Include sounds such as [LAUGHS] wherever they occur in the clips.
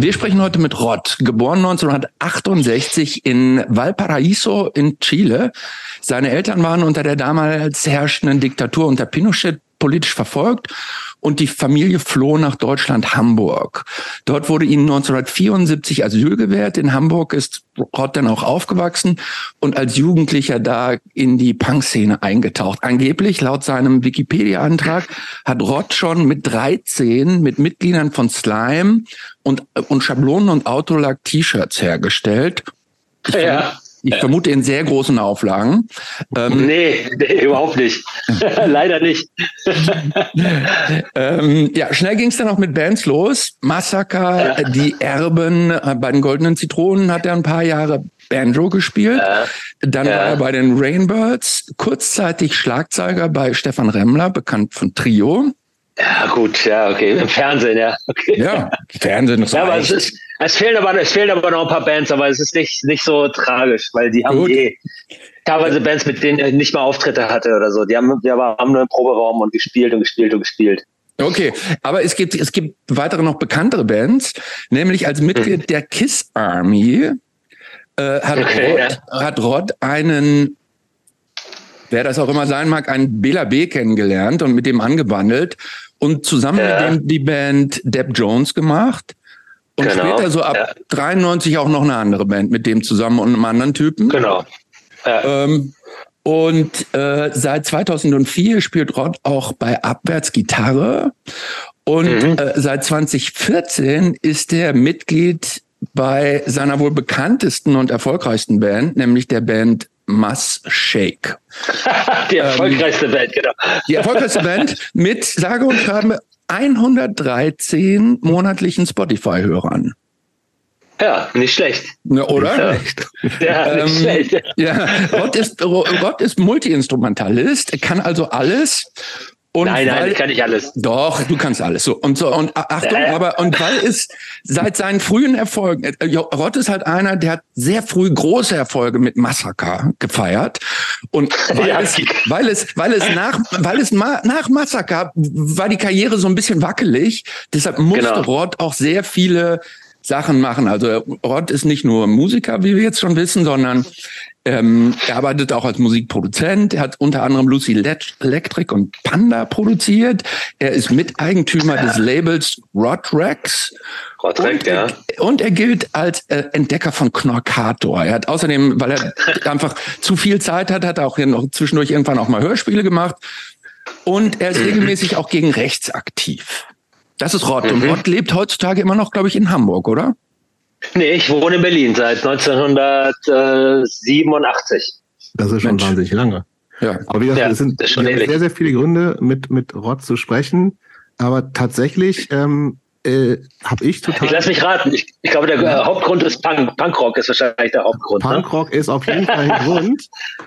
Wir sprechen heute mit Rod, geboren 1968 in Valparaiso in Chile. Seine Eltern waren unter der damals herrschenden Diktatur unter Pinochet politisch verfolgt und die Familie floh nach Deutschland Hamburg. Dort wurde ihnen 1974 Asyl gewährt. In Hamburg ist Rod dann auch aufgewachsen und als Jugendlicher da in die Punk-Szene eingetaucht. Angeblich, laut seinem Wikipedia-Antrag, hat Rod schon mit 13 mit Mitgliedern von Slime und, und Schablonen und Autolack-T-Shirts hergestellt. Ja. Ich äh. vermute in sehr großen Auflagen. Ähm, nee, nee, überhaupt nicht. [LAUGHS] Leider nicht. ähm, ja, schnell ging es dann auch mit Bands los. Massaker, ja. die Erben, äh, bei den Goldenen Zitronen hat er ein paar Jahre Banjo gespielt. Ja. Dann ja. war er bei den Rainbirds, kurzzeitig Schlagzeuger bei Stefan Remmler, bekannt von Trio. Ja, gut, ja, okay. Im Fernsehen, ja. Okay. Ja, Fernsehen ist ja, aber es, ist, es, fehlen aber, es fehlen aber noch ein paar Bands, aber es ist nicht, nicht so tragisch, weil die haben gut. eh teilweise Bands, mit denen er nicht mal Auftritte hatte oder so. Die haben, die haben nur einen Proberaum und gespielt und gespielt und gespielt. Okay, aber es gibt, es gibt weitere noch bekanntere Bands, nämlich als Mitglied hm. der Kiss Army äh, hat, okay, Rod, ja. hat Rod einen wer das auch immer sein mag, einen Bela B kennengelernt und mit dem angebandelt und zusammen ja. mit dem die Band Deb Jones gemacht. Und genau. später so ab ja. 93 auch noch eine andere Band mit dem zusammen und einem anderen Typen. Genau. Ja. Ähm, und äh, seit 2004 spielt Rod auch bei Abwärts Gitarre. Und mhm. äh, seit 2014 ist er Mitglied bei seiner wohl bekanntesten und erfolgreichsten Band, nämlich der Band Mass Shake. [LAUGHS] die erfolgreichste ähm, Band, genau. Die erfolgreichste Band mit, sage und schreibe, 113 monatlichen Spotify-Hörern. Ja, nicht schlecht. Ja, oder? Ja, nicht ähm, schlecht. Ja, Rod ist, Rod ist Multi-Instrumentalist, kann also alles und nein, nein, weil, ich kann nicht alles. Doch, du kannst alles. So und so und Achtung, äh. aber und weil es seit seinen frühen Erfolgen, äh, Rott ist halt einer, der hat sehr früh große Erfolge mit Massaker gefeiert und [LAUGHS] weil ja. es, weil es, weil es nach, weil es nach Massaker war die Karriere so ein bisschen wackelig. Deshalb musste genau. Rott auch sehr viele Sachen machen. Also Rott ist nicht nur Musiker, wie wir jetzt schon wissen, sondern ähm, er arbeitet auch als Musikproduzent. Er hat unter anderem Lucy Electric und Panda produziert. Er ist Miteigentümer ja. des Labels Rod Rex. Rod Rex, ja. Und er gilt als äh, Entdecker von Knorkator. Er hat außerdem, weil er [LAUGHS] einfach zu viel Zeit hat, hat er auch noch zwischendurch irgendwann auch mal Hörspiele gemacht. Und er ist regelmäßig auch gegen rechts aktiv. Das ist Rod. Mhm. Und Rod lebt heutzutage immer noch, glaube ich, in Hamburg, oder? Nee, ich wohne in Berlin seit 1987. Das ist schon Mensch. wahnsinnig lange. Ja. Aber wie gesagt, ja, es sind sehr, sehr viele Gründe, mit, mit Rod zu sprechen. Aber tatsächlich ähm, äh, habe ich total. Ich lass mich raten. Ich, ich glaube, der ja. Hauptgrund ist Punk. Punkrock ist wahrscheinlich der Hauptgrund. Ne? Punkrock ne? ist auf jeden Fall ein [LAUGHS] Grund.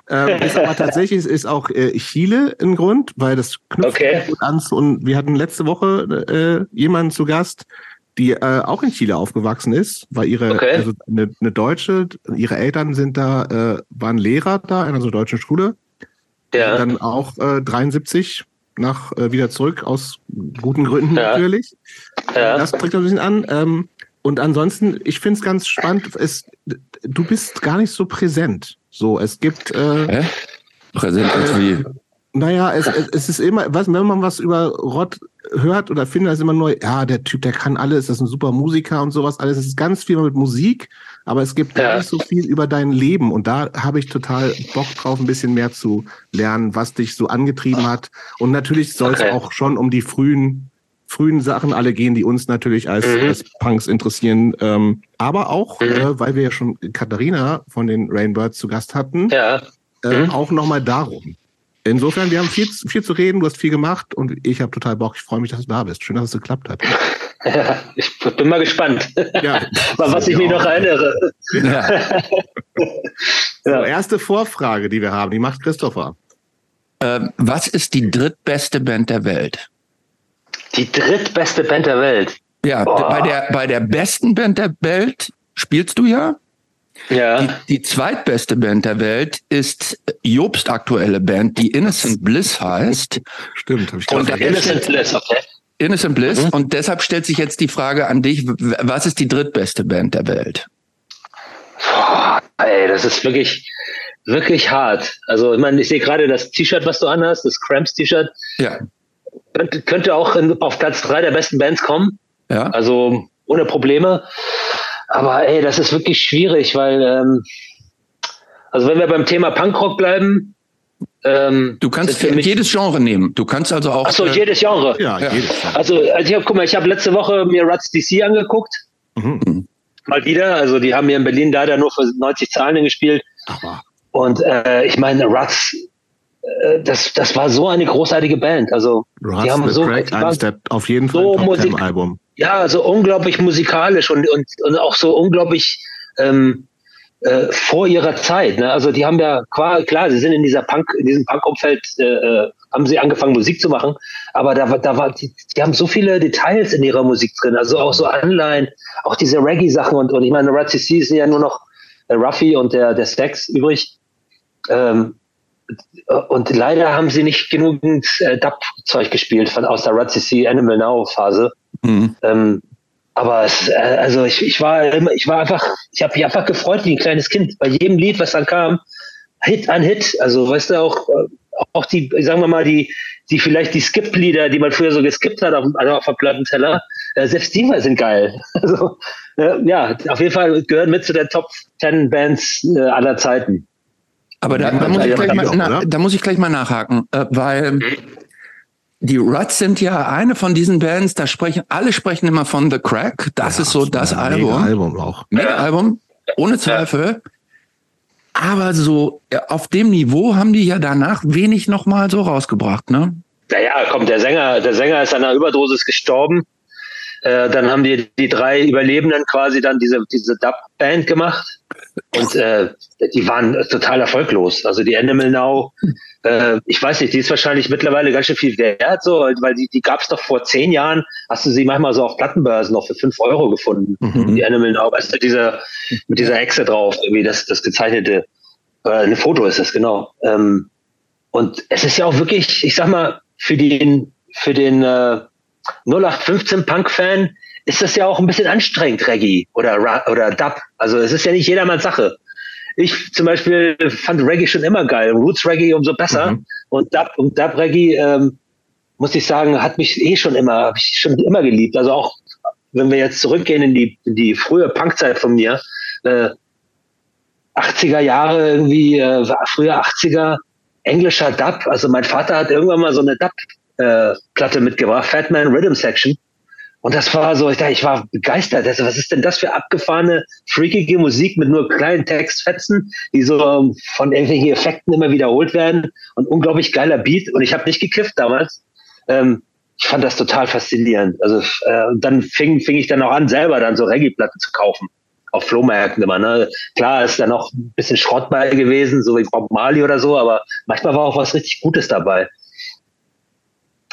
Ähm, ist aber tatsächlich ist auch äh, Chile ein Grund, weil das knüpft okay. gut an. Und wir hatten letzte Woche äh, jemanden zu Gast, die äh, auch in Chile aufgewachsen ist, weil ihre okay. also eine, eine Deutsche, ihre Eltern sind da, äh, waren Lehrer da in einer deutschen Schule. Ja. Dann auch äh, 73 nach äh, wieder zurück aus guten Gründen ja. natürlich. Ja. Das trägt ein bisschen an. Ähm, und ansonsten, ich finde es ganz spannend. Es, du bist gar nicht so präsent. So, es gibt. Äh, Hä? Präsent als wie? Naja, es, es ist immer, was, wenn man was über Rod hört oder findet, ist immer nur, ja, der Typ, der kann alles, das ist ein super Musiker und sowas alles. Es ist ganz viel mit Musik, aber es gibt ja. gar nicht so viel über dein Leben. Und da habe ich total Bock drauf, ein bisschen mehr zu lernen, was dich so angetrieben hat. Und natürlich soll es okay. auch schon um die frühen, frühen Sachen alle gehen, die uns natürlich als, mhm. als Punks interessieren. Ähm, aber auch, mhm. äh, weil wir ja schon Katharina von den Rainbirds zu Gast hatten, ja. äh, mhm. auch nochmal darum. Insofern, wir haben viel, viel zu reden, du hast viel gemacht und ich habe total Bock. Ich freue mich, dass du da bist. Schön, dass es geklappt hat. Ja, [LAUGHS] ich bin mal gespannt, ja, [LAUGHS] was ich mich noch erinnere. Ja. [LAUGHS] so, erste Vorfrage, die wir haben, die macht Christopher. Ähm, was ist die drittbeste Band der Welt? Die drittbeste Band der Welt? Ja, bei der, bei der besten Band der Welt spielst du ja. Ja. Die, die zweitbeste Band der Welt ist Jobst aktuelle Band, die Innocent Bliss heißt. Stimmt, habe ich Und Innocent Bliss, okay. Innocent Bliss. Mhm. Und deshalb stellt sich jetzt die Frage an dich, was ist die drittbeste Band der Welt? Boah, ey, das ist wirklich, wirklich hart. Also, ich meine, ich sehe gerade das T-Shirt, was du anhast, das Cramps T-Shirt. Ja. Könnte, könnte auch in, auf Platz drei der besten Bands kommen. Ja. Also, ohne Probleme. Aber ey, das ist wirklich schwierig, weil, ähm, also wenn wir beim Thema Punkrock bleiben, ähm, du kannst jedes Genre nehmen. Du kannst also auch. Achso, äh, jedes Genre. Ja, ja. jedes Genre. Also, also ich hab, guck mal, ich habe letzte Woche mir Ruts DC angeguckt. Mhm. Mal wieder. Also die haben mir in Berlin leider nur für 90 Zahlen gespielt. Aber. Und äh, ich meine, Ruts, äh, das, das war so eine großartige Band. Also Ruts die haben so Crack, eines der auf jeden Fall so Musik Album. Ja, so unglaublich musikalisch und, und, und auch so unglaublich ähm, äh, vor ihrer Zeit. Ne? Also die haben ja klar, sie sind in dieser Punk, in diesem Punk-Umfeld, äh, äh, haben sie angefangen Musik zu machen, aber da, da war, die, die haben so viele Details in ihrer Musik drin, also auch so Anleihen, auch diese Reggae-Sachen und, und ich meine, Rat CC ist ja nur noch der Ruffy und der, der Stax übrig. Ähm, und leider haben sie nicht genügend äh, Dub-Zeug gespielt von aus der Rat CC Animal Now Phase. Mhm. Ähm, aber es, äh, also ich, ich war immer, ich war einfach, ich habe mich einfach gefreut wie ein kleines Kind bei jedem Lied, was dann kam, Hit an Hit. Also weißt du auch, äh, auch die, sagen wir mal die, die vielleicht die Skip-Lieder, die man früher so geskippt hat auf, also auf dem Plattenteller, äh, selbst die sind geil. [LAUGHS] Also äh, ja, auf jeden Fall gehören mit zu der Top 10 Bands äh, aller Zeiten. Aber da, da, muss ich gleich mal, na, da muss ich gleich mal nachhaken, äh, weil mhm die Ruts sind ja eine von diesen Bands, da sprechen, alle sprechen immer von The Crack. Das ja, ist so das Album. Album auch. Mega Album, ohne Zweifel. Aber so auf dem Niveau haben die ja danach wenig nochmal so rausgebracht, ne? Naja, komm, der Sänger, der Sänger ist an einer Überdosis gestorben. Äh, dann haben die die drei Überlebenden quasi dann diese diese Dub-Band gemacht und äh, die waren total erfolglos. Also die Animal Now äh, ich weiß nicht, die ist wahrscheinlich mittlerweile ganz schön viel wert, so, weil die, die gab es doch vor zehn Jahren, hast du sie manchmal so auf Plattenbörsen noch für fünf Euro gefunden. Mhm. Die Animal Now, weißt du, dieser, mit dieser Echse drauf, irgendwie das, das gezeichnete, äh, eine Foto ist das, genau. Ähm, und es ist ja auch wirklich, ich sag mal, für den, für den äh, 0815 Punk-Fan ist das ja auch ein bisschen anstrengend, Reggae oder, oder Dub. Also es ist ja nicht jedermanns Sache ich zum Beispiel fand Reggae schon immer geil. Roots Reggae umso besser. Mhm. Und Dub, und Dub Reggae, ähm, muss ich sagen, hat mich eh schon immer, habe ich schon immer geliebt. Also auch, wenn wir jetzt zurückgehen in die, in die frühe Punkzeit von mir, äh, 80er Jahre irgendwie, äh, früher 80er, englischer Dub. Also mein Vater hat irgendwann mal so eine Dub-Platte äh, mitgebracht, Fatman Rhythm Section. Und das war so, ich, dachte, ich war begeistert. Also, was ist denn das für abgefahrene, freakige Musik mit nur kleinen Textfetzen, die so von irgendwelchen Effekten immer wiederholt werden und unglaublich geiler Beat. Und ich habe nicht gekifft damals. Ähm, ich fand das total faszinierend. Also äh, dann fing, fing ich dann auch an, selber dann so Reggae-Platten zu kaufen. Auf Flohmärkten immer. Ne? Klar ist da noch ein bisschen Schrott bei gewesen, so wie Bob Marley oder so, aber manchmal war auch was richtig Gutes dabei.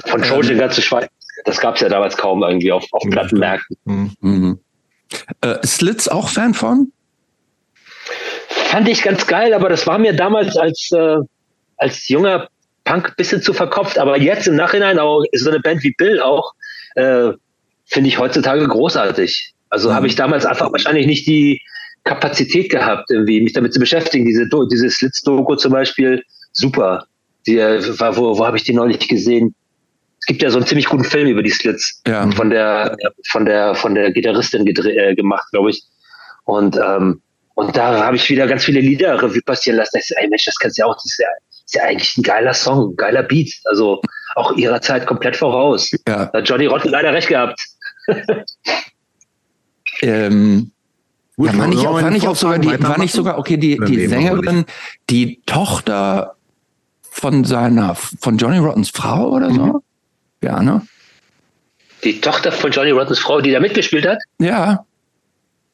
Von Trojan ähm, ganz zu schweigen das gab es ja damals kaum irgendwie auf, auf Plattenmärkten. Mhm. Mhm. Äh, Slits auch Fan von? Fand ich ganz geil, aber das war mir damals als, äh, als junger Punk ein bisschen zu verkopft. Aber jetzt im Nachhinein auch so eine Band wie Bill auch, äh, finde ich heutzutage großartig. Also mhm. habe ich damals einfach wahrscheinlich nicht die Kapazität gehabt, irgendwie mich damit zu beschäftigen. Diese, diese Slits-Doku zum Beispiel, super. Die, äh, wo, wo habe ich die neulich gesehen? Gibt ja so einen ziemlich guten Film über die Slits ja. von der von der von der Gitarristin äh, gemacht, glaube ich. Und ähm, und da habe ich wieder ganz viele Lieder Revue passieren lassen. Ich so, ey Mensch, das kannst du ja auch, das ist ja, ist ja eigentlich ein geiler Song, ein geiler Beat. Also auch ihrer Zeit komplett voraus. Ja. Da hat Johnny Rotten leider recht gehabt. [LAUGHS] ähm, Gut, ja, war nicht, war nicht auch sogar die, war nicht sogar, okay, die, die Sängerin, die Tochter von seiner, von Johnny Rottens Frau oder so? Mhm. Ja, ne? Die Tochter von Johnny Rottens Frau, die da mitgespielt hat? Ja.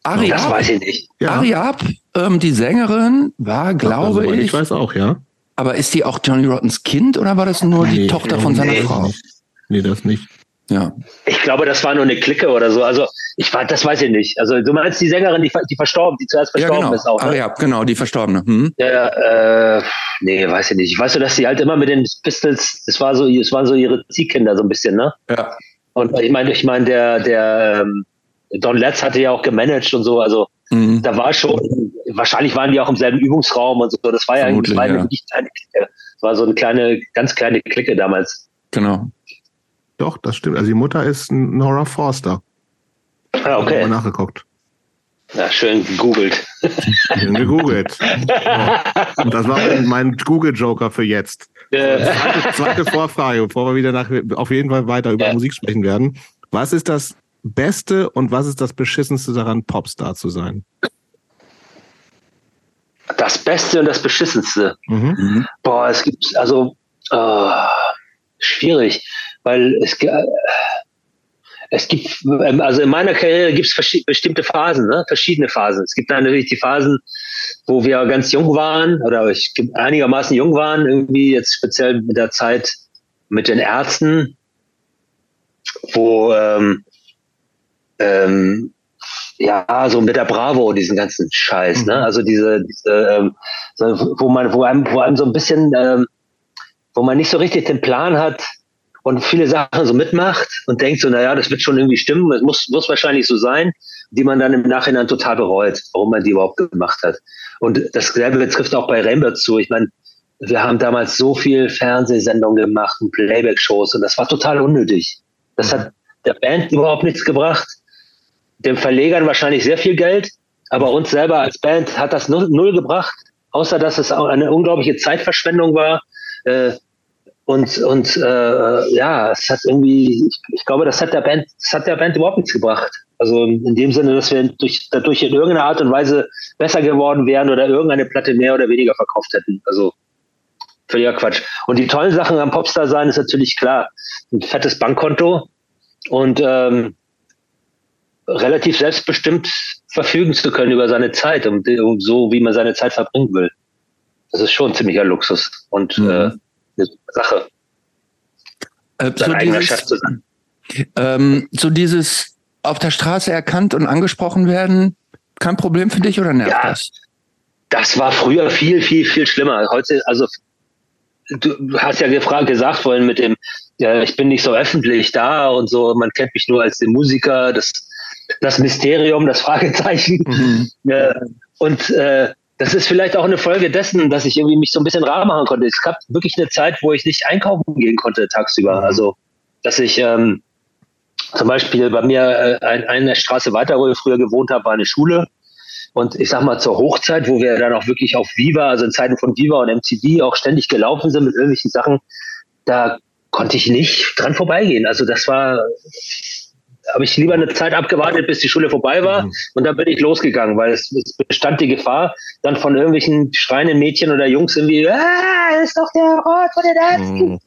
Ariab, das weiß ich nicht. Ja. Ariab, ähm, die Sängerin, war, glaube also, ich. Ich weiß auch, ja. Aber ist die auch Johnny Rottens Kind oder war das nur nee, die Tochter von seiner nee. Frau? Nee, das nicht. Ja. Ich glaube, das war nur eine Clique oder so. Also ich war, das weiß ich nicht. Also du meinst die Sängerin, die, die verstorben, die zuerst verstorben ja, genau. ist auch. Ne? Ariab, genau, die verstorbene. Hm? Ja, äh, nee, weiß ich nicht. Ich weiß nur, dass sie halt immer mit den Pistols, das war so, es waren so ihre Ziehkinder so ein bisschen, ne? Ja. Und ich meine, ich meine, der, der ähm, Don Letts hatte ja auch gemanagt und so, also mhm. da war schon, wahrscheinlich waren die auch im selben Übungsraum und so. Das war ja eigentlich war ja. nicht eine Clique. Das war so eine kleine, ganz kleine Clique damals. Genau. Doch, das stimmt. Also die Mutter ist Nora Forster. Ah, okay. Mal nachgeguckt. Ja, schön gegoogelt. Schön gegoogelt. [LAUGHS] Und das war mein Google-Joker für jetzt. Zweite, zweite, Vorfrage, bevor wir wieder nach, auf jeden Fall weiter über ja. Musik sprechen werden. Was ist das Beste und was ist das Beschissenste daran, Popstar zu sein? Das Beste und das Beschissenste. Mhm. mhm. Boah, es gibt, also, oh, schwierig, weil es, äh, es gibt, ähm, also in meiner Karriere gibt es bestimmte Phasen, ne? verschiedene Phasen. Es gibt dann natürlich die Phasen, wo wir ganz jung waren oder ich einigermaßen jung waren, irgendwie jetzt speziell mit der Zeit mit den Ärzten, wo ähm, ähm, ja, so mit der Bravo, diesen ganzen Scheiß, ne? Mhm. Also diese, diese ähm, so, wo man, wo einem, wo einem so ein bisschen, ähm, wo man nicht so richtig den Plan hat, und viele Sachen so mitmacht und denkt so, naja, das wird schon irgendwie stimmen, es muss, muss wahrscheinlich so sein, die man dann im Nachhinein total bereut, warum man die überhaupt gemacht hat. Und dasselbe betrifft auch bei Rainbow zu. Ich meine, wir haben damals so viel Fernsehsendungen gemacht und Playback-Shows und das war total unnötig. Das hat der Band überhaupt nichts gebracht, dem Verlegern wahrscheinlich sehr viel Geld, aber uns selber als Band hat das null, null gebracht, außer dass es auch eine unglaubliche Zeitverschwendung war. Äh, und, und äh, ja, es hat irgendwie, ich, ich, glaube, das hat der Band, das hat der Band überhaupt nichts gebracht. Also in dem Sinne, dass wir durch, dadurch in irgendeiner Art und Weise besser geworden wären oder irgendeine Platte mehr oder weniger verkauft hätten. Also völliger Quatsch. Und die tollen Sachen am Popstar sein ist natürlich klar. Ein fettes Bankkonto und ähm, relativ selbstbestimmt verfügen zu können über seine Zeit und so, wie man seine Zeit verbringen will. Das ist schon ziemlicher Luxus. Und mhm. äh, eine Sache. Äh, Sein so eigener Chef zu sein. Ähm, so dieses auf der Straße erkannt und angesprochen werden, kein Problem für dich oder nervt ja, das? Das war früher viel, viel, viel schlimmer. Heute, also du hast ja gefragt, gesagt vorhin mit dem, ja, ich bin nicht so öffentlich da und so, man kennt mich nur als den Musiker, das, das Mysterium, das Fragezeichen. Mhm. [LAUGHS] Ja, und äh, das ist vielleicht auch eine Folge dessen, dass ich irgendwie mich so ein bisschen rar machen konnte. Es gab wirklich eine Zeit, wo ich nicht einkaufen gehen konnte tagsüber. Mhm. Also, dass ich ähm, zum Beispiel bei mir äh, ein, eine Straße weiter, wo ich früher gewohnt habe, war eine Schule. Und ich sag mal, zur Hochzeit, wo wir dann auch wirklich auf Viva, also in Zeiten von Viva und MTV auch ständig gelaufen sind mit irgendwelchen Sachen, da konnte ich nicht dran vorbeigehen. Also das war habe ich lieber eine Zeit abgewartet, bis die Schule vorbei war mhm. und dann bin ich losgegangen, weil es, es, bestand die Gefahr, dann von irgendwelchen schreienden Mädchen oder Jungs irgendwie, ah, ist doch der Ort von den Ärzten. Mhm.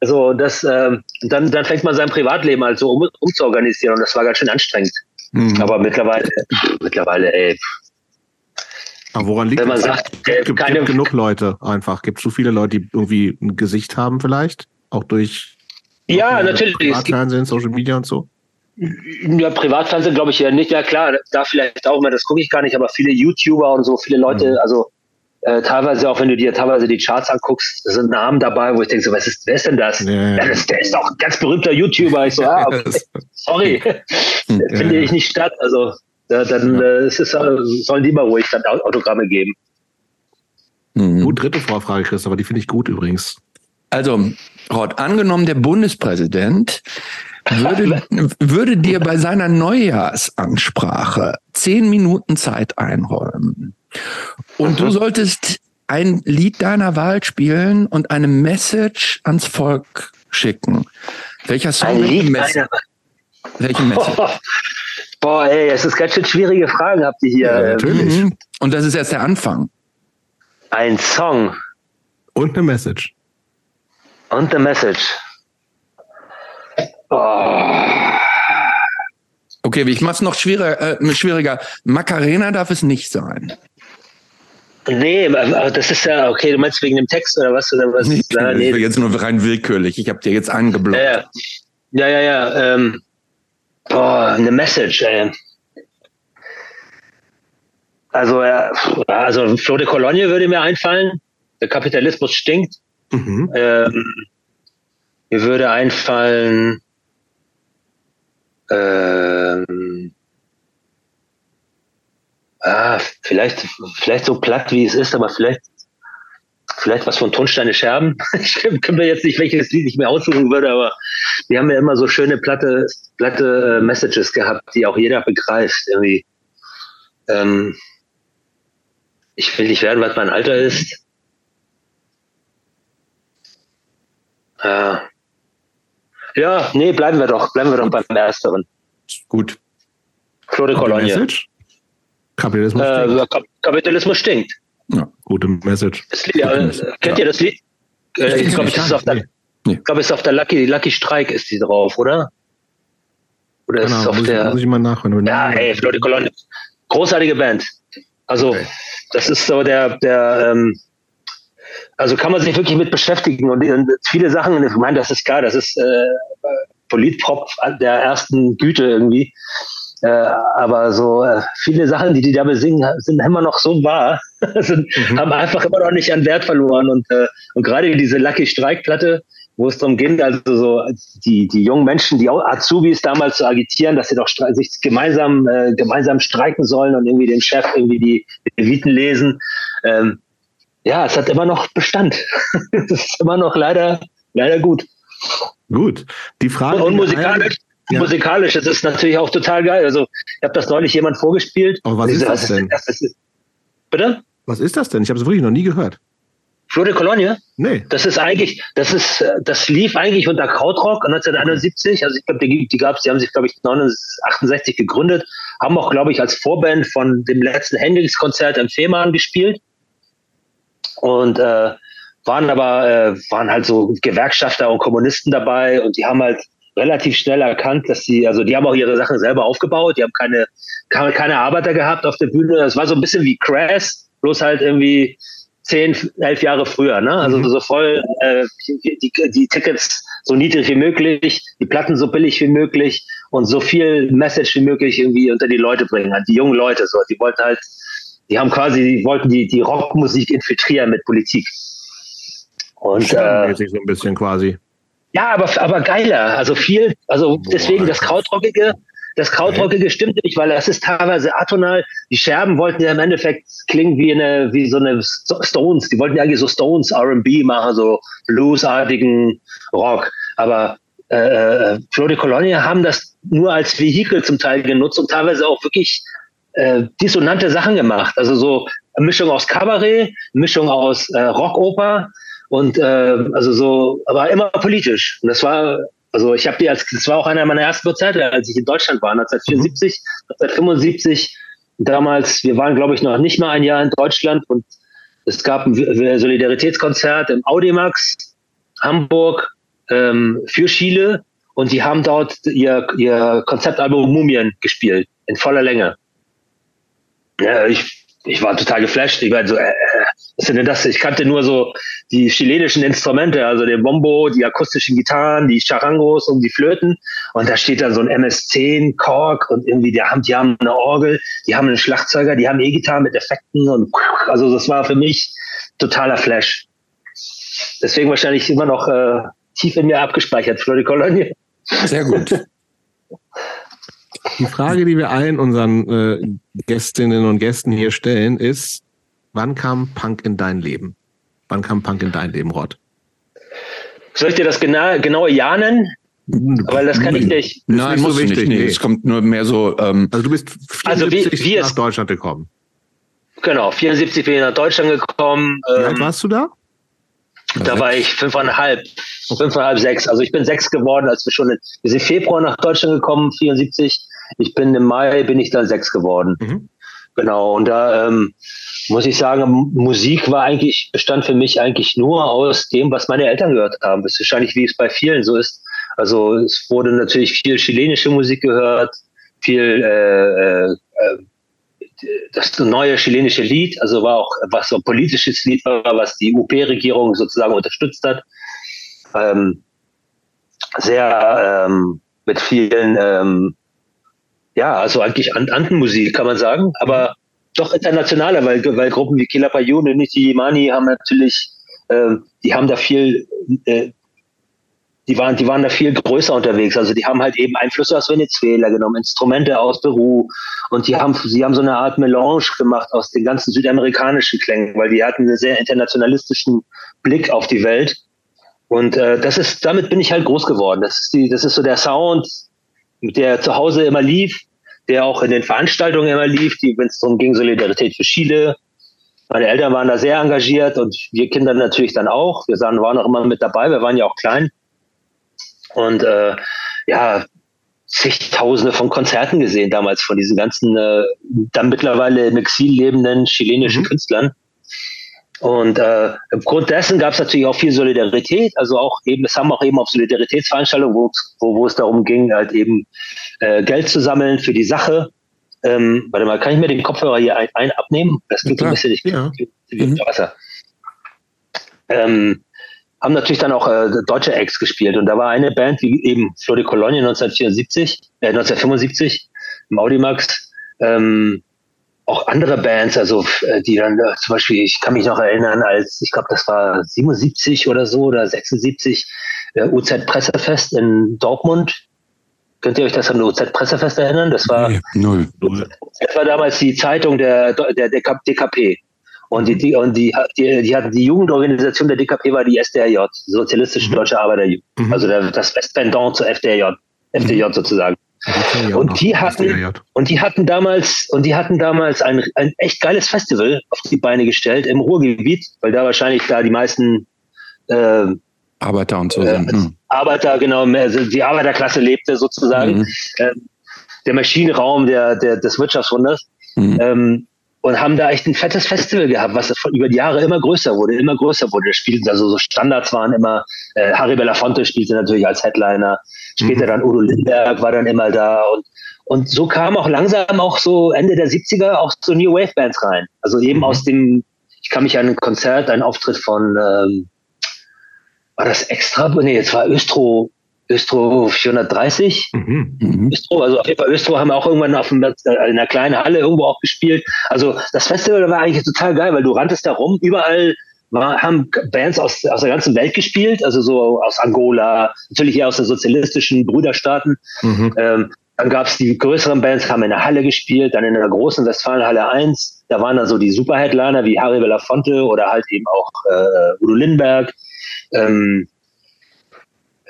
Also das, äh, dann, dann fängt man sein Privatleben halt so um, umzuorganisieren und das war ganz schön anstrengend. Mhm. Aber mittlerweile, mittlerweile, ey. Aber woran liegt Wenn man das? sagt, gibt, gibt, keine, gibt genug Leute einfach. Gibt es so viele Leute, die irgendwie ein Gesicht haben vielleicht? Auch durch ja, natürlich. Privatfernsehen, Social Media und so? Ja, Privatfernsehen glaube ich ja nicht. Ja klar, da vielleicht auch mal, das gucke ich gar nicht, aber viele YouTuber und so, viele Leute, mhm. also äh, teilweise auch wenn du dir teilweise die Charts anguckst, sind Namen dabei, wo ich denke so, was ist, wer ist denn das? Ja, ja. ja das der ist doch ein ganz berühmter YouTuber. Ich so, ah, [LAUGHS] okay, sorry, [LAUGHS] finde ich nicht statt. Also ja, dann äh, es ist, äh, sollen die mal ruhig dann Autogramme geben. Mhm. Gut, dritte Vorfrage, Chris, aber die finde ich gut übrigens. Also, Rod, angenommen, der Bundespräsident würde, [LAUGHS] würde dir bei seiner Neujahrsansprache zehn Minuten Zeit einräumen und du solltest ein Lied deiner Wahl spielen und eine Message ans Volk schicken. Welcher Song? Ein Lied Message? Welche Message? Oh, [LAUGHS] boah, ey, es ist ganz schön schwierige Fragen habt ihr hier. Ja, natürlich. Mhm. Und das ist erst der Anfang. Ein Song. Und eine Message. Und eine Message. Oh. Okay, ich mach's noch schwieriger, äh, schwieriger. Macarena darf es nicht sein. Nee, das ist ja, okay, du meinst wegen dem Text oder was? Oder was? Nee, ja, nee. jetzt nur rein willkürlich. Ich habe dir jetzt angeblockt. Ja, ja, ja. ja ähm, boah, eine Message, ey. Also, ja, also Flo de Cologne würde mir einfallen. Der Kapitalismus stinkt. Mhm. Ähm, mir würde einfallen, Ähm, ah, vielleicht, vielleicht so platt wie es ist, aber vielleicht, vielleicht was von Tonsteine Scherben. [LAUGHS] Ich kann mir jetzt nicht, welches Lied ich mir aussuchen würde, aber wir haben ja immer so schöne platte, platte äh, Messages gehabt, die auch jeder begreift. Irgendwie. Ähm, ich will nicht werden, was mein Alter ist. Äh, ja, nee, bleiben wir doch, bleiben wir doch beim Ersteren. Gut. Claude Cologne. Message? Kapitalismus Äh, stinkt. Kap Kapitalismus stinkt. Gute Message. Lied, äh, kennt ihr das Lied? Äh, ich glaube, ich das ist auf der, ich glaube, es ist auf der Lucky, Lucky Strike ist die drauf, oder? Oder ist es Genau, auf muss, ich- der. muss ich mal nachhören. Ja, hey, Claude Cologne. Großartige Band. Also, Okay. das ist so der, der, ähm, also kann man sich wirklich mit beschäftigen und, und viele Sachen, ich meine, das ist klar, das ist äh, Politpop der ersten Güte irgendwie. Äh, aber so äh, viele Sachen, die die da besingen, sind immer noch so wahr, [LAUGHS] sind, Mhm. haben einfach immer noch nicht an Wert verloren. Und, äh, und gerade diese Lucky Streikplatte, wo es darum ging, also so die, die jungen Menschen, die Azubis damals zu agitieren, dass sie doch sich gemeinsam, äh, gemeinsam streiken sollen und irgendwie dem Chef irgendwie die Leviten lesen. Ähm, ja, es hat immer noch Bestand. [LAUGHS] Es ist immer noch leider, leider gut. Gut. Die Frage. Und musikalisch, Ja. musikalisch, das ist natürlich auch total geil. Also, ich habe das neulich jemand vorgespielt. Aber was ist so, das denn? Das ist, bitte? Was ist das denn? Ich habe es wirklich noch nie gehört. Flor de Cologne? Nee. Das ist eigentlich, das ist, das lief eigentlich unter Krautrock 1971. Also ich glaube, die, die gab's, die haben sich, glaube ich, 1968 gegründet, haben auch, glaube ich, als Vorband von dem letzten Hendrix-Konzert im Fehmarn gespielt und äh, waren aber, äh, waren halt so Gewerkschafter und Kommunisten dabei und die haben halt relativ schnell erkannt, dass sie, also die haben auch ihre Sachen selber aufgebaut, die haben keine, keine, keine Arbeiter gehabt auf der Bühne. Das war so ein bisschen wie Crash, bloß halt irgendwie zehn, elf Jahre früher, ne? Also Mhm. so voll äh, die, die, Tickets so niedrig wie möglich, die Platten so billig wie möglich und so viel Message wie möglich irgendwie unter die Leute bringen, an die jungen Leute. So, die wollten halt, die haben quasi, die wollten die, die Rockmusik infiltrieren mit Politik. Und äh, so ein bisschen quasi. ja, aber, aber geiler. Also viel, also deswegen das Krautrockige, das Krautrockige stimmt nicht, weil das ist teilweise atonal. Die Scherben wollten ja im Endeffekt klingen wie eine, wie so eine Sto- Stones. Die wollten ja eigentlich so Stones R&B machen, so bluesartigen Rock. Aber äh, äh, Flo de Cologne haben das nur als Vehikel zum Teil genutzt und teilweise auch wirklich äh, dissonante Sachen gemacht. Also so eine Mischung aus Kabarett, Mischung aus äh, Rockoper und äh, also so, aber immer politisch. Und das war, also ich habe die als, das war auch einer meiner ersten Konzerte, als ich in Deutschland war, 1974, 1975. Damals, wir waren, glaube ich, noch nicht mal ein Jahr in Deutschland und es gab ein Solidaritätskonzert im Audimax Hamburg ähm, für Chile und die haben dort ihr, ihr Konzeptalbum Mumien gespielt in voller Länge. Ja, ich, ich war total geflasht. Ich war so, äh, was denn das? Ich kannte nur so die chilenischen Instrumente, also den Bombo, die akustischen Gitarren, die Charangos und die Flöten. Und da steht dann so ein MS-10 Korg und irgendwie, die haben, die haben eine Orgel, die haben einen Schlagzeuger, die haben E-Gitarren mit Effekten und also das war für mich totaler Flash. Deswegen wahrscheinlich immer noch äh, tief in mir abgespeichert, Flori Cologne. Sehr gut. Die Frage, die wir allen unseren äh, Gästinnen und Gästen hier stellen, ist, wann kam Punk in dein Leben? Wann kam Punk in dein Leben, Rod? Soll ich dir das genau, genaue Jahr nennen? Weil das kann ich nicht. Nein, nicht muss so wichtig, nicht. Nee, es kommt nur mehr so. Ähm, Also du bist Also wie- 74 wie nach Deutschland gekommen. Genau, 74 bin ich nach Deutschland gekommen. Wie alt Ähm, warst du da? da war ich fünfeinhalb, fünfeinhalb, sechs. Also ich bin sechs geworden, als wir schon, in, wir sind Februar nach Deutschland gekommen, 74. Ich bin im Mai, bin ich dann sechs geworden. Mhm. Genau, und da ähm, muss ich sagen, Musik war eigentlich, bestand für mich eigentlich nur aus dem, was meine Eltern gehört haben. Das ist wahrscheinlich, wie es bei vielen so ist. Also es wurde natürlich viel chilenische Musik gehört, viel äh, äh, das neue chilenische Lied, also war auch was so ein politisches Lied war, was die UP-Regierung sozusagen unterstützt hat. Ähm, sehr ähm, mit vielen, ähm, ja, also eigentlich An Antenmusik kann man sagen, aber doch internationaler, weil, weil Gruppen wie Quilapayún und Niti Imani haben natürlich, ähm, die haben da viel äh, die waren, die waren da viel größer unterwegs. Also die haben halt eben Einflüsse aus Venezuela genommen, Instrumente aus Peru und die haben, sie haben so eine Art Melange gemacht aus den ganzen südamerikanischen Klängen, weil die hatten einen sehr internationalistischen Blick auf die Welt. Und äh, das ist, damit bin ich halt groß geworden. Das ist die, das ist so der Sound, der zu Hause immer lief, der auch in den Veranstaltungen immer lief, die, wenn es darum ging, Solidarität für Chile. Meine Eltern waren da sehr engagiert und wir Kinder natürlich dann auch. Wir waren auch immer mit dabei, wir waren ja auch klein und äh, ja, zigtausende von Konzerten gesehen damals von diesen ganzen äh, dann mittlerweile im Exil lebenden chilenischen mhm. Künstlern. Und äh, aufgrund dessen gab es natürlich auch viel Solidarität, also auch eben, es haben auch eben auf Solidaritätsveranstaltungen, wo, wo, wo es darum ging, halt eben äh, Geld zu sammeln für die Sache. Ähm, warte mal, kann ich mir den Kopfhörer hier ein, ein abnehmen? Das klingt ein bisschen nicht ja. wie mhm. Wasser. Ähm, haben natürlich dann auch äh, deutsche Acts gespielt. Und da war eine Band wie eben Flo de Cologne 1974, äh, 1975 im Audimax. Ähm, auch andere Bands, also äh, die dann äh, zum Beispiel, ich kann mich noch erinnern, als ich glaube, das war 77 oder so oder 76 äh, UZ Pressefest in Dortmund. Könnt ihr euch das an UZ Pressefest erinnern? Das war nee, null. Das war damals die Zeitung der der, der DKP. Und die, die, und die, die, die, hatten die Jugendorganisation der DKP war die SDRJ, Sozialistische mhm. Deutsche Arbeiterjugend. Mhm. Also der, das Westpendant zur FDRJ, FDJ mhm. sozusagen. Und die hatten, und die hatten damals, und die hatten damals ein, ein echt geiles Festival auf die Beine gestellt im Ruhrgebiet, weil da wahrscheinlich da die meisten äh, Arbeiter und so äh, sind. Arbeiter, genau, also die Arbeiterklasse lebte sozusagen. Mhm. Äh, der Maschinenraum der, der, des Wirtschaftswunders. Mhm. Ähm, und haben da echt ein fettes Festival gehabt, was über die Jahre immer größer wurde, immer größer wurde. Spielten also so Standards waren immer, äh, Harry Belafonte spielte natürlich als Headliner, später mhm. dann Udo Lindberg war dann immer da und und so kam auch langsam auch so Ende der 70er auch so New Wave Bands rein. Also eben mhm. aus dem, ich kann mich an ein Konzert, einen Auftritt von, ähm, war das extra? Nee, jetzt war Östro, Östro 430. Mhm. mhm. Östro, also auf jeden Fall Östro haben wir auch irgendwann auf dem, äh, in einer kleinen Halle irgendwo auch gespielt. Also das Festival war eigentlich total geil, weil du ranntest da rum, überall war, haben Bands aus, aus der ganzen Welt gespielt, also so aus Angola, natürlich eher aus den sozialistischen Brüderstaaten. Mhm. Ähm, dann gab es die größeren Bands, haben in der Halle gespielt, dann in der großen Westfalenhalle 1. Da waren dann so die Superheadliner wie Harry Belafonte oder halt eben auch äh, Udo Lindberg. Ähm,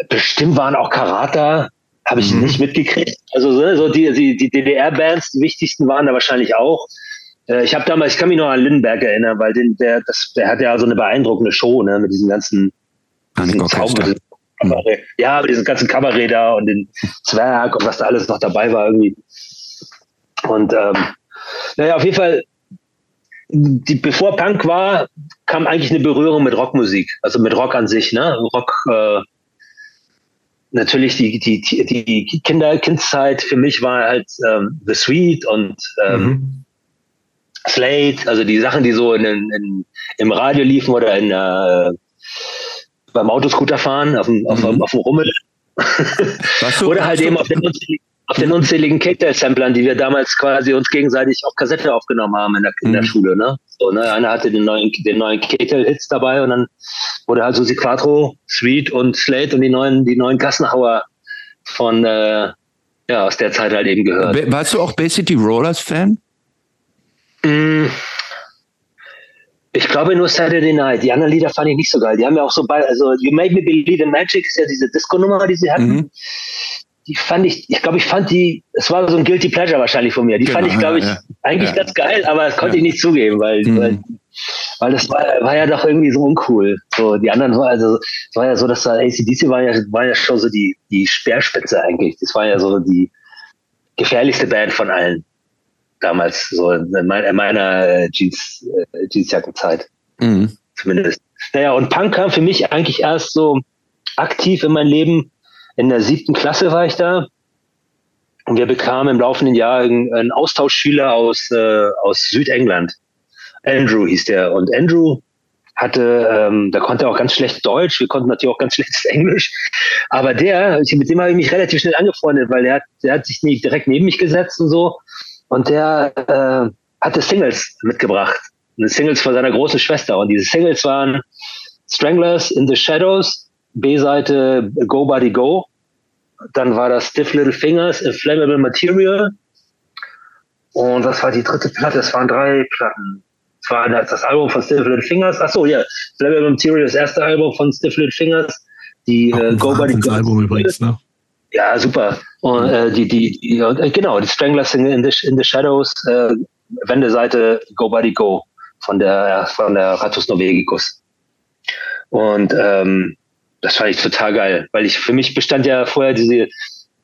bestimmt waren auch Karata, habe ich mhm. nicht mitgekriegt. Also so die, die, die DDR-Bands, die wichtigsten waren da wahrscheinlich auch. Äh, ich habe damals, ich kann mich noch an Lindenberg erinnern, weil den, der, das, der hat ja so eine beeindruckende Show, ne, mit diesen ganzen diesen Zauber, mhm. ja, mit diesem ganzen Kabarett da und den Zwerg und was da alles noch dabei war irgendwie. Und ähm, naja, auf jeden Fall, die, bevor Punk war, kam eigentlich eine Berührung mit Rockmusik, also mit Rock an sich, ne? Rock, äh, natürlich die, die, die Kinder, Kindzeit für mich war halt ähm, The Sweet und ähm, mhm. Slate, also die Sachen, die so in, in, im Radio liefen oder in, äh, beim Autoscooter fahren, auf dem, auf, mhm. auf dem Rummel. [LAUGHS] oder halt eben auf den, auf den unzähligen K-Tail-Samplern, die wir damals quasi uns gegenseitig auf Kassette aufgenommen haben in der, in der mhm. Schule. Ne? So, ne? Einer hatte den neuen, den neuen K-Tail-Hits dabei und dann wurde halt Susi Quattro, Sweet und Slate und die neuen, die neuen Gassenhauer von, äh, ja, aus der Zeit halt eben gehört. Warst du auch Bay City Rollers Fan? Mm, ich glaube nur Saturday Night. Die anderen Lieder fand ich nicht so geil. Die haben ja auch so bei, also You Make Me Believe in Magic ist ja diese Disco-Nummer, die sie hatten. Mhm die fand ich, ich glaube, ich fand die, es war so ein Guilty Pleasure wahrscheinlich von mir. Die genau, fand ich, glaube ich, ja, eigentlich ja. ganz geil, aber das konnte ich nicht zugeben, weil, mhm. weil, weil, das war, war ja doch irgendwie so uncool. So, die anderen, also, es war ja so, dass da ACDC war ja, war ja schon so die, die Speerspitze eigentlich. Das war ja so die gefährlichste Band von allen. Damals, so in meiner, in meiner äh, Jeans, äh, Jeansjackenzeit. Mhm. Zumindest. Naja, und Punk kam für mich eigentlich erst so aktiv in mein Leben, in der siebten Klasse war ich da und wir bekamen im laufenden Jahr einen Austauschschüler aus, äh, aus Südengland. Andrew hieß der. Und Andrew hatte, ähm, da konnte er auch ganz schlecht Deutsch, wir konnten natürlich auch ganz schlecht [LAUGHS] Englisch. Aber der, mit dem habe ich mich relativ schnell angefreundet, weil der hat, der hat sich direkt neben mich gesetzt und so. Und der äh, hatte Singles mitgebracht. Singles von seiner großen Schwester. Und diese Singles waren Stranglers in the Shadows B-Seite Go Body Go. Dann war das Stiff Little Fingers, Inflammable Material. Und was war die dritte Platte? Es waren drei Platten. Es war das Album von Stiff Little Fingers. Achso, ja. Inflammable Material, das erste Album von Stiff Little Fingers. Die äh, Go Body Go. Album übrigens, ne? Ja, super. Und äh, die, die, die äh, genau, die Stranglers in the, in the Shadows, äh, Wendeseite Go Body Go von der von der Ratus Norvegicus. Und ähm, das fand ich total geil, weil ich für mich bestand ja vorher diese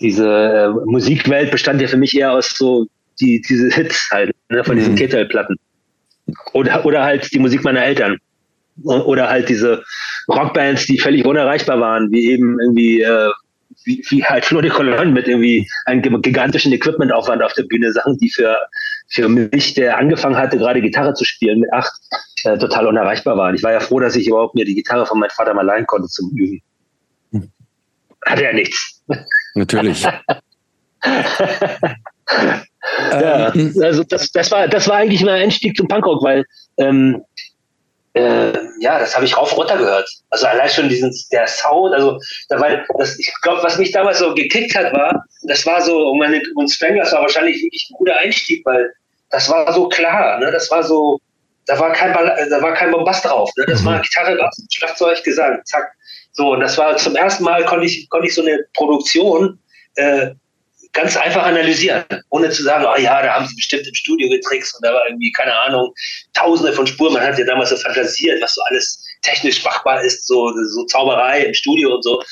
diese äh, Musikwelt bestand ja für mich eher aus so die diese Hits halt ne, von diesen mhm. Ketel-Platten. Oder oder halt die Musik meiner Eltern. Oder halt diese Rockbands, die völlig unerreichbar waren, wie eben irgendwie äh, wie, wie halt Flo de Cologne mit irgendwie einem gigantischen Equipmentaufwand auf der Bühne, Sachen, die für, für mich, der angefangen hatte, gerade Gitarre zu spielen mit acht, äh, total unerreichbar waren. Ich war ja froh, dass ich überhaupt mir die Gitarre von meinem Vater mal leihen konnte zum Üben. Hatte er nichts. Natürlich. [LAUGHS] ja, ähm, also das, das war das war eigentlich mein Einstieg zum Punkrock, weil ähm, äh, ja, das habe ich rauf und runter gehört. Also allein schon diesen, der Sound, also da war, das, ich glaube, was mich damals so gekickt hat, war, das war so, und, meine, und Stranglers war wahrscheinlich wirklich ein guter Einstieg, weil das war so klar, ne? das war so, da war kein, da war kein Bombast drauf, ne? das mhm. war Gitarre, Bass, Schlagzeug, Gesang, zack. So, und das war zum ersten Mal, konnte ich, konnte ich so eine Produktion äh, ganz einfach analysieren, ohne zu sagen, oh ja, da haben sie bestimmt im Studio getrickst und da war irgendwie, keine Ahnung, tausende von Spuren. Man hat ja damals so fantasiert, was so alles technisch machbar ist, so, so Zauberei im Studio und so.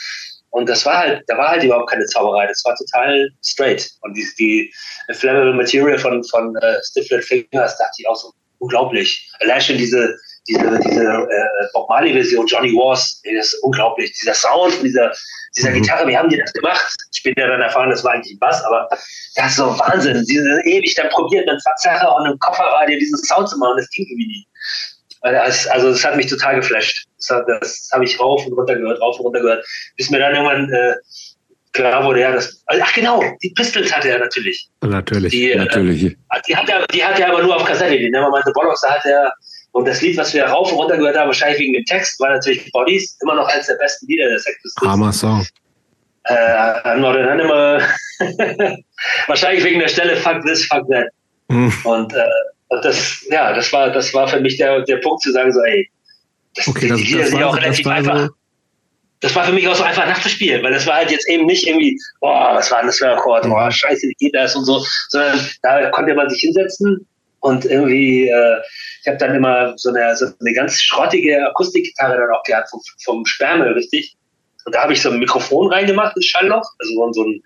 Und das war halt, da war halt überhaupt keine Zauberei, das war total straight. Und die, die Flammable Material von, von uh, Stiflet Fingers dachte ich auch so unglaublich. Allein schon diese, diese, diese äh, Bob Marley-Version, Johnny Wars, das ist unglaublich. Dieser Sound von dieser, dieser mhm. Gitarre, wie haben die das gemacht? Später dann erfahren, das war eigentlich ein Bass, aber das ist so Wahnsinn. Sie sind ewig dann probiert, einem Verzerrer und einem Kofferradio diesen Sound zu machen, das ging irgendwie nie. Also das hat mich total geflasht. Das, das habe ich rauf und runter gehört, rauf und runter gehört, bis mir dann irgendwann äh, klar wurde, ja, das. Ach genau, die Pistols hatte er natürlich. Natürlich. Die, äh, natürlich. Äh, die, hat er, die hat er aber nur auf Kassette. Die Nevermind the Bollocks, da hat er und das Lied, was wir rauf und runter gehört haben, wahrscheinlich wegen dem Text, war natürlich Bodies, immer noch eines der besten Lieder der Sex Pistols. Hammer Song. Äh, I'm not an animal. wahrscheinlich wegen der Stelle Fuck this, fuck that. Mhm. Und, äh, und das, ja, das war, das war für mich der, der Punkt zu sagen, so, ey, das, okay, das, die Lieder sind ja auch relativ einfach. So das war für mich auch so einfach nachzuspielen, weil das war halt jetzt eben nicht irgendwie, boah, was war denn das für ein Akkord, boah, scheiße, wie geht das und so, sondern da konnte man sich hinsetzen und irgendwie, äh, ich habe dann immer so eine, so eine ganz schrottige Akustikgitarre dann auch gehabt vom, vom Sperrmüll, richtig. Und da habe ich so ein Mikrofon reingemacht, ein Schallloch, also so ein,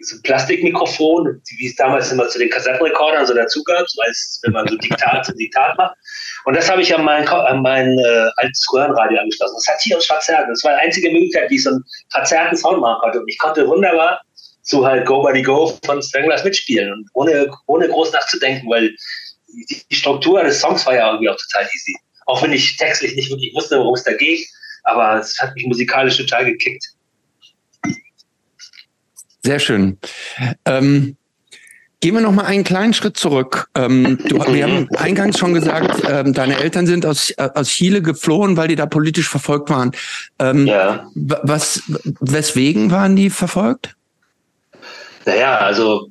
so ein Plastikmikrofon, wie es damals immer zu den Kassettenrekordern so dazu gab, so als wenn man so Diktat, Diktat macht. Und das habe ich an mein, an mein äh, altes Röhrenradio angeschlossen. Das hat hier uns verzerrt. Das war die einzige Möglichkeit, wie ich so einen verzerrten Sound machen konnte. Und ich konnte wunderbar zu halt Go Buddy Go von Stranglers mitspielen und ohne, ohne groß nachzudenken, weil die Struktur des Songs war ja irgendwie auch total easy. Auch wenn ich textlich nicht wirklich wusste, worum es da geht, aber es hat mich musikalisch total gekickt. Sehr schön. Ähm, gehen wir noch mal einen kleinen Schritt zurück. Ähm, du, wir haben eingangs schon gesagt, ähm, deine Eltern sind aus, äh, aus Chile geflohen, weil die da politisch verfolgt waren. Ähm, ja. Was, weswegen waren die verfolgt? Naja, also,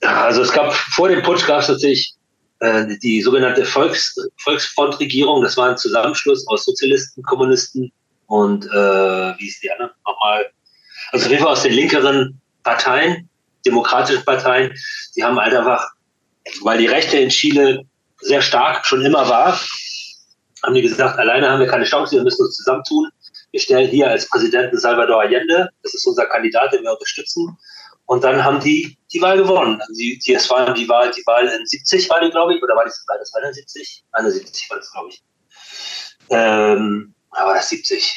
also es gab vor dem Putsch gab es tatsächlich äh, die sogenannte Volks, Volksfrontregierung, das war ein Zusammenschluss aus Sozialisten, Kommunisten und äh, wie ist die andere nochmal? Also auf jeden Fall aus den linkeren Parteien, demokratischen Parteien, die haben halt einfach, weil die Rechte in Chile sehr stark schon immer war, haben die gesagt, alleine haben wir keine Chance, wir müssen uns zusammentun. Wir stellen hier als Präsidenten Salvador Allende, das ist unser Kandidat, den wir unterstützen. Und dann haben die die Wahl gewonnen. Die, die, es war die Wahl, die Wahl in 70 war die, glaube ich, oder war das, war das 71? 71 war das, glaube ich. Ähm, aber das 70.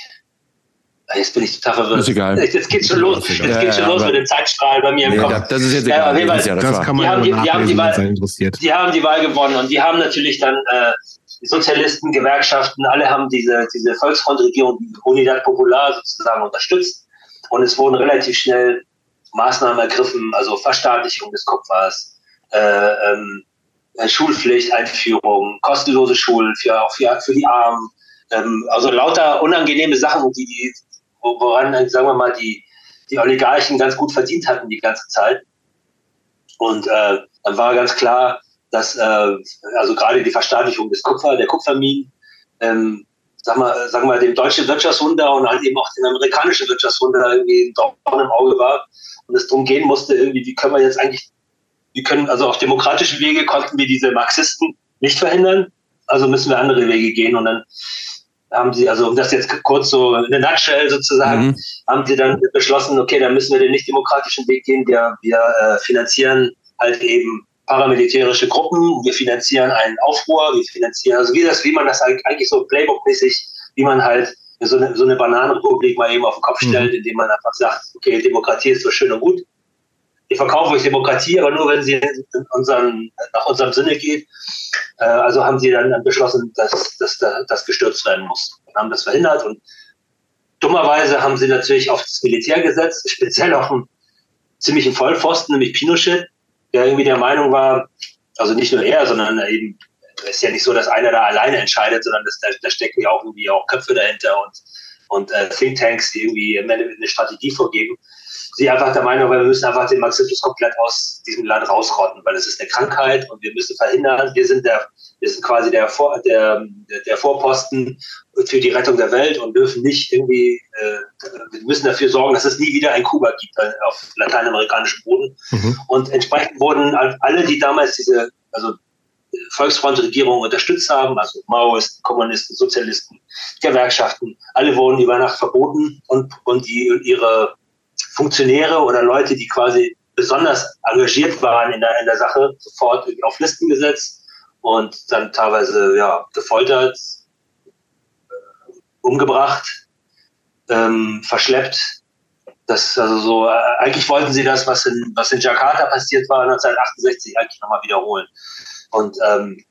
Jetzt bin ich total verwirrt. Ist egal. Jetzt geht's schon los. Jetzt ja, geht's schon ja, los mit dem Zeitstrahl bei mir im nee, Kopf. Das ist jetzt egal. Ja, das, das kann man die haben, die, die, haben die, Wahl, die haben die Wahl gewonnen und die haben natürlich dann äh, Sozialisten, Gewerkschaften, alle haben diese, diese Volksfrontregierung, Unidad Popular sozusagen unterstützt. Und es wurden relativ schnell Maßnahmen ergriffen, also Verstaatlichung des Kupfers, äh, ähm, Schulpflicht, Einführung, kostenlose Schulen für, auch für, für die Armen, ähm, also lauter unangenehme Sachen, die die woran, sagen wir mal, die, die Oligarchen ganz gut verdient hatten die ganze Zeit. Und äh, dann war ganz klar, dass äh, also gerade die Verstaatlichung des Kupfer, der Kupferminen, ähm, sag mal, sagen wir, dem deutschen Wirtschaftswunder und halt eben auch dem amerikanischen Wirtschaftswunder irgendwie ein Dorn im Auge war und es darum gehen musste, irgendwie, wie können wir jetzt eigentlich, wie können, also auf demokratischen Wege konnten wir diese Marxisten nicht verhindern, also müssen wir andere Wege gehen und dann haben sie, also um das jetzt kurz so in der Nutshell sozusagen, mhm. haben sie dann beschlossen, okay, dann müssen wir den nicht demokratischen Weg gehen, wir, wir äh, finanzieren halt eben paramilitärische Gruppen, wir finanzieren einen Aufruhr, wir finanzieren, also wie das, wie man das eigentlich so Playbook-mäßig, wie man halt so eine, so eine Bananenrepublik mal eben auf den Kopf mhm. stellt, indem man einfach sagt, okay, Demokratie ist so schön und gut. Wir verkaufen euch Demokratie, aber nur, wenn sie unseren, nach unserem Sinne geht. Äh, also haben sie dann beschlossen, dass, dass das gestürzt werden muss. Und haben das verhindert und dummerweise haben sie natürlich auf das Militär gesetzt, speziell auf einen ziemlichen Vollpfosten, nämlich Pinochet, der irgendwie der Meinung war, also nicht nur er, sondern eben, es ist ja nicht so, dass einer da alleine entscheidet, sondern das, da, da stecken ja auch irgendwie auch Köpfe dahinter und, und äh, Thinktanks, die irgendwie eine Strategie vorgeben. Sie einfach der Meinung, weil wir müssen einfach den Marxismus komplett aus diesem Land rausrotten, weil es ist eine Krankheit und wir müssen verhindern, wir sind der, wir sind quasi der, Vor, der, der Vorposten für die Rettung der Welt und dürfen nicht irgendwie, äh, wir müssen dafür sorgen, dass es nie wieder ein Kuba gibt äh, auf lateinamerikanischem Boden. Mhm. Und entsprechend wurden alle, die damals diese, also Volksfrontregierung unterstützt haben, also Maoisten, Kommunisten, Sozialisten, Gewerkschaften, alle wurden über Nacht verboten und, und die und ihre Funktionäre oder Leute, die quasi besonders engagiert waren in der, in der Sache, sofort auf Listen gesetzt und dann teilweise ja, gefoltert, umgebracht, ähm, verschleppt. Das also so, äh, eigentlich wollten sie das, was in, was in Jakarta passiert war 1968, eigentlich nochmal wiederholen. Und ähm,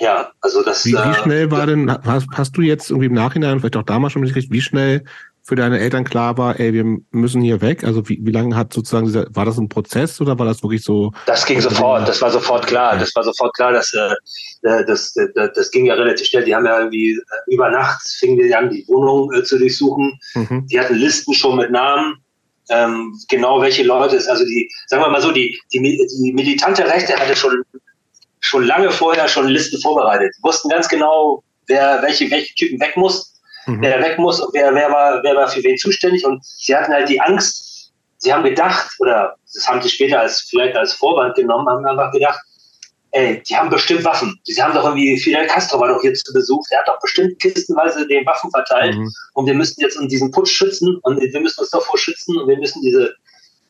ja, also das. Wie, wie äh, schnell war denn, hast, hast du jetzt irgendwie im Nachhinein, vielleicht auch damals schon mitgekriegt, wie schnell für deine Eltern klar war, ey, wir müssen hier weg? Also wie, wie lange hat sozusagen dieser, war das ein Prozess oder war das wirklich so? Das ging sofort, das war sofort klar. Das war sofort klar, dass äh, äh das, das, äh, das ging ja relativ schnell. Die haben ja irgendwie äh, über Nacht fingen die an, die Wohnung äh, zu durchsuchen. Mhm. Die hatten Listen schon mit Namen. Ähm, genau welche Leute es, also die, sagen wir mal so, die, die, die militante Rechte hatte schon, schon lange vorher schon Listen vorbereitet. Die wussten ganz genau, wer, welche, welche Typen weg muss mhm. wer weg muss und wer, wer, war, wer war für wen zuständig. Und sie hatten halt die Angst, sie haben gedacht, oder das haben sie später als vielleicht als Vorwand genommen, haben einfach gedacht, ey, die haben bestimmt Waffen. Sie haben doch irgendwie, Fidel Castro war doch hier zu Besuch, der hat doch bestimmt kistenweise den Waffen verteilt mhm. und wir müssen jetzt um diesen Putsch schützen und wir müssen uns davor schützen und wir müssen diese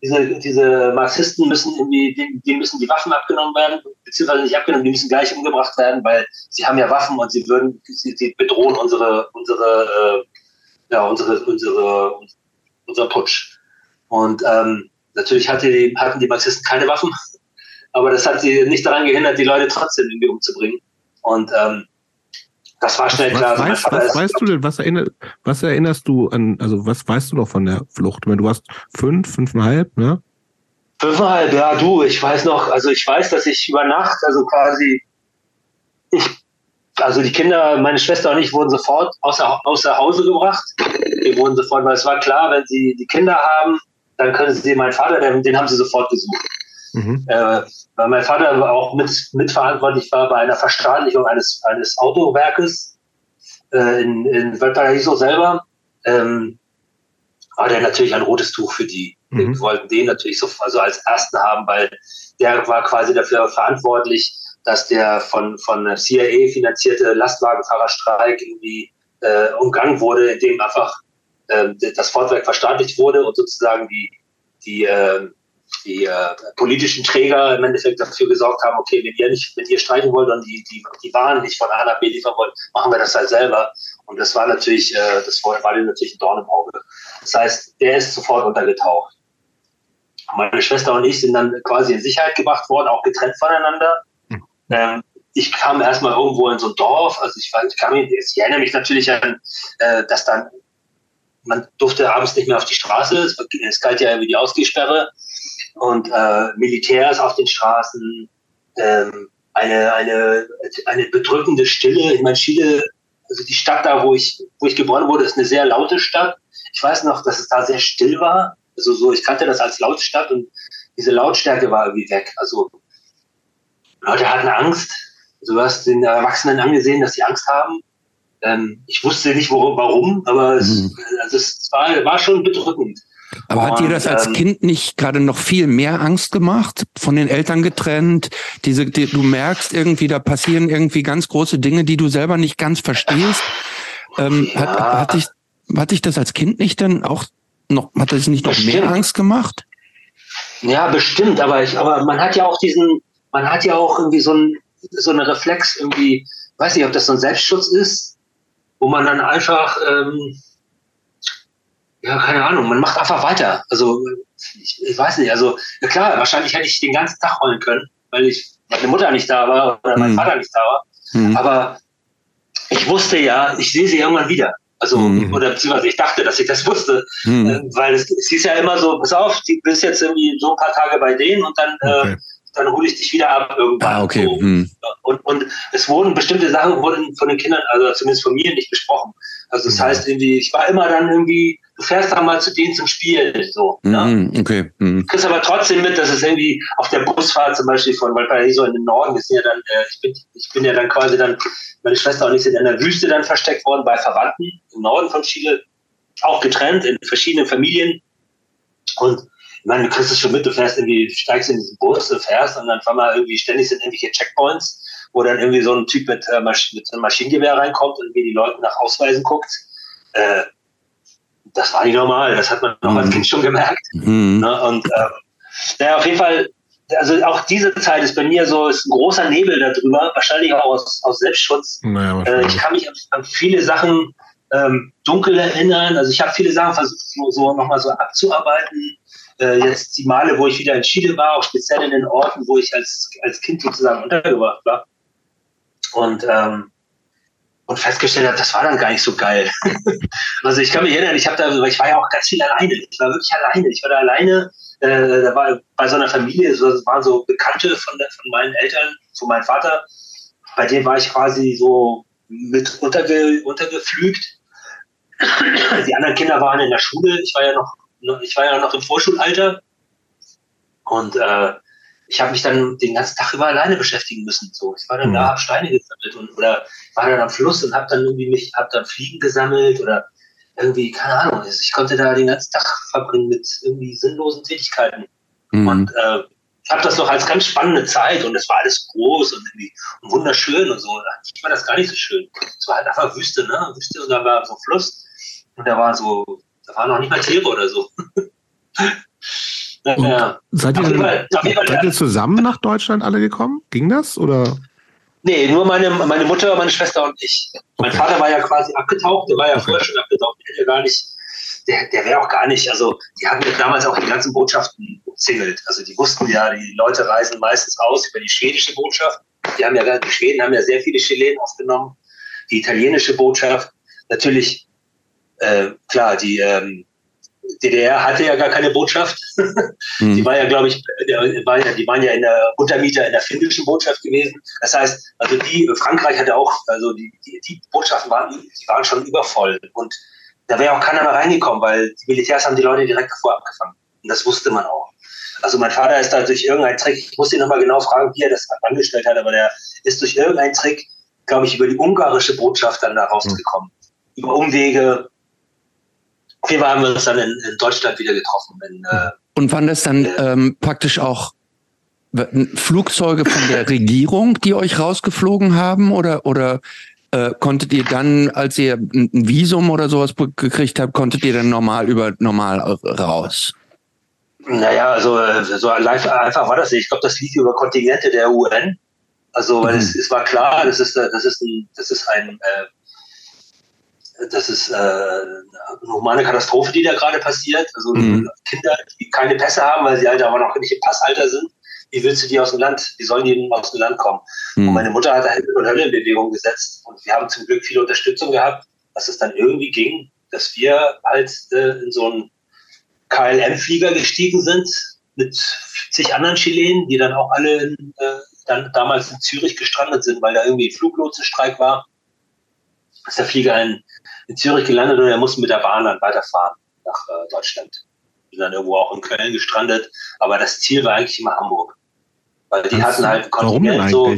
diese, diese Marxisten müssen irgendwie, denen müssen die Waffen abgenommen werden, beziehungsweise nicht abgenommen, die müssen gleich umgebracht werden, weil sie haben ja Waffen und sie würden, sie, sie bedrohen unsere, unsere, äh, ja, unsere, unsere, unser Putsch. Und ähm, natürlich hatte die, hatten die Marxisten keine Waffen, aber das hat sie nicht daran gehindert, die Leute trotzdem irgendwie umzubringen. Und ähm, das war schnell was, klar. Was, weißt, was weißt du denn, was, erinner, was erinnerst du an, also was weißt du noch von der Flucht? Wenn du warst fünf, fünfeinhalb, ne? Fünfeinhalb, ja, du, ich weiß noch, also ich weiß, dass ich über Nacht, also quasi, ich, also die Kinder, meine Schwester und ich wurden sofort außer, außer Hause gebracht. Wir wurden sofort, weil es war klar, wenn sie die Kinder haben, dann können sie meinen Vater, den, den haben sie sofort gesucht. Mhm. Äh, weil mein Vater auch mit, mitverantwortlich war bei einer Verstaatlichung eines, eines Autowerkes äh, in, in Valparaiso selber. Ähm, war der natürlich ein rotes Tuch für die. Mhm. Wir wollten den natürlich so also als ersten haben, weil der war quasi dafür verantwortlich, dass der von, von CIA finanzierte Lastwagenfahrerstreik irgendwie äh, umgangen wurde, indem einfach äh, das Fortwerk verstaatlicht wurde und sozusagen die, die äh, die äh, politischen Träger im Endeffekt dafür gesorgt haben, okay, wenn ihr nicht, wenn ihr streichen wollt und die, die, die Waren nicht von A nach B liefern wollt, machen wir das halt selber. Und das war natürlich, äh, das war, war natürlich ein Dorn im Auge. Das heißt, der ist sofort untergetaucht. Meine Schwester und ich sind dann quasi in Sicherheit gebracht worden, auch getrennt voneinander. Mhm. Ähm, ich kam erstmal irgendwo in so ein Dorf, also ich, ich, kam, ich erinnere mich natürlich an, äh, dass dann man durfte abends nicht mehr auf die Straße, es, galt ja wie die Ausgehsperre und äh, Militärs auf den Straßen, ähm, eine, eine, eine bedrückende Stille. Ich meine, Chile, also die Stadt da, wo ich, wo ich geboren wurde, ist eine sehr laute Stadt. ich weiß noch, dass es da sehr still war. Also so, ich kannte das als Lautstadt und diese Lautstärke war irgendwie weg. Also Leute hatten Angst. Also du hast den Erwachsenen angesehen, dass sie Angst haben. Ähm, ich wusste nicht worum, warum, aber es, mhm. also es war, war schon bedrückend. Aber und, hat dir das als ähm, Kind nicht gerade noch viel mehr Angst gemacht? Von den Eltern getrennt? Diese, die, du merkst irgendwie, da passieren irgendwie ganz große Dinge, die du selber nicht ganz verstehst. Ähm, ja. hat, hat, dich, hat dich das als Kind nicht dann auch noch, hat das nicht noch bestimmt. mehr Angst gemacht? Ja, bestimmt, aber ich, aber man hat ja auch diesen, man hat ja auch irgendwie so ein, so eine Reflex irgendwie, weiß nicht, ob das so ein Selbstschutz ist, wo man dann einfach, ähm, ja, keine Ahnung, man macht einfach weiter. Also, ich, ich weiß nicht, also, ja klar, wahrscheinlich hätte ich den ganzen Tag rollen können, weil ich, meine Mutter nicht da war oder mein hm. Vater nicht da war. Hm. Aber ich wusste ja, ich sehe sie irgendwann wieder. Also, mhm. oder beziehungsweise ich dachte, dass ich das wusste. Mhm. Äh, weil es, es hieß ja immer so, pass auf, du bist jetzt irgendwie so ein paar Tage bei denen und dann, äh, okay. äh, dann hole ich dich wieder ab irgendwann. Ah, okay. So. Mhm. Und, und es wurden bestimmte Sachen wurden von den Kindern, also zumindest von mir, nicht besprochen. Also das mhm. heißt irgendwie, ich war immer dann irgendwie, du fährst dann mal zu denen zum Spielen. So, mhm, ja? Okay. Mhm. Du kriegst aber trotzdem mit, dass es irgendwie auf der Busfahrt zum Beispiel von Valparaiso in den Norden, sind ja dann, äh, ich, bin, ich bin ja dann quasi dann meine Schwester und ich sind in der Wüste dann versteckt worden bei Verwandten im Norden von Chile, auch getrennt in verschiedenen Familien. Und ich meine, du kriegst es schon mit, du fährst irgendwie, steigst in diesen Bus, du fährst und dann fahren wir irgendwie ständig sind irgendwelche Checkpoints, wo dann irgendwie so ein Typ mit, äh, Masch mit einem Maschinengewehr reinkommt und wie die Leute nach Ausweisen guckt. Äh, das war nicht normal, das hat man noch mhm. als Kind schon gemerkt. Mhm. Ne? Und ähm, naja, auf jeden Fall also auch diese Zeit ist bei mir so, ist ein großer Nebel darüber, wahrscheinlich auch aus, aus Selbstschutz. Naja, äh, ich kann mich an, an viele Sachen ähm, dunkel erinnern. Also ich habe viele Sachen versucht, so, so nochmal so abzuarbeiten. Äh, jetzt die Male, wo ich wieder in Chile war, auch speziell in den Orten, wo ich als, als Kind sozusagen untergebracht war. Und, ähm, und festgestellt habe, das war dann gar nicht so geil. [LAUGHS] also ich kann mich erinnern, ich habe da, ich war ja auch ganz viel alleine. Ich war wirklich alleine. Ich war da alleine äh, da war bei so einer Familie, das waren so Bekannte von, von meinen Eltern, von meinem Vater, bei denen war ich quasi so mit unterge, untergepflügt. Die anderen Kinder waren in der Schule, ich war ja noch, ich war ja noch im Vorschulalter und äh, ich habe mich dann den ganzen Tag über alleine beschäftigen müssen. So, ich war dann mhm. da, hab Steine gesammelt und oder war dann am Fluss und habe dann irgendwie mich, hab dann Fliegen gesammelt oder irgendwie, keine Ahnung, ich konnte da den ganzen Tag verbringen mit irgendwie sinnlosen Tätigkeiten. Mhm. Und äh, ich habe das noch als ganz spannende Zeit und es war alles groß und irgendwie und wunderschön und so. Ich war das gar nicht so schön. Es war halt einfach Wüste, ne? Wüste und da war so Fluss und da war so, da waren noch nicht mal Tiere oder so. [LAUGHS] ja. Seid ihr, Fall, seid ihr zusammen nach Deutschland alle gekommen? Ging das oder? Nee, nur meine, meine Mutter, meine Schwester und ich. Okay. Mein Vater war ja quasi abgetaucht, der war ja okay. vorher schon abgetaucht, der hätte gar nicht, der, der wäre auch gar nicht, also die hatten ja damals auch die ganzen Botschaften umzingelt. Also die wussten ja, die Leute reisen meistens aus über die schwedische Botschaft. Die haben ja, die Schweden haben ja sehr viele Chilenen aufgenommen. Die italienische Botschaft, natürlich, äh, klar, die ähm, DDR hatte ja gar keine Botschaft. [LAUGHS] Mhm. Die war ja, glaube ich, die waren ja in der Untermieter in der finnischen Botschaft gewesen. Das heißt, also die, Frankreich hatte auch, also die, die, die Botschaften waren, die waren schon übervoll. Und da wäre auch keiner mehr reingekommen, weil die Militärs haben die Leute direkt davor abgefangen. Und das wusste man auch. Also mein Vater ist da durch irgendeinen Trick, ich muss ihn nochmal genau fragen, wie er das angestellt hat, aber der ist durch irgendeinen Trick, glaube ich, über die ungarische Botschaft dann da rausgekommen. Mhm. Über Umwege, Fall haben wir uns dann in, in Deutschland wieder getroffen. In, äh, Und waren das dann äh, ähm, praktisch auch Flugzeuge von der Regierung, die euch rausgeflogen haben? Oder, oder äh, konntet ihr dann, als ihr ein Visum oder sowas gekriegt habt, konntet ihr dann normal über normal raus? Naja, also äh, so einfach war das nicht. Ich glaube, das lief über Kontingente der UN. Also, weil mhm. es, es war klar, das ist, das ist ein, das ist ein äh, das ist äh, eine humane Katastrophe, die da gerade passiert. Also mhm. Kinder, die keine Pässe haben, weil sie halt aber noch nicht im Passalter sind. Wie willst du die aus dem Land? Wie sollen die aus dem Land kommen? Mhm. Und meine Mutter hat da Himmel und Hölle in Bewegung gesetzt. Und wir haben zum Glück viel Unterstützung gehabt, dass es dann irgendwie ging, dass wir halt äh, in so einen KLM-Flieger gestiegen sind mit 50 anderen Chilenen, die dann auch alle in, äh, dann damals in Zürich gestrandet sind, weil da irgendwie ein Fluglotsenstreik war. Ist der Flieger in in Zürich gelandet und er musste mit der Bahn dann weiterfahren. nach äh, Deutschland. Bin dann irgendwo auch in Köln gestrandet, aber das Ziel war eigentlich immer Hamburg. Weil die das, hatten halt ein Kontingent so.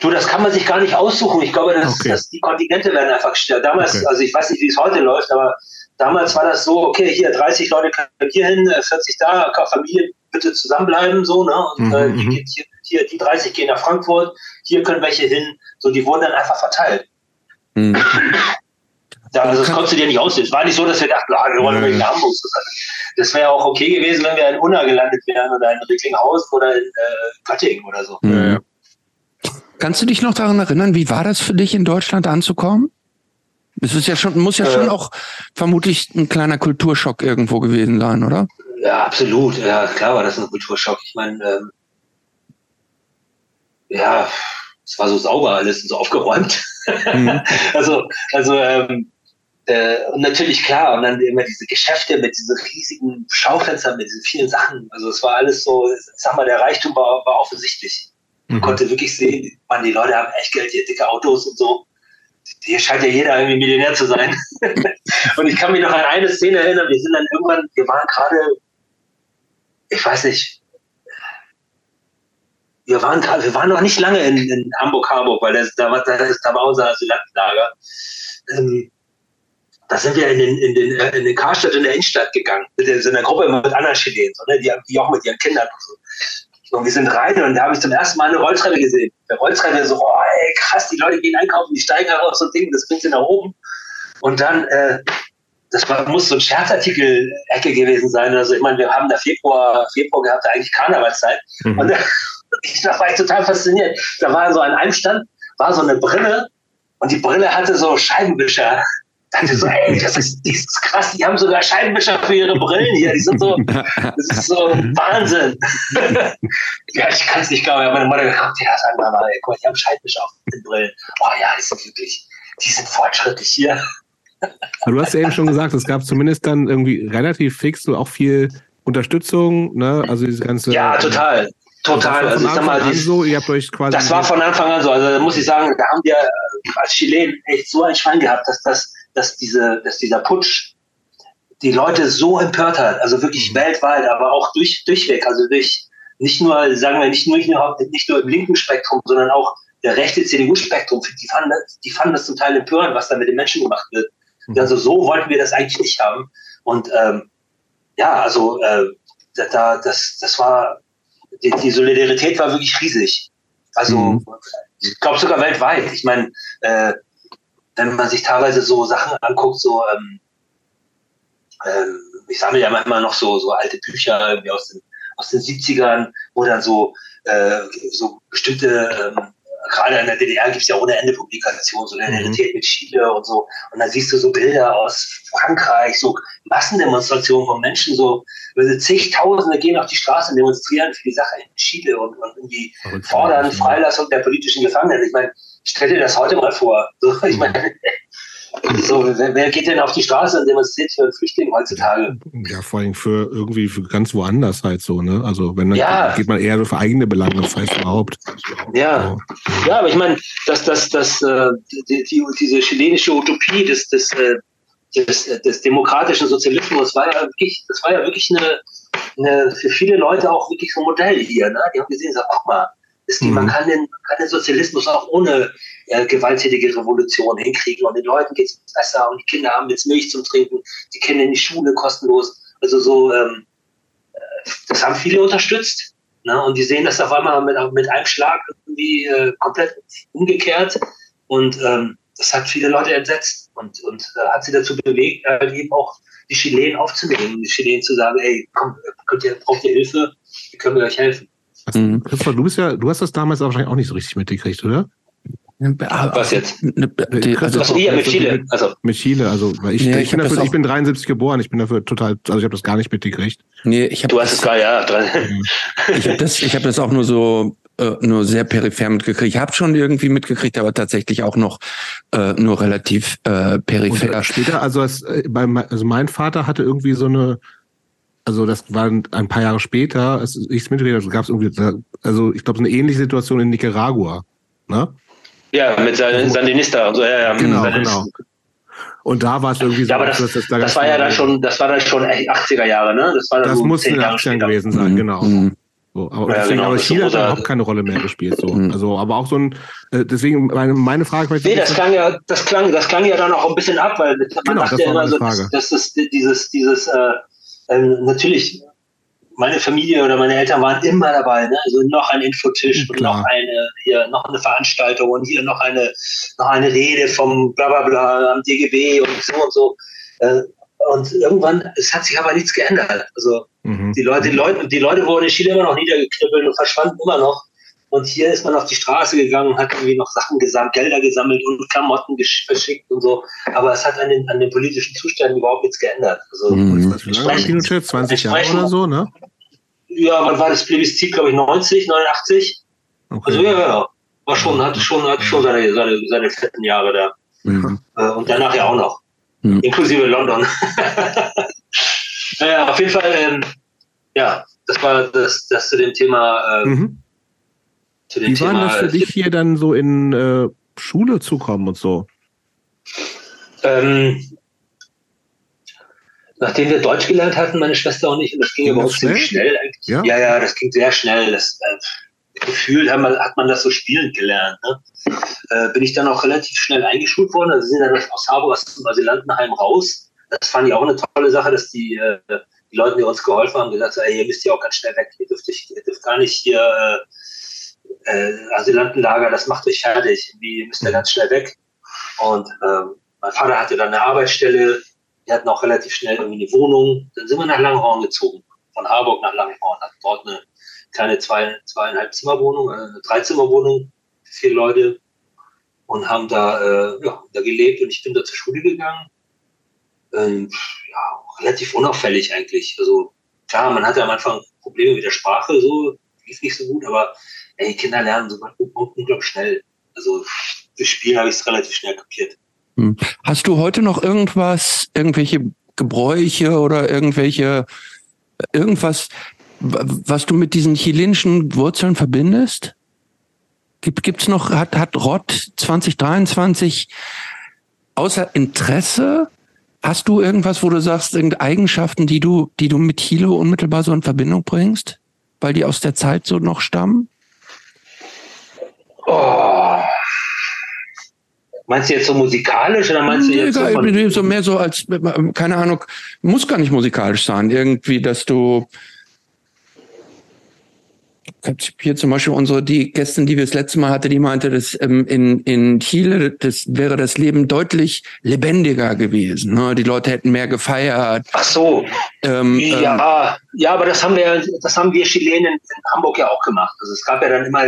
Du, das kann man sich gar nicht aussuchen. Ich glaube, dass, okay. dass die Kontingente werden einfach gestellt. Damals, okay. also ich weiß nicht, wie es heute läuft, aber damals war das so, okay, hier 30 Leute können hier hin, 40 äh, da, Familien bitte zusammenbleiben, so, ne? Und mhm, äh, hier, hier, die 30 gehen nach Frankfurt, hier können welche hin. So, die wurden dann einfach verteilt. Mhm. Ja, also das konntest du dir nicht aussehen. Es war nicht so, dass wir dachten, ah, wir wollen ja, nach Hamburg. Das wäre auch okay gewesen, wenn wir in Unna gelandet wären oder in Recklinghausen oder in äh, Göttingen oder so. Ja. Kannst du dich noch daran erinnern, wie war das für dich in Deutschland anzukommen? Es ist ja schon, muss ja äh, schon auch vermutlich ein kleiner Kulturschock irgendwo gewesen sein, oder? Ja, absolut. Ja, klar war das ein Kulturschock. Ich meine, ähm, ja, es war so sauber alles und so aufgeräumt. Mhm. [LAUGHS] also, also ähm, äh, und natürlich klar, und dann immer diese Geschäfte mit diesen riesigen Schaufenstern, mit diesen vielen Sachen. Also es war alles so, ich sag mal, der Reichtum war, war offensichtlich. Man mhm. konnte wirklich sehen, man, die Leute haben echt Geld, hier dicke Autos und so. Hier scheint ja jeder irgendwie Millionär zu sein. [LAUGHS] und ich kann mich noch an eine Szene erinnern, wir sind dann irgendwann, wir waren gerade, ich weiß nicht, wir waren wir waren noch nicht lange in, in Hamburg-Harburg, weil das, da, war, das, da war unser Asylantenlager. Ähm, da sind wir in den, in den, in den Karstadt in der Innenstadt gegangen, mit der, so einer Gruppe mit anderen Chilenen, so, ne, die, die auch mit ihren Kindern und so. Und wir sind rein und da habe ich zum ersten Mal eine Rolltreppe gesehen. Der Rolltreppe so, oh, ey, krass, die Leute gehen einkaufen, die steigen so ein Ding, das bringt sie nach oben. Und dann, äh, das war, muss so ein Scherzartikel-Ecke gewesen sein. Also ich meine, wir haben da Februar, Februar gehabt, eigentlich Karnevalszeit. Mhm. Und da, ich, da war ich total fasziniert. Da war so an einem Stand, war so eine Brille und die Brille hatte so Scheibenwischer dachte so, ey, das ist, das ist krass, die haben sogar Scheibenwischer für ihre Brillen hier. Die sind so, das ist so Wahnsinn. ja, ich kann es nicht glauben. Meine Mutter gesagt, ja, sag mal, ey, guck mal, die haben Scheibenwischer auf den Brillen. Oh ja, die sind wirklich, die sind fortschrittlich hier. du hast ja eben schon gesagt, es gab zumindest dann irgendwie relativ fix so auch viel Unterstützung, ne? Also diese ganze. Ja, total. Total. Also ich sag mal, dies, so, ihr habt euch quasi das war von Anfang an so. Also da muss ich sagen, da haben wir als Chilen echt so ein Schwein gehabt, dass das dass, diese, dass dieser Putsch die Leute so empört hat, also wirklich mhm. weltweit, aber auch durch, durchweg, also durch nicht nur, sagen wir, nicht nur, nicht nur im linken Spektrum, sondern auch der rechte CDU-Spektrum, die fanden, die fanden das zum Teil empörend, was da mit den Menschen gemacht wird. Mhm. Also so wollten wir das eigentlich nicht haben. Und ähm, ja, also äh, da, das, das war, die, die Solidarität war wirklich riesig. Also mhm. ich glaube sogar weltweit. Ich meine, äh, wenn man sich teilweise so Sachen anguckt, so, ähm, ähm, ich sammle ja manchmal noch so, so alte Bücher irgendwie aus den, aus den 70ern, wo dann so, äh, so bestimmte, ähm, gerade in der DDR gibt es ja ohne Ende Publikationen, so Solidarität mhm. mit Chile und so. Und dann siehst du so Bilder aus Frankreich, so Massendemonstrationen von Menschen, so also zigtausende gehen auf die Straße und demonstrieren für die Sache in Chile und, und irgendwie fordern Freilassung der politischen Gefangenen. Ich meine, stell dir das heute mal vor. So, ich meine, so, wer, wer, geht denn auf die Straße und demonstriert für Flüchtlinge heutzutage? Ja, vor allem für irgendwie für ganz woanders halt so, ne? Also wenn dann ja. geht man eher für eigene Belange, das heißt überhaupt. Ja, so. ja, aber ich meine, dass das, das, äh, die, die, diese chilenische Utopie des, des, äh, des, des demokratischen Sozialismus war ja wirklich, das war ja wirklich eine, eine für viele Leute auch wirklich so ein Modell hier. Ne? Die haben gesehen, sag, guck mal, ist die, mhm. man, kann den, man kann den Sozialismus auch ohne äh, gewalttätige Revolution hinkriegen und den Leuten geht es besser und die Kinder haben jetzt Milch zum Trinken, die Kinder in die Schule kostenlos. Also so, ähm, äh, das haben viele unterstützt. Ne? Und die sehen das auf einmal mit, mit einem Schlag irgendwie äh, komplett umgekehrt. Und ähm, das hat viele Leute entsetzt und, und äh, hat sie dazu bewegt, äh, eben auch die Chilenen aufzunehmen, die Chilenen zu sagen, ey, komm, könnt ihr, braucht ihr Hilfe, wie können wir euch helfen? Mhm. Christopher, du bist ja, du hast das damals wahrscheinlich auch nicht so richtig mitgekriegt, oder? Was jetzt? Ne, die, also, ja, mit Chile. Also. Mit Chile, also weil ich, nee, ich, ich, bin dafür, ich bin 73 geboren, ich bin dafür total, also ich habe das gar nicht mitgekriegt. Nee, ich hab du hast es gar, ja. ich habe das, ich hab das auch nur so äh, nur sehr peripher mitgekriegt. Ich habe schon irgendwie mitgekriegt, aber tatsächlich auch noch äh, nur relativ äh, peripher. Und später, also, es, äh, bei, also mein Vater hatte irgendwie so eine also das war ein paar Jahre später, als ich es mitrede, also gab es irgendwie, also ich glaube, so eine ähnliche Situation in Nicaragua. Ne? Ja, mit Sandinista und so, ja, ja. Genau, genau. Und da war es irgendwie so. Ja, aber das, dass das, da das war ja dann schon, das war dann schon 80er Jahre, ne? Das, war dann das so muss in den 80ern gewesen sein, mhm. genau. Mhm. So, aber ja, deswegen, genau, aber Chile hat überhaupt keine Rolle mehr gespielt. So. Mhm. Also, aber auch so ein, äh, deswegen meine, meine Frage. Nee, das klang ja, das klang, das klang ja dann auch ein bisschen ab, weil man genau, dachte ja immer so, dass, dass das dieses, dieses, äh, äh, natürlich meine Familie oder meine Eltern waren immer dabei. Ne? Also noch ein Infotisch und noch eine hier noch eine Veranstaltung und hier noch eine noch eine Rede vom Blablabla am DGB und so und so. Äh, und irgendwann, es hat sich aber nichts geändert. Also mhm. die Leute, die Leute, die Leute wurden in Chile immer noch niedergekribbelt und verschwanden immer noch. Und hier ist man auf die Straße gegangen und hat irgendwie noch Sachen gesammelt, Gelder gesammelt und Klamotten verschickt und so. Aber es hat an den, an den politischen Zuständen überhaupt nichts geändert. Also, mhm. Pinochet? 20 Jahre oder so, ne? Ja, wann war das Plebiszit, glaube ich, 90, 89? Okay. Also ja, ja, war schon, hatte schon, hatte schon seine, seine, seine fetten Jahre da. Mhm. Äh, und danach ja auch noch. Mhm. Inklusive London. [LAUGHS] naja, auf jeden Fall, ähm, ja, das war das, das zu dem Thema, ähm, mhm. Zu dem Wie war das für dich hier dann so in äh, Schule zu kommen und so? Ähm, nachdem wir Deutsch gelernt hatten, meine Schwester und ich, und das ging, ging überhaupt ziemlich schnell eigentlich. Ja? ja, ja, das ging sehr schnell. Das äh, Gefühl hat man, hat man das so spielend gelernt. Ne? Äh, bin ich dann auch relativ schnell eingeschult worden. Also sind dann aus Harburg aus dem Asylantenheim raus. Das fand ich auch eine tolle Sache, dass die, äh, die Leute, die uns geholfen haben, gesagt haben, hey, ihr müsst ja auch ganz schnell weg. Ihr dürft, ihr dürft gar nicht hier äh, Asylantenlager, das macht euch fertig, irgendwie müsst ihr ganz schnell weg. Und ähm, mein Vater hatte dann eine Arbeitsstelle, wir hatten auch relativ schnell irgendwie eine Wohnung. Dann sind wir nach Langhorn gezogen, von Harburg nach Langhorn, hatten dort eine kleine zwei, zweieinhalb Zimmerwohnung, äh, eine Dreizimmerwohnung, vier Leute und haben da, äh, ja, da gelebt und ich bin da zur Schule gegangen. Ähm, ja, relativ unauffällig eigentlich. Also klar, man hatte am Anfang Probleme mit der Sprache, so lief nicht so gut, aber ey, Kinder lernen so unglaublich schnell. Also das Spiel habe ich es relativ schnell kapiert. Hm. Hast du heute noch irgendwas, irgendwelche Gebräuche oder irgendwelche, irgendwas, was du mit diesen chilenischen Wurzeln verbindest? Gibt es noch, hat, hat Rott 2023 außer Interesse, hast du irgendwas, wo du sagst, irgendeine Eigenschaften, die du, die du mit Chile unmittelbar so in Verbindung bringst? Weil die aus der Zeit so noch stammen? Oh. Meinst du jetzt so musikalisch oder meinst du jetzt so, von so mehr so als keine Ahnung, muss gar nicht musikalisch sein, irgendwie, dass du hier zum Beispiel unsere die Gästin, die wir das letzte Mal hatte, die meinte, dass ähm, in in Chile das wäre das Leben deutlich lebendiger gewesen. Ne? Die Leute hätten mehr gefeiert. Ach so. Ähm, ja, ähm, ja, aber das haben wir, das haben wir Chilenen in Hamburg ja auch gemacht. Also es gab ja dann immer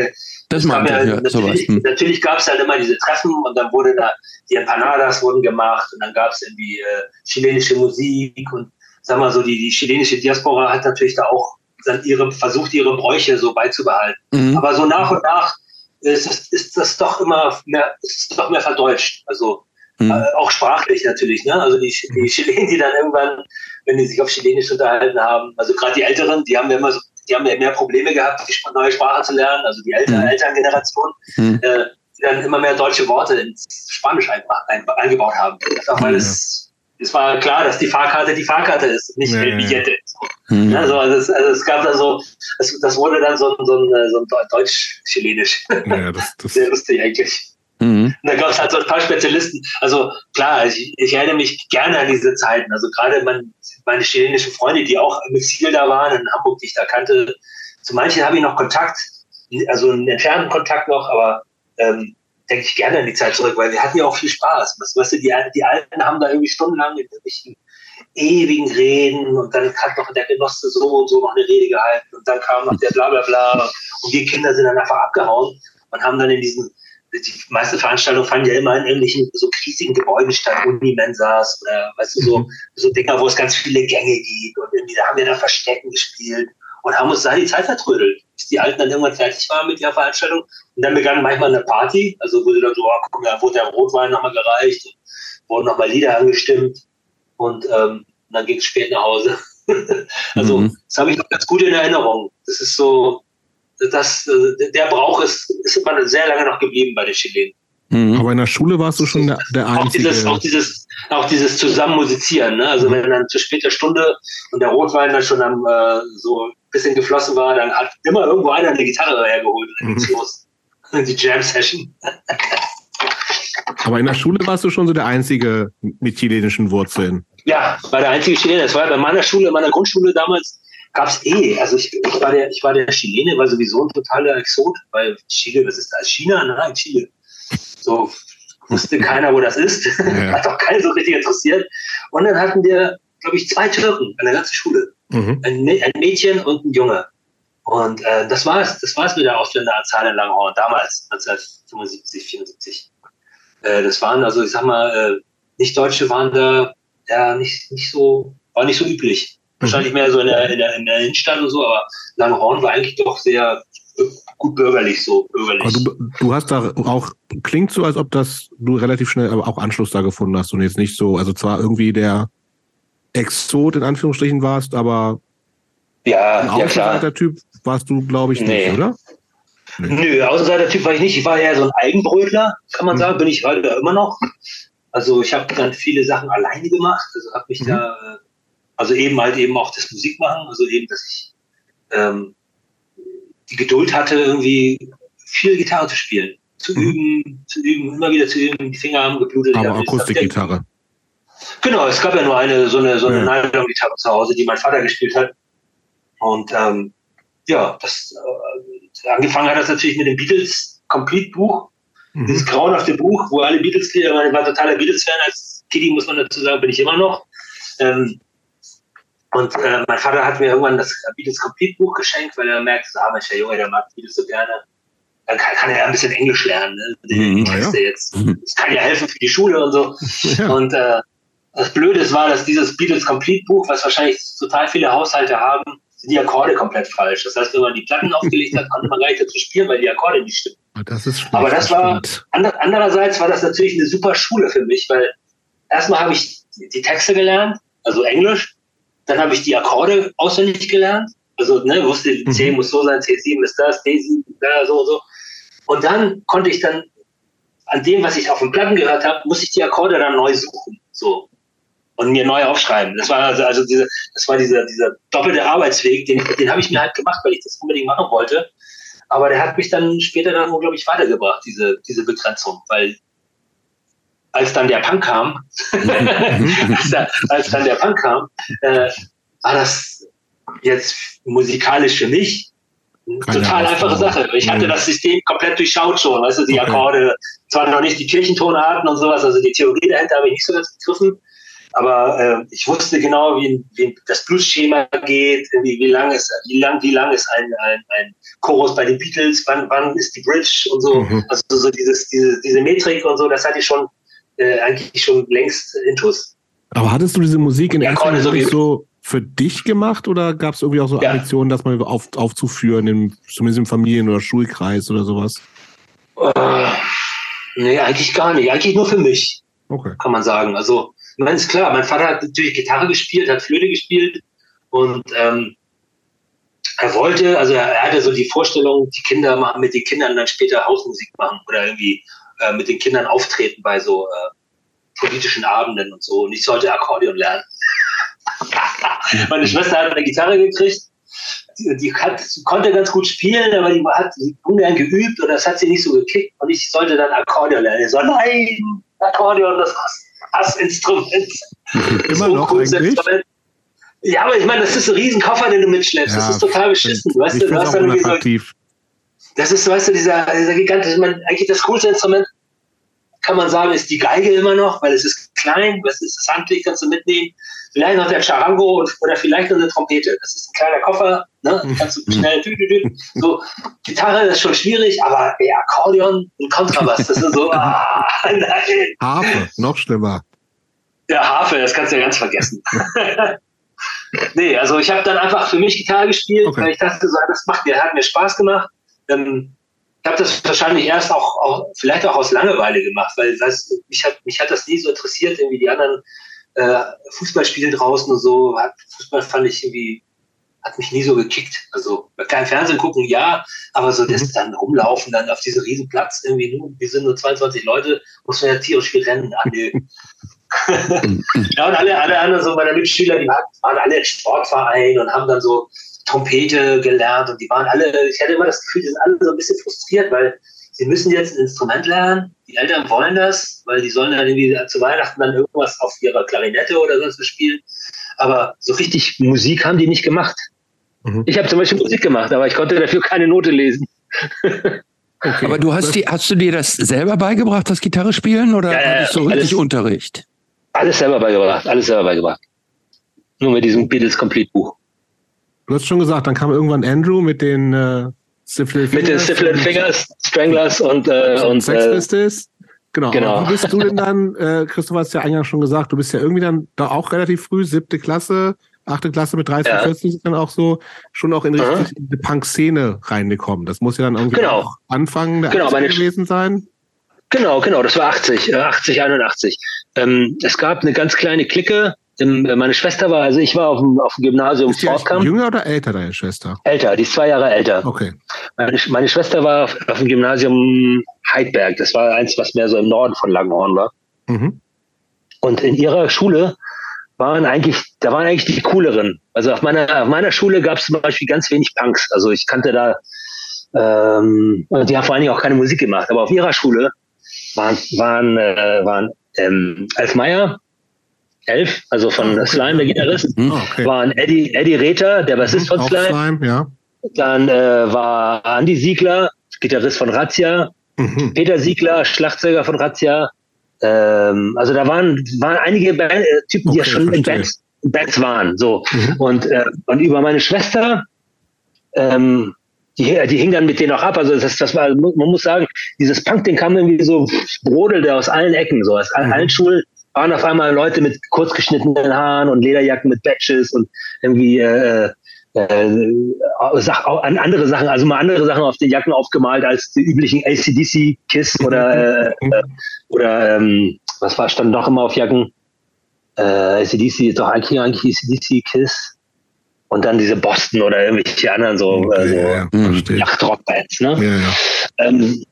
das meinte ja, ja natürlich, sowas. Hm. natürlich gab es halt immer diese Treffen und dann wurde da die Empanadas wurden gemacht und dann gab es irgendwie äh, chilenische Musik und sag mal so die, die chilenische Diaspora hat natürlich da auch dann ihre versucht ihre Bräuche so beizubehalten. Mhm. Aber so nach und nach ist, ist, ist das doch immer mehr ist doch mehr verdeutscht. Also mhm. äh, auch sprachlich natürlich. Ne? Also die, die Chilenen, die dann irgendwann, wenn die sich auf Chilenisch unterhalten haben, also gerade die Älteren, die haben ja immer so die haben ja mehr Probleme gehabt, die neue Sprache zu lernen, also die Eltern, mhm. Elterngeneration, mhm. äh, die dann immer mehr deutsche Worte ins Spanisch ein, ein, eingebaut haben. Einfach weil es, es war klar, dass die Fahrkarte die Fahrkarte ist, nicht ja, die Billette. Mhm. Also, also, es, also es gab da so, es, das wurde dann so, so ein, so ein Deutsch-Chilenisch. Ja, das, [LAUGHS] das Sehr lustig eigentlich. Mhm. Und da gab es halt so ein paar Spezialisten. Also klar, ich, ich, erinnere mich gerne an diese Zeiten. Also gerade mein, meine chilenischen Freunde, die auch im Exil da waren, in Hamburg, die ich da kannte, zu manchen habe ich noch Kontakt, also einen entfernten Kontakt noch, aber ähm, denke ich gerne an die Zeit zurück, weil wir hatten ja auch viel Spaß. Weißt du, die, die Alten haben da irgendwie stundenlang in irgendwelchen ewigen Reden und dann hat noch der Genosse so und so noch eine Rede gehalten und dann kam noch der Blablabla bla bla und wir Kinder sind dann einfach abgehauen und haben dann in diesen die meisten Veranstaltungen fanden ja immer in irgendwelchen so riesigen Gebäuden statt, Unimensas oder weißt du, so, mhm. so Dinger, wo es ganz viele Gänge gibt und irgendwie, da haben wir dann Verstecken gespielt und haben uns da die Zeit vertrödelt, bis die Alten dann irgendwann fertig waren mit ihrer Veranstaltung und dann begann manchmal eine Party, also wurde dann so, oh, guck, da wurde der Rotwein nochmal gereicht, wurden nochmal Lieder angestimmt und ähm, dann ging es spät nach Hause. [LAUGHS] also mhm. das habe ich noch ganz gut in Erinnerung. Das ist so, das, äh, der Brauch ist, ist immer sehr lange noch geblieben bei den Chilenen. Mhm. Aber in der Schule warst du schon der, der Einzige. Auch dieses, auch dieses, auch dieses Zusammenmusizieren, ne? Also wenn dann zu später Stunde und der Rotwein dann schon am äh, so ein bisschen geflossen war, dann hat immer irgendwo einer eine Gitarre hergeholt und mhm. los. [LAUGHS] Die Jam-Session. Aber in der Schule warst du schon so der Einzige mit chilenischen Wurzeln. Ja, war der einzige Chilene. Das war bei meiner Schule, meiner Grundschule damals, gab es eh. Also ich, ich, war der, ich war der Chilene, war sowieso ein totaler Exot, weil Chile, was ist das? China? Nein, Chile. So wusste [LAUGHS] keiner, wo das ist. Ja. Hat auch keinen so richtig interessiert. Und dann hatten wir, glaube ich, zwei Türken an der ganzen Schule. Mhm. Ein, ein, Mädchen und ein Junge. Und äh, das war's. Das war's mit der Ausländeranzahl in Langhorn damals, 1975, 74. Äh, das waren also, ich sag mal, äh, Nicht-Deutsche waren da ja nicht, nicht so, war nicht so üblich. Wahrscheinlich mehr so in der, in der, in der Innenstadt und so, aber Langhorn war eigentlich doch sehr gut bürgerlich so. Bürgerlich. Du, du, hast da auch, klingt so, als ob das du relativ schnell aber auch Anschluss da gefunden hast und jetzt nicht so, also zwar irgendwie der Exot in Anführungsstrichen warst, aber ja, ein Außenseiter-Typ warst du, glaube ich, nee. nicht, oder? Nee. Nö, Außenseiter-Typ war ich nicht. Ich war eher so ein Eigenbrötler, kann man mhm. sagen, bin ich heute immer noch. Also ich habe dann viele Sachen alleine gemacht, also habe mich mhm. da, also eben halt eben auch das Musikmachen, also eben, dass ich ähm, die Geduld hatte, irgendwie viel Gitarre zu spielen, zu mhm. üben, zu üben, immer wieder zu üben, die Finger haben geblutet. Aber Akustikgitarre. Genau, es gab ja nur eine so eine so eine ja. Nylon-Gitarre zu Hause, die mein Vater gespielt hat. Und ähm, ja, das äh, angefangen hat das natürlich mit dem Beatles Complete Buch, mhm. dieses grauenhafte Buch, wo alle Beatles-Lieder, ich war totaler Beatles-Fan als Kitty, muss man dazu sagen, bin ich immer noch. Ähm, und äh, mein Vater hat mir irgendwann das Beatles Complete Buch geschenkt, weil er merkt, ah, Mensch, der Junge, der mag Beatles so gerne. Dann kann, kann er ein bisschen Englisch lernen, ne? die mhm, Texte ja. jetzt. Das kann ja helfen für die Schule und so. [LAUGHS] Ja. Und äh, das Blöde war, dass dieses Beatles Complete Buch, was wahrscheinlich total viele Haushalte haben, sind die Akkorde komplett falsch. Das heißt, wenn man die Platten aufgelegt hat, konnte man gar nicht dazu spielen, weil die Akkorde nicht stimmen. Ah, das ist Aber das war, andererseits war das natürlich eine super Schule für mich, weil erstmal habe ich die Texte gelernt, also Englisch, dann habe ich die Akkorde auswendig gelernt, also ne, wusste, C mhm. muss so sein, C7 ist das, D7, da, so und so. Und dann konnte ich dann an dem, was ich auf den Platten gehört habe, muss ich die Akkorde dann neu suchen. So und mir neu aufschreiben. Das war also, also diese, das war dieser, dieser doppelte Arbeitsweg, den, den habe ich mir halt gemacht, weil ich das unbedingt machen wollte. Aber der hat mich dann später dann unglaublich weitergebracht, diese, diese Begrenzung, weil als dann der Punk kam, [LAUGHS] als, da, als, dann der Punk kam, äh, war das jetzt musikalisch für mich eine total einfache Sache. Ich hatte das System komplett durchschaut schon, weißt du, die Akkorde, zwar noch nicht die Kirchentonarten und sowas, also die Theorie dahinter habe ich nicht so ganz begriffen, aber äh, ich wusste genau, wie, wie das Bluesschema geht, wie, wie lang ist, wie lang, wie lang ist ein, ein, ein Chorus bei den Beatles, wann, wann ist die Bridge und so. Mhm. Also so dieses, diese, diese Metrik und so, das hatte ich schon äh, eigentlich schon längst intus. Aber hattest du diese Musik in erster Linie so, so für dich gemacht oder gab es irgendwie auch so ja. Ambitionen, das mal auf, aufzuführen, im, zumindest im Familien- oder Schulkreis oder sowas? Äh, nee, eigentlich gar nicht. Eigentlich nur für mich. Okay. Kann man sagen. Also ich meine, ist klar, mein Vater hat natürlich Gitarre gespielt, hat Flöte gespielt und ähm, er wollte, also er, er, hatte so die Vorstellung, die Kinder machen mit den Kindern dann später Hausmusik machen oder irgendwie äh, mit den Kindern auftreten bei so äh, politischen Abenden und so. Und ich sollte Akkordeon lernen. [LAUGHS] Meine Schwester hat eine Gitarre gekriegt. Die, die hat, konnte ganz gut spielen, aber die hat ungern geübt und das hat sie nicht so gekickt. Und ich sollte dann Akkordeon lernen. Ich so, nein, Akkordeon, das Hassinstrument. [LAUGHS] Immer so noch eigentlich? Ja, aber ich meine, das ist ein Riesenkoffer, den du mitschleppst. Ja, das ist total beschissen. Du weißt, du hast dann so, das ist, weißt du, dieser, dieser gigantische, ich meine, eigentlich das coolste Instrument, kann man sagen, ist die Geige immer noch, weil es ist klein, es ist handlich, kannst du mitnehmen. Vielleicht noch der Charango oder vielleicht noch eine Trompete. Das ist ein kleiner Koffer, ne? Kannst du schnell, tü, tü, tü. so. Gitarre ist schon schwierig, aber ey, Akkordeon und Kontrabass, das ist so, [LAUGHS] ah, nein. Harfe, noch schlimmer. Ja, Harfe, das kannst du ja ganz vergessen. [LAUGHS] nee, also ich habe dann einfach für mich Gitarre gespielt, okay. weil ich dachte, so, das macht mir, hat mir Spaß gemacht. Ich habe das wahrscheinlich erst auch, auch, vielleicht auch aus Langeweile gemacht, weil das, mich, hat, mich hat das nie so interessiert, irgendwie die anderen äh, Fußballspiele draußen und so. Fußball fand ich irgendwie, hat mich nie so gekickt. Also kein Fernsehen gucken, ja, aber so das mhm. dann rumlaufen, dann auf diesem riesen Platz, irgendwie, nur, wir sind nur 22 Leute, muss man ja tierisch viel rennen. Ah, nö. [LAUGHS] [LAUGHS] ja, und alle, alle anderen, so meine Mitschüler, die waren alle im Sportverein und haben dann so Trompete gelernt und die waren alle, ich hatte immer das Gefühl, die sind alle so ein bisschen frustriert, weil sie müssen jetzt ein Instrument lernen, die Eltern wollen das, weil die sollen dann irgendwie zu Weihnachten dann irgendwas auf ihrer Klarinette oder sonst was spielen. Aber so richtig Musik haben die nicht gemacht. Mhm. Ich habe zum Beispiel Musik gemacht, aber ich konnte dafür keine Note lesen. Okay. Aber du hast, die, hast du dir das selber beigebracht, das Gitarre spielen, oder ja, ja, hattest du richtig alles, Unterricht? Alles selber beigebracht, alles selber beigebracht. Nur mit diesem Beatles Complete Buch. Du hast schon gesagt, dann kam irgendwann Andrew mit den äh, Fingers. Mit den Syphilid Fingers, Stranglers und, äh, und Sex äh, Pistols. Genau. genau. Wie bist du denn dann, [LAUGHS] äh, Christoph hast ja eingangs schon gesagt, du bist ja irgendwie dann da auch relativ früh, siebte Klasse, achte Klasse mit 30, ja. 40 dann auch so schon auch in die, mhm. Punk-Szene reingekommen. Das muss ja dann irgendwie genau. auch Anfang der genau, gewesen sein. Genau, genau, das war 80, 80, 81. Ähm, es gab eine ganz kleine Clique. Ähm, meine Schwester war, also ich war auf dem, auf dem Gymnasium ist Fortkamp. Jünger oder älter, deine Schwester? Älter, die ist zwei Jahre älter. Okay. Meine, meine Schwester war auf, auf, dem Gymnasium Heidberg. Das war eins, was mehr so im Norden von Langenhorn war. Mhm. Und in ihrer Schule waren eigentlich, da waren eigentlich die cooleren. Also auf meiner, auf meiner Schule gab es zum Beispiel ganz wenig Punks. Also ich kannte da, ähm, die haben vor allen Dingen auch keine Musik gemacht. Aber auf ihrer Schule waren, waren, äh, waren ähm, Elf Meyer, Elf, also von okay. Slime, der Gitarrist, mhm. okay. waren Eddie, Eddie Rether, der Bassist mhm, von Slime. Slime ja. Dann äh, war Andy Siegler, Gitarrist von Razzia, mhm. Peter Siegler, Schlagzeuger von Razzia, ähm, also da waren, waren einige Band, äh, Typen, die ja schon in Bands, Bands waren. So. Mhm. Und, äh, und über meine Schwester, ähm, die, die hing dann mit denen auch ab. Also das, das war, man muss sagen, dieses Punk-Ding kam irgendwie so brodelte aus allen Ecken, so aus mhm. allen Schulen waren auf einmal Leute mit kurz geschnittenen Haaren und Lederjacken mit Badges und irgendwie äh, äh, Sach, andere Sachen, also mal andere Sachen auf den Jacken aufgemalt als die üblichen ACDC Kiss oder äh, äh, oder ähm, was war stand noch immer auf Jacken? Äh, ACDC ist doch eigentlich eigentlich ACDC Kiss und dann diese Boston oder irgendwelche anderen so, okay, äh, so ja, ja. Yachtrock-Bands, ne? Ja, ja. Ähm,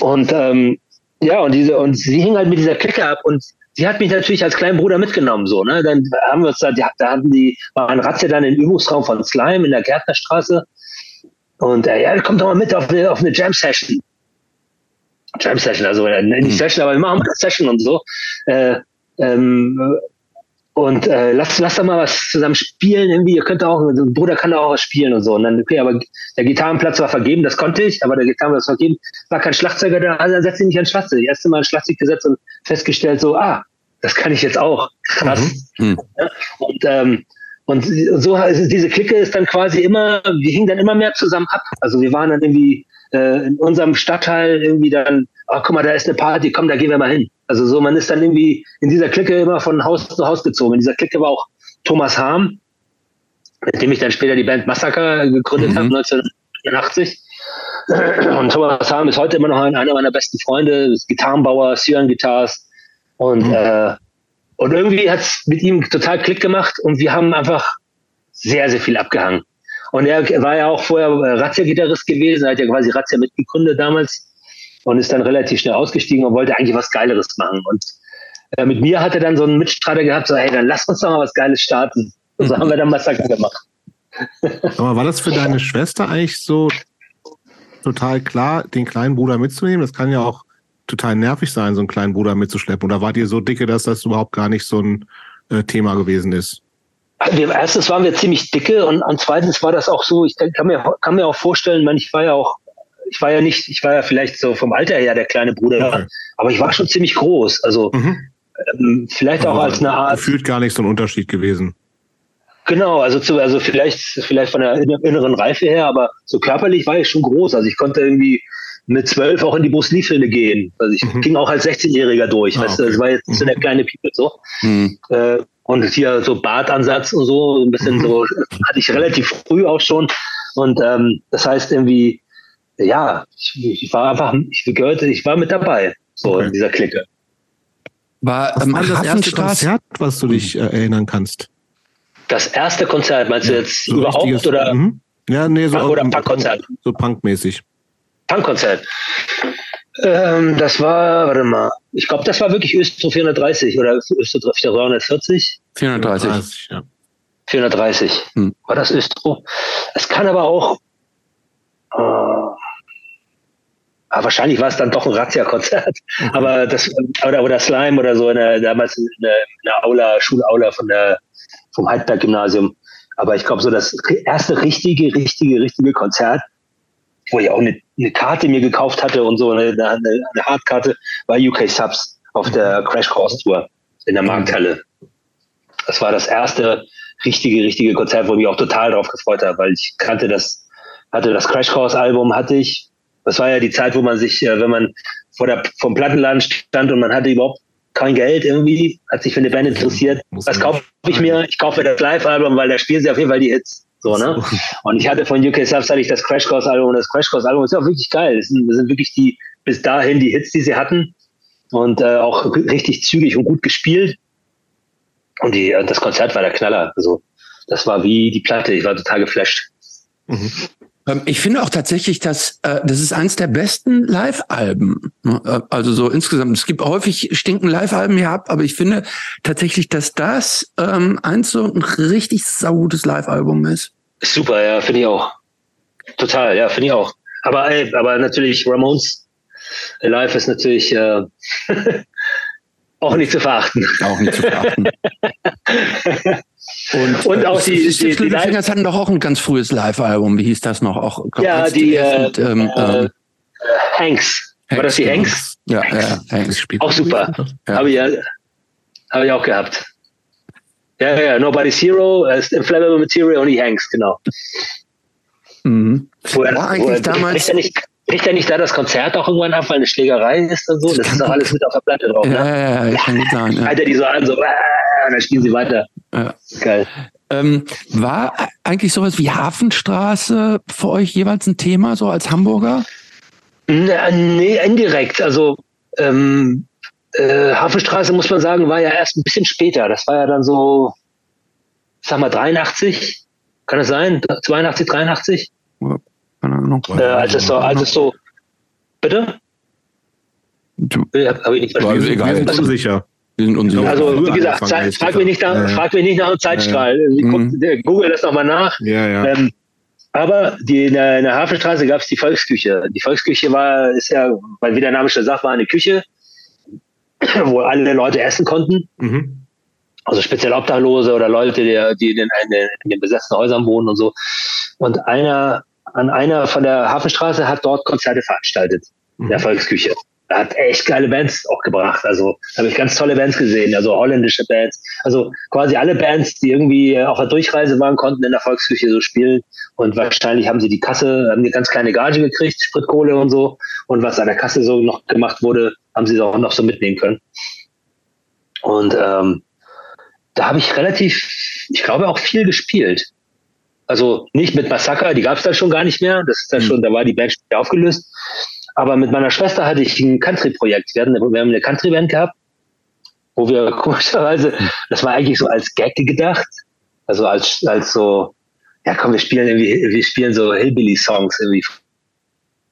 und ähm, ja, und diese, und sie hing halt mit dieser Clique ab und sie hat mich natürlich als kleinen Bruder mitgenommen, so, ne? Dann haben wir uns da, da hatten die, waren Razzia dann im Übungsraum von Slime in der Gärtnerstraße. Und äh, ja, kommt doch mal mit auf eine, auf eine Jam-Session. Jam-Session, also äh, nicht hm. Session, aber wir machen eine Session und so. Äh, ähm, und äh, lass, lass doch mal was zusammen spielen irgendwie. Ihr könnt auch, ein Bruder kann auch was spielen und so. Und dann, okay, aber der Gitarrenplatz war vergeben, das konnte ich, aber der Gitarrenplatz war vergeben, war kein Schlagzeuger da, also dann setze ich mich ans Schlagzeug. Das erste Mal ein Schlagzeug gesetzt und festgestellt so, ah, das kann ich jetzt auch. Krass. Mhm. Mhm. Und, ähm, und so also diese Clique ist dann quasi immer, wir hingen dann immer mehr zusammen ab. Also wir waren dann irgendwie äh, in unserem Stadtteil irgendwie dann, ach guck mal, da ist eine Party, komm, da gehen wir mal hin. Also so, man ist dann irgendwie in dieser Clique immer von Haus zu Haus gezogen. In dieser Clique war auch Thomas Harm, mit dem ich dann später die Band Massaker gegründet mhm. habe, 1984. Und Thomas Harm ist heute immer noch einer meiner besten Freunde, ist Gitarrenbauer, Cyan Guitars. Und, mhm. äh, und irgendwie hat es mit ihm total Klick gemacht und wir haben einfach sehr, sehr viel abgehangen. Und er war ja auch vorher Razzia-Gitarrist gewesen, er hat ja quasi Razzia mitgegründet damals und ist dann relativ schnell ausgestiegen und wollte eigentlich was Geileres machen. Und äh, mit mir hat er dann so einen Mitstreiter gehabt, so, hey, dann lass uns doch mal was Geiles starten. Und so haben wir dann Massaker gemacht. Aber war das für deine Schwester eigentlich so total klar, den kleinen Bruder mitzunehmen? Das kann ja auch total nervig sein, so einen kleinen Bruder mitzuschleppen. Oder wart ihr so dicke, dass das überhaupt gar nicht so ein äh, Thema gewesen ist? Also wir, erstens waren wir ziemlich dicke und, und zweitens war das auch so, ich kann mir, kann mir auch vorstellen, man, ich war ja auch ich war ja nicht, ich war ja vielleicht so vom Alter her der kleine Bruder, okay. aber ich war schon ziemlich groß. Also mhm. ähm, vielleicht aber auch als eine Art. Gefühlt gar nicht so ein Unterschied gewesen. Genau, also zu, also vielleicht, vielleicht von der inneren Reife her, aber so körperlich war ich schon groß. Also ich konnte irgendwie mit zwölf auch in die Bruce Lee-Filme gehen. Also ich mhm. ging auch als 16-Jähriger durch. Ah, weißt du, das war jetzt mhm. so der kleine People so. Mhm. Äh, und hier so Bartansatz und so, ein bisschen so, mhm. hatte ich relativ früh auch schon. Und ähm, das heißt irgendwie, ja, ich, ich, war einfach, ich gehörte, ich war mit dabei, so okay. in dieser Clique. War, ähm, war das erste Konzert, was du dich äh, erinnern kannst? Das erste Konzert, meinst du jetzt so überhaupt oder? Mhm. Ja, nee, so oder Punkkonzert. So punkmäßig. Punkkonzert. Ähm, das war, warte mal, ich glaube, das war wirklich Östro 430 oder Östro 340. 430. ja. 430 hm. war das Östro. Es kann aber auch, äh, aber wahrscheinlich war es dann doch ein Razzia-Konzert. Okay. Aber das, oder, oder Slime oder so in der, damals in der, in der Aula, Schulaula von der, vom Heidberg-Gymnasium. Aber ich glaube, so das erste richtige, richtige, richtige Konzert, wo ich auch eine, eine Karte mir gekauft hatte und so, eine, eine, eine Hardkarte, war UK Subs auf der Crash Course Tour in der Markthalle. Das war das erste richtige, richtige Konzert, wo ich mich auch total drauf gefreut habe, weil ich kannte das, hatte das Crash Course Album, hatte ich. Das war ja die Zeit, wo man sich, äh, wenn man vor der, vom Plattenladen stand und man hatte überhaupt kein Geld irgendwie, hat sich für eine Band interessiert. Was kaufe ich mir? Ich kaufe mir das Live-Album, weil da spielen sie auf jeden Fall die Hits. So, ne? [LAUGHS] Und ich hatte von UK Subs hatte ich das Crash Course Album und das Crash Course Album ist ja auch wirklich geil. Das sind, das sind wirklich die, bis dahin die Hits, die sie hatten und äh, auch richtig zügig und gut gespielt. Und die, äh, das Konzert war der Knaller. Also, das war wie die Platte. Ich war total geflasht. Mhm. Ähm, ich finde auch tatsächlich, dass äh, das ist eins der besten Live-Alben. Ne? Äh, also so insgesamt. Es gibt häufig stinken Live-Alben hier ab, aber ich finde tatsächlich, dass das ähm, eins so ein richtig saugutes Live-Album ist. Super, ja, finde ich auch. Total, ja, finde ich auch. Aber ey, aber natürlich Ramones Live ist natürlich äh, [LAUGHS] auch nicht zu verachten. Auch nicht zu verachten. [LAUGHS] Und, und äh, auch die, die, die, die Fingers hatten doch auch ein ganz frühes Live-Album. Wie hieß das noch? Auch ja, die äh, ähm, äh, ähm, Hanks. War das die genau. Hanks? Ja, ja, Hanks spielt. Auch super. Ja. Habe ich, ja, hab ich auch gehabt. Ja, ja, Nobody's Hero, uh, Inflammable Material und die Hanks, genau. Mhm. Wo er, War eigentlich wo er, damals. Nicht, kriegt er nicht da das Konzert auch irgendwann ab, weil eine Schlägerei ist und so? Das, das ist doch alles mit auf der Platte drauf, ja, ne? Ja, ja, ja, kann gut sein. Ja. Alter, die so an, so, äh, und dann spielen sie weiter. Ja. Geil. Ähm, war eigentlich sowas wie Hafenstraße für euch jeweils ein Thema, so als Hamburger? Nee, indirekt. Also ähm, äh, Hafenstraße, muss man sagen, war ja erst ein bisschen später. Das war ja dann so, sag mal, 83. Kann das sein? 82, 83? Ja, keine Ahnung. Äh, als es so, als es so, bitte? Du, hab, hab ich nicht verstanden. Also, egal, also, unsicher. Also, wie gesagt, frag, frag, mich nicht nach, ja, frag mich nicht nach einem Zeitstrahl. Ja, ja. Mhm. Google das nochmal nach. Ähm, aber die, in, der, in der Hafenstraße gab es die Volksküche. Die Volksküche war, ist ja, weil wie der Name schon sagt, war eine Küche, [CLEARS THROAT] wo alle Leute essen konnten. Mhm. Also speziell Obdachlose oder Leute, die, die in, den, in den besetzten Häusern wohnen und so. Und einer, an einer von der Hafenstraße hat dort Konzerte veranstaltet, mhm. in der mhm. Volksküche hat echt geile Bands auch gebracht. Also habe ich ganz tolle Bands gesehen, also holländische Bands. Also quasi alle Bands, die irgendwie auf der Durchreise waren, konnten in der Volksküche so spielen. Und wahrscheinlich haben sie die Kasse, haben eine ganz kleine Gage gekriegt, Spritkohle und so. Und was an der Kasse so noch gemacht wurde, haben sie auch noch so mitnehmen können. Und ähm, da habe ich relativ, ich glaube auch viel gespielt. Also nicht mit Massaker, die gab es dann schon gar nicht mehr. Das ist dann hm. schon, da war die Band schon aufgelöst. Aber mit meiner Schwester hatte ich ein Country-Projekt. Wir, wir haben eine Country-Band gehabt, wo wir [LAUGHS] komischerweise, das war eigentlich so als Gag gedacht. Also als, als so, ja komm, wir spielen irgendwie, wir spielen so Hillbilly-Songs irgendwie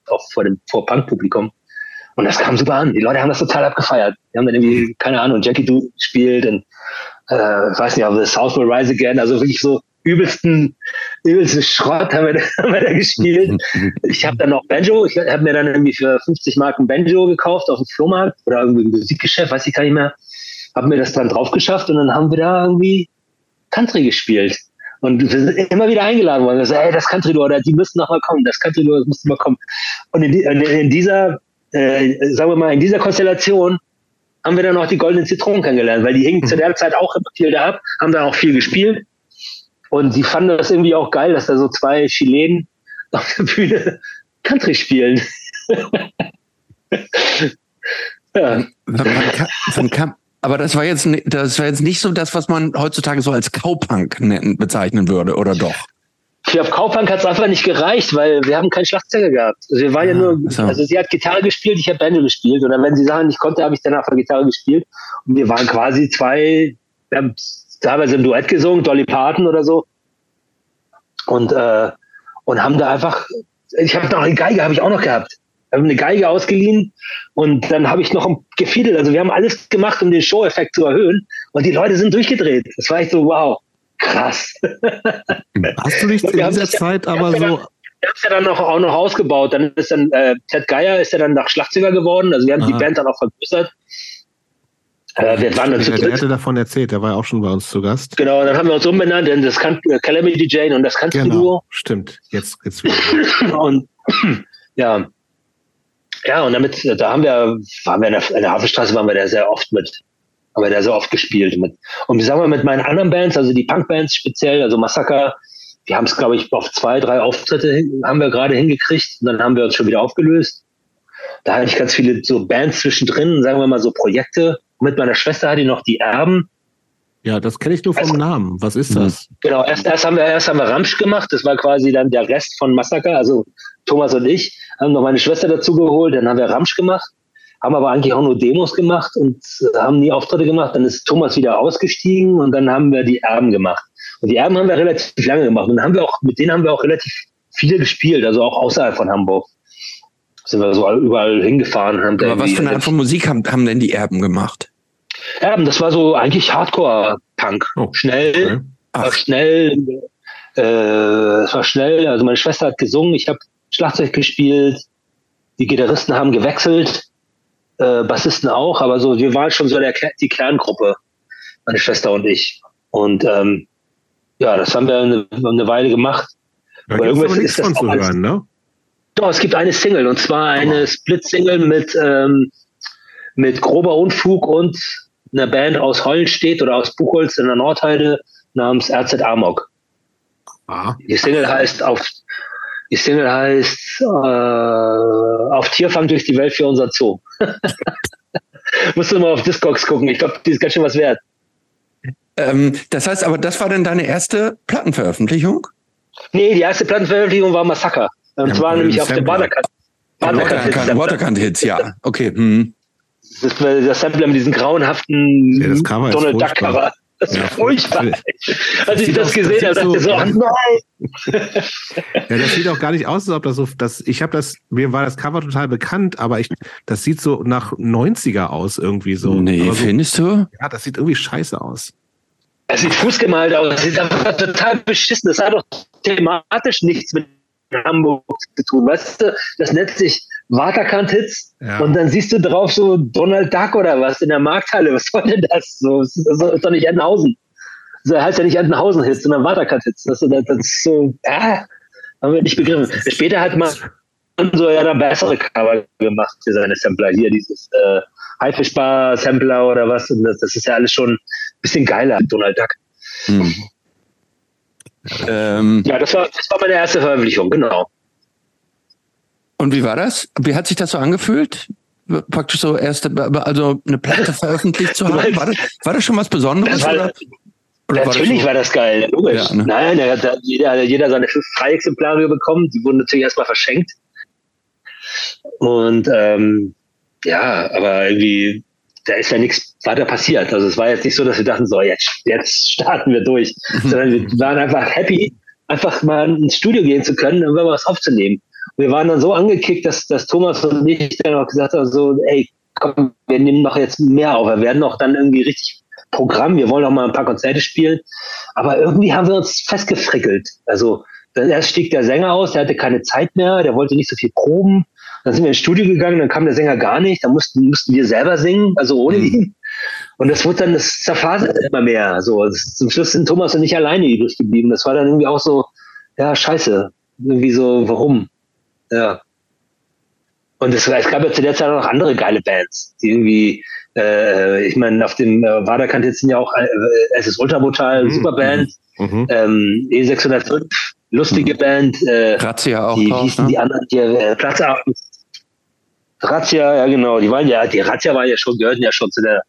auch vor dem, vor Punk-Publikum. Und das kam super an. Die Leute haben das total abgefeiert. Die haben dann irgendwie, keine Ahnung, Jackie Do gespielt und äh, weiß nicht, aber The South Will Rise Again, also wirklich so übelsten, übelsten Schrott haben wir, da, [LAUGHS] haben wir da gespielt. Ich habe dann noch Banjo, ich habe mir dann irgendwie für 50 Marken Banjo gekauft auf dem Flohmarkt oder irgendwie im Musikgeschäft, weiß ich gar nicht mehr. Habe mir das dann drauf geschafft und dann haben wir da irgendwie Country gespielt. Und wir sind immer wieder eingeladen worden. Wir ey, das Country Duo, die müssen noch mal kommen, das Country Duo das muss mal kommen. Und in, in, in dieser, äh, sagen wir mal, in dieser Konstellation haben wir dann auch die goldenen Zitronen kennengelernt, weil die hingen zu der Zeit auch immer viel da ab, haben dann auch viel gespielt. Und sie fanden das irgendwie auch geil, dass da so zwei Chilenen auf der Bühne Country spielen. [LAUGHS] ja. Von, von, aber das war jetzt das war jetzt nicht so das, was man heutzutage so als Cowpunk bezeichnen würde, oder doch? Für auf Cowpunk hat es einfach nicht gereicht, weil wir haben keinen Schlagzeuger gehabt. Also wir waren ja, ja nur, so. also sie hat Gitarre gespielt, ich habe Banjo gespielt. Oder wenn sie Sachen nicht konnte, habe ich danach von Gitarre gespielt. Und wir waren quasi zwei, wir haben teilweise im Duett gesungen, Dolly Parton oder so. Und, äh, und haben da einfach, ich habe noch eine Geige, habe ich auch noch gehabt. habe eine Geige ausgeliehen und dann habe ich noch gefiedelt. Also wir haben alles gemacht, um den Show-Effekt zu erhöhen und die Leute sind durchgedreht. Das war echt so, wow, krass. [LAUGHS] Hast du dich in dieser Zeit aber so... Wir haben es ja dann noch, auch noch ausgebaut. Dann ist dann äh, Ted Geier ist ja dann nach Schlagzeuger geworden. Also wir haben Aha. die Band dann auch vergrößert. Äh, wir waren dann zu der hatte davon erzählt, der war ja auch schon bei uns zu Gast. Genau, dann haben wir uns umbenannt in das kan äh, Calamity Jane und das kannst genau, du Duo. Stimmt, jetzt jetzt [CLEARS THROAT] und [CLEARS THROAT] ja, ja und damit da haben wir waren wir in der, in der Hafenstraße waren wir da sehr oft mit, haben wir da sehr oft gespielt mit und sagen wir mit meinen anderen Bands, also die Punkbands speziell, also Massaker, wir haben es glaube ich auf zwei drei Auftritte haben wir gerade hingekriegt und dann haben wir uns schon wieder aufgelöst. Da hatte ich ganz viele so Bands zwischendrin, sagen wir mal so Projekte mit meiner Schwester hatte ich noch die Erben. Ja, das kenne ich nur vom also, Namen. Was ist das? Genau, erst, erst, haben wir, erst haben wir Ramsch gemacht. Das war quasi dann der Rest von Massaker. Also Thomas und ich haben noch meine Schwester dazu geholt. Dann haben wir Ramsch gemacht. Haben aber eigentlich auch nur Demos gemacht und haben nie Auftritte gemacht. Dann ist Thomas wieder ausgestiegen und dann haben wir die Erben gemacht. Und die Erben haben wir relativ lange gemacht. Und dann haben wir auch, mit denen haben wir auch relativ viele gespielt, also auch außerhalb von Hamburg sind wir so überall hingefahren. Haben Aber was für eine Art von Musik haben, haben denn die Erben gemacht? Erben, das war so eigentlich Hardcore-Punk. Oh, schnell, okay. schnell, äh, es war schnell. Also meine Schwester hat gesungen, ich habe Schlagzeug gespielt, die Gitarristen haben gewechselt, äh, Bassisten auch, aber so wir waren schon so der, die Kerngruppe, meine Schwester und ich. Und ähm, ja, das haben wir eine, eine Weile gemacht. Da aber irgendwas ist das zu hören, ne? Doch, es gibt eine Single und zwar eine Split-Single mit, ähm, mit grober Unfug und einer Band aus Hollenstedt oder aus Buchholz in der Nordheide namens RZ Amok. Ah. Die Single heißt auf die Single heißt äh, auf Tierfang durch die Welt für unser Zoo. [LAUGHS] Musst du mal auf Discogs gucken. Ich glaube, die ist ganz schön was wert. Ähm, das heißt aber, das war denn deine erste Plattenveröffentlichung? Nee, die erste Plattenveröffentlichung war Massaker. Und ja, zwar nämlich auf der Waterkant. Waterkant-Hits, ja. Okay. Hm. Das der Sampler mit diesem grauenhaften ja, Donald Duck-Cover. Das ist ja, furchtbar. Als ich das gesehen habe, dachte ich so, ach nein. ja, das sieht auch gar nicht aus, als ob das so, das, ich habe das, mir war das Cover total bekannt, aber ich, das sieht so nach 90er aus irgendwie so. Nee, so, findest du? Ja, das sieht irgendwie scheiße aus. Es sieht fußgemalt aus, es sieht einfach total beschissen. Das hat doch thematisch nichts mit Hamburg zu tun. Weißt du, das nennt sich Waterkant-Hits ja. und dann siehst du drauf so Donald Duck oder was in der Markthalle. Was soll denn das? So, das ist, das ist doch nicht Entenhausen. Das heißt ja nicht Entenhausen-Hits, sondern Waterkant-Hits. Das, das, das ist so, ja, haben wir nicht begriffen. Später hat man so ja dann bessere Cover gemacht für seine Sampler. Hier dieses äh, Haifischbar-Sampler oder was. Das, das ist ja alles schon ein bisschen geiler, Donald Duck. Hm. Ähm, ja, das war, das war meine erste Veröffentlichung, genau. Und wie war das? Wie hat sich das so angefühlt? Praktisch so erste, also eine Platte veröffentlicht zu haben? War das, war das schon was Besonderes? War, oder? Oder natürlich war das, so? war das geil, logisch. Ja, ne? Nein, da hat jeder, jeder seine fünf Exemplare bekommen. Die wurden natürlich erstmal verschenkt. Und ähm, ja, aber irgendwie da ist ja nichts weiter passiert. Also es war jetzt nicht so, dass wir dachten, so jetzt, jetzt starten wir durch, mhm. sondern wir waren einfach happy, einfach mal ins Studio gehen zu können und was aufzunehmen. Und wir waren dann so angekickt, dass, dass Thomas und ich dann auch gesagt haben, so, ey, komm, wir nehmen noch jetzt mehr auf. Wir werden auch dann irgendwie richtig Programm. Wir wollen auch mal ein paar Konzerte spielen. Aber irgendwie haben wir uns festgefrickelt. Also erst stieg der Sänger aus, der hatte keine Zeit mehr, der wollte nicht so viel proben. Dann sind wir ins Studio gegangen, dann kam der Sänger gar nicht, dann mussten, mussten wir selber singen, also ohne mhm. ihn. Und das wurde dann, das zerfasert immer mehr. So, zum Schluss sind Thomas und ich alleine übrig geblieben. Das war dann irgendwie auch so, ja, scheiße. Irgendwie so, warum? Ja. Und es, es gab ja zu der Zeit auch noch andere geile Bands, die irgendwie, äh, ich meine, auf dem äh, Waderkant jetzt sind ja auch äh, es ist Ultramotal, mhm. Superband, mhm. ähm, E605, lustige mhm. Band, äh, Razzia auch. Die drauf, hießen ne? die anderen, die äh, Platz Razzia, ja genau, die waren ja, die Razzia waren ja schon, gehörten ja schon zu der,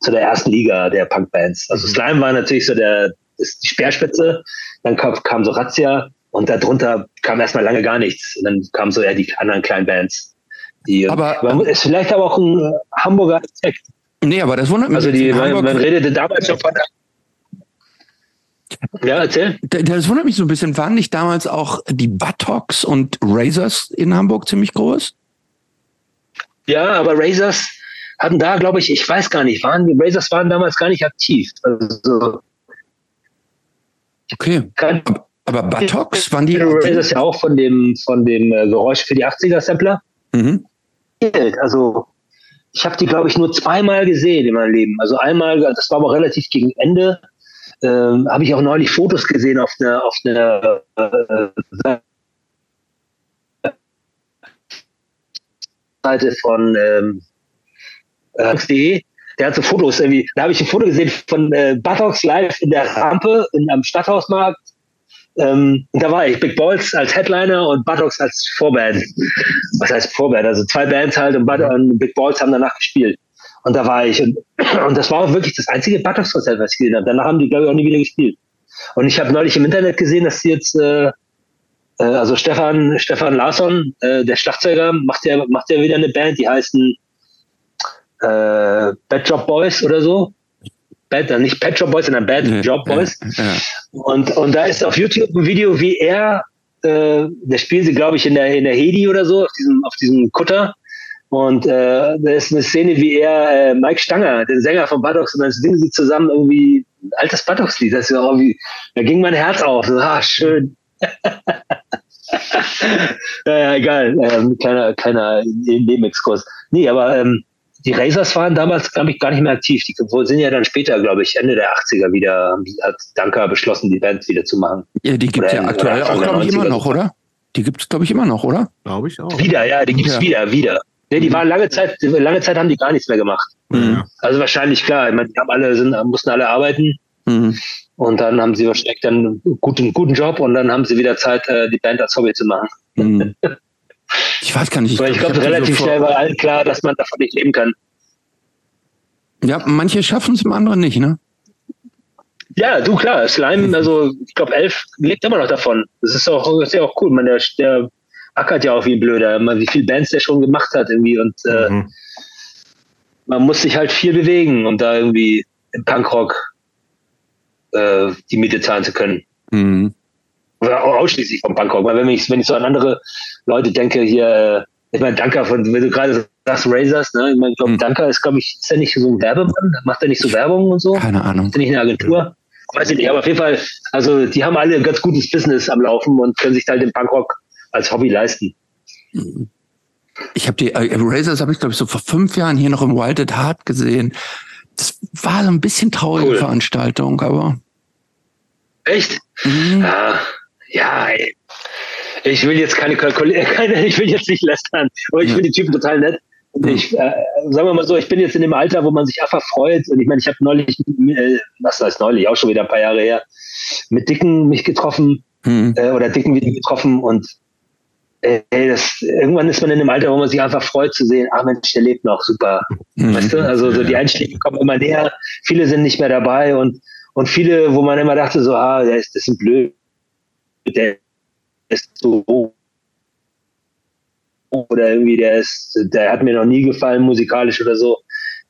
zu der ersten Liga der Punkbands. Also mhm. Slime war natürlich so der, die Speerspitze, dann kam, kam so Razzia und darunter kam erstmal lange gar nichts. Und dann kamen so eher die anderen kleinen Bands. Die, aber, aber ist vielleicht aber auch ein Hamburger Aspekt. Nee, aber das wundert mich. Also die, man, man redete damals schon von ja, erzähl. Das wundert mich so ein bisschen. Waren nicht damals auch die Buttocks und Razors in Hamburg ziemlich groß? Ja, aber Razors hatten da, glaube ich, ich weiß gar nicht, waren die Razors waren damals gar nicht aktiv. Also, okay. Kann, aber Buttocks waren die. Razors ja auch von dem, von dem äh, Geräusch für die 80er-Sampler. Mhm. Also, ich habe die, glaube ich, nur zweimal gesehen in meinem Leben. Also einmal, das war aber relativ gegen Ende, ähm, habe ich auch neulich Fotos gesehen auf einer auf einer äh, Seite von ähm, äh, der hat so Fotos irgendwie, da habe ich ein Foto gesehen von äh, Buttocks live in der Rampe in, am Stadthausmarkt. Ähm, und da war ich Big Balls als Headliner und Buttocks als Vorband. Was heißt Vorband? Also zwei Bands halt und, But und Big Balls haben danach gespielt. Und da war ich. Und, [CLEARS THROAT] und das war auch wirklich das einzige Buttocks-Konzert, was ich gesehen habe. Danach haben die, glaube ich, auch nie wieder gespielt. Und ich habe neulich im Internet gesehen, dass sie jetzt äh, äh, also Stefan, Stefan Larsson, äh, der Schlagzeuger, macht ja, macht ja wieder eine Band, die heißen äh, Bad Job Boys oder so. Bad, äh, nicht Pet Job Boys, sondern Bad ja, Job Boys. Ja, ja. Und, und da ist auf YouTube ein Video, wie er, äh, da spielen sie, glaube ich, in der, in der Hedi oder so, auf diesem, auf diesem Kutter. Und äh, da ist eine Szene, wie er äh, Mike Stanger, den Sänger von Buttocks, und dann singen sie zusammen irgendwie ein altes Buttocks-Lied. Das ist ja irgendwie, da ging mein Herz auf. So, ah, schön. [LAUGHS] [LAUGHS] ja, egal. Ähm, kleiner, kleiner Nebenexkurs. Nee, aber ähm, die Razors waren damals, glaube ich, gar nicht mehr aktiv. Die sind ja dann später, glaube ich, Ende der 80er wieder, hat Danka beschlossen, die Band wieder zu machen. Ja, die gibt es ja aktuell auch, glaube ich, immer noch, oder? Die gibt es, glaube ich, immer noch, oder? Glaube ich auch. Wieder, ja, die gibt es ja. wieder, wieder. Nee, die waren lange Zeit, lange Zeit haben die gar nichts mehr gemacht. Mhm. Also wahrscheinlich klar, ich meine, die haben alle, sind, mussten alle arbeiten. Mhm. Und dann haben sie wahrscheinlich dann einen guten, guten Job und dann haben sie wieder Zeit, äh, die Band als Hobby zu machen. Mhm. [LAUGHS] Ich weiß gar nicht. Ich, ich glaube, glaub, relativ so schnell war allen klar, dass man davon nicht leben kann. Ja, manche schaffen es, im anderen nicht, ne? Ja, du klar, Slime, also ich glaube, elf lebt immer noch davon. Das ist auch, das ist ja auch cool. Man, der, der ackert ja auch wie blöder, wie viele Bands der schon gemacht hat irgendwie und äh, mhm. man muss sich halt viel bewegen, um da irgendwie im Punkrock äh, die Miete zahlen zu können. Mhm. Oder ausschließlich vom Punkrock. Weil wenn ich, wenn ich so an andere Leute denke, hier, äh, ich meine, Danker von, wenn du gerade sagst Razors, ne? Ich meine, ich mhm. Danker ist, glaube ich, ist er nicht so ein Werbemann? Macht er nicht so Werbung und so? Keine Ahnung. Ist er nicht eine Agentur? Weiß ich nicht, aber auf jeden Fall, also die haben alle ein ganz gutes Business am Laufen und können sich halt den Punkrock als Hobby leisten. Ich habe die äh, Razors habe ich glaube ich so vor fünf Jahren hier noch im Wild at Heart gesehen das war so ein bisschen traurige cool. Veranstaltung, aber. Echt? Mhm. Ja, ja, ey. Ich will jetzt keine, [LAUGHS] keine, ich will jetzt nicht lästern, aber ich ja. finde die Typen total nett. Ich, äh, sagen wir mal so, ich bin jetzt in dem Alter, wo man sich einfach freut. Und ich meine, ich habe neulich, äh, was heißt neulich, auch schon wieder ein paar Jahre her, mit Dicken mich getroffen mhm. äh, oder Dicken wieder getroffen und ey, das, irgendwann ist man in einem Alter, wo man sich einfach freut zu sehen, ah Mensch, der lebt noch, super. Mhm. Weißt du? Also so die Einstiege kommen immer näher, viele sind nicht mehr dabei und, und viele, wo man immer dachte, so, ah, der ist, das ist ein blöd, der ist so oder irgendwie der ist, der hat mir noch nie gefallen musikalisch oder so.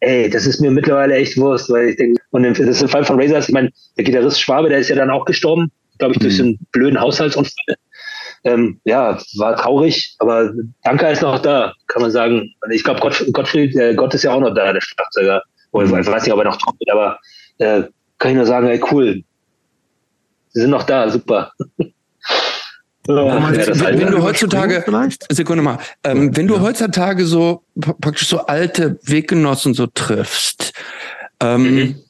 Ey, das ist mir mittlerweile echt Wurst, weil ich denke, und das ist im Fall von Razors, ich meine, der Gitarrist Schwabe, der ist ja dann auch gestorben, glaube ich, durch mhm. einen blöden Haushaltsunfall ähm, ja, war traurig, aber Danke ist noch da, kann man sagen. Ich glaube, Gott, Gottfried, äh, Gott ist ja auch noch da, der Schlagzeuger. Ich weiß nicht, ob er noch trommelt, aber äh, kann ich nur sagen, ey, cool. Sie sind noch da, super. [LAUGHS] Ja, wenn, wenn du heutzutage, Sekunde mal, ähm, wenn du heutzutage so praktisch so alte Weggenossen so triffst, ähm, mhm.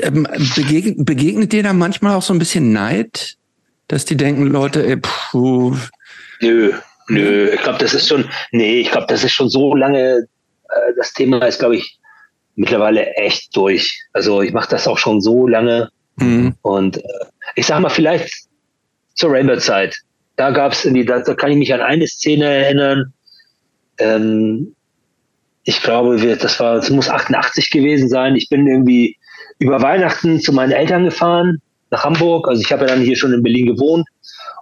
ähm begegnet, begegnet dir da manchmal auch so ein bisschen Neid? Dass die denken, Leute, ey, puh. Nö, nö, ich glaube, das ist schon, nee, ich glaube, das ist schon so lange, äh, das Thema ist, glaube ich, mittlerweile echt durch. Also ich mache das auch schon so lange. Mhm. Und äh, ich sag mal, vielleicht zur Rainbow-Zeit. Da gab es irgendwie, da, da kann ich mich an eine Szene erinnern. Ähm, ich glaube, das war, es muss 88 gewesen sein. Ich bin irgendwie über Weihnachten zu meinen Eltern gefahren nach Hamburg. Also ich habe ja dann hier schon in Berlin gewohnt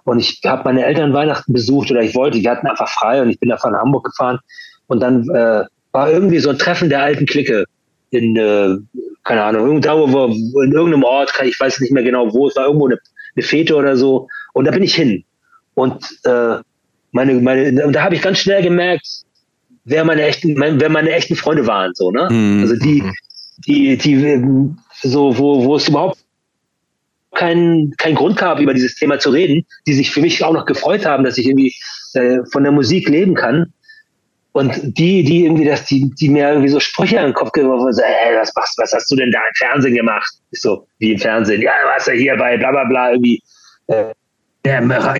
und ich habe meine Eltern Weihnachten besucht oder ich wollte, die hatten einfach frei und ich bin davon nach Hamburg gefahren und dann äh, war irgendwie so ein Treffen der alten Clique in, äh, keine Ahnung, irgendwo, wo, in irgendeinem Ort, ich weiß nicht mehr genau wo, es war irgendwo eine, eine Fete oder so und da bin ich hin und äh, meine, meine, und da habe ich ganz schnell gemerkt, wer meine echten, wer meine echten Freunde waren, so, ne? Mhm. Also die, die, die, so, wo, wo es überhaupt keinen kein Grund gab, über dieses Thema zu reden, die sich für mich auch noch gefreut haben, dass ich irgendwie äh, von der Musik leben kann. Und die, die irgendwie, dass die, die mir irgendwie so Sprüche in den Kopf geworfen haben, so, hey, was machst, was hast du denn da im Fernsehen gemacht? Ich so, wie im Fernsehen, ja, was er hier bei bla bla bla irgendwie. Äh, der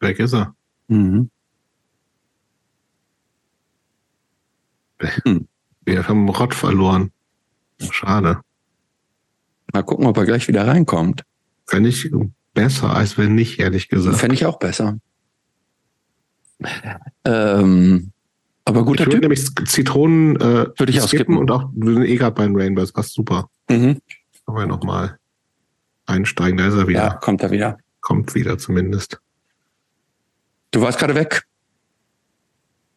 Weg ist er. Mhm. Hm. Wir haben Rott verloren. Schade. Mal gucken, ob er gleich wieder reinkommt. Fände ich besser, als wenn nicht, ehrlich gesagt. Fände ich auch besser. Ähm, aber guter ich Typ. nämlich Zitronen äh, würde ich auch skippen. und auch wir eh gerade beim Rainbow, das passt super. Mhm. Aber nochmal einsteigen, da ist er wieder. Ja, kommt er wieder. Kommt wieder zumindest. Du warst gerade weg.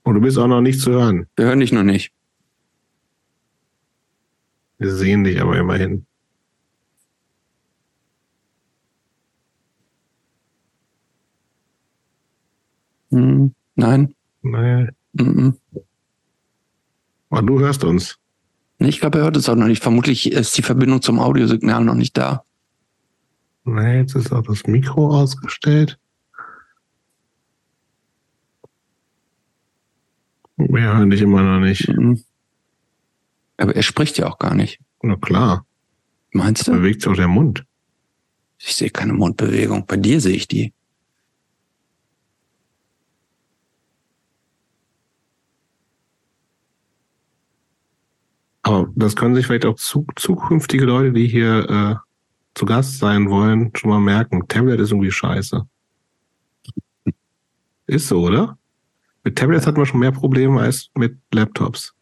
Und du bist auch noch nicht zu hören. Wir hören dich noch nicht. Wir sehen dich aber immerhin. Hm, nein. Nein. Mhm. Aber du hörst uns. Ich glaube, er hört es auch noch nicht. Vermutlich ist die Verbindung zum Audiosignal noch nicht da. Nee, jetzt ist auch das Mikro ausgestellt. Wir hören dich immer noch nicht. Mhm. Aber er spricht ja auch gar nicht. Na klar. Meinst du? Bewegt sich auch der Mund. Ich sehe keine Mundbewegung. Bei dir sehe ich die. Aber das können sich vielleicht auch zu, zukünftige Leute, die hier äh, zu Gast sein wollen, schon mal merken. Tablet ist irgendwie scheiße. Ist so, oder? Mit Tablets hat man schon mehr Probleme als mit Laptops.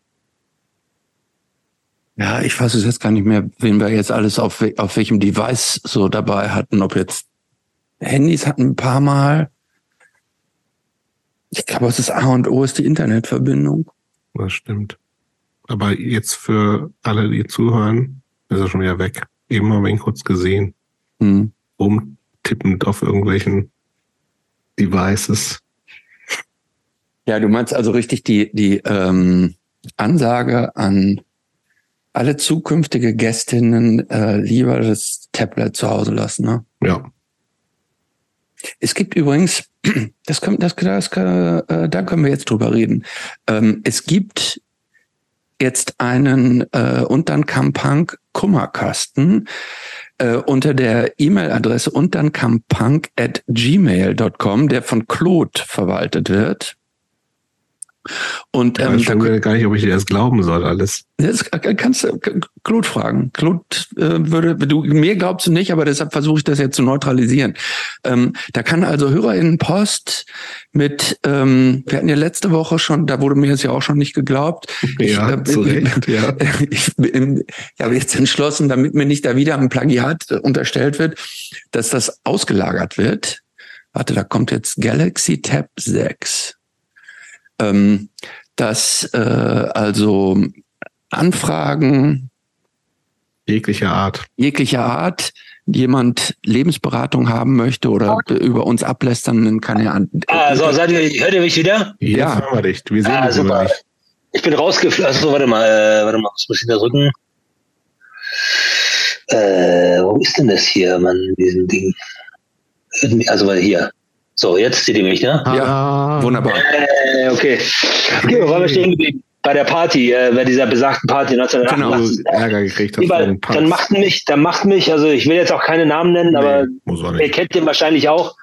Ja, ich weiß es jetzt gar nicht mehr, wen wir jetzt alles auf, auf welchem Device so dabei hatten. Ob jetzt Handys hatten ein paar Mal. Ich glaube, es ist A und O ist die Internetverbindung. Das stimmt. Aber jetzt für alle, die zuhören, ist er schon wieder weg. Eben haben wir ihn kurz gesehen. Hm. Rumtippend auf irgendwelchen Devices. Ja, du meinst also richtig die, die ähm, Ansage an alle zukünftige Gästinnen äh, lieber das Tablet zu Hause lassen, ne? Ja. Es gibt übrigens, [CLEARS THROAT] das können, das, das, äh, da können wir jetzt drüber reden. Ähm, es gibt jetzt einen äh, Unternkampank Kummerkasten äh, unter der E-Mail-Adresse unternkampank at gmail.com, der von Claude verwaltet wird. Und ähm, ich weiß da, gar nicht, ob ich dir das glauben soll, alles. Das kannst du Claude fragen. Claude äh, würde, du mir glaubst du nicht, aber deshalb versuche ich das jetzt zu neutralisieren. Ähm, da kann also HörerInnen-Post mit, ähm, wir hatten ja letzte Woche schon, da wurde mir das ja auch schon nicht geglaubt. Ja, ich, äh, zu Recht, ja. [LAUGHS] Ich, bin, ich habe jetzt entschlossen, damit mir nicht da wieder ein Plagiat unterstellt wird, dass das ausgelagert wird. Warte, da kommt jetzt Galaxy Tab 6 ähm, dass äh, also Anfragen jeglicher Art, jeglicher Art, jemand Lebensberatung haben möchte oder okay. über uns ablästern, dann kann er an. Also seid ihr, hört ihr mich wieder? Jetzt ja, hören wir dich. Wir sehen ah, super. Nicht. Ich bin rausgeflogen. Also warte mal, äh, warte mal, was muss ich da drücken? Äh, wo ist denn das hier, Mann, diesen Ding? Also hier. So, jetzt seht ihr mich, ne? Ja, wunderbar. Äh, okay. Okay, wo waren wir stehen geblieben? Bei der Party, äh, bei dieser besagten Party 1988. Genau, Ärger gekriegt hast. Lieber, dann macht mich, dann macht mich, also ich will jetzt auch keine Namen nennen, nee, aber ihr kennt den wahrscheinlich auch.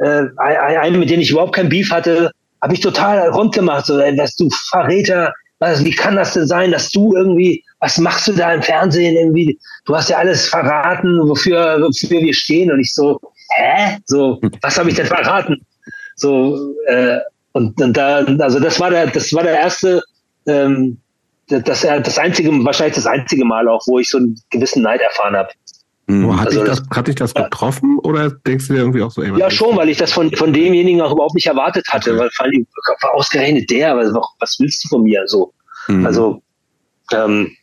Äh, einen, mit dem ich überhaupt kein Beef hatte, habe ich total rund gemacht. So, was du Verräter, was, wie kann das denn sein, dass du irgendwie, was machst du da im Fernsehen irgendwie? Du hast ja alles verraten, wofür, wofür wir stehen. Und ich so, hä? So, was habe ich denn verraten? So, äh, und, und da, also das war der, das war der erste, ähm, das, das einzige, wahrscheinlich das einzige Mal auch, wo ich so einen gewissen Neid erfahren habe. Mhm. Hat, also dich das, hat dich das getroffen oder denkst du dir irgendwie auch so? Ey, ja, schon, weil ich das von, von demjenigen auch überhaupt nicht erwartet hatte, okay. weil vor allem ausgerechnet der, was, was willst du von mir? So. Mhm. Also ähm,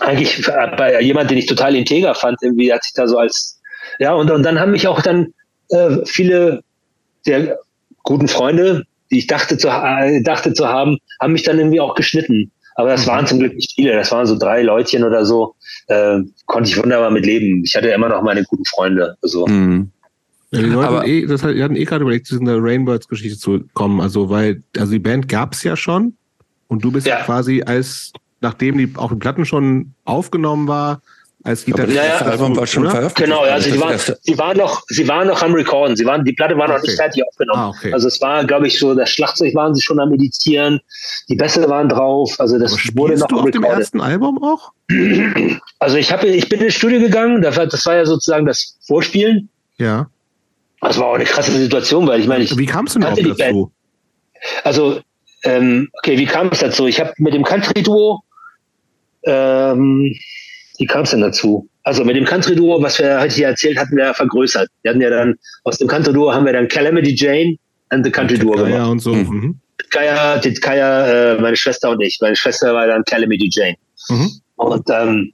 eigentlich bei jemand, den ich total integer fand, irgendwie hat sich da so als ja, und, und dann haben mich auch dann äh, viele der guten Freunde, die ich dachte zu, äh, dachte zu haben, haben mich dann irgendwie auch geschnitten. Aber das mhm. waren zum Glück nicht viele. Das waren so drei Leutchen oder so. Äh, konnte ich wunderbar mit leben. Ich hatte immer noch meine guten Freunde. Also. Mhm. Ja, die Leute aber, eh, das hat, die hatten eh gerade überlegt, zu dieser Rainbirds-Geschichte zu kommen. Also, weil, also die Band gab's ja schon und du bist ja. quasi als, nachdem die auch die Platten schon aufgenommen war, als Gitarrist. Ja, ja. Das Album war schon veröffentlicht. Genau, also sie waren, sie waren noch, sie waren noch am Recorden. Sie waren, die Platte war noch okay. nicht fertig aufgenommen. Ah, okay. Also es war, glaube ich, so, das Schlagzeug waren sie schon am Meditieren, die Bässe waren drauf. Also das Aber wurde noch du auf dem ersten Album auch? [CLEARS THROAT] Also ich habe, ich bin ins Studio gegangen. Das war, das war ja sozusagen das Vorspielen. Ja. Das war auch eine krasse Situation, weil ich meine, ich wie kamst du denn auch dazu? Also ähm, okay, wie kam es dazu? Ich habe mit dem Country Duo ähm, wie kam es denn dazu? Also mit dem Country-Duo, was wir heute hier erzählt hatten, wir ja vergrößert. Wir hatten ja dann, aus dem Country-Duo haben wir dann Calamity Jane and the Country-Duo gemacht. Ja, und so. Mhm. Kaya, Kaya äh, meine Schwester und ich. Meine Schwester war dann Calamity Jane. Mhm. Und, ähm,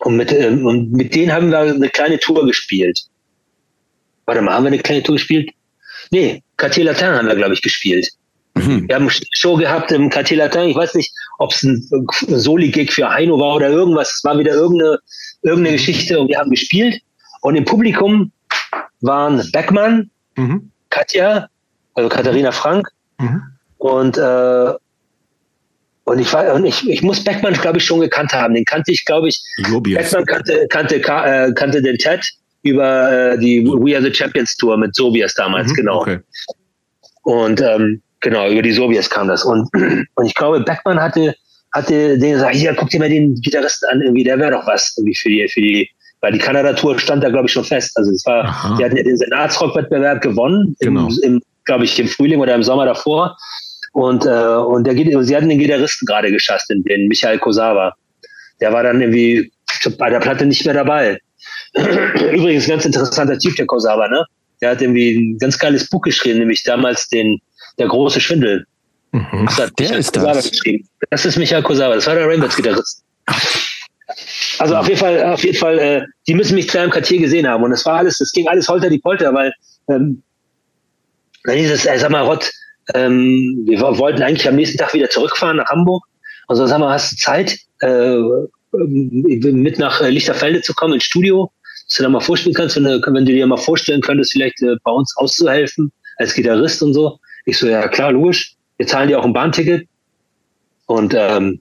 und, mit, ähm, und mit denen haben wir eine kleine Tour gespielt. Warte mal, haben wir eine kleine Tour gespielt? Nee, Cartier Latin haben wir, glaube ich, gespielt. Mhm. Wir haben eine Show gehabt im Quartier Latin. Ich weiß nicht, ob es ein Soli-Gig für Heino war oder irgendwas. Es war wieder irgendeine, irgendeine Geschichte und wir haben gespielt. Und im Publikum waren Beckmann, mhm. Katja, also Katharina Frank mhm. und äh, und ich war, und ich, ich muss Beckmann, glaube ich, schon gekannt haben. Den kannte ich, glaube ich. Jobias. Beckmann kannte, kannte, äh, kannte den Ted über äh, die We Are the Champions Tour mit Sobias damals, mhm, genau. Okay. Und ähm, Genau, über die Soviets kam das. Und, [CLEARS THROAT] und ich glaube, Beckmann hatte, hatte den gesagt, hier, guck dir mal den Gitarristen an, irgendwie, der wäre doch was irgendwie für die, für die, weil die Kanada-Tour stand da, glaube ich, schon fest. Also es war, Aha. die hatten ja den Senatsrock-Wettbewerb gewonnen, genau. im, im glaube ich, im Frühling oder im Sommer davor. Und, äh, und der, sie hatten den Gitarristen gerade geschafft, den, den Michael Kosawa. Der war dann irgendwie bei der Platte nicht mehr dabei. [CLEARS THROAT] Übrigens ganz interessanter Typ, der Kosawa, ne? Der hat irgendwie ein ganz geiles Buch geschrieben, nämlich damals den der große Schwindel. Mhm. Ach, der ist das. Das ist Michael Kosawa, das war der Rainbows-Gitarrist. Also auf jeden Fall, auf jeden Fall, äh, die müssen mich klar im Quartier gesehen haben. Und das war alles, das ging alles holter die Polter, weil ähm, dann hieß es, ey, sag mal, Rott, ähm, wir wollten eigentlich am nächsten Tag wieder zurückfahren nach Hamburg. Also sag mal, hast du Zeit, äh, mit nach Lichterfelde zu kommen ins Studio, dass du da mal vorspielen kannst, wenn du, wenn du dir mal vorstellen könntest, vielleicht äh, bei uns auszuhelfen als Gitarrist und so. Ich so, ja klar, logisch. Wir zahlen dir auch ein Bahnticket. Und, ähm,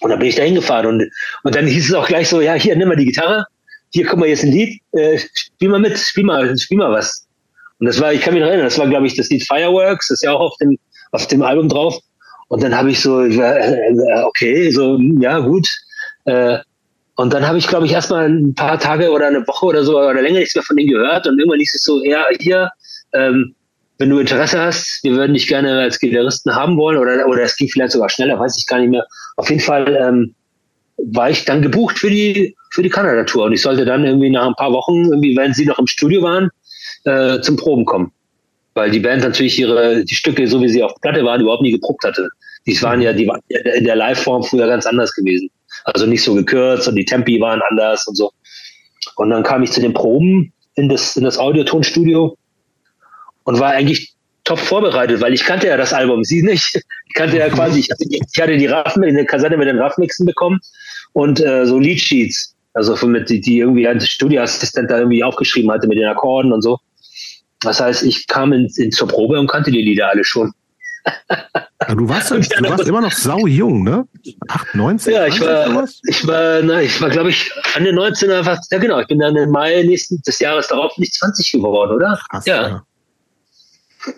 und dann bin ich da hingefahren. Und, und dann hieß es auch gleich so, ja, hier, nimm mal die Gitarre. Hier, guck mal, jetzt ein Lied. Äh, spiel mal mit, spiel mal, spiel mal was. Und das war, ich kann mich noch erinnern, das war, glaube ich, das Lied Fireworks, das ist ja auch auf dem, auf dem Album drauf. Und dann habe ich so, äh, okay, so, ja, gut. Äh, und dann habe ich, glaube ich, erstmal ein paar Tage oder eine Woche oder so oder länger nichts mehr von denen gehört. Und irgendwann hieß es so, ja, hier, ähm, wenn du Interesse hast, wir würden dich gerne als Gitarristen haben wollen oder, oder es ging vielleicht sogar schneller, weiß ich gar nicht mehr. Auf jeden Fall ähm, war ich dann gebucht für die, für die Kanada-Tour und ich sollte dann irgendwie nach ein paar Wochen, irgendwie, wenn sie noch im Studio waren, äh, zum Proben kommen. Weil die Band natürlich ihre, die Stücke, so wie sie auf Platte waren, überhaupt nie geprobt hatte. Die waren ja, die waren in der Live-Form früher ganz anders gewesen. Also nicht so gekürzt und die Tempi waren anders und so. Und dann kam ich zu den Proben in das, in das Audiotonstudio und war eigentlich top vorbereitet, weil ich kannte ja das Album, sie nicht. Ich kannte ja quasi, ich hatte die, ich hatte die Raffen, eine Kassette mit den Raffmixen bekommen und äh, so Leadsheets, also von mit, die, die irgendwie ein Studioassistent da irgendwie aufgeschrieben hatte mit den Akkorden und so. Das heißt, ich kam in, in zur Probe und kannte die Lieder alle schon. Ja, du warst, [LAUGHS] du warst immer noch sau jung, ne? 8, 19? Ja, ich war, ich war, na, ich war, glaube ich, an den 19 einfach, ja genau, ich bin dann im Mai nächsten des Jahres darauf nicht 20 geworden, oder? Krass, ja. ja.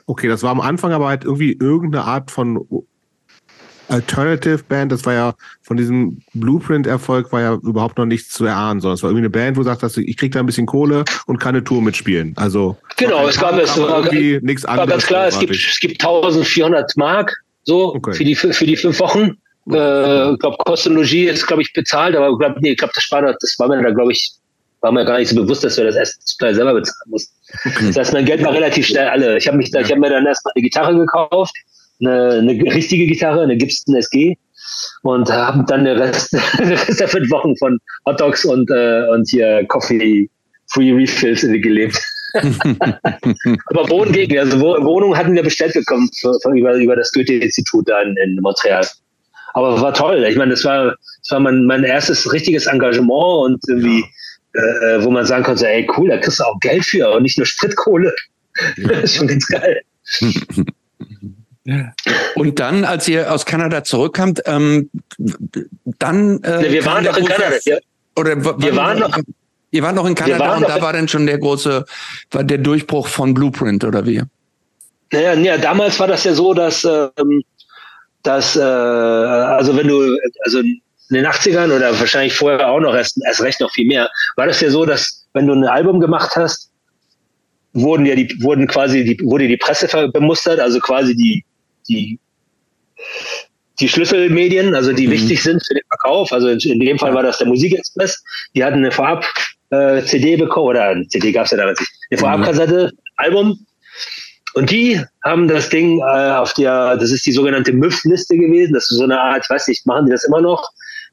Okay, das war am Anfang aber halt irgendwie irgendeine Art von Alternative Band. Das war ja von diesem Blueprint-Erfolg war ja überhaupt noch nichts zu erahnen, sondern es war irgendwie eine Band, wo du sagst, ich krieg da ein bisschen Kohle und kann eine Tour mitspielen. Also genau, es gab es irgendwie nichts anderes. War ganz klar, es gibt es gibt 1400 Mark so okay. für die für die fünf Wochen. Äh, ich glaube, Kostenlogie ist glaube ich bezahlt, aber glaub, nee, ich glaube, das war das war mir da glaube ich war mir gar nicht so bewusst, dass wir das erst selber bezahlen mussten. Okay. Das heißt, mein Geld war relativ schnell alle. Ich habe mich, da, ich habe mir dann erstmal eine Gitarre gekauft, eine, eine richtige Gitarre, eine Gibson SG und habe dann den Rest, [LAUGHS] den Rest der fünf Wochen von Hot Dogs und äh, und hier Coffee Free Refills gelebt. [LAUGHS] Aber Wohnen ging. Also Wohnung hatten wir bestellt bekommen für, für, über, über das Goethe-Institut da in, in, Montreal. Aber war toll. Ich meine, das war, das war mein, mein erstes richtiges Engagement und irgendwie, ja. Äh, wo man sagen konnte, ey cool, da kriegst du auch Geld für und nicht nur Spritkohle. Ja. [LAUGHS] das ist schon ganz geil. Und dann, als ihr aus Kanada zurückkamt, ähm, dann. Äh, nee, wir waren noch in Kanada. Ja. Oder wir waren noch. Ihr wart noch in Kanada und da war dann schon der große, war der Durchbruch von Blueprint oder wie? Naja, ja, damals war das ja so, dass, ähm, dass äh, also wenn du, also in den 80ern oder wahrscheinlich vorher auch noch erst, erst recht noch viel mehr, war das ja so, dass wenn du ein Album gemacht hast, wurden ja die, wurden quasi die, wurde die Presse bemustert, also quasi die die, die Schlüsselmedien, also die mhm. wichtig sind für den Verkauf. Also in dem Fall war das der Musikexpress. Die hatten eine Vorab-CD äh, bekommen, oder eine CD gab es ja damals nicht, eine mhm. Vorabkassette, Album. Und die haben das Ding äh, auf der, das ist die sogenannte MÜF-Liste gewesen. Das ist so eine Art, ich weiß nicht, machen die das immer noch,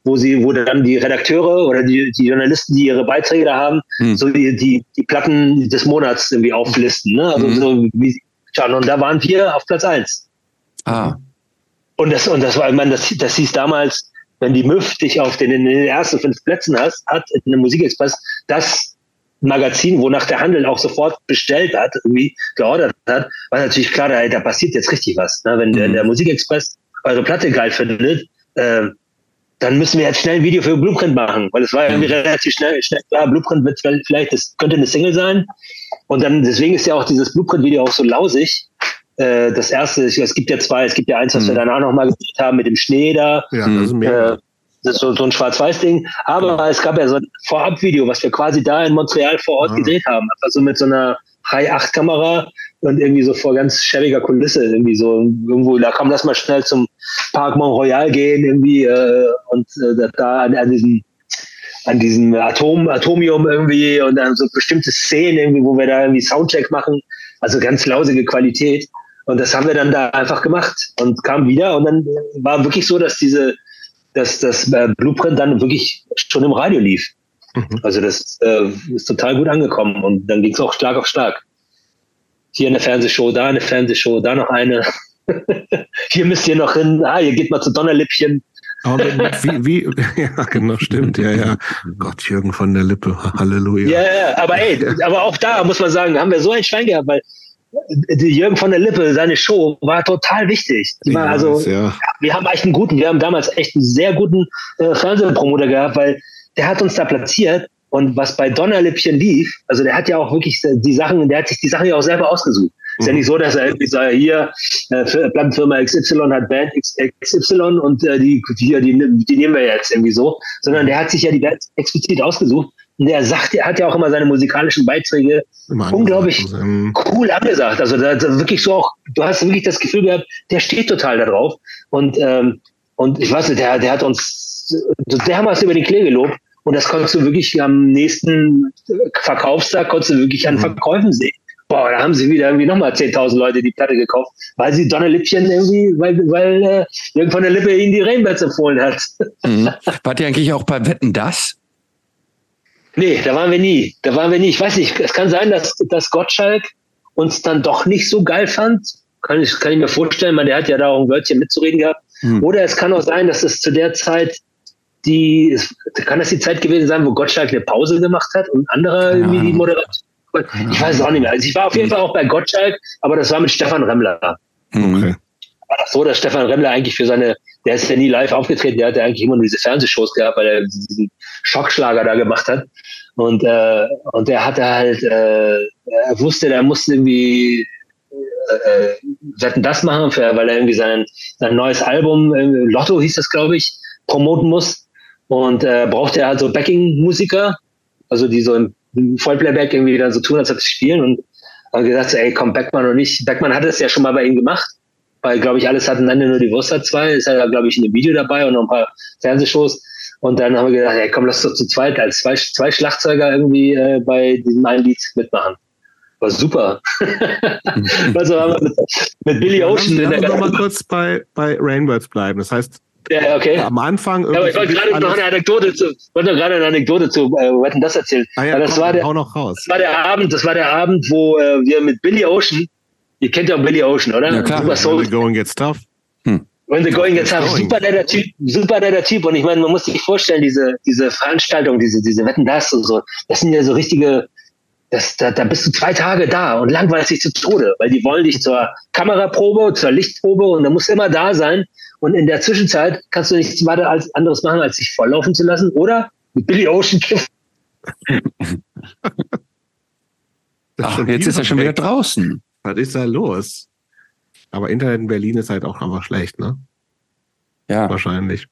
wo sie, wo dann die Redakteure oder die, die Journalisten, die ihre Beiträge da haben, mhm. so die, die, die Platten des Monats irgendwie auflisten. Ne? Also mhm. so wie und da waren wir auf Platz eins. Ah. Und das, und das war, ich meine, das, das hieß damals, wenn die MÜF dich auf den, in den ersten fünf Plätzen hast, hat in einem Musikexpress das Magazin, wonach der Handel auch sofort bestellt hat, irgendwie geordert hat, war natürlich klar, da, da passiert jetzt richtig was. Ne? Wenn mhm. der, der Musikexpress eure Platte geil findet, äh, dann müssen wir jetzt schnell ein Video für Blueprint machen, weil es war irgendwie mhm. relativ schnell, schnell klar, Blueprint wird vielleicht, das könnte eine Single sein. Und dann, deswegen ist ja auch dieses Blueprint-Video auch so lausig, äh, das erste, es gibt ja zwei, es gibt ja eins, was mhm. wir danach nochmal gemacht haben mit dem Schnee da. Ja, das ist, mehr. Äh, das ist so, so ein Schwarz-Weiß-Ding. Aber ja. es gab ja so ein Vorab-Video, was wir quasi da in Montreal vor Ort ja. gedreht haben. Also mit so einer High-8-Kamera und irgendwie so vor ganz schäbiger Kulisse irgendwie so irgendwo, da komm, lass mal schnell zum Park Mont Royal gehen irgendwie äh, und äh, da an, an diesem an diesem Atom, Atomium irgendwie und dann so bestimmte Szenen irgendwie, wo wir da irgendwie Soundcheck machen, also ganz lausige Qualität. Und das haben wir dann da einfach gemacht und kam wieder. Und dann war wirklich so, dass diese, dass das äh, Blueprint dann wirklich schon im Radio lief. Mhm. Also das äh, ist total gut angekommen und dann ging es auch stark auf stark. Hier eine Fernsehshow, da eine Fernsehshow, da noch eine. [LAUGHS] hier müsst ihr noch hin, ah, ihr geht mal zu Donnerlippchen. Aber wie, wie, [LAUGHS] ja, genau, stimmt, ja, ja. Gott, Jürgen von der Lippe, [LAUGHS] Halleluja. Ja, ja, aber ey, aber auch da muss man sagen, haben wir so ein Schwein gehabt, weil die Jürgen von der Lippe, seine Show war total wichtig. War also, ja. wir haben echt einen guten, wir haben damals echt einen sehr guten äh, Fernsehpromoter gehabt, weil der hat uns da platziert und was bei Donnerlippchen lief, also der hat ja auch wirklich die Sachen, der hat sich die Sachen ja auch selber ausgesucht. Mhm. Ist ja mhm. nicht so, dass er irgendwie sagt, hier, äh, Plattenfirma XY hat Band XY und äh, die, die, die, die nehmen wir jetzt irgendwie so, sondern der hat sich ja die Band explizit ausgesucht und der sagt, er hat ja auch immer seine musikalischen Beiträge immer unglaublich also, ähm, cool angesagt. Also da, da wirklich so auch, du hast wirklich das Gefühl gehabt, der steht total da drauf. Und, ähm, und ich weiß nicht, der, der hat uns dermaßen über den Klee gelobt. Und das konntest du wirklich am nächsten Verkaufstag, konntest du wirklich an mhm. Verkäufen sehen. Boah, da haben sie wieder irgendwie nochmal 10.000 Leute die Platte gekauft, weil sie Donnerlippchen irgendwie, weil, weil äh, Jürgen von der Lippe ihnen die Rainbirds empfohlen hat. Mhm. [LAUGHS] Wart ihr eigentlich auch bei Wetten, das? Nee, da waren wir nie. Da waren wir nie. Ich weiß nicht, es kann sein, dass, dass Gottschalk uns dann doch nicht so geil fand. Kann ich, kann ich mir vorstellen, man, der hat ja da auch ein Wörtchen mitzureden gehabt. Hm. Oder es kann auch sein, dass es zu der Zeit die, kann das die Zeit gewesen sein, wo Gottschalk eine Pause gemacht hat und andere irgendwie die Moderation. Ich weiß es auch nicht mehr. Also ich war auf jeden Fall auch bei Gottschalk, aber das war mit Stefan Remmler. Okay. War das so, dass Stefan Remmler eigentlich für seine, der ist ja nie live aufgetreten, der hatte eigentlich immer nur diese Fernsehshows gehabt, weil er diesen Schockschlager da gemacht hat. Und, äh, und der hatte halt, äh, er wusste, der musste irgendwie äh, äh, Wetten das machen, für, weil er irgendwie sein, sein neues Album, äh, Lotto hieß das, glaube ich, promoten muss. Und äh, brauchte er halt so Backing-Musiker, also die so im Vollplayback irgendwie dann so tun, als ob sie spielen. Und habe gesagt, ey, komm, Beckmann und ich. Beckmann hat es ja schon mal bei ihm gemacht, weil, glaube ich, alles hatten dann nur die Wurst hat zwei, ist ja, glaube ich, in dem Video dabei und noch ein paar Fernsehshows. Und dann haben wir gedacht, hey, komm, lass doch zu zweit als zwei, zwei Schlagzeuger irgendwie äh, bei diesem einen Lied mitmachen. War super. [LAUGHS] [LAUGHS] also haben wir mit, mit Billy Ocean. Lass uns noch mal kurz bei, bei Rainbirds bleiben. Das heißt, Ja, okay. Am Anfang. Ja, aber ich wollte gerade noch eine Anekdote zu, wollte noch gerade eine Anekdote zu äh, Wetten das erzählen. Ah, ja, das, komm, war der, noch raus. das war der Abend, das war der Abend, wo äh, wir mit Billy Ocean, ihr kennt ja auch Billy Ocean, oder? Ja, klar. Super Soul. When the going gets tough. When the going gets tough. Super netter Typ, super netter Typ. Und ich meine, man muss sich vorstellen, diese, diese Veranstaltung, diese, diese Wetten das und so, das sind ja so richtige, das, da, da bist du zwei Tage da und langweilst dich zu Tode, weil die wollen dich zur Kameraprobe, zur Lichtprobe und da musst du immer da sein. Und in der Zwischenzeit kannst du nichts weiter als anderes machen, als dich volllaufen zu lassen oder mit Billy Ocean kiffen. Ach, jetzt ist er schon wieder weg. draußen. Was ist da los? Aber Internet in Berlin ist halt auch einfach schlecht, ne? Ja, Wahrscheinlich.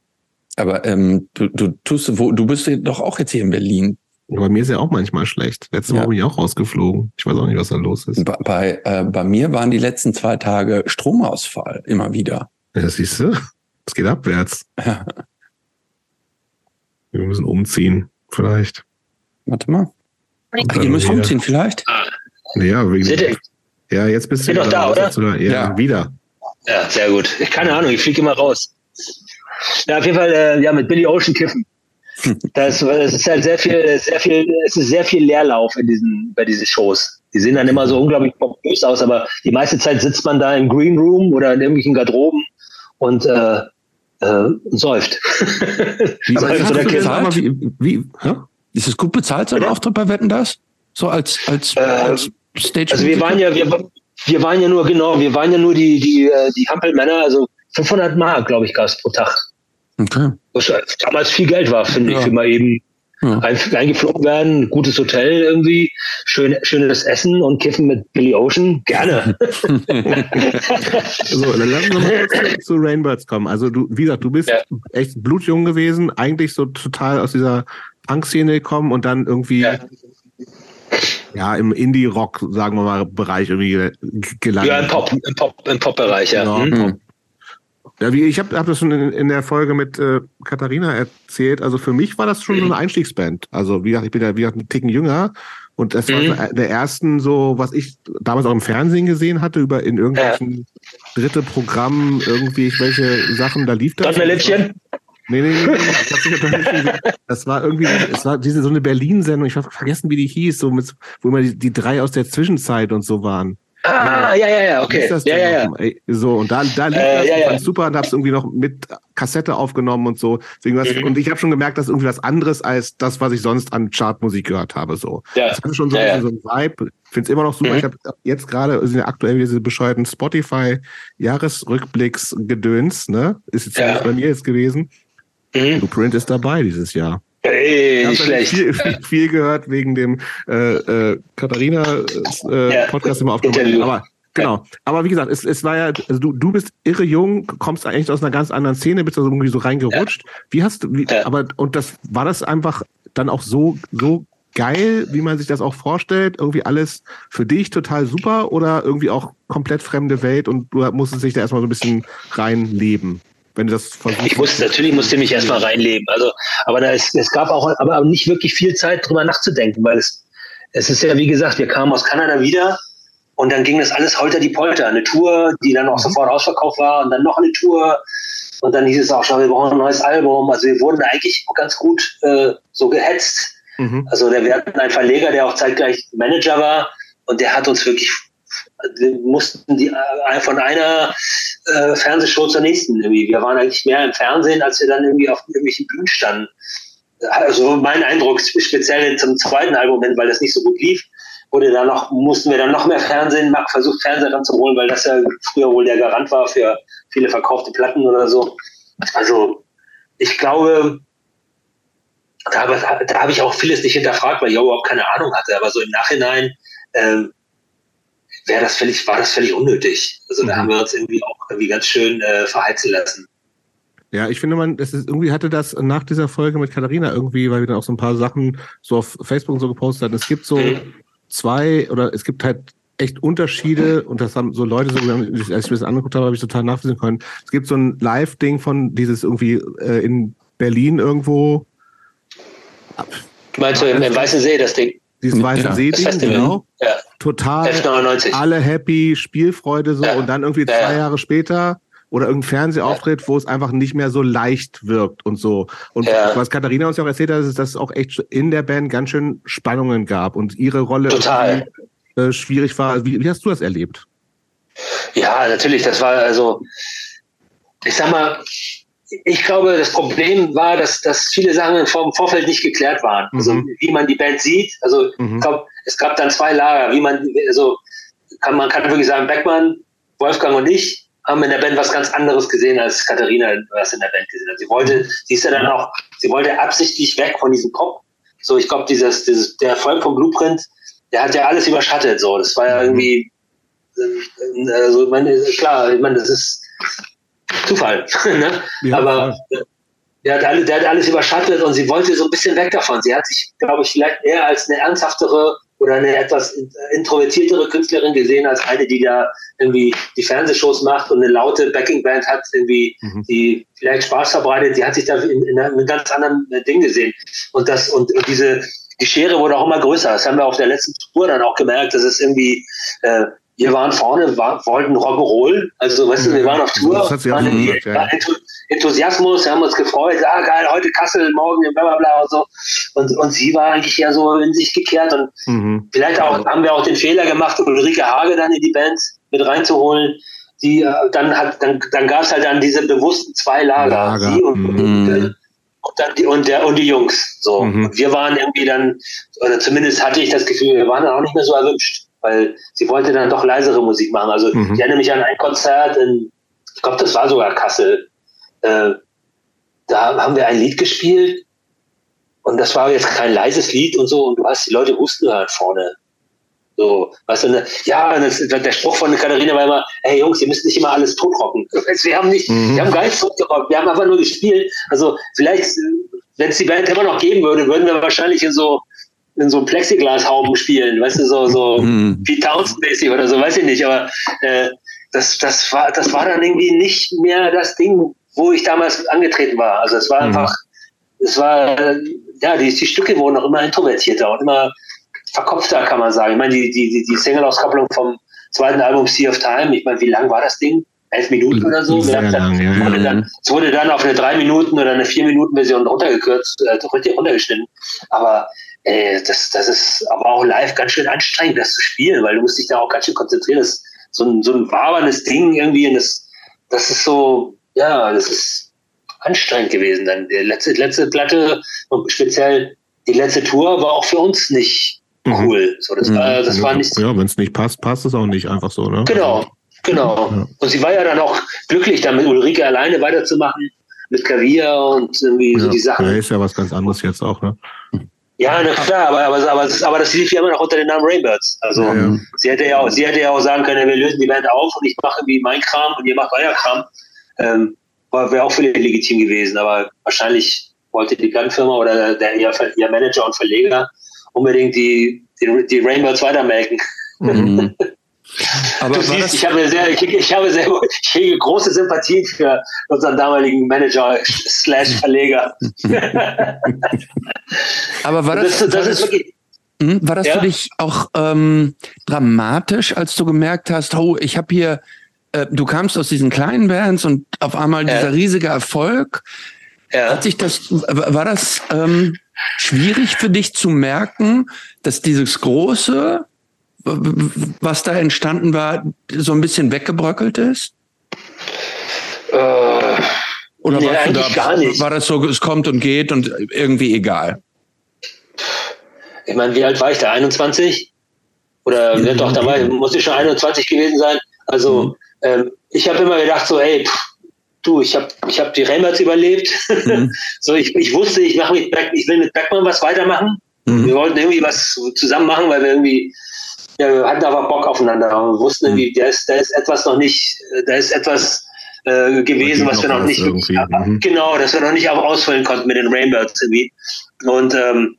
aber ähm, du, du tust, wo, du bist doch auch jetzt hier in Berlin. Bei mir ist ja auch manchmal schlecht. Letzte Ja. Woche bin ich auch rausgeflogen. Ich weiß auch nicht, was da los ist. Bei, bei, äh, bei mir waren die letzten zwei Tage Stromausfall immer wieder. Ja, siehst du? Es geht abwärts. [LAUGHS] Wir müssen umziehen, vielleicht. Warte mal. Und Ihr müsst wieder- umziehen vielleicht? Ja, wegen ja, jetzt bist du doch da, oder? Jetzt Ja, Ja. wieder. Ja, sehr gut. Ich keine Ahnung, ich fliege immer raus. Ja, auf jeden Fall, äh, ja, mit Billy Ocean kiffen. [LAUGHS] Das, das ist halt sehr viel, sehr viel, es ist sehr viel Leerlauf in diesen, bei diesen Shows. Die sehen dann immer so unglaublich pompös aus, aber die meiste Zeit sitzt man da im Green Room oder in irgendwelchen Garderoben und äh, äh, säuft. [LAUGHS] Wie, Aber in so einer wie, wie, wie hä? Ist es gut bezahlt, so ein Bitte? Auftritt bei Wetten das? So als, als, Äh, als Stage Also wir waren ja, wir, wir waren ja nur, genau, wir waren ja nur die, die, äh, die Hampelmänner, also 500 Mark, glaube ich, gab es pro Tag. Okay. Was damals viel Geld war, finde Ja. ich, für mal eben Ja. ein, eingeflogen werden, gutes Hotel irgendwie, schön, schönes Essen und Kiffen mit Billy Ocean, gerne. [LAUGHS] So, dann lass uns noch mal kurz zu, Rainbirds kommen. Also du, wie gesagt, du bist Ja. echt blutjung gewesen, eigentlich so total aus dieser Punk-Szene gekommen und dann irgendwie Ja. ja, im Indie-Rock, sagen wir mal, Bereich irgendwie ge- gelandet. ja, im Pop, im Pop, im Pop-Bereich, ja. Ja, Hm? Ja, wie, ich habe hab das schon in, in der Folge mit äh, Katharina erzählt. Also für mich war das schon so eine Einstiegsband. Also wie gesagt, ich bin ja wie gesagt, einen Ticken jünger. Und das war Mhm. einer der ersten, so was ich damals auch im Fernsehen gesehen hatte, über in irgendwelchen dritte Programmen, irgendwie welche Sachen, da lief das. Donnerlippchen? Nee, nee, nee, nee. Das war irgendwie, es war diese so eine Berlin-Sendung, ich habe vergessen, wie die hieß, so mit, wo immer die, die drei aus der Zwischenzeit und so waren. Ah, ja, ja, ja, okay. Ja, ja, ja. So, und da, da lief Äh, das, ja, ja. fand's super und hab's irgendwie noch mit Kassette aufgenommen und so. Deswegen was, Mhm. Und ich habe schon gemerkt, das ist irgendwie was anderes als das, was ich sonst an Chartmusik gehört habe. So. Ja. Das hatte schon so, ein Ja, so ein Vibe. Find's immer noch super. Mhm. Ich habe jetzt gerade sind ja aktuell diese bescheuerten Spotify-Jahresrückblicks-Gedöns, ne? Ist jetzt Ja. bei mir jetzt gewesen. Mhm. Blueprint ist dabei dieses Jahr. Ey, Ich habe viel, viel, viel gehört wegen dem äh, äh, Katharina äh, Ja. Podcast immer aufgenommen. Aber genau. Aber wie gesagt, es, es war ja, also du, du bist irre jung, kommst eigentlich aus einer ganz anderen Szene, bist da so irgendwie so reingerutscht. Wie hast du, wie, Ja. aber und das war das einfach dann auch so so geil, wie man sich das auch vorstellt, irgendwie alles für dich total super oder irgendwie auch komplett fremde Welt und du musstest dich da erstmal so ein bisschen reinleben, wenn du das versuchst. Ich musste, natürlich musste ich mich erstmal reinleben. Also, aber da ist, es gab auch aber nicht wirklich viel Zeit drüber nachzudenken, weil es, es ist ja, wie gesagt, wir kamen aus Kanada wieder und dann ging das alles holter die Polter. Eine Tour, die dann auch sofort ausverkauft war und dann noch eine Tour. Und dann hieß es auch schon, wir brauchen ein neues Album. Also wir wurden eigentlich ganz gut äh, so gehetzt. Mhm. Also wir hatten einen Verleger, der auch zeitgleich Manager war und der hat uns wirklich, wir mussten die äh, von einer äh, Fernsehshow zur nächsten irgendwie. Wir waren eigentlich mehr im Fernsehen, als wir dann irgendwie auf irgendwelchen Bühnen standen. Also mein Eindruck, speziell zum zweiten Album, weil das nicht so gut lief, wurde dann noch, mussten wir dann noch mehr Fernsehen, versucht Fernseher ranzuholen, weil das ja früher wohl der Garant war für viele verkaufte Platten oder so. Also ich glaube, da habe da hab ich auch vieles nicht hinterfragt, weil ich überhaupt keine Ahnung hatte. Aber so im Nachhinein ähm, wäre das völlig, war das völlig unnötig. Also da Mhm. haben wir uns irgendwie auch irgendwie ganz schön äh, verheizen lassen. Ja, ich finde, man, das ist irgendwie hatte das nach dieser Folge mit Katharina irgendwie, weil wir dann auch so ein paar Sachen so auf Facebook und so gepostet hatten. Es gibt so Mhm. zwei oder es gibt halt echt Unterschiede und das haben so Leute so, als ich mir das angeguckt habe, habe ich total nachvollziehen können. Es gibt so ein Live-Ding von dieses irgendwie äh, in Berlin irgendwo, Meinst du im, im Weißen See das Ding? Dieses Ja, weiße das See-Ding, genau. Ja, Total F99. alle happy, Spielfreude so Ja. und dann irgendwie Ja, zwei ja. Jahre später oder irgendein Fernsehauftritt, wo es einfach nicht mehr so leicht wirkt und so. Und ja. was Katharina uns ja auch erzählt hat, ist, dass es auch echt in der Band ganz schön Spannungen gab und ihre Rolle Total. Äh, schwierig war. Wie, wie hast du das erlebt? Ja, natürlich. Das war also, ich sag mal, ich glaube, das Problem war, dass, dass viele Sachen im Vorfeld nicht geklärt waren. Also, mhm. Also wie man die Band sieht. Also mhm. ich glaube, es gab dann zwei Lager, wie man, also kann, man kann wirklich sagen, Beckmann, Wolfgang und ich haben in der Band was ganz anderes gesehen, als Katharina was in der Band gesehen hat. Sie wollte, sie ist ja dann auch, sie wollte absichtlich weg von diesem Pop. So, ich glaube, dieses, dieses, der Erfolg vom Blueprint, der hat ja alles überschattet. So, das war ja mhm. irgendwie, äh, also, ich meine, klar, ich meine, das ist Zufall, [LAUGHS] ne? Ja, Aber der hat, alle, der hat alles überschattet und sie wollte so ein bisschen weg davon. Sie hat sich, glaube ich, vielleicht eher als eine ernsthaftere oder eine etwas introvertiertere Künstlerin gesehen als eine, die da irgendwie die Fernsehshows macht und eine laute Backingband hat, irgendwie, mhm. die vielleicht Spaß verbreitet. Die hat sich da in, in einem ganz anderen äh, Ding gesehen. Und das, und, und diese, die Schere wurde auch immer größer. Das haben wir auf der letzten Tour dann auch gemerkt, dass es irgendwie, äh, wir waren vorne, war, wollten Rock'n'Roll, also weißt du, wir waren auf Tour, das hat sie auch gemacht, ja. Enthusiasmus, wir haben uns gefreut, ah geil, heute Kassel, morgen bla bla bla und so. Und, und sie war eigentlich ja so in sich gekehrt und mhm. vielleicht auch haben wir auch den Fehler gemacht, Ulrike Hage dann in die Band mit reinzuholen. Die, äh, dann hat, dann, dann gab es halt dann diese bewussten zwei Lager, Lager. sie und, mhm. und, und, dann die, und, der, und die Jungs. So. Mhm. Und wir waren irgendwie dann, oder zumindest hatte ich das Gefühl, wir waren dann auch nicht mehr so erwünscht, weil sie wollte dann doch leisere Musik machen. Also mhm. ich erinnere mich an ein Konzert in, ich glaube, das war sogar Kassel, äh, da haben wir ein Lied gespielt und das war jetzt kein leises Lied und so und du hast die Leute husten halt vorne. So, weißt du, ne? ja, das, der Spruch von Katharina war immer, hey Jungs, ihr müsst nicht immer alles totrocken. Wir haben nicht, mhm. wir haben gar nichts totgerockt, wir haben einfach nur gespielt. Also vielleicht, wenn es die Band immer noch geben würde, würden wir wahrscheinlich in so in so Plexiglas-Hauben spielen, weißt du, so, so mhm. Pete Townsend-mäßig oder so, weiß ich nicht, aber äh, das, das, war, das war dann irgendwie nicht mehr das Ding, wo ich damals angetreten war. Also es war mhm. einfach, es war, ja, die, die Stücke wurden auch immer introvertierter und immer verkopfter, kann man sagen. Ich meine, die, die, die Single-Auskopplung vom zweiten Album Sea of Time, ich meine, wie lang war das Ding? Elf Minuten oder so? Sehr lang, ja, wurde ja. Dann, es wurde dann auf eine drei Minuten oder eine vier Minuten Version runtergekürzt, äh, richtig runtergeschnitten. Aber äh, das, das ist aber auch live ganz schön anstrengend, das zu spielen, weil du musst dich da auch ganz schön konzentrieren. Das ist so ein, so ein waberndes Ding irgendwie und das, das ist so, ja, das ist anstrengend gewesen. Dann die letzte, letzte Platte, speziell die letzte Tour, war auch für uns nicht mhm. cool. So, das war, das war nicht. Ja, wenn es nicht passt, passt es auch nicht einfach so, ne? Genau, genau. Ja. Und sie war ja dann auch glücklich, dann mit Ulrike alleine weiterzumachen, mit Klavier und irgendwie ja, so die Sachen. Ja, ist ja was ganz anderes jetzt auch, ne? Ja, na klar, aber, aber, aber, aber das lief ja immer noch unter dem Namen Rainbirds. Also ja, ja. sie hätte ja auch, sie hätte ja auch sagen können, wir lösen die Band auf und ich mache irgendwie mein Kram und ihr macht euer Kram. Ähm, Wäre auch völlig legitim gewesen, aber wahrscheinlich wollte die Plattenfirma oder der, ihr, ihr Manager und Verleger unbedingt die, die, die Rainbirds weitermelken. Mhm. [LAUGHS] Aber du siehst, ich habe sehr, ich, habe sehr, ich hege große Sympathien für unseren damaligen Manager slash Verleger. [LAUGHS] Aber war das, das, das ist wirklich, hm, war das ja? für dich auch ähm, dramatisch, als du gemerkt hast, oh, ich habe hier, äh, du kamst aus diesen kleinen Bands und auf einmal ja. dieser riesige Erfolg. Ja. Hat sich das, war das ähm, schwierig für dich zu merken, dass dieses große was da entstanden war, so ein bisschen weggebröckelt ist? Äh, Oder nee, da, gar nicht. war das so, es kommt und geht und irgendwie egal? Ich meine, wie alt war ich da? 21? Oder mhm. doch, da war, muss ich schon 21 gewesen sein. Also mhm. ähm, ich habe immer gedacht so, ey, pff, du, ich habe ich hab die Remmers überlebt. Mhm. [LAUGHS] so, ich, ich wusste, ich, mach mit Back, ich will mit Beckmann was weitermachen. Mhm. Wir wollten irgendwie was zusammen machen, weil wir irgendwie wir hatten aber Bock aufeinander. Wir wussten irgendwie, mhm. da ist, da ist etwas noch nicht, da ist etwas äh, gewesen, was wir noch nicht, mhm. genau, dass wir noch nicht auch ausfüllen konnten mit den Rainbirds irgendwie. Und ähm,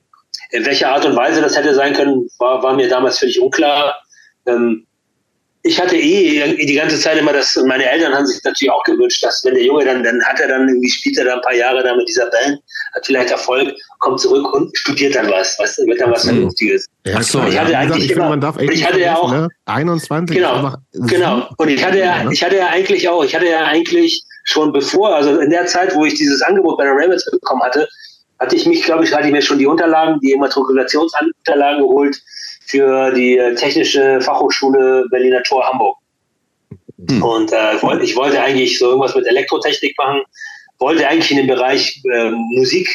in welcher Art und Weise das hätte sein können, war, war mir damals völlig unklar. Ähm, ich hatte eh die ganze Zeit immer das, und meine Eltern haben sich natürlich auch gewünscht, dass wenn der Junge dann, dann hat er dann irgendwie, spielt er dann ein paar Jahre da mit dieser Band, hat vielleicht Erfolg, kommt zurück und studiert dann was, was wird dann was Vernünftiges. Ja, so, ich hatte ja, eigentlich ich immer, man darf echt ich hatte ja auch, ne? 21, genau, genau, und ich hatte ja, ich hatte ja eigentlich auch, ich hatte ja eigentlich schon bevor, also in der Zeit, wo ich dieses Angebot bei der Ravens bekommen hatte, hatte ich mich, glaube ich, hatte ich mir schon die Unterlagen, die Immatrikulationsunterlagen geholt für die Technische Fachhochschule Berliner Tor Hamburg. Hm. Und äh, ich wollte eigentlich so irgendwas mit Elektrotechnik machen, wollte eigentlich in dem Bereich äh, Musik,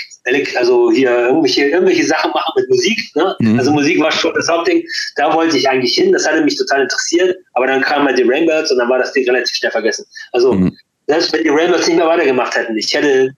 also hier irgendwelche, irgendwelche Sachen machen mit Musik. Ne? Mhm. Also Musik war schon das Hauptding. Da wollte ich eigentlich hin. Das hatte mich total interessiert. Aber dann kam halt die Rainbirds und dann war das Ding relativ schnell vergessen. Also mhm. selbst wenn die Rainbirds nicht mehr weitergemacht hätten, ich hätte,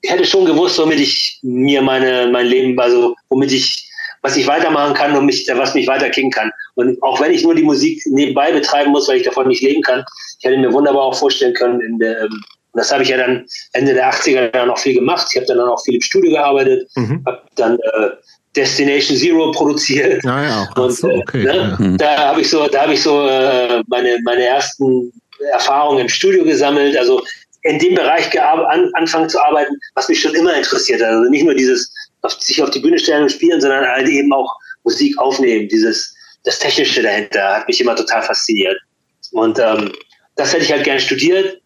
ich hätte schon gewusst, womit ich mir meine, mein Leben, also womit ich was ich weitermachen kann und mich, was mich weiterkicken kann. Und auch wenn ich nur die Musik nebenbei betreiben muss, weil ich davon nicht leben kann, ich hätte mir wunderbar auch vorstellen können, in der, ähm, und das habe ich ja dann Ende der 80er Jahre noch viel gemacht. Ich habe dann auch viel im Studio gearbeitet, mhm. habe dann äh, Destination Zero produziert. Ja, ja. Und, so, äh, okay. ne, ja. Da habe ich so, da habe ich so äh, meine, meine ersten Erfahrungen im Studio gesammelt. Also in dem Bereich an, anfangen zu arbeiten, was mich schon immer interessiert hat. Also nicht nur dieses auf, sich auf die Bühne stellen und spielen, sondern halt eben auch Musik aufnehmen. Dieses, das Technische dahinter hat mich immer total fasziniert. Und ähm, das hätte ich halt gern studiert.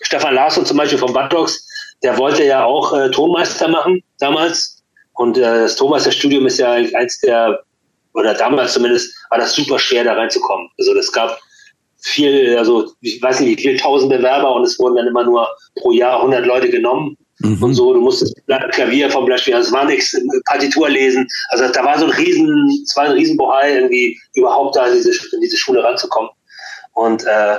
Stefan Larsson zum Beispiel von Bad Dogs, der wollte ja auch äh, Tonmeister machen damals. Und äh, das Tonmeisterstudium ist ja eins der, oder damals zumindest, war das super schwer, da reinzukommen. Also das gab viel, also ich weiß nicht, wie viele tausend Bewerber und es wurden dann immer nur pro Jahr 100 Leute genommen. Mhm. Und so, du musstest Klavier vom Beispiel, also es war nichts, Partitur lesen. Also da war so ein riesen, es war ein riesen Bohai, irgendwie überhaupt da in diese, in diese Schule ranzukommen. Und, äh,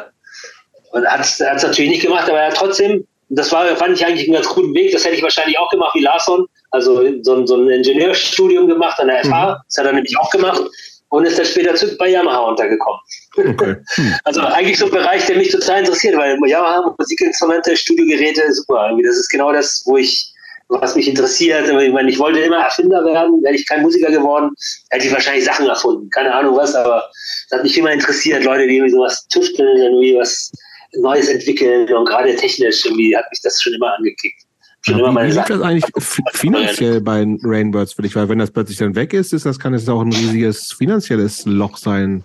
und hat es natürlich nicht gemacht, aber er hat trotzdem, das war, fand ich eigentlich einen ganz guten Weg, das hätte ich wahrscheinlich auch gemacht wie Larson, also so, so ein Ingenieurstudium gemacht an der FH, mhm. das hat er nämlich auch gemacht und ist dann später zu, bei Yamaha untergekommen. Okay. Hm. [LAUGHS] Also eigentlich so ein Bereich, der mich total interessiert, weil Yamaha, Musikinstrumente, Studiogeräte, super. Das ist genau das, wo ich, was mich interessiert. Ich meine, ich wollte immer Erfinder werden, wäre ich kein Musiker geworden, hätte ich wahrscheinlich Sachen erfunden. Keine Ahnung was, aber es hat mich immer interessiert, Leute, die irgendwie sowas tüfteln, irgendwie was Neues entwickeln und gerade technisch irgendwie hat mich das schon immer angekickt. Ja, wie, wie liegt das eigentlich [LAUGHS] finanziell bei Rainbirds für dich? Weil wenn das plötzlich dann weg ist, ist das kann es auch ein riesiges finanzielles Loch sein.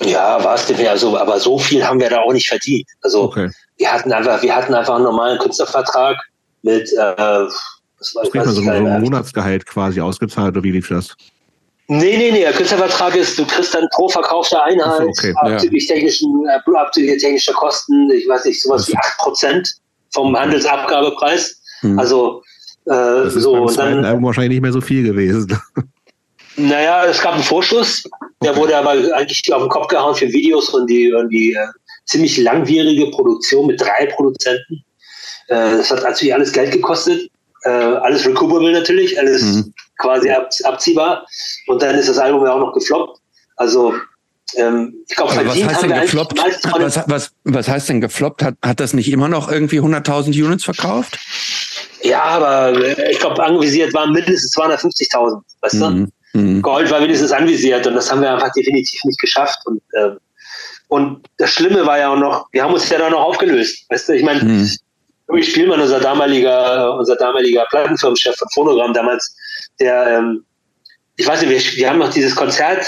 Ja, war es denn ja so, aber so viel haben wir da auch nicht verdient. Also okay. wir hatten einfach, wir hatten einfach einen normalen Künstlervertrag mit äh, was war, das so, so ein Monatsgehalt quasi ausgezahlt oder wie lief das? Nee, nee, nee, der Künstlervertrag ist, du kriegst dann pro verkaufte Einheit so, okay, abzüglich, ja. technischen, äh, abzüglich technischer Kosten, ich weiß nicht, sowas wie 8% vom Handelsabgabepreis. Hm. Also äh, das ist so. Dann, wahrscheinlich nicht mehr so viel gewesen. Naja, es gab einen Vorschuss, der okay. wurde aber eigentlich auf den Kopf gehauen für Videos und die, und die äh, ziemlich langwierige Produktion mit drei Produzenten. Äh, das hat natürlich alles Geld gekostet. Äh, alles recoverable natürlich, alles mhm. quasi ab, abziehbar. Und dann ist das Album ja auch noch gefloppt. Also ähm, ich glaube, was heißt denn gefloppt? Was, was, was heißt denn gefloppt? Hat, hat das nicht immer noch irgendwie 100.000 Units verkauft? Ja, aber äh, ich glaube, anvisiert waren mindestens 250.000, weißt du? Mhm. Mhm. Gold war wenigstens anvisiert und das haben wir einfach definitiv nicht geschafft. Und, äh, und das Schlimme war ja auch noch, wir haben uns ja da noch aufgelöst. Weißt du, ich meine, mhm. Louis Spielmann, unser damaliger, unser damaliger Plattenfirmenchef von Phonogramm damals, der, ähm, ich weiß nicht, wir, wir haben noch dieses Konzert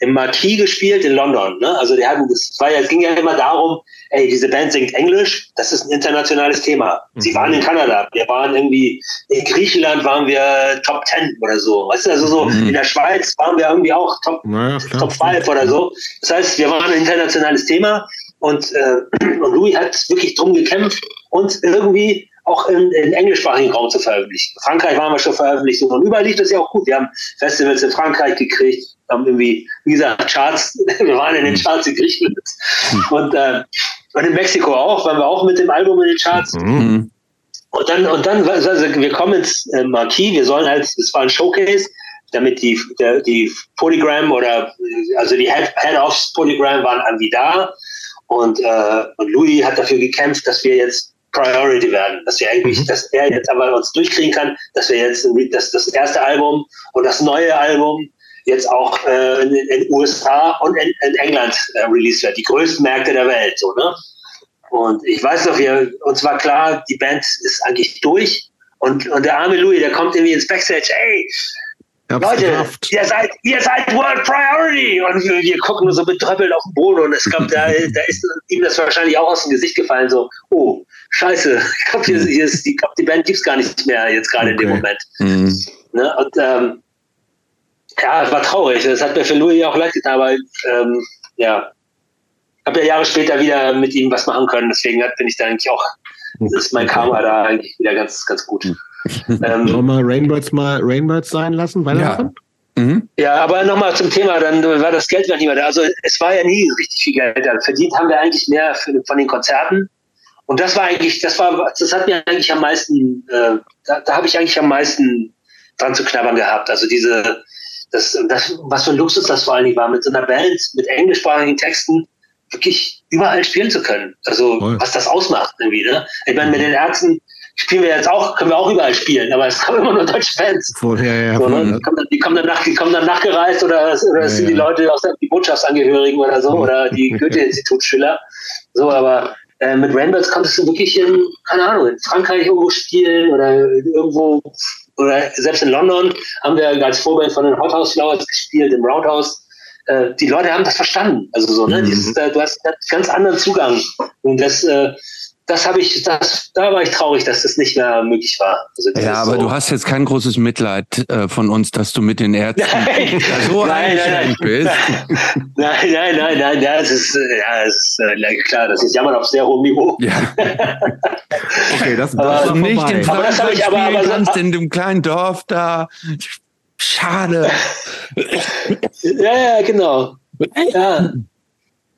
im Marquis gespielt in London. Ne? Also die hatten, das war ja, es ging ja immer darum, ey, diese Band singt Englisch, das ist ein internationales Thema. Sie mhm. waren in Kanada, wir waren irgendwie, in Griechenland waren wir Top 10 oder so. Weißt du, also so mhm. in der Schweiz waren wir irgendwie auch Top, naja, Top 5 oder so. Das heißt, wir waren ein internationales Thema und, äh, [CLEARS THROAT] und Louis hat wirklich drum gekämpft und irgendwie auch in, in englischsprachigen Raum zu veröffentlichen. Frankreich waren wir schon veröffentlicht und überall lief das ja auch gut. Wir haben Festivals in Frankreich gekriegt, haben irgendwie, wie gesagt, Charts, [LAUGHS] wir waren in den Charts in Griechenland und, äh, und in Mexiko auch, waren wir auch mit dem Album in den Charts. Mhm. Und dann, und dann, also wir kommen ins äh, Marquis, wir sollen halt, es war ein Showcase, damit die, der, die Polygram oder, also die Head, Head-Offs Polygram waren irgendwie da. Und, äh, und Louis hat dafür gekämpft, dass wir jetzt Priority werden, dass wir eigentlich, mhm. dass er jetzt aber uns durchkriegen kann, dass wir jetzt das, das erste Album und das neue Album jetzt auch äh, in den USA und in, in England äh, released wird, die größten Märkte der Welt, so, ne? Und ich weiß noch, wir, uns war klar, die Band ist eigentlich durch. Und, und der arme Louis, der kommt irgendwie ins Backstage, ey, Leute, ihr seid, ihr seid World Priority! Und wir, wir gucken nur so betröppelt auf den Boden und es kommt, da, [LAUGHS] da ist ihm das wahrscheinlich auch aus dem Gesicht gefallen, so, oh, scheiße, [LAUGHS] ich glaube, hier, hier ist, die, glaub, die Band gibt's gar nicht mehr jetzt gerade okay. in dem Moment. Mhm. Ne? Und ähm, ja, es war traurig. Das hat mir für Louis auch leid getan, aber ähm, ja, habe ja Jahre später wieder mit ihm was machen können. Deswegen bin ich da eigentlich auch, ist mein Karma da eigentlich wieder ganz, ganz gut. Ähm, Sollen wir Rainbirds mal Rainbirds sein lassen? Weitermachen? Ja. Mhm. Ja, aber nochmal zum Thema, dann war das Geld nicht mehr da. Also es war ja nie richtig viel Geld da. Verdient haben wir eigentlich mehr für, von den Konzerten. Und das war eigentlich, das war, das hat mir eigentlich am meisten, äh, da, da habe ich eigentlich am meisten dran zu knabbern gehabt. Also diese, das, das, was für ein Luxus das vor allen Dingen war, mit so einer Band, mit englischsprachigen Texten, wirklich überall spielen zu können. Also Voll. was das ausmacht irgendwie. Ne? Ich meine, mit den Ärzten spielen wir jetzt auch, können wir auch überall spielen, aber es kommen immer nur deutsche Fans. Voll, ja, ja, so, ne? die, kommen dann, nach, die kommen dann nachgereist oder, oder es sind die Leute aus die Botschaftsangehörigen oder so oder die [LAUGHS] Goethe-Institutsschüler. So, aber äh, mit Rainbirds konntest du wirklich in, keine Ahnung, in Frankreich irgendwo spielen oder irgendwo oder selbst in London haben wir als Vorbild von den Hothouse Flowers gespielt, im Roundhouse äh, die Leute haben das verstanden. Also so, ne? Mhm. Dieses, äh, du hast einen ganz anderen Zugang. Und das, äh, das habe ich, das, da war ich traurig, dass das nicht mehr möglich war. Also ja, aber so. du hast jetzt kein großes Mitleid äh, von uns, dass du mit den Ärzten [LAUGHS] nein, so nein, nein, bist. [LAUGHS] Nein, nein, nein, nein, ja, es ist, äh, ja, es ist äh, klar, das ist Jammern auf sehr hohem Niveau. Ja. [LAUGHS] okay, das, das aber, ist nicht in aber das habe ich aber, aber so, in dem kleinen Dorf da. Schade. ja, ja, genau. Ja.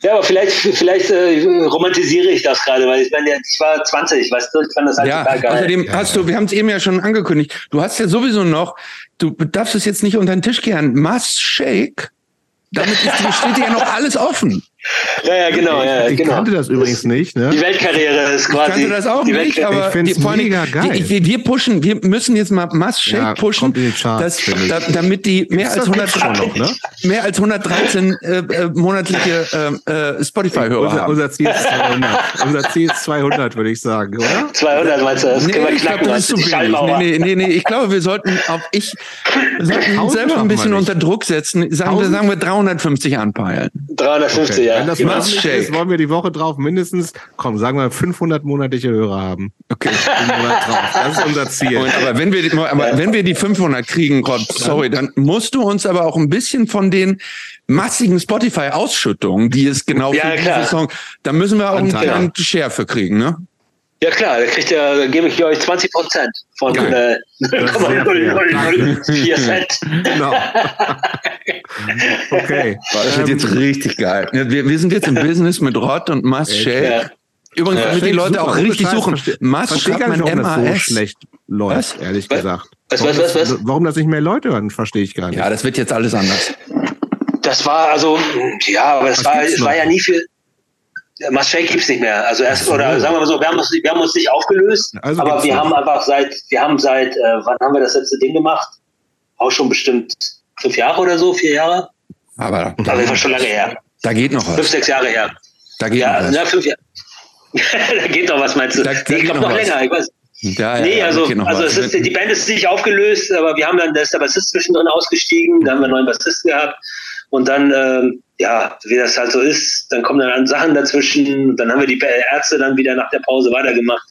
Ja, aber vielleicht, [LAUGHS] vielleicht äh, romantisiere ich das gerade, weil ich meine, ich war 20, weißt du, ich fand das halt ja, total geil. Außerdem ja. hast du, wir haben es eben ja schon angekündigt, du hast ja sowieso noch, du darfst es jetzt nicht unter den Tisch kehren, Must Shake, damit ist, steht dir ja noch alles offen. Ja, ja, genau. Ja, ich genau. kannte das übrigens nicht. Ne? Die Weltkarriere ist quasi. Ich kannte das auch nicht, aber ich finde es mega geil. Die, die, wir pushen, wir müssen jetzt mal Must Shake ja, pushen, Charts, dass, da, damit die mehr als, 100, noch, ne? mehr als 113 äh, äh, monatliche äh, äh, Spotify-Hörer unser, haben. Unser Ziel, ist 200, unser Ziel ist 200, würde ich sagen, oder? 200 meinst du? Das nee, können wir knacken. Glaub, das ist zu wenig. Nee, nee, nee, nee, ich glaube, wir sollten auch ich sollten uns selber ein bisschen unter Druck setzen. Sagen wir, sagen wir 350 anpeilen. 350, okay. ja. Wenn das Must Shake ist, wollen wir die Woche drauf mindestens, komm, sagen wir 500 monatliche Hörer haben. Okay. Das ist unser Ziel. Und, aber wenn wir, aber wenn wir die 500 kriegen, Rob, sorry, dann musst du uns aber auch ein bisschen von den massigen Spotify-Ausschüttungen, die es genau ja, für diese Song, da müssen wir auch einen kleinen Share kriegen, ne? Ja klar, da kriegt ihr, da gebe ich euch 20 Prozent von äh, 0,004 [LAUGHS] Cent. Genau. okay. Das wird jetzt richtig geil. Wir, wir sind jetzt im Business mit Rod und Mass Shake. Ja. Übrigens, damit die Leute auch richtig suchen. Mass schreibt man MAS. So schlecht läuft, was? ehrlich was? gesagt. Was, was, was, was? Warum das nicht mehr Leute hören, verstehe ich gar nicht. Ja, das wird jetzt alles anders. Das war also, ja, aber es war, es war ja nie für, Marseille gibt's nicht mehr. Also erst, oder sagen wir mal so, wir haben uns, wir haben uns nicht aufgelöst, also aber wir haben einfach seit, wir haben seit, äh, wann haben wir das letzte Ding gemacht? Auch schon bestimmt fünf Jahre oder so, vier Jahre. Aber da, war schon lange her. Da geht noch was. Fünf, sechs Jahre her. Da geht ja, noch was. Na, fünf Jahre. [LAUGHS] da geht noch was, meinst du? Da, da ich glaube noch, noch länger, ich weiß. Ja, ja, nee, also, also es ist, die Band ist nicht aufgelöst, aber wir haben dann, da ist der Bassist zwischendrin ausgestiegen, da haben wir einen neuen Bassisten gehabt und dann, ähm, ja, wie das halt so ist, dann kommen dann Sachen dazwischen, dann haben wir die Ärzte dann wieder nach der Pause weitergemacht.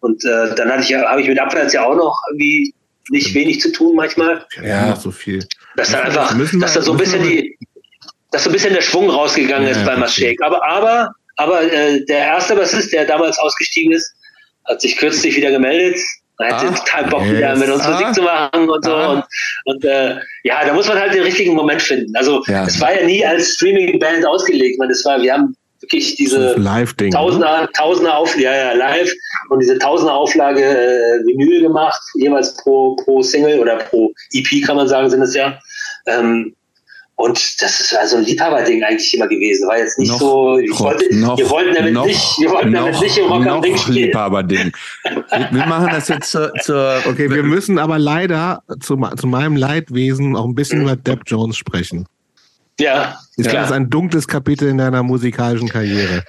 Und äh, dann hatte ich ja, habe ich mit Abwärts ja auch noch irgendwie nicht wenig zu tun manchmal. Ja, ja so viel. Dass da einfach, wir, dass da so ein bisschen die, dass so ein bisschen der Schwung rausgegangen ja, ist bei Maschek. Aber, aber, aber äh, der erste Bassist, der damals ausgestiegen ist, hat sich kürzlich wieder gemeldet man hätte ah, total Bock, yes. wieder mit uns ah, Musik zu machen und so. Ah. Und, und äh, ja, da muss man halt den richtigen Moment finden. Also ja. es war ja nie als Streaming-Band ausgelegt. Man, das war, wir haben wirklich diese ne? Tausender, Tausender Auflage, ja, ja, live und diese Tausender Auflage äh, Vinyl gemacht, jeweils pro, pro Single oder pro EP kann man sagen, sind es ja. Ähm, Und das ist also ein Liebhaberding eigentlich immer gewesen. War jetzt nicht Noch, so, ich wollte, noch, wir wollten damit noch, nicht, wir wollten damit noch, nicht im Rock am Ring spielen. Liebhaberding. Wir, wir machen das jetzt zur, zur Okay, wir müssen aber leider zu, zu meinem Leidwesen auch ein bisschen über Depp Jones sprechen. Ja, Ist Ja. das ein dunkles Kapitel in deiner musikalischen Karriere?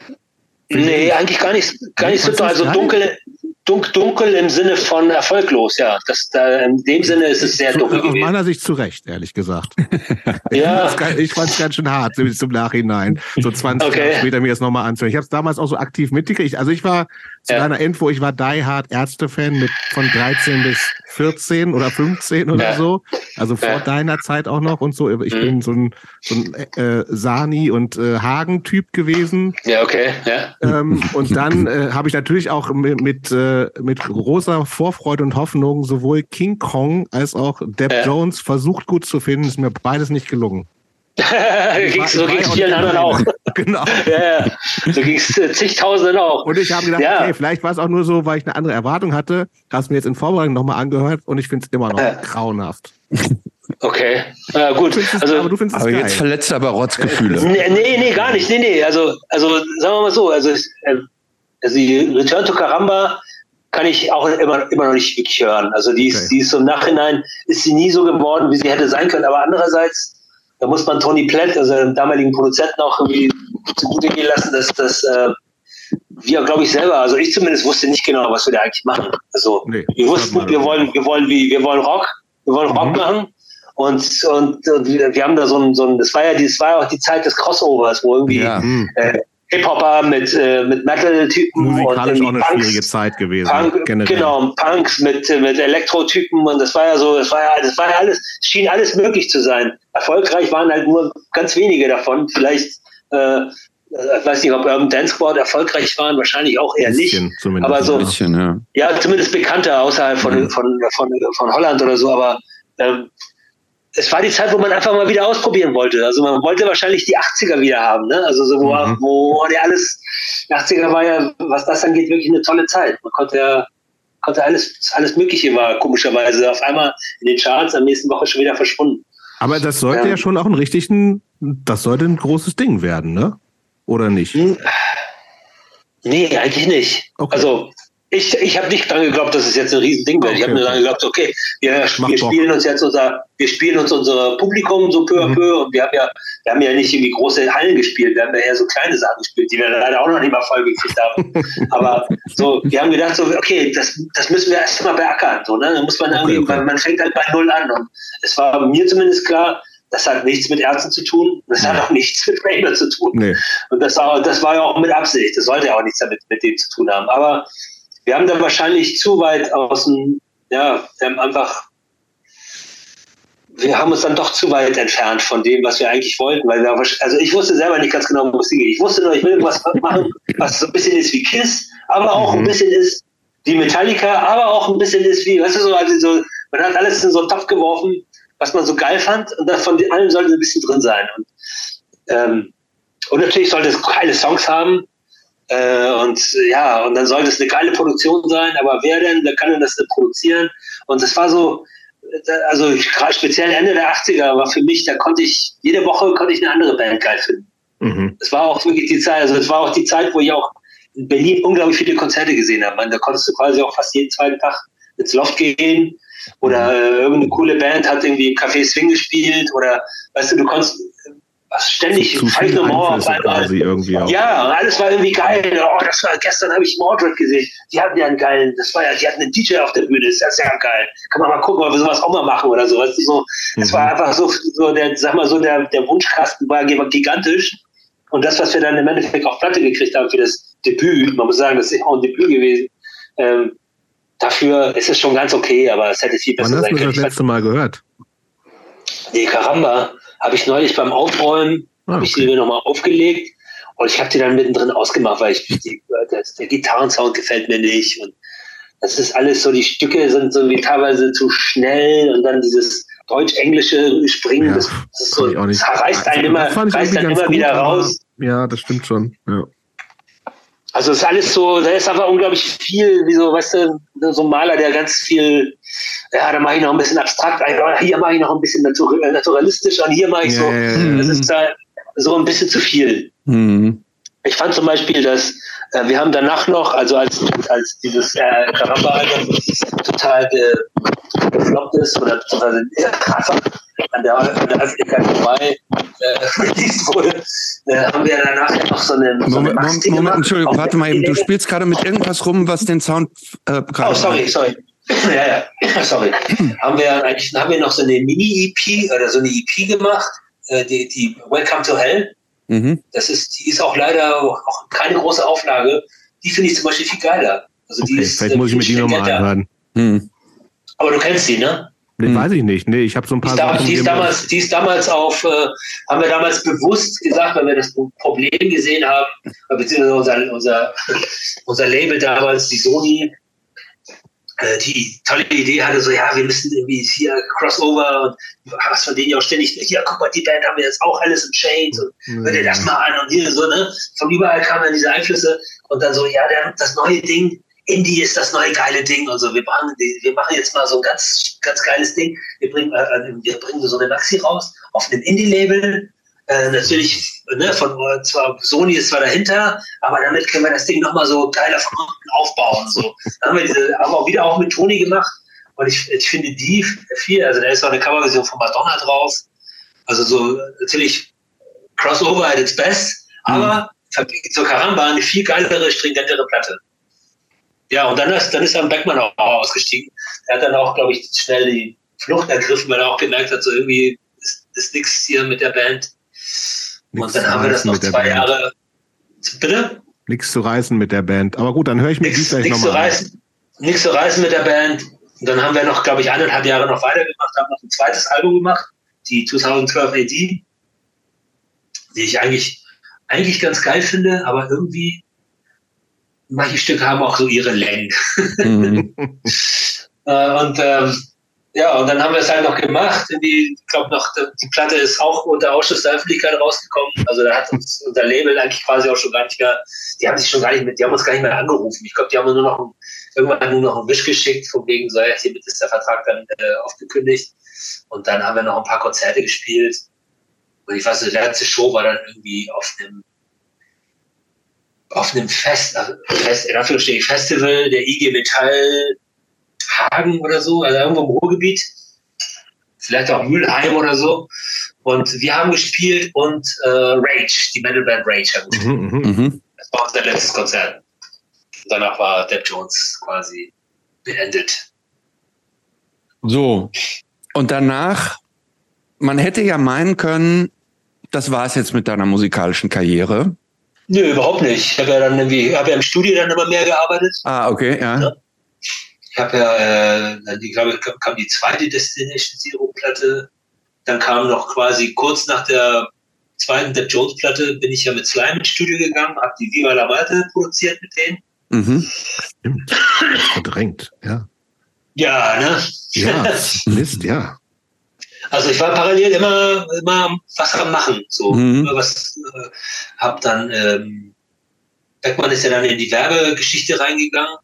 nee, eigentlich gar nicht, gar nicht so, also dunkel, dunk, dunkel im Sinne von erfolglos, ja. Das, da, in dem Sinne ist es sehr Zu, dunkel aus gewesen. meiner Sicht zu Recht, ehrlich gesagt. [LAUGHS] Ja, Ich fand es ganz schön hart, so zum Nachhinein. So 20 Okay. Jahre später mir das nochmal anzuhören. Ich habe es damals auch so aktiv mitgekriegt. Also ich war zu Ja. deiner Info, ich war Die Hard Ärzte-Fan mit von 13 bis 14 oder 15 oder Ja. so. Also vor Ja. deiner Zeit auch noch und so. Ich Mhm. bin so ein, so ein äh, Sani und äh, Hagen-Typ gewesen. ja, okay, ja. Ähm, und dann äh, habe ich natürlich auch mit, mit, äh, mit großer Vorfreude und Hoffnung sowohl King Kong als auch Depp Ja. Jones versucht gut zu finden. Ist mir beides nicht gelungen. Ging's, so Ich ging es vielen anderen auch. [LAUGHS] Genau. Ja, ja. So ging es zigtausenden auch. Und ich habe gedacht, Ja. okay, vielleicht war es auch nur so, weil ich eine andere Erwartung hatte. Hast mir jetzt in Vorbereitung nochmal angehört und ich finde es immer noch Ja. grauenhaft. Okay, äh, gut. Du es, Also, aber du findest es Aber geil. jetzt verletzt aber Rotzgefühle. Nee, nee, nee, gar nicht. Nee, nee. Also, also sagen wir mal so, also, es- äh, also die Return to Karamba kann ich auch immer, immer noch nicht wirklich hören. Also die ist, Okay. die ist so im Nachhinein, ist sie nie so geworden, wie sie hätte sein können. Aber andererseits, da muss man Tony Platt, also dem damaligen Produzenten auch irgendwie zugute gehen lassen, dass das äh, wir, glaube ich, selber, also ich zumindest wusste nicht genau, was wir da eigentlich machen. Also Nee, wir wussten, wir wollen, wir wollen wie, wir wollen Rock, wir wollen Rock Mhm. machen. Und, und, und wir wir haben da so ein, so ein das war ja die, das war ja auch die Zeit des Crossovers, wo irgendwie Ja. Äh, Hip-Hopper mit, äh, mit Metal-Typen und Musikalisch auch irgendwie eine Punks, schwierige Zeit gewesen. Punk, generell. genau, Punks mit, äh, mit Elektro-Typen und das war ja so, das war ja, das war ja alles, es schien alles möglich zu sein. Erfolgreich waren halt nur ganz wenige davon. Vielleicht, äh, ich weiß nicht, ob Urban Dance Squad erfolgreich waren, wahrscheinlich auch eher nicht. Bisschen zumindest. Aber so- Ein bisschen, ja. Ja, zumindest bekannter außerhalb von, Mhm. von, von, von Holland oder so, aber ähm, es war die Zeit, wo man einfach mal wieder ausprobieren wollte. Also man wollte wahrscheinlich die 80er wieder haben, ne? Also so, wo, Mhm. wo ja alles, die 80er war ja, was das angeht, wirklich eine tolle Zeit. Man konnte ja, konnte alles, alles Mögliche war komischerweise auf einmal in den Charts am nächsten Woche schon wieder verschwunden. Aber das sollte Ja. ja schon auch ein richtigen, das sollte ein großes Ding werden, ne? Oder nicht? Hm. Nee, eigentlich nicht. Okay. Also ich, ich habe nicht dran geglaubt, dass es jetzt ein Riesending wird. ich habe Okay, nur dran geglaubt, okay, wir, wir spielen uns jetzt unser, wir spielen uns unser Publikum so peu à Mhm. peu und wir haben ja, wir haben ja nicht irgendwie große Hallen gespielt, wir haben ja eher so kleine Sachen gespielt, die wir leider auch noch nicht mal voll gekriegt haben. [LAUGHS] Aber so, wir haben gedacht, so, okay, das, das müssen wir erst mal beackern. So, ne? Da muss man Okay, irgendwie, okay. man, man fängt halt bei null an. Und es war mir zumindest klar, das hat nichts mit Ärzten zu tun, das hat auch nichts mit Rainer zu tun. Nee. Und das war, das war ja auch mit Absicht. Das sollte ja auch nichts damit mit dem zu tun haben. Aber wir haben da wahrscheinlich zu weit aus dem, ja, wir haben einfach, wir haben uns dann doch zu weit entfernt von dem, was wir eigentlich wollten. Weil wir, also ich wusste selber nicht ganz genau, wo es hingeht. Ich wusste nur, ich will irgendwas [LAUGHS] machen, was so ein bisschen ist wie Kiss, aber auch ein Mhm. bisschen ist wie Metallica, aber auch ein bisschen ist wie, weißt du, so, also so, man hat alles in so einen Topf geworfen, was man so geil fand und davon allem sollte ein bisschen drin sein. Und, ähm, und natürlich sollte es geile Songs haben. Äh, und ja, und dann sollte es eine geile Produktion sein, aber wer denn, wer kann denn das denn produzieren? Und das war so, äh, also gerade speziell Ende der 80er war für mich, da konnte ich, jede Woche konnte ich eine andere Band geil finden. Mhm. Es war auch wirklich die Zeit, also es war auch die Zeit, wo ich auch in Berlin unglaublich viele Konzerte gesehen habe. Man, da konntest du quasi auch fast jeden zweiten Tag ins Loft gehen oder äh, irgendeine coole Band hat irgendwie im Café Swing gespielt oder weißt du, du konntest was ständig Zu viele No More auf einmal. quasi irgendwie auch. Ja, alles war irgendwie geil. Oh, das war, gestern habe ich Mordred gesehen. Die hatten ja einen geilen, das war ja, die hatten einen DJ auf der Bühne, das ist ja geil. Kann man mal gucken, ob wir sowas auch mal machen oder so. Weißt du, so, es Mhm. war einfach so, so der, sag mal so, der, der Wunschkasten war gigantisch. Und das, was wir dann im Endeffekt auf Platte gekriegt haben für das Debüt, man muss sagen, das ist auch ein Debüt gewesen, ähm, dafür ist es schon ganz okay, aber es hätte viel Wann besser hast sein du können. das Ich letzte Mal gehört? Nee, Karamba habe ich neulich beim Aufräumen, Ah, habe ich okay. die mir nochmal aufgelegt und ich habe die dann mittendrin ausgemacht, weil ich die, das, der Gitarrensound gefällt mir nicht und das ist alles so, die Stücke sind so wie teilweise zu schnell und dann dieses deutsch-englische Springen, Ja, das, das so, das reißt einen immer, reißt ganz immer gut, wieder raus. Ja, das stimmt schon. Ja. Also es ist alles so, da ist einfach unglaublich viel, wie so, weißt du, so ein Maler, der ganz viel, ja, da mache ich noch ein bisschen abstrakt, hier mache ich noch ein bisschen naturalistisch und hier mache ich so, ja, das ist da so ein bisschen zu viel. Mhm. Ich fand zum Beispiel, dass äh, wir haben danach noch, also als, als dieses äh, Karamba-Album total ge, gefloppt ist oder beziehungsweise an der, an der Öffentlichkeit vorbei äh, [LAUGHS] released wurde, äh, haben wir danach ja noch so eine. So Moment, eine Moment, Moment Entschuldigung, warte mal eben. Du spielst gerade mit irgendwas rum, was den Sound äh, gerade. Oh, sorry, sorry. [CLEARS THROAT] ja, ja, [CLEARS THROAT] sorry. haben wir eigentlich haben wir noch so eine Mini-EP oder so eine EP gemacht, äh, die, die Welcome to Hell. Mhm. Das ist, die ist auch leider auch keine große Auflage. Die finde ich zum Beispiel viel geiler. Also die okay, ist, vielleicht muss ich mir die nochmal anhören. Hm. Aber du kennst die, ne? Nee, hm. weiß ich nicht. Nee, ich habe so ein paar die Sachen. Die ist, damals, die ist damals auf, äh, haben wir damals bewusst gesagt, weil wir das Problem gesehen haben, beziehungsweise unser, unser, [LAUGHS] unser Label damals, die Sony, äh, die tolle Idee hatte, so, ja, wir müssen irgendwie hier Crossover und was von denen ja auch ständig, hier, guck mal, die Band haben wir jetzt auch alles in Chains und mhm. hör dir das mal an und hier so, ne? Von überall kamen dann diese Einflüsse und dann so, ja, der, das neue Ding, Indie ist das neue geile Ding und so. Wir machen, wir machen jetzt mal so ein ganz, ganz geiles Ding. Wir bringen, äh, äh wir bringen so eine Maxi raus auf einem Indie-Label. Äh, natürlich, ne, von zwar Sony ist zwar dahinter, aber damit können wir das Ding nochmal so geiler von unten aufbauen. So. Dann haben wir diese, haben wir auch wieder auch mit Toni gemacht. Und ich, ich finde die viel, also da ist auch eine Coverversion von Madonna drauf. Also so natürlich Crossover at its best, aber mhm. zur Karamba eine viel geilere, stringentere Platte. Ja, und dann ist, dann ist dann Beckmann auch ausgestiegen. Er hat dann auch, glaube ich, schnell die Flucht ergriffen, weil er auch gemerkt hat, so irgendwie ist, ist nichts hier mit der Band. Nix und dann haben wir das noch zwei Jahre. Bitte? Nichts zu reißen mit der Band. Aber gut, dann höre ich mir nix, die gleich nochmal an. Nichts zu reißen mit der Band. Und dann haben wir noch, glaube ich, eineinhalb Jahre noch weitergemacht, haben noch ein zweites Album gemacht, die 2012 AD, die ich eigentlich, eigentlich ganz geil finde, aber irgendwie manche Stücke haben auch so ihre Längen. Mhm. [LAUGHS] Äh, und ähm, ja, und dann haben wir es halt noch gemacht. Ich glaube noch, die Platte ist auch unter Ausschuss der Öffentlichkeit rausgekommen. Also da hat uns unser Label eigentlich quasi auch schon gar nicht mehr, die haben sich schon gar nicht mit, die haben uns gar nicht mehr angerufen. Ich glaube, die haben nur noch irgendwann nur noch einen Wisch geschickt, von wegen so, ja, hiermit ist der Vertrag dann äh, aufgekündigt. Und dann haben wir noch ein paar Konzerte gespielt. Und ich weiß nicht, die letzte Show war dann irgendwie auf einem auf einem Fest, also Fest in Anführungsstrichen Festival der IG Metall Hagen oder so, also irgendwo im Ruhrgebiet, vielleicht auch Mülheim oder so. Und wir haben gespielt und äh, Rage, die Metalband Rage haben gespielt. Mhm, mhm, mhm. Das war unser letztes Konzert. Und danach war Depp Jones quasi beendet. So, und danach, man hätte ja meinen können, das war es jetzt mit deiner musikalischen Karriere. Nö, überhaupt nicht. Ich habe ja dann irgendwie, habe ja im Studio dann immer mehr gearbeitet. Ah, okay, ja. ja. Ich habe ja, äh, dann, ich glaube, kam die zweite Destination Zero Platte. Dann kam noch quasi kurz nach der zweiten Depp Jones Platte bin ich ja mit Slime ins Studio gegangen, habe die Viva la Marte produziert mit denen. Mhm. Stimmt. Verdrängt, ja. Ja, ne? Ja, [LAUGHS] Mist, ja. Also ich war parallel immer, immer was am Machen. So, mhm. was äh, hab dann, ähm, Beckmann ist ja dann in die Werbegeschichte reingegangen,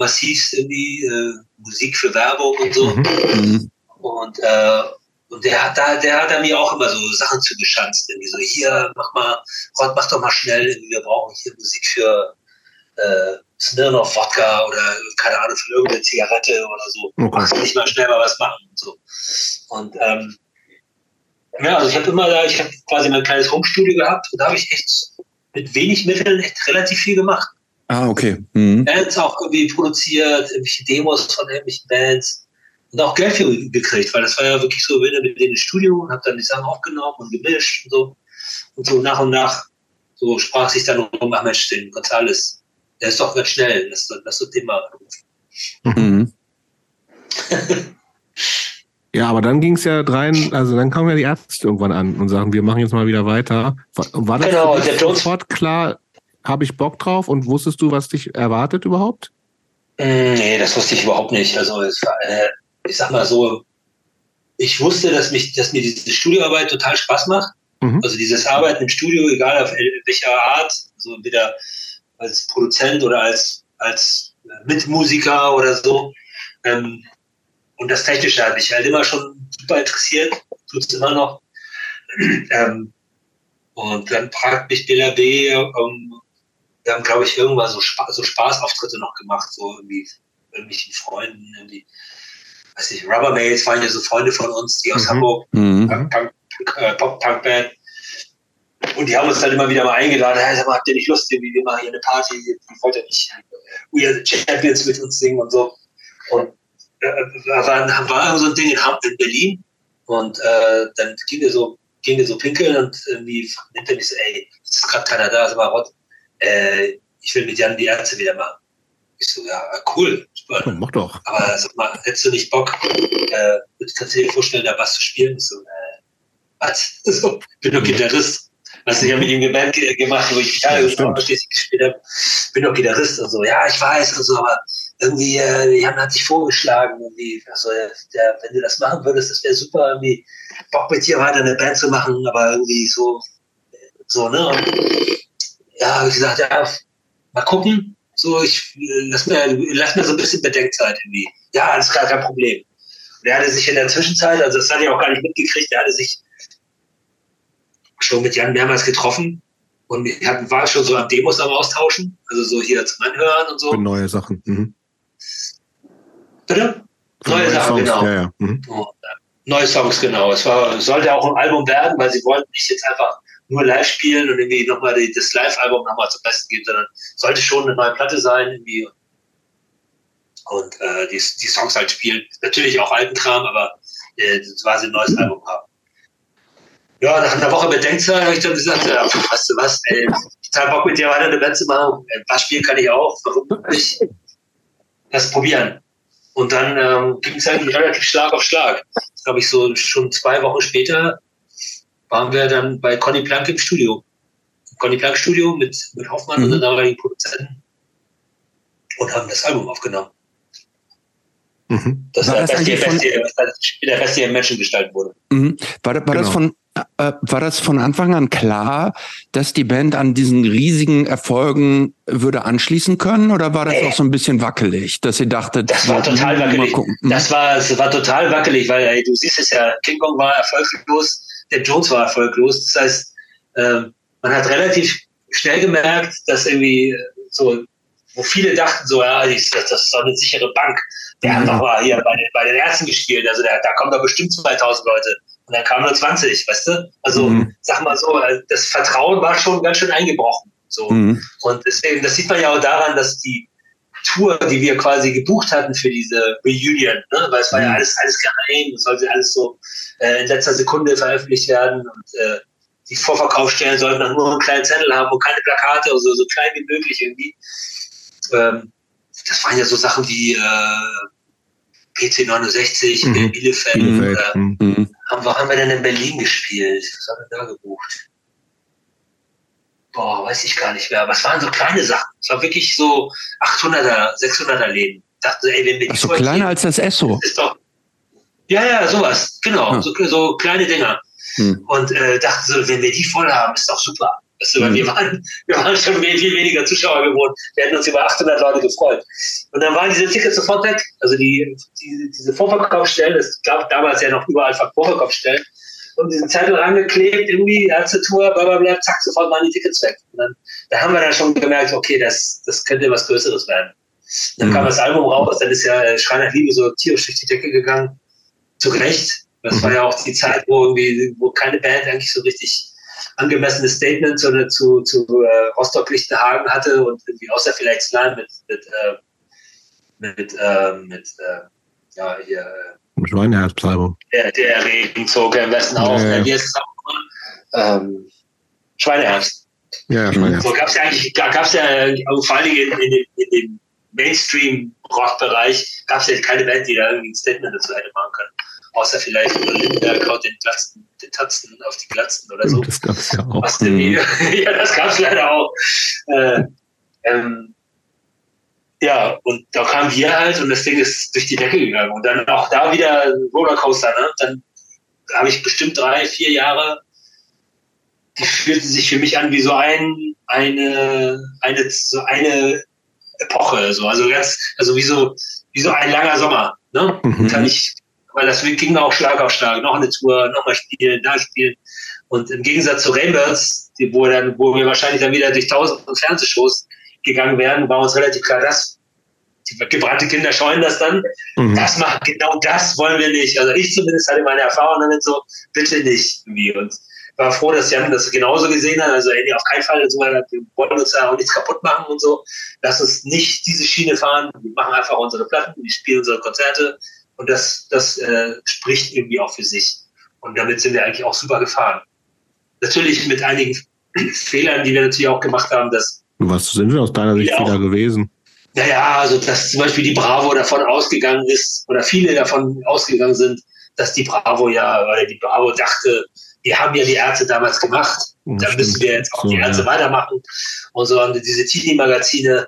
massiv irgendwie äh, Musik für Werbung und so. Mhm. Und, äh, und der hat da, der hat da mir auch immer so Sachen zugeschanzt. Irgendwie so, hier, mach mal, Gott, mach doch mal schnell, wir brauchen hier Musik für äh, Smirnoff Wodka oder keine Ahnung, für irgendeine Zigarette oder so. Okay. Machst nicht mal schnell mal was machen und so. Und ähm, ja, also ich habe immer da, ich habe quasi mein kleines Homestudio gehabt und da habe ich echt mit wenig Mitteln echt relativ viel gemacht. Ah, okay. Mhm. Bands auch irgendwie produziert, irgendwelche Demos von irgendwelchen Bands und auch Geld für gekriegt, weil das war ja wirklich so, bin mit denen ins Studio und habe dann die Sachen aufgenommen und gemischt und so. Und so nach und nach so sprach sich dann um, ach Mensch, den Gonzales, der ist doch ganz schnell, lass, lass doch den mal. Mhm. [LAUGHS] Ja, aber dann ging es ja rein, also dann kamen ja die Ärzte irgendwann an und sagen, wir machen jetzt mal wieder weiter. War, war das genau, der sofort klar, habe ich Bock drauf und wusstest du, was dich erwartet überhaupt? Mm, nee, das wusste ich überhaupt nicht. Also es war, äh, ich sag mal so, ich wusste, dass mich, dass mir diese Studioarbeit total Spaß macht. Mhm. Also dieses Arbeiten im Studio, egal auf welcher Art, so wieder als Produzent oder als, als Mitmusiker oder so. Ähm, und das Technische hat mich halt immer schon super interessiert, tut es immer noch. [CLEARS THROAT] Ähm, und dann fragt mich Billa B, ähm, wir haben, glaube ich, irgendwann so, Spa so Spaßauftritte noch gemacht, so irgendwie irgendwelchen Freunden, irgendwie, weiß ich, Rubbermaids waren ja so Freunde von uns, die aus mhm. Hamburg, mhm. Punk, äh, Pop-Punk-Band. Und die haben uns dann immer wieder mal eingeladen, hey, sag mal, habt ihr nicht Lust, irgendwie, wir machen hier eine Party, wollt ihr nicht We Are the Champions mit uns singen und so. Und äh, da war, war so ein Ding in, in Berlin und äh, dann ging wir so, ging wir so pinkeln und irgendwie nimmt er mich so, ey, es ist gerade keiner da, sag mal, Rott, äh, ich will mit Jan die Ärzte wieder machen. Ich so, ja, cool, super. Ja, mach doch. Aber sag mal, hättest du nicht Bock, äh, kannst du dir vorstellen, da was zu spielen? Ich so, äh, was? [LAUGHS] So, bin doch Gitarrist. Was ich ja mit ihm Band gemacht, wo ich Gitarre ja, gespielt habe, bin doch Gitarrist und so. Ja, ich weiß und so, aber irgendwie, äh, Jan hat sich vorgeschlagen, irgendwie, also, der, wenn du das machen würdest, das wäre super, irgendwie Bock mit dir weiter eine Band zu machen, aber irgendwie so, so, ne? Und ja, habe ich gesagt, ja, mal gucken. So, ich lass mir, lass mir so ein bisschen Bedenkzeit irgendwie. Ja, alles klar, kein Problem. Und er hatte sich in der Zwischenzeit, also das hatte ich auch gar nicht mitgekriegt, er hatte sich schon mit Jan mehrmals getroffen und ich war schon so am Demos am Austauschen, also so hier zum Anhören und so. Für neue Sachen. Mhm. Bitte? Neue, neue, Sachen, Songs. genau. Ja, ja. Mhm. Neue Songs, genau. Es war, sollte auch ein Album werden, weil sie wollten nicht jetzt einfach nur live spielen und irgendwie nochmal das Live-Album nochmal zum Besten geben, sondern sollte schon eine neue Platte sein, irgendwie. Und äh, die, die Songs halt spielen. Natürlich auch alten Kram, aber äh, quasi ein neues Album haben. Ja, nach einer Woche Bedenkzeit habe ich dann gesagt, ja, weißt du was, ey, ich habe Bock mit dir weiter eine Band zu machen. Was spielen kann ich auch, warum nicht? Lass probieren. Und dann ähm, ging es eigentlich relativ Schlag auf Schlag. Das glaube ich so schon zwei Wochen später waren wir dann bei Conny Plank im Studio. Conny Plank Studio mit, mit Hoffmann mhm. und der damaligen Produzenten und haben das Album aufgenommen. Mhm. Das war, das beste, beste, der beste Menschen gestaltet wurde. Mhm. War, war, genau. das von, äh, war das von Anfang an klar, dass die Band an diesen riesigen Erfolgen würde anschließen können oder war das äh, auch so ein bisschen wackelig, dass ihr dachtet, das war total wackelig. Mhm. Das war, das war total wackelig, weil ey, du siehst es ja, King Kong war erfolglos der Jones war erfolglos. Das heißt, äh, man hat relativ schnell gemerkt, dass irgendwie so, wo viele dachten so, ja, das, ist doch eine sichere Bank. Der hat mhm. doch mal hier bei den, bei den Ärzten gespielt, also der, da kommen doch bestimmt 2000 Leute. Und dann kamen nur 20, weißt du? Also, mhm. sag mal so, das Vertrauen war schon ganz schön eingebrochen. So. Mhm. Und deswegen, das sieht man ja auch daran, dass die Tour, die wir quasi gebucht hatten für diese Reunion, ne? weil es war ja mhm. alles, alles geheim, es sollte alles so äh, in letzter Sekunde veröffentlicht werden und äh, die Vorverkaufsstellen sollten dann nur einen kleinen Zettel haben und keine Plakate, also so klein wie möglich irgendwie. Ähm, das waren ja so Sachen wie äh, PC 69 mhm. in Bielefeld. Bielefeld. Oder, mhm. haben, wir, haben wir denn in Berlin gespielt? Was haben wir da gebucht? Boah, weiß ich gar nicht mehr. Was waren so kleine Sachen? Es war wirklich so 800er, 600er Läden. dachte, ey, wenn wir Ach, so kleiner als das Esso. [LAUGHS] Ist doch, ja, ja, sowas, genau, ja. so, so, kleine Dinger. Hm. Und äh, dachte so, wenn wir die voll haben, ist doch super. Weißt du, hm. wir, waren, wir waren schon viel, viel weniger Zuschauer geworden. Wir hätten uns über 800 Leute gefreut. Und dann waren diese Tickets sofort weg. Also die, die diese Vorverkaufsstellen, es gab damals ja noch überall Vorverkaufsstellen, und diesen Zettel rangeklebt, irgendwie, Ärzte-Tour, blablabla, zack, sofort waren die Tickets weg. Und dann, da haben wir dann schon gemerkt, okay, das, das könnte was Größeres werden. Dann mhm. kam das Album raus, dann ist ja Schreiner Liebe so tierisch durch die Decke gegangen zu Recht. Das mhm. war ja auch die Zeit, wo irgendwie, wo keine Band eigentlich so richtig angemessene Statements oder zu, zu äh, Rostock-Lichtenhagen hatte und irgendwie außer vielleicht Slime mit, mit, äh, mit, äh, mit äh, ja, hier. Äh, Schweineherzalbum. Der, der Regenzug im Westen ja, auf. Ja, ja. Wie ist es auch ähm, Schweineherz. Ja, Schweineherz. So gab es ja eigentlich, gab es ja also vor allen Dingen in, in, in dem Mainstream-Rock-Bereich gab es ja keine Band, die da irgendwie ein Statement dazu hätte machen können außer vielleicht Lindenberg haut den, Glatzen, den Tatzen auf die Glatzen oder so. Das gab's ja auch. Was die, [LAUGHS] ja, das gab's leider auch. Äh, ähm, ja, und da kamen wir halt und das Ding ist durch die Decke gegangen. Und dann auch da wieder Rollercoaster, ne? Dann habe ich bestimmt drei, vier Jahre, die fühlten sich für mich an wie so ein, eine, eine, so eine Epoche, so, also ganz, also wie so, wie so ein langer Sommer, ne? Mhm. Kann ich, weil das ging auch Schlag auf Schlag, noch eine Tour, noch mal spielen, da spielen. Und im Gegensatz zu Rainbirds, die, wo, dann, wo wir wahrscheinlich dann wieder durch tausend Fernsehshows gegangen wären, war uns relativ klar, dass die gebrannte Kinder scheuen das dann. Mhm. Das macht genau das wollen wir nicht. Also ich zumindest hatte meine Erfahrung damit so, bitte nicht irgendwie. Und war froh, dass Jan das genauso gesehen hat. Also ey, auf keinen Fall, also, wir wollen uns da auch nichts kaputt machen und so. Lass uns nicht diese Schiene fahren. Wir machen einfach unsere Platten, wir spielen unsere Konzerte und das, das äh, spricht irgendwie auch für sich. Und damit sind wir eigentlich auch super gefahren. Natürlich mit einigen [CLEARS THROAT] Fehlern, die wir natürlich auch gemacht haben, dass was sind wir aus deiner Sicht wieder gewesen? Naja, also dass zum Beispiel die Bravo davon ausgegangen ist, oder viele davon ausgegangen sind, dass die Bravo ja, weil die Bravo dachte, wir haben ja die Ärzte damals gemacht, da müssen wir jetzt auch so, die Ärzte ja. weitermachen. Und so haben diese Teenie-Magazine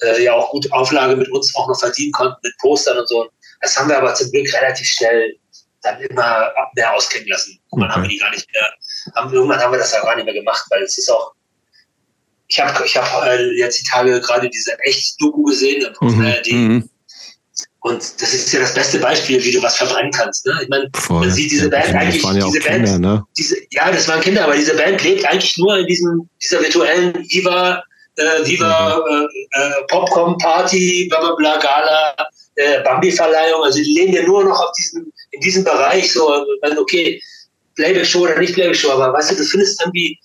äh, ja auch gute Auflage mit uns auch noch verdienen konnten, mit Postern und so. Das haben wir aber zum Glück relativ schnell dann immer mehr auskennen lassen. Und dann haben wir die gar nicht mehr, haben, irgendwann haben wir das ja gar nicht mehr gemacht, weil es ist auch, ich habe ich hab, äh, jetzt die Tage gerade diese Echt-Doku gesehen mhm. äh, mhm. Und das ist ja das beste Beispiel, wie du was verbrennen kannst. Ne? Ich meine, man sieht diese Band eigentlich, ja diese Band, Kinder, ne? diese, ja, das waren Kinder, aber diese Band lebt eigentlich nur in diesem, dieser virtuellen Viva, äh, Viva mhm. äh, äh Popcorn Party, bla bla bla Gala, äh, Bambi-Verleihung. Also die leben ja nur noch auf diesem, in diesem Bereich, so, okay, Playback-Show oder nicht Playback-Show, aber weißt du, du findest irgendwie,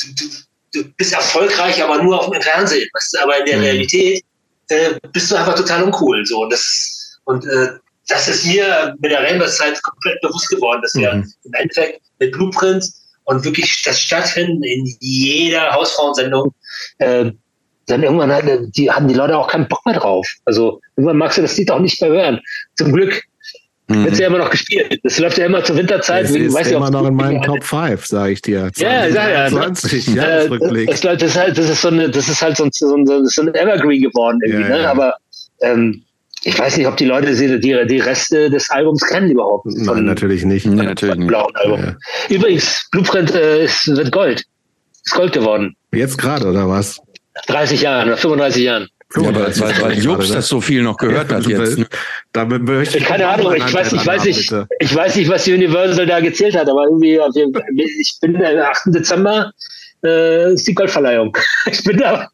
du, du, du bist erfolgreich, aber nur auf dem Fernsehen. Weißt du? Aber in der mhm. Realität äh, bist du einfach total uncool. So. Und, das, und äh, das ist mir mit der Rainbow-Zeit komplett bewusst geworden, dass wir mhm. im Endeffekt mit Blueprint und wirklich das Stattfinden in jeder Hausfrauensendung, äh, dann irgendwann hatten die, hatten die Leute auch keinen Bock mehr drauf. Also irgendwann magst du das Lied auch nicht mehr hören. Zum Glück Mhm. Wird ja immer noch gespielt. Das läuft ja immer zur Winterzeit. Das ist weiß immer noch in meinen Top 5, sage ich dir. 20, ja, ja, ja. 20 ne? Jahresrückblick. Das, das, ist halt, das ist so eine, das ist halt so ein, so ein, so ein Evergreen geworden irgendwie, ja, ne? Ja. Aber ähm, ich weiß nicht, ob die Leute die, die, die Reste des Albums kennen überhaupt. Nein, von, natürlich nicht. Von, natürlich von blauen Album. Ja. Übrigens, Blueprint äh, ist, wird Gold. Ist Gold geworden. Jetzt gerade, oder was? 30 Jahre, 35 Jahren. Ja, weil, weil, weil Jobs das so viel noch gehört hat jetzt. Ne? Damit möchte ich Keine Ahnung, ich weiß, ich, weiß nicht, ich weiß nicht, was Universal da gezählt hat, aber irgendwie, ich bin am 8. Dezember, äh, ist die Goldverleihung. [LAUGHS] Ich bin da.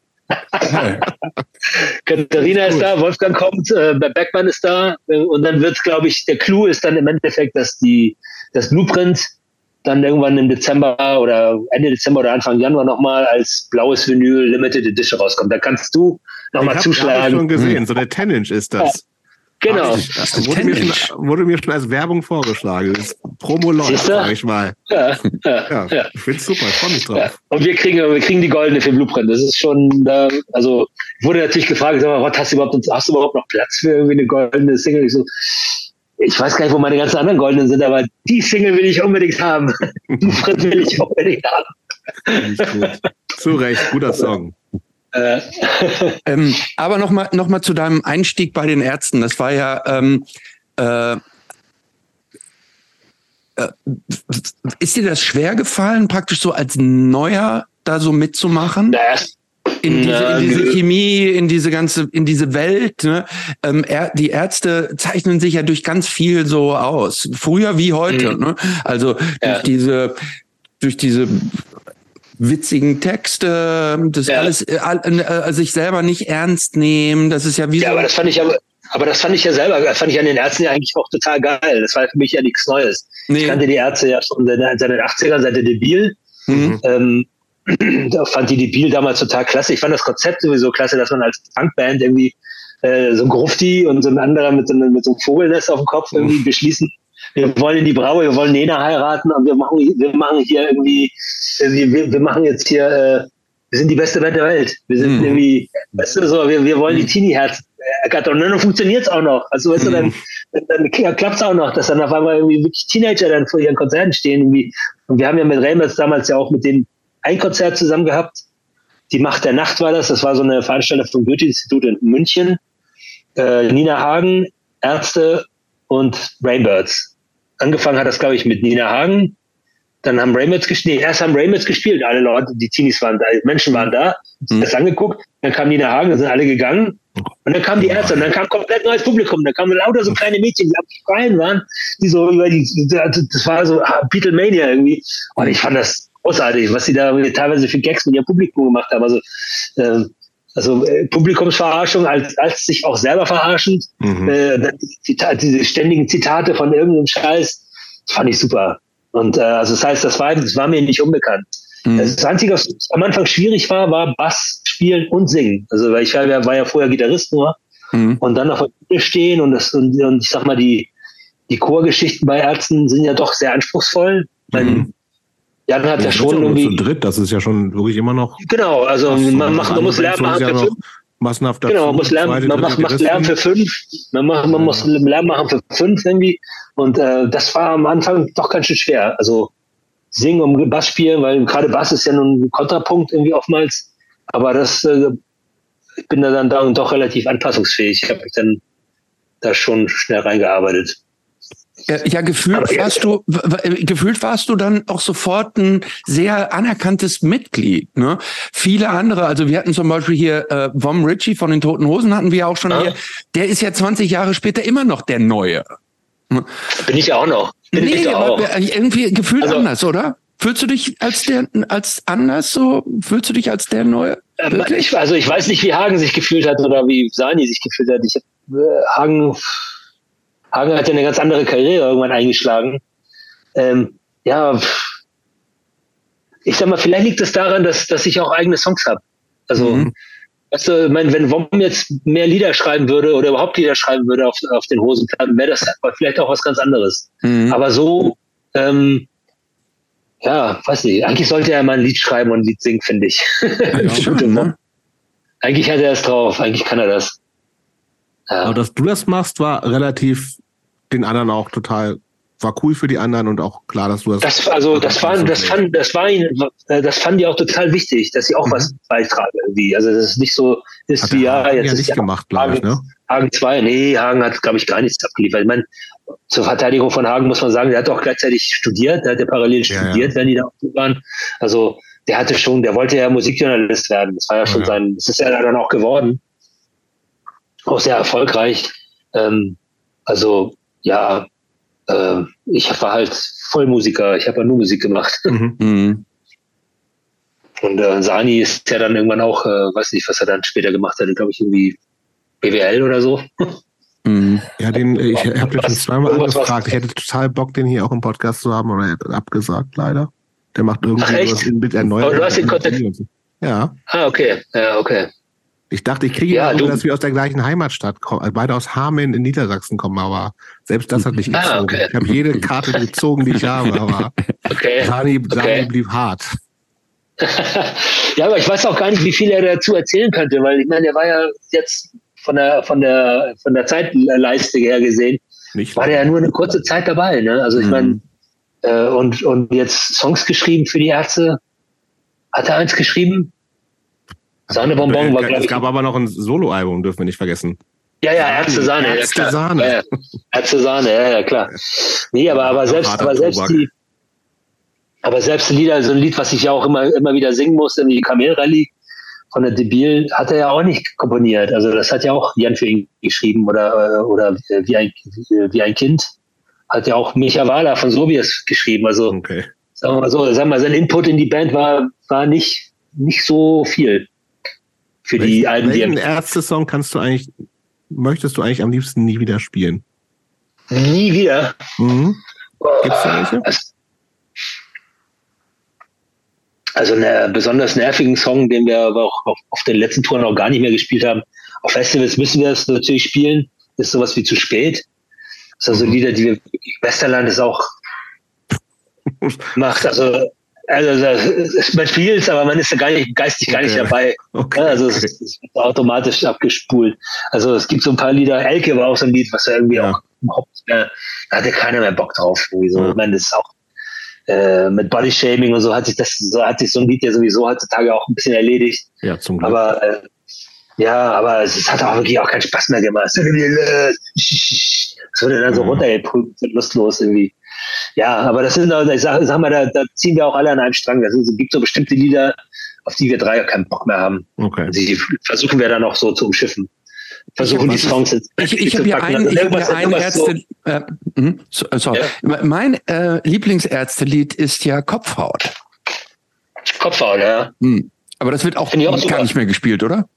Katharina ist da, Wolfgang kommt, äh, Beckmann ist da äh, und dann wird, glaube ich, der Clou ist dann im Endeffekt, dass die das Blueprint dann irgendwann im Dezember oder Ende Dezember oder Anfang Januar nochmal als blaues Vinyl Limited Edition rauskommt. Da kannst du nochmal zuschlagen. Ich habe schon gesehen, so der 10-Inch ist das. Genau. Ich, das wurde, mir schon, wurde mir schon als Werbung vorgeschlagen. Das Promo läuft, sag ich mal. Ja, ja, ja. Ich finde es super, ich freue mich drauf. Ja. Und wir kriegen, wir kriegen die goldene für Blueprint. Das ist schon, da, also wurde natürlich gefragt, sag mal, hast du überhaupt, hast du überhaupt noch Platz für irgendwie eine goldene Single? Ich so, ich weiß gar nicht, wo meine ganzen anderen goldenen sind, aber die Single will ich unbedingt haben. [LAUGHS] Blueprint will ich unbedingt haben. Zu Recht, guter Song. Äh. [LAUGHS] ähm, aber nochmal noch mal zu deinem Einstieg bei den Ärzten. Das war ja, ähm, äh, äh, ist dir das schwer gefallen, praktisch so als Neuer da so mitzumachen? In diese, in diese Chemie, in diese ganze, in diese Welt. Ne? Ähm, er, die Ärzte zeichnen sich ja durch ganz viel so aus. Früher wie heute. Mhm. Ne? Also durch ja. diese durch diese witzigen Texte, das ja. alles, äh, äh, sich selber nicht ernst nehmen, das ist ja wie Ja, so aber das fand ich aber, aber das fand ich ja selber, das fand ich an den Ärzten ja eigentlich auch total geil. Das war für mich ja nichts Neues. Nee. Ich kannte die Ärzte ja schon seit den 80ern, seit der Debil. Mhm. Ähm, [CLEARS THROAT] da fand die Debil damals total klasse. Ich fand das Konzept sowieso klasse, dass man als Punkband irgendwie äh, so ein Grufti und so ein anderer mit so, mit so einem Vogelnest auf dem Kopf irgendwie beschließen, wir wollen in die Braue, wir wollen Nena heiraten und wir machen, wir machen hier irgendwie, wir, wir machen jetzt hier, äh, wir sind die beste Band der Welt. Wir sind mhm. irgendwie, weißt du, so, wir, wir wollen die Teenie-Herz ergattern. Und dann funktioniert es auch noch. Also, weißt mhm. du, dann, dann klappt es auch noch, dass dann auf einmal irgendwie wirklich Teenager dann vor ihren Konzerten stehen. Irgendwie. Und wir haben ja mit Reimers damals ja auch mit denen ein Konzert zusammen gehabt. Die Macht der Nacht war das. Das war so eine Veranstaltung vom Goethe-Institut in München. Äh, Nina Hagen, Ärzte und Rainbirds angefangen hat das, glaube ich, mit Nina Hagen. dann haben Raymits gespielt, nee, erst haben Raymits gespielt, alle Leute, die Teenies waren da, Menschen waren da, mhm. das angeguckt, dann kamen die nach Hagen, dann sind alle gegangen. Und dann kamen die Ärzte. Und dann kam komplett neues Publikum, dann kamen lauter so kleine Mädchen, die am Schreien waren, die so über die, das war so Beatlemania irgendwie. Und ich fand das großartig, was sie da teilweise für Gags mit ihrem Publikum gemacht haben, also äh, also äh, Publikumsverarschung als, als sich auch selber verarschend, mhm. äh, Zitat, diese ständigen Zitate von irgendeinem Scheiß, das fand ich super. Und äh, also das heißt, das war, das war mir nicht unbekannt. Mhm. Das Einzige, was am Anfang schwierig war, war Bass spielen und singen. Also weil ich war, war ja vorher Gitarrist nur mhm. und dann auf der Bühne stehen und das und, und ich sag mal die die Chorgeschichten bei Ärzten sind ja doch sehr anspruchsvoll. Mhm. Jan hat ja, ja schon irgendwie. Zu dritt, das ist ja schon wirklich immer noch. Genau, also man, macht, man muss Lärm machen für fünf. Massenhaft genau, man muss Lärm, man macht, macht Lärm für fünf. Man, macht, man ja. muss Lärm machen für fünf irgendwie. Und äh, das war am Anfang doch ganz schön schwer. Also singen und Bass spielen, weil gerade Bass ist ja nun ein Kontrapunkt irgendwie oftmals. Aber das, äh, ich bin da dann da doch relativ anpassungsfähig. Ich habe mich dann da schon schnell reingearbeitet. Ja, gefühlt warst du, gefühlt warst du dann auch sofort ein sehr anerkanntes Mitglied. Ne? Viele andere, also wir hatten zum Beispiel hier äh, Vom Ritchie von den Toten Hosen hatten wir auch schon ja. hier. Der ist ja 20 Jahre später immer noch der Neue. Bin ich auch noch. Bin nee, ich auch. irgendwie gefühlt also, anders, oder? Fühlst du dich als der, als anders so? Fühlst du dich als der Neue? Ähm, ich, also ich weiß nicht, wie Hagen sich gefühlt hat oder wie Sani sich gefühlt hat. Ich hab, äh, Hagen Hagen hat ja eine ganz andere Karriere irgendwann eingeschlagen. Ähm, ja, ich sag mal, vielleicht liegt es daran, dass, dass ich auch eigene Songs habe. Also, mhm. weißt du, mein, wenn Wom jetzt mehr Lieder schreiben würde oder überhaupt Lieder schreiben würde auf, auf den Hosenplatten, wäre das vielleicht auch was ganz anderes. Mhm. Aber so, ähm, ja, weiß nicht, eigentlich sollte er mal ein Lied schreiben und ein Lied singen, finde ich. Ja, [LAUGHS] schon, ne? Eigentlich hat er es drauf, eigentlich kann er das. Aber dass du das machst, war relativ den anderen auch total war cool für die anderen und auch klar, dass du das. Das also das war das fand das war ihn äh, das fand die auch total wichtig, dass sie auch mhm. was beitragen irgendwie. Also das ist nicht so ist hat wie ja jetzt ja ist nicht gemacht, glaube ich, ne? Hagen 2, nee, Hagen hat glaube ich gar nichts abgeliefert. Ich meine, zur Verteidigung von Hagen muss man sagen, der hat auch gleichzeitig studiert, der hat ja parallel ja, studiert, ja. wenn die da waren. Also der hatte schon, der wollte ja Musikjournalist werden. Das war ja schon sein, das ist ja dann auch geworden. Auch sehr erfolgreich. Ähm, also ja, äh, ich war halt Vollmusiker, ich habe ja nur Musik gemacht. Mhm. mhm. Und äh, Sani ist ja dann irgendwann auch, äh, weiß nicht, was er dann später gemacht hat, glaube ich, irgendwie BWL oder so. Mhm. Ja, den, ich habe den schon zweimal angefragt. Ich hätte total Bock, den hier auch im Podcast zu haben, aber er hat abgesagt, leider. Der macht irgendwie Ach, was mit erneuert. Aber du hast den Kontakt. Ja. Ah, okay. Ja, okay. Ich dachte, ich kriege ja, immer, dass wir aus der gleichen Heimatstadt kommen, also beide aus Hameln in Niedersachsen kommen, aber selbst das hat nicht [LAUGHS] ah, gezogen. Okay. Ich habe jede Karte gezogen, die ich habe, aber [LAUGHS] okay. Sani, okay. blieb hart. [LAUGHS] ja, aber ich weiß auch gar nicht, wie viel er dazu erzählen könnte, weil ich meine, er war ja jetzt von der von der von der Zeitleiste her gesehen, nicht war der ja nur eine kurze Zeit dabei. Ne? Also ich mhm. meine, äh, und und jetzt Songs geschrieben für die Ärzte. Hat er eins geschrieben? Sahnebonbon war, glaube Es gab aber noch ein Soloalbum, dürfen wir nicht vergessen. Ja, ja, Ärzte Sahne. Ärzte ja, Sahne. Ja, ja. Ärzte Sahne, ja, ja, klar. Nee, aber, aber selbst, aber selbst die, aber selbst Lieder, so ein Lied, was ich ja auch immer, immer wieder singen musste, die Kamelrallye von der Debil, hat er ja auch nicht komponiert. Also das hat ja auch Jan für ihn geschrieben oder, oder wie ein, wie ein Kind hat ja auch Micha Wahler von Sobies geschrieben. Also, okay. sagen wir mal so, sagen wir mal, sein Input in die Band war, war nicht, nicht so viel für die Alben. Welchen Ärzte-Song kannst du eigentlich, möchtest du eigentlich am liebsten nie wieder spielen? Nie wieder? Mhm. Gibt's da welche? Also einen besonders nervigen Song, den wir aber auch auf, auf den letzten Touren auch gar nicht mehr gespielt haben. Auf Festivals müssen wir es natürlich spielen. Ist sowas wie zu spät. Das sind also mhm. Lieder, die wir, Westerland ist auch [LAUGHS] macht. Also also man spielt es, aber man ist da gar nicht, geistig gar nicht dabei. Okay, also es, es wird automatisch abgespult. Also es gibt so ein paar Lieder, Elke war auch so ein Lied, was ja irgendwie ja. auch überhaupt mehr, da hatte keiner mehr Bock drauf. Irgendwie so. Ja. Ich meine, das ist auch äh, mit Body Shaming und so hat sich das, so hat sich so ein Lied ja sowieso heutzutage auch ein bisschen erledigt. Ja, zum Glück. Aber äh, ja, aber es hat auch wirklich auch keinen Spaß mehr gemacht. [LAUGHS] Es wurde dann so mhm. runtergeprüft, lustlos irgendwie. Ja, aber das sind, ich sag, sag mal, da, da ziehen wir auch alle an einem Strang. Es gibt so bestimmte Lieder, auf die wir drei keinen Bock mehr haben. Okay. Die versuchen wir dann auch so zu umschiffen. Versuchen die Songs jetzt. Ich, ich habe hier einen, ich hab hier einen Ärzte. So, äh, sorry. Ja. Mein äh, Lieblingsärztelied ist ja Kopfhaut. Kopfhaut, ja. Hm. Aber das wird auch, auch gar nicht mehr gespielt, oder?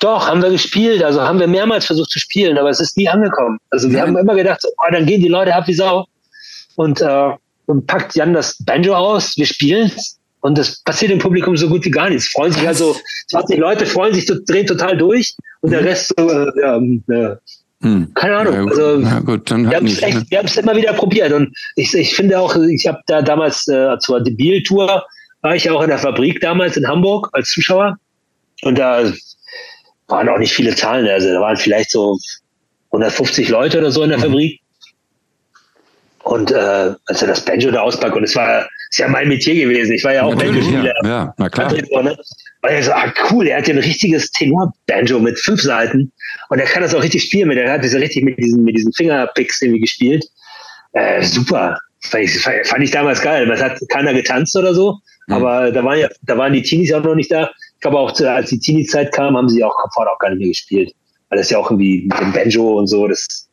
Doch, haben wir gespielt. Also haben wir mehrmals versucht zu spielen, aber es ist nie angekommen. Also wir ja. haben immer gedacht, oh, dann gehen die Leute ab wie Sau. Und, äh, und packt Jan das Banjo aus, wir spielen und das passiert im Publikum so gut wie gar nichts. Freuen sich also 20 Leute freuen sich, drehen total durch und der mhm. Rest so, äh, ja, äh, hm. Keine Ahnung. Ja, also, ja, gut, dann wir haben es echt, wir haben es immer wieder probiert und ich, ich finde auch, ich habe da damals äh, zur Debil-Tour war ich auch in der Fabrik damals in Hamburg als Zuschauer und da waren auch nicht viele Zahlen, also da waren vielleicht so 150 Leute oder so in der mhm. Fabrik und äh, als er das Banjo da auspackt, und es war ist ja mein Metier gewesen, ich war ja auch Banjo-Spieler. Ja, ja, na klar. War ja so, ah, cool, er hat ja ein richtiges Tenor-Banjo mit fünf Seiten und er kann das auch richtig spielen, mit, er hat diese richtig mit diesen, mit diesen Fingerpicks irgendwie gespielt. Äh, super. Fand ich, fand ich damals geil. Es hat keiner getanzt oder so, mhm. aber da waren ja, da waren die Teenies auch noch nicht da. Ich glaube auch, als die Teenie-Zeit kam, haben sie auch Komfort auch gar nicht mehr gespielt. Weil das ja auch irgendwie mit dem Banjo und so, das,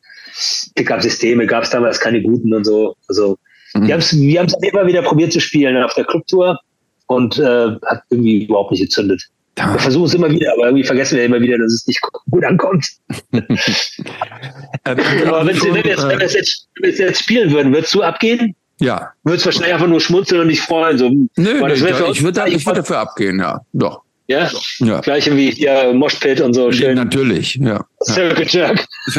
Pickup-Systeme gab es damals keine guten und so. Also mhm. wir haben es wir haben's immer wieder probiert zu spielen auf der Clubtour und äh, hat irgendwie überhaupt nicht gezündet. Ja. Wir versuchen es immer wieder, aber irgendwie vergessen wir immer wieder, dass es nicht gut [LAUGHS] ankommt. ähm, aber wenn, schon, wir jetzt, wenn, wir jetzt, wenn wir jetzt spielen würden, würdest du abgehen? Ja. Würdest wahrscheinlich einfach nur schmunzeln und nicht freuen. So. Nö, nö ich, ich würde würd dafür abgehen, ja. Doch. Ja? ja. Gleich wie hier Moshpit und so schön. Ja, natürlich, ja. Circle Jerk. [LAUGHS]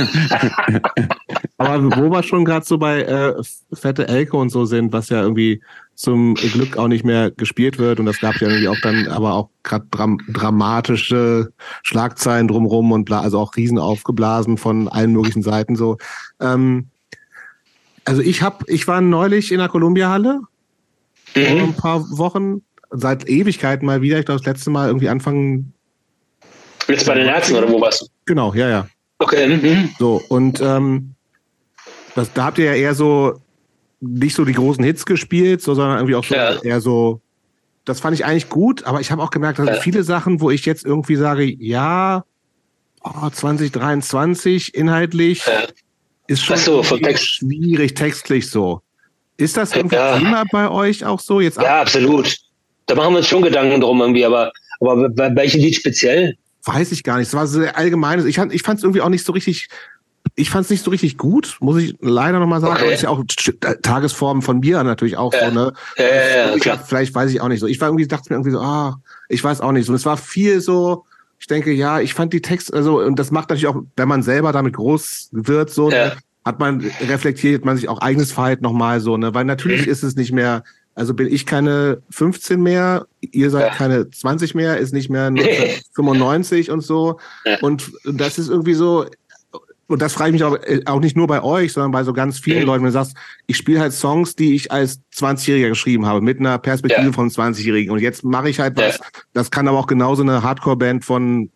Aber wo wir schon gerade so bei äh, Fette Elke und so sind, was ja irgendwie zum Glück auch nicht mehr gespielt wird und das gab ja irgendwie auch dann aber auch gerade dram dramatische Schlagzeilen drumrum und bla, also auch riesen aufgeblasen von allen möglichen Seiten so. Ähm, also ich hab, ich war neulich in der Columbia Halle mhm. vor ein paar Wochen seit Ewigkeiten mal wieder. Ich glaube, das letzte Mal irgendwie Anfang. Jetzt bei den Ärzten oder wo warst du? Genau, ja, ja. Okay. Mhm. So, und ähm, das, da habt ihr ja eher so nicht so die großen Hits gespielt, so, sondern irgendwie auch so ja. eher so. Das fand ich eigentlich gut, aber ich habe auch gemerkt, dass ja. viele Sachen, wo ich jetzt irgendwie sage, ja, oh, 2023 inhaltlich ja. ist schon so, Text. schwierig textlich so. Ist das irgendwie ja. Thema bei euch auch so? Jetzt ja, absolut. Da machen wir uns schon Gedanken drum irgendwie, aber, aber bei welchem Lied speziell? Weiß ich gar nicht. Es war sehr allgemeines. Ich, ich fand es irgendwie auch nicht so richtig. Ich fand es nicht so richtig gut, muss ich leider nochmal sagen. Okay. Aber ist ja auch Tagesform von mir natürlich auch ja. so, ne? Ja, ja, ja, klar. Vielleicht weiß ich auch nicht so. Ich war irgendwie, dachte mir irgendwie so, ah, ich weiß auch nicht so. Und es war viel so, ich denke, ja, ich fand die Texte, also, und das macht natürlich auch, wenn man selber damit groß wird, so, ja. ne, hat man, reflektiert man sich auch eigenes Verhalten nochmal so, ne? Weil natürlich mhm. ist es nicht mehr also bin ich keine 15 mehr, ihr seid ja. keine 20 mehr, ist nicht mehr 1995 [LAUGHS] und so. Ja. Und das ist irgendwie so, und das frage ich mich auch, auch nicht nur bei euch, sondern bei so ganz vielen mhm. Leuten, wenn du sagst, ich spiele halt Songs, die ich als 20-Jähriger geschrieben habe, mit einer Perspektive ja. von 20-Jährigen. Und jetzt mache ich halt was, das kann aber auch genauso eine Hardcore-Band von,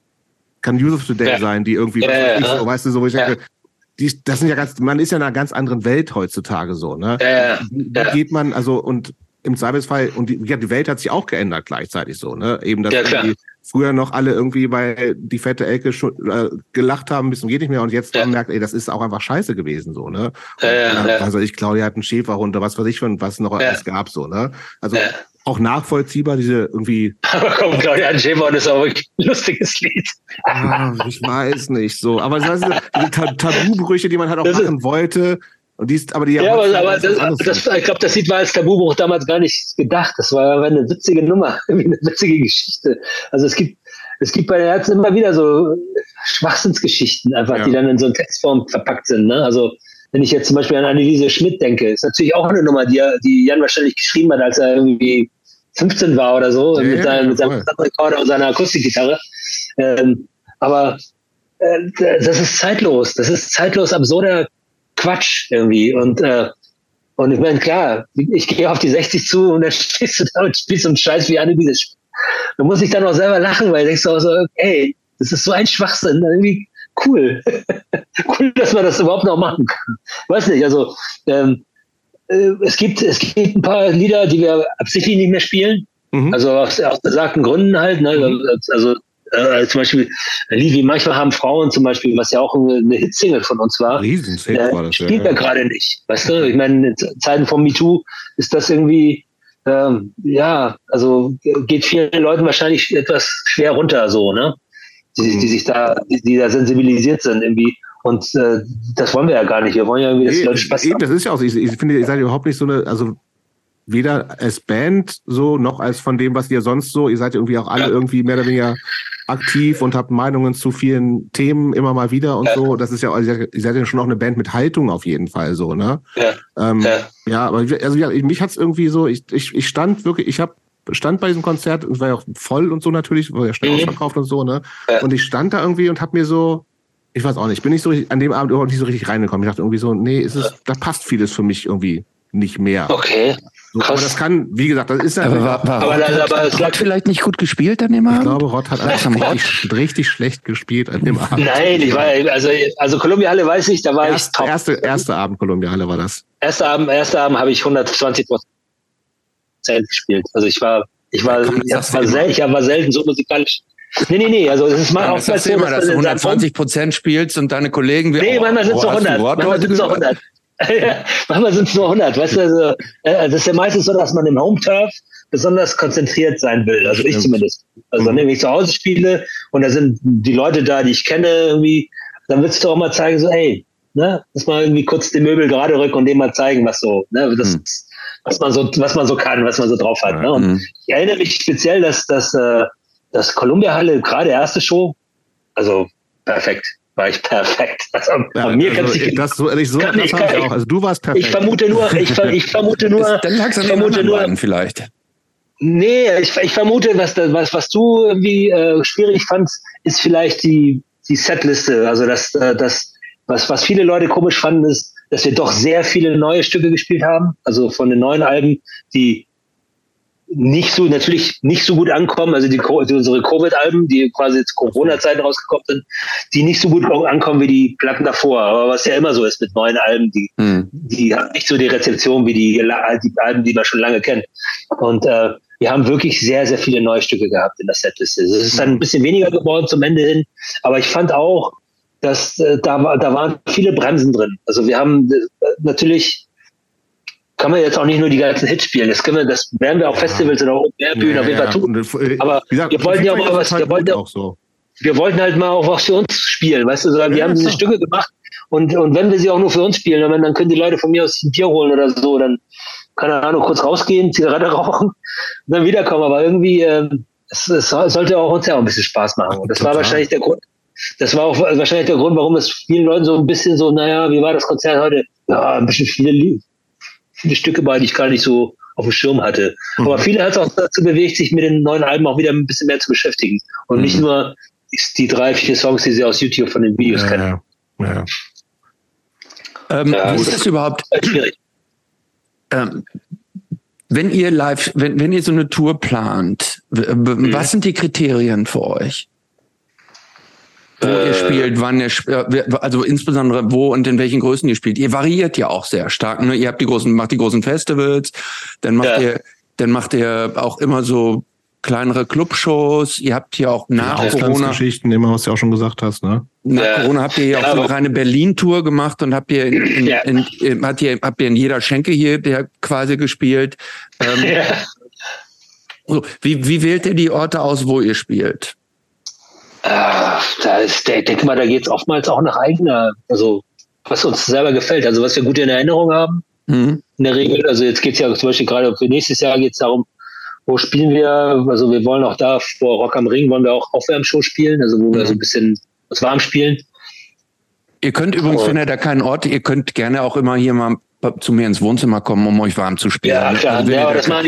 kann Use of Today sein, die irgendwie, ich, so, weißt du, so, wo ich denke, die, das sind ja ganz, man ist ja in einer ganz anderen Welt heutzutage so, ne? Ja, wie, wie geht man, also, und im Zweifelsfall, und die, ja, die Welt hat sich auch geändert gleichzeitig so, ne? Eben, dass ja, die früher noch alle irgendwie bei die fette Elke schon, äh, gelacht haben, bis zum geht nicht mehr und jetzt ja. merkt, ey, das ist auch einfach scheiße gewesen, so, ne? Ja, ja, ja. Also ich, Claudia hat einen Schäferhund oder was weiß ich von was noch alles gab, so, ne? Also auch nachvollziehbar, diese irgendwie. Aber komm, Claudia ein Schäferhund ist auch wirklich ein lustiges Lied. ah, ich weiß nicht so. Aber das heißt, die Tabubrüche, die man halt auch das machen wollte, und die ist, aber die ja, aber, aber das, das, ich glaube, das sieht man als Tabubuch damals gar nicht gedacht. Das war eine witzige Nummer, [LAUGHS] eine witzige Geschichte. Also es gibt, es gibt bei den Ärzten immer wieder so Schwachsinnsgeschichten einfach, ja. die dann in so eine Textform verpackt sind. Ne? Also wenn ich jetzt zum Beispiel an Anneliese Schmidt denke, ist natürlich auch eine Nummer, die, die Jan wahrscheinlich geschrieben hat, als er irgendwie 15 war oder so, ja, mit, seinem, mit seinem Rekorder und seiner Akustikgitarre. Ähm, aber äh, das ist zeitlos. Das ist zeitlos absurder Quatsch irgendwie. Und, äh, und ich meine, klar, ich gehe auf die 60 zu und dann [LAUGHS] stehst du da und spielst so einen Scheiß wie eine dieses Spiel. Da muss ich dann auch selber lachen, weil ich denkst auch so, ey, das ist so ein Schwachsinn. Irgendwie cool. [LAUGHS] cool, dass man das überhaupt noch machen kann. Weiß nicht, also ähm, äh, es gibt, es gibt ein paar Lieder, die wir absichtlich nicht mehr spielen. Mhm. Also aus, aus besagten Gründen halt. Ne? Mhm. Also äh, zum Beispiel wie Manchmal haben Frauen zum Beispiel, was ja auch eine Hitsingle von uns war. Äh, war das, spielt ja, ja. gerade nicht. Weißt du, ich meine, in Zeiten von MeToo ist das irgendwie, ähm, ja, also geht vielen Leuten wahrscheinlich etwas schwer runter, so, ne? Die, mhm. die sich da, die, die da sensibilisiert sind irgendwie. Und äh, das wollen wir ja gar nicht. Wir wollen ja irgendwie, dass die Leute Spaß haben. Das ist ja auch so. Ich, ich finde, ihr seid überhaupt nicht so eine, also weder als Band so noch als von dem, was ihr sonst so. Ihr seid irgendwie auch alle ja. irgendwie mehr oder weniger aktiv und habt Meinungen zu vielen Themen immer mal wieder und ja. so. Das ist ja, also ihr seid ja schon auch eine Band mit Haltung auf jeden Fall so, ne? Ja, ähm, ja. ja aber also ja, mich hat's irgendwie so, ich, ich, ich stand wirklich, ich habe stand bei diesem Konzert, es war ja auch voll und so natürlich, war ja schnell mhm. ausverkauft und so, ne? Ja. Und ich stand da irgendwie und hab mir so, ich weiß auch nicht, bin nicht so an dem Abend überhaupt nicht so richtig reingekommen. Ich dachte irgendwie so, nee, ist es, da passt vieles für mich irgendwie nicht mehr. Okay. So, aber das kann, wie gesagt, das ist aber, war, war, aber, aber, aber es lag vielleicht nicht gut gespielt an dem Abend. Ich glaube, Rott hat einfach richtig, richtig, schlecht gespielt an dem Abend. Nein, ich war also also Columbia Halle weiß ich, da war Erst, ich top. Erste erste Abend Columbia Halle war das. Erster Abend, erster Abend habe ich 120 Prozent gespielt. Also ich war ich war, ja, komm, ich, war sel, ich war selten so musikalisch Nee, nee, nee, also es ist mal ja, oftmals das so, dass du 120 Prozent spielst und deine Kollegen... Nee, manchmal sind es 100. Manchmal sind es 100. [LAUGHS] manchmal sind es nur 100. Weißt du, also, äh, also das ist ja meistens so, dass man im Home-Turf besonders konzentriert sein will. Also ich zumindest. Also mhm. wenn ich zu Hause spiele und da sind die Leute da, die ich kenne, irgendwie, dann willst du auch mal zeigen, so, ey, ne, dass mal irgendwie kurz den Möbel gerade rücken und dem mal zeigen, was so, ne, das, mhm. was man so, was man so kann, was man so drauf hat. Ne? Und mhm. ich erinnere mich speziell, dass, dass, äh, dass Columbia Halle gerade erste Show, also perfekt. War ich perfekt. Also, ja, mir also, kann das so ehrlich so kann, ich, kann, ich auch. Also du warst perfekt. Ich vermute nur, ich, ich vermute [LAUGHS] nur, dann lag's an ich vermute nur, vielleicht. Nee, ich, ich vermute, was, was, was du irgendwie äh, schwierig fandst, ist vielleicht die, die Setliste. Also das, äh, das, was, was viele Leute komisch fanden, ist, dass wir doch sehr viele neue Stücke gespielt haben. Also von den neuen Alben, die nicht so, natürlich nicht so gut ankommen, also die, die unsere Covid-Alben, die quasi zu Corona-Zeiten rausgekommen sind, die nicht so gut ankommen wie die Platten davor. Aber was ja immer so ist mit neuen Alben, die, mhm. die haben nicht so die Rezeption wie die, die Alben, die man schon lange kennt. Und äh, wir haben wirklich sehr, sehr viele neue Stücke gehabt in der Setliste. Es ist dann ein bisschen weniger geworden zum Ende hin, aber ich fand auch, dass äh, da, da waren viele Bremsen drin. Also wir haben äh, natürlich kann man jetzt auch nicht nur die ganzen Hits spielen. Das können wir, das werden wir auf Festivals oder auf mehr Bühnen ja, auf jeden Fall tun. Äh, Aber gesagt, wir wollten ja auch mal was, wir wollten, auch so. wir wollten halt mal auch was für uns spielen, weißt du, so, wir ja, haben diese Stücke gemacht und, und wenn wir sie auch nur für uns spielen, dann, dann können die Leute von mir aus ein Bier holen oder so, dann, keine Ahnung, kurz rausgehen, Zigarette [LAUGHS] rauchen, dann wiederkommen. Aber irgendwie, äh, es, es sollte auch uns ja auch ein bisschen Spaß machen. Und das Total. war wahrscheinlich der Grund, das war auch wahrscheinlich der Grund, warum es vielen Leuten so ein bisschen so, naja, wie war das Konzert heute? Ja, ein bisschen viele, viele Stücke bei, die ich gar nicht so auf dem Schirm hatte. Mhm. Aber viele hat es auch dazu bewegt, sich mit den neuen Alben auch wieder ein bisschen mehr zu beschäftigen. Und mhm. nicht nur die drei, vier Songs, die sie aus YouTube von den Videos ja, kennen. Ja. Ähm, ja wie ist das überhaupt? Schwierig. Ähm, wenn ihr live, wenn, wenn ihr so eine Tour plant, mhm. was sind die Kriterien für euch? Wo äh, ihr spielt, wann ihr spielt, also insbesondere wo und in welchen Größen ihr spielt. Ihr variiert ja auch sehr stark. Ne? Ihr habt die großen, macht die großen Festivals, dann macht ja. ihr, dann macht ihr auch immer so kleinere Clubshows. Ihr habt hier auch nach ja, Corona Geschichten, immer was du auch schon gesagt hast, ne? Nach ja. Corona habt ihr ja auch so eine reine Berlin-Tour gemacht und habt ihr in, in, ja. in, in, habt ihr, habt ihr in jeder Schenke hier der quasi gespielt. Ähm, ja. so, wie, wie wählt ihr die Orte aus, wo ihr spielt? Da ist, ich denke mal, da geht es oftmals auch nach eigener, also was uns selber gefällt, also was wir gut in Erinnerung haben. Mhm. In der Regel, also jetzt geht es ja zum Beispiel gerade für nächstes Jahr geht es darum, wo spielen wir, also wir wollen auch da vor Rock am Ring, wollen wir auch Aufwärmshow spielen, also wo mhm. wir so ein bisschen was warm spielen. Ihr könnt übrigens, wenn ihr da keinen Ort, ihr könnt gerne auch immer hier mal zu mir ins Wohnzimmer kommen, um euch warm zu spielen. Ja, klar. Also wenn ja, ihr, das machen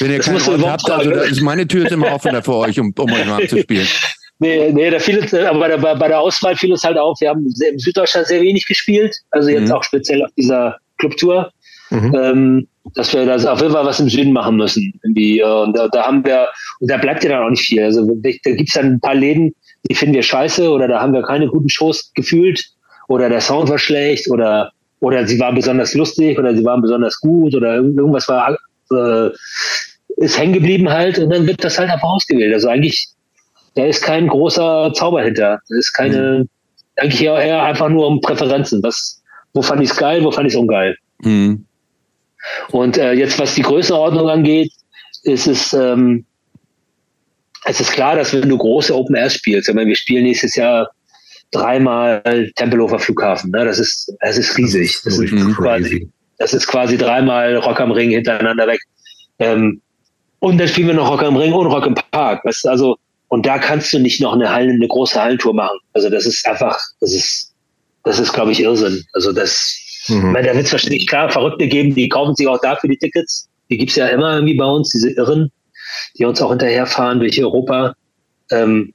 wenn ihr keinen Ort habt, also da ist meine Tür ist immer offen für euch, um, um euch warm zu spielen. [LAUGHS] Nee, nee, da fiel es, aber bei der, bei der Auswahl fiel es halt auf, wir haben im Süddeutschland sehr wenig gespielt, also jetzt mhm. auch speziell auf dieser Clubtour, mhm. ähm, dass wir da auf jeden Fall was im Süden machen müssen. Irgendwie. Äh, und da, da haben wir, und da bleibt ja dann auch nicht viel. Also da gibt's dann ein paar Läden, die finden wir scheiße oder da haben wir keine guten Shows gefühlt oder der Sound war schlecht oder oder sie war besonders lustig oder sie waren besonders gut oder irgendwas war äh, ist hängen geblieben halt und dann wird das halt einfach ausgewählt. Also eigentlich, da ist kein großer Zauber hinter. Da ist keine, mhm. eigentlich eher, eher, einfach nur um Präferenzen. Was, wo fand ich es geil, wo fand ich es ungeil. Mhm. Und äh, jetzt, was die Größenordnung angeht, ist es, ähm, es ist klar, dass wenn du große Open Air spielst, ich meine, wir spielen nächstes Jahr dreimal Tempelhofer Flughafen, ne? das ist, das ist riesig. Das, das ist, quasi, das ist quasi dreimal Rock am Ring hintereinander weg. Ähm, und dann spielen wir noch Rock am Ring und Rock im Park. Weißt du, also, und da kannst du nicht noch eine, Hallen, eine große Hallentour machen. Also das ist einfach, das ist, das ist, glaube ich, Irrsinn. Also das, mhm. meine, da wird es wahrscheinlich klar Verrückte geben, die kaufen sich auch dafür die Tickets. Die gibt's ja immer irgendwie bei uns, diese Irren, die uns auch hinterherfahren durch Europa. Ähm,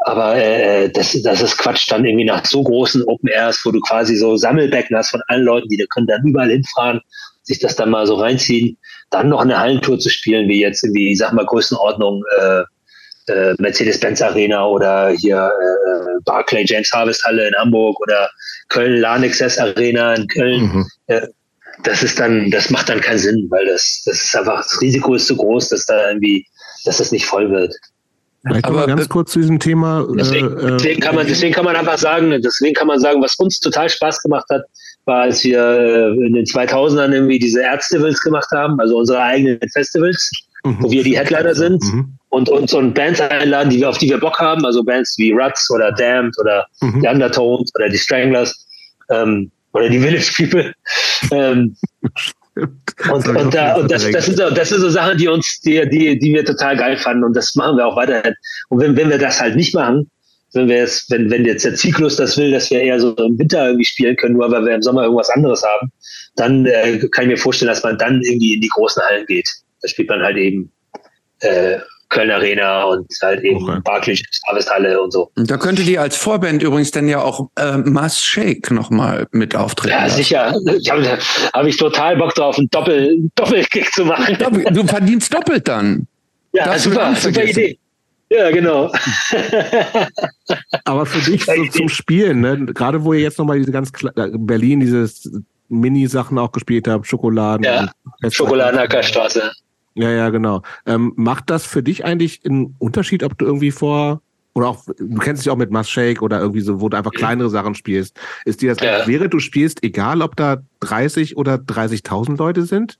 aber äh, das, das ist Quatsch, dann irgendwie nach so großen Open Airs, wo du quasi so Sammelbecken hast von allen Leuten, die da können dann überall hinfahren, sich das dann mal so reinziehen, dann noch eine Hallentour zu spielen, wie jetzt irgendwie, ich sag mal, Größenordnung äh, äh, Mercedes-Benz Arena oder hier äh, Barclay James Harvest Halle in Hamburg oder Köln Lanexess Arena in Köln. Mhm. Äh, das ist dann, das macht dann keinen Sinn, weil das, das ist einfach, das Risiko ist zu groß, dass da irgendwie, dass das nicht voll wird. Vielleicht aber ganz kurz zu diesem Thema. Deswegen, äh, deswegen, kann man, deswegen kann man einfach sagen, deswegen kann man sagen, was uns total Spaß gemacht hat, war, als wir äh, in den 2000ern irgendwie diese Erzfestivals gemacht haben, also unsere eigenen Festivals, mhm. wo wir die Headliner sind mhm. und uns und Bands einladen, die wir, auf die wir Bock haben, also Bands wie Ruts oder Damned oder mhm. die Undertones oder die Stranglers ähm, oder die Village People. [LAUGHS] Ähm, und, und, da, und das, das, sind so, das sind so Sachen, die uns, die, die, die wir total geil fanden und das machen wir auch weiterhin. Und wenn, wenn wir das halt nicht machen, wenn wir jetzt, wenn, wenn jetzt der Zyklus das will, dass wir eher so im Winter irgendwie spielen können, nur weil wir im Sommer irgendwas anderes haben, dann äh, kann ich mir vorstellen, dass man dann irgendwie in die großen Hallen geht. Da spielt man halt eben äh, Köln Arena und halt eben okay. Barclays Harvesthalle und so. Da könnte die als Vorband übrigens dann ja auch äh, Mass Shake nochmal mit auftreten. Ja, sicher. Ich habe hab ich total Bock drauf, einen Doppel, Doppelkick zu machen. Du verdienst doppelt dann. Ja, das super, super Idee. Ja, genau. [LAUGHS] Aber für dich so zum Spielen, ne? gerade wo ihr jetzt nochmal diese ganz äh, Berlin, dieses Mini-Sachen auch gespielt habt, Schokoladen. Ja, Schokoladenackerstraße. Ja, ja, genau. Ähm, macht das für dich eigentlich einen Unterschied, ob du irgendwie vor oder auch, du kennst dich auch mit Mass Shake oder irgendwie so, wo du einfach kleinere Sachen spielst. Ist dir das, ja. während du spielst, egal ob da 30 oder 30.000 Leute sind?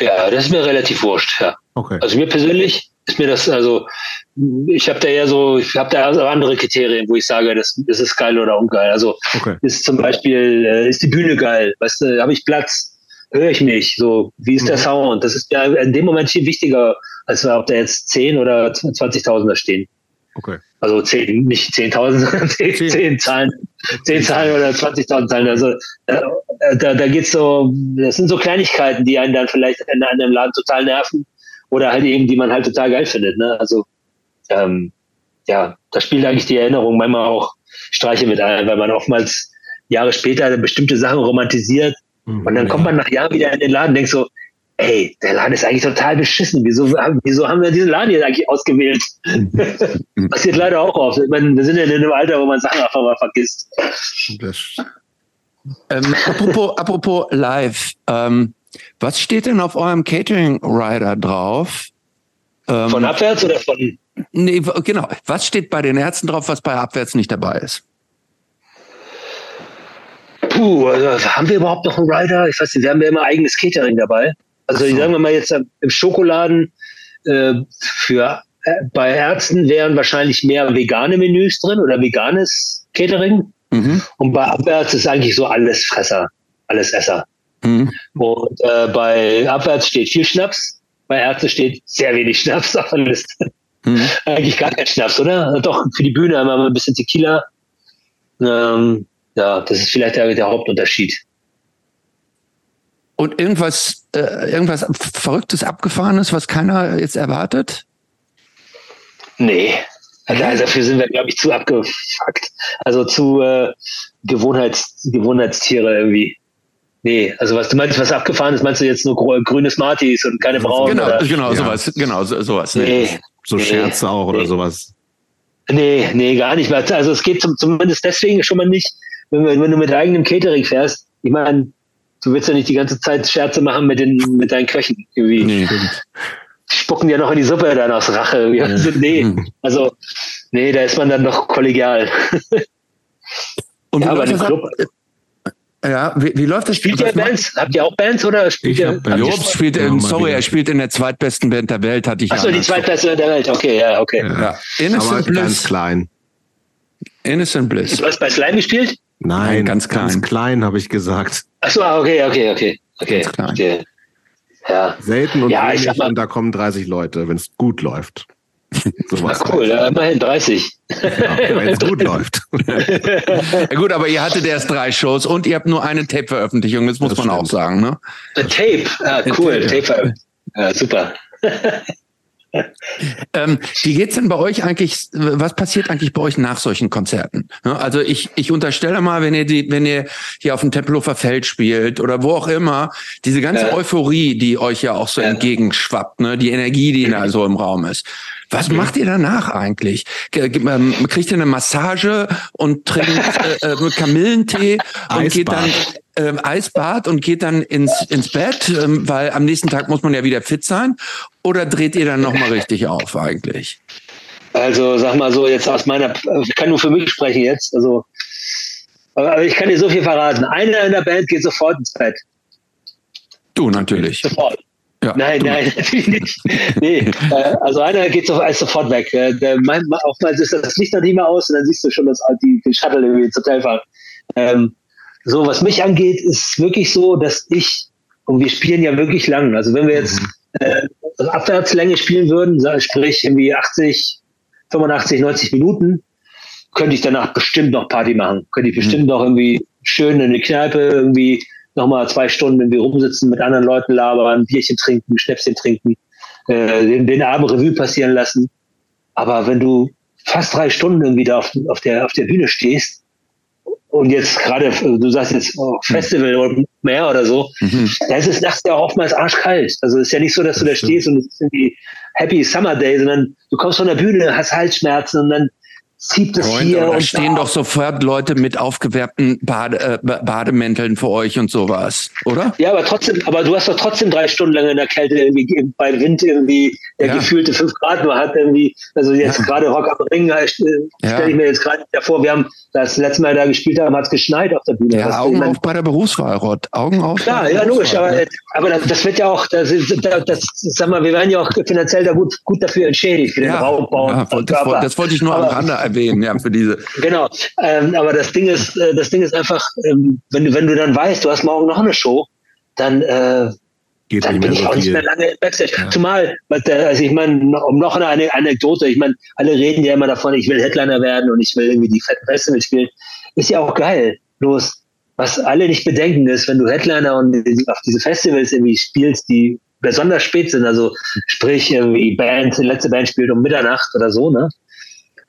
Ja, das ist mir relativ wurscht, ja. Okay. Also mir persönlich ist mir das, also ich habe da eher so, ich habe da also andere Kriterien, wo ich sage, das, das ist geil oder ungeil. Also okay. ist zum Beispiel, äh, ist die Bühne geil, weißt du, habe ich Platz, höre ich mich, so, wie ist der mhm. Sound? Das ist ja in dem Moment viel wichtiger, als ob da jetzt 10 oder 20.000 da stehen. Okay. Also 10, nicht 10.000, sondern 10, 10. 10 Zahlen, 10 Zahlen oder 20.000 Zahlen. Also äh, da, da geht's so, das sind so Kleinigkeiten, die einen dann vielleicht in einem Laden total nerven oder halt eben, die man halt total geil findet. Ne? Also ähm, ja, da spielt eigentlich die Erinnerung manchmal auch Streiche mit ein, weil man oftmals Jahre später bestimmte Sachen romantisiert. Und dann kommt man nach Jahren wieder in den Laden und denkt so, ey, der Laden ist eigentlich total beschissen. Wieso, wieso haben wir diesen Laden jetzt eigentlich ausgewählt? Mhm. [LAUGHS] Passiert leider auch oft. Ich meine, wir sind ja in einem Alter, wo man Sachen einfach mal vergisst. Ähm, apropos, [LAUGHS] apropos live, ähm, was steht denn auf eurem Catering Rider drauf? Ähm, von abwärts oder von? Nee, genau. Was steht bei den Ärzten drauf, was bei abwärts nicht dabei ist? Puh, also haben wir überhaupt noch einen Rider? Ich weiß nicht, wir haben ja immer eigenes Catering dabei. Also so. sagen wir mal jetzt äh, im Schokoladen äh, für äh, bei Ärzten wären wahrscheinlich mehr vegane Menüs drin oder veganes Catering. Mhm. Und bei Abwärts ist eigentlich so alles Fresser, alles Esser. Mhm. Und äh, bei Abwärts steht viel Schnaps, bei Ärzten steht sehr wenig Schnaps [LAUGHS] auf der Liste. Mhm. Eigentlich gar kein Schnaps, oder? Doch, für die Bühne haben wir ein bisschen Tequila. Ähm, ja, das ist vielleicht der, der Hauptunterschied. Und irgendwas, äh, irgendwas Verrücktes, Abgefahrenes, was keiner jetzt erwartet? Nee. Also, dafür sind wir, glaube ich, zu abgefuckt. Also zu äh, Gewohnheits, Gewohnheitstiere irgendwie. Nee, also was du meinst, was abgefahren ist, meinst du jetzt nur grüne Smarties und keine braunen? Genau, oder? genau, ja. sowas, genau, so, sowas. Nee, so nee, Scherze auch nee. oder sowas. Nee, nee, gar nicht. Also es geht zum, zumindest deswegen schon mal nicht, wenn, wenn du mit eigenem Catering fährst, ich meine, du willst ja nicht die ganze Zeit Scherze machen mit den, mit deinen Köchen irgendwie. Nee. Spucken ja noch in die Suppe dann aus Rache. [LAUGHS] Also, nee, hm. also, nee, da ist man dann doch kollegial. Und ja, aber im Club. Ja, wie, wie läuft das? Spielt ihr Bands? Habt ihr auch Bands oder spielt ihr? Jobs spielt in, sorry, er spielt in der zweitbesten Band der Welt, hatte ich Achso, die zweitbeste Band der Welt, okay, ja, okay. Ja. Innocent Aber Bliss. ganz klein. Innocent Bliss. Du hast bei Slime gespielt? Nein, Nein ganz klein. Ganz klein, habe ich gesagt. Achso, okay, okay, okay. Okay, ganz klein. okay. Ja. Selten und ja, wenig und da kommen 30 Leute, wenn es gut läuft. Sowas Na cool, ja, immerhin 30. Ja, wenn es gut [LAUGHS] läuft. ja, gut, aber ihr hattet erst drei Shows und ihr habt nur eine Tape-Veröffentlichung, das muss das man stimmt. auch sagen. Ne? Tape, ah, cool, Tape, ja, super. [LAUGHS] ähm, wie geht's denn bei euch eigentlich? Was passiert eigentlich bei euch nach solchen Konzerten? Also ich, ich unterstelle mal, wenn ihr die, wenn ihr hier auf dem Tempelhofer Feld spielt oder wo auch immer, diese ganze ja. Euphorie, die euch ja auch so ja. entgegenschwappt, ne, die Energie, die da so im Raum ist. Was macht ihr danach eigentlich? Ähm, kriegt ihr eine Massage und trinkt äh, äh, Kamillentee und geht dann äh, Eisbad und geht dann ins, ins Bett, ähm, weil am nächsten Tag muss man ja wieder fit sein? Oder dreht ihr dann nochmal richtig auf eigentlich? Also sag mal so, jetzt aus meiner, ich kann nur für mich sprechen jetzt, also aber ich kann dir so viel verraten. Einer in der Band geht sofort ins Bett. Du natürlich. Sofort. Ja, nein, nein, [LAUGHS] natürlich nicht. Nee, äh, also einer geht sofort weg. Der, oftmals ist das Licht noch nicht mehr aus und dann siehst du schon, dass die, die Shuttle irgendwie ins Hotel fahren. Ähm, so, was mich angeht, ist wirklich so, dass ich, und wir spielen ja wirklich lang. Also wenn wir jetzt mhm. äh, Abwärtslänge spielen würden, sprich irgendwie 80, 85, 90 Minuten, könnte ich danach bestimmt noch Party machen. Könnte ich bestimmt mhm. noch irgendwie schön in eine Kneipe irgendwie nochmal zwei Stunden irgendwie rumsitzen, mit anderen Leuten labern, Bierchen trinken, Schnäpschen trinken, äh, den, den Abend Revue passieren lassen. Aber wenn du fast drei Stunden irgendwie da auf, auf, der, auf der Bühne stehst, und jetzt gerade, du sagst jetzt oh, Festival oder mehr oder so, mhm. da ist es nachts ja auch oftmals arschkalt. Also es ist ja nicht so, dass du da stehst und es ist irgendwie Happy Summer Day, sondern du kommst von der Bühne, hast Halsschmerzen und dann zieht es Freund, hier. Da stehen doch sofort Leute mit aufgewärmten Bade, äh, Bademänteln für euch und sowas, oder? Ja, aber trotzdem, aber du hast doch trotzdem drei Stunden lang in der Kälte irgendwie bei Wind irgendwie, der ja. gefühlte fünf Grad nur hat irgendwie, also jetzt ja. gerade Rock am Ring, äh, stelle ja. ich mir jetzt gerade vor, wir haben das letzte Mal da gespielt haben, hat es geschneit auf der Bühne. Ja, Augen auf bei der Berufswahl, Rott. Augen auf. Klar, ja, logisch, aber, aber das wird ja auch, das, das, das, sag mal, wir werden ja auch finanziell da gut, gut dafür entschädigt, für den Raubbau. Ja, das, das, wollte ich nur aber, am Rande erwähnen, ja, für diese. Genau. Ähm, aber das Ding ist, äh, das Ding ist einfach, ähm, wenn du, wenn du dann weißt, du hast morgen noch eine Show, dann, äh, Geht dann bin ich auch nicht mehr lange im Backstage. Ja. Zumal, also ich meine, um noch eine Anekdote, ich meine, alle reden ja immer davon, ich will Headliner werden und ich will irgendwie die fetten Festivals spielen. Ist ja auch geil. Bloß, was alle nicht bedenken ist, wenn du Headliner und auf diese Festivals irgendwie spielst, die besonders spät sind, also sprich irgendwie Band, die letzte Band spielt um Mitternacht oder so, ne?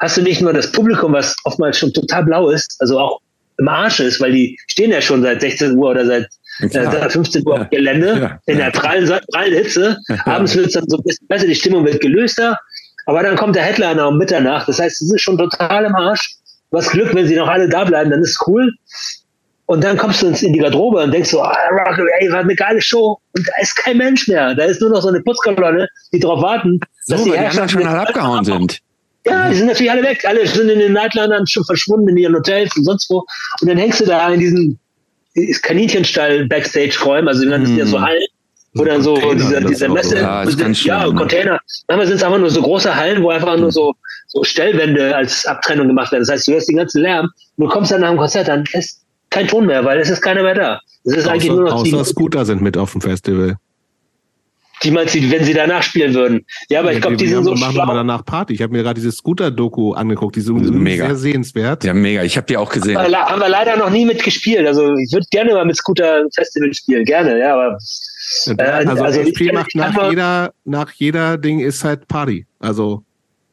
Hast du nicht nur das Publikum, was oftmals schon total blau ist, also auch im Arsch ist, weil die stehen ja schon seit 16 Uhr oder seit äh, 15 Uhr ja. auf Gelände ja. in der prallen, prallen Hitze. [LAUGHS] Abends wird es dann so ein bisschen besser, die Stimmung wird gelöster, aber dann kommt der Headliner um Mitternacht. Das heißt, es ist schon total im Arsch. Was Glück, wenn sie noch alle da bleiben, dann ist cool. Und dann kommst du in die Garderobe und denkst so, ah, Rock, ey, war eine geile Show. Und da ist kein Mensch mehr. Da ist nur noch so eine Putzkolonne, die darauf warten, so, dass die, die anderen schon abgehauen sind. Ja, die sind natürlich alle weg. Alle sind in den Nightlinern schon verschwunden in ihren Hotels und sonst wo. Und dann hängst du da in diesen Kaninchenstall Backstage-Räumen, also dann sind ja so hm. Hallen, wo dann so dieser, dieser Messe, ja, ja ne? Container. Manchmal sind es einfach nur so große Hallen, wo einfach nur so, so Stellwände als Abtrennung gemacht werden. Das heißt, du hörst den ganzen Lärm und du kommst dann nach dem Konzert, dann ist kein Ton mehr, weil es ist keiner mehr da. Es ist außer, eigentlich nur noch außer Scooter sind mit auf dem Festival. Die meinst du, wenn sie danach spielen würden? Ja, aber ja, ich glaube, die, die, sind so machen schlau. wir danach Party. Ich habe mir gerade dieses Scooter-Doku angeguckt, die sind mega. sehr sehenswert. Ja, mega. Ich habe die auch gesehen. Aber, haben wir leider noch nie mitgespielt. Also ich würde gerne mal mit Scooter-Festival spielen, gerne, ja, aber äh, also, also ich macht nach jeder, nach jeder Ding ist halt Party. Also.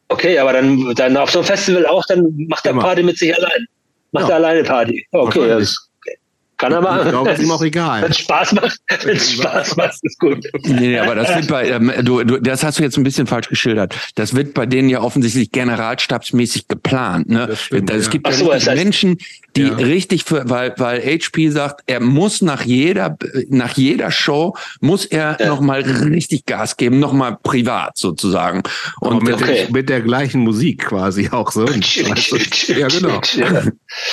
Okay, aber dann, dann auf so einem Festival auch, dann macht er Party mit sich allein. Macht ja. er alleine Party. Okay, das kann er machen. Ich glaube, ist ihm auch egal. Wenn es Spaß macht, wenn es Spaß macht, ist gut. Nee, aber das wird bei, ähm, du, du, das hast du jetzt ein bisschen falsch geschildert. Das wird bei denen ja offensichtlich generalstabsmäßig geplant. Ne? Stimmt, es gibt ja, so, das heißt, Menschen, die Ja. richtig für, weil, weil HP sagt, er muss nach jeder, nach jeder Show muss er Ja. noch mal richtig Gas geben, noch mal privat sozusagen. Aber Und mit, okay. der, mit der gleichen Musik quasi auch so. ja, genau.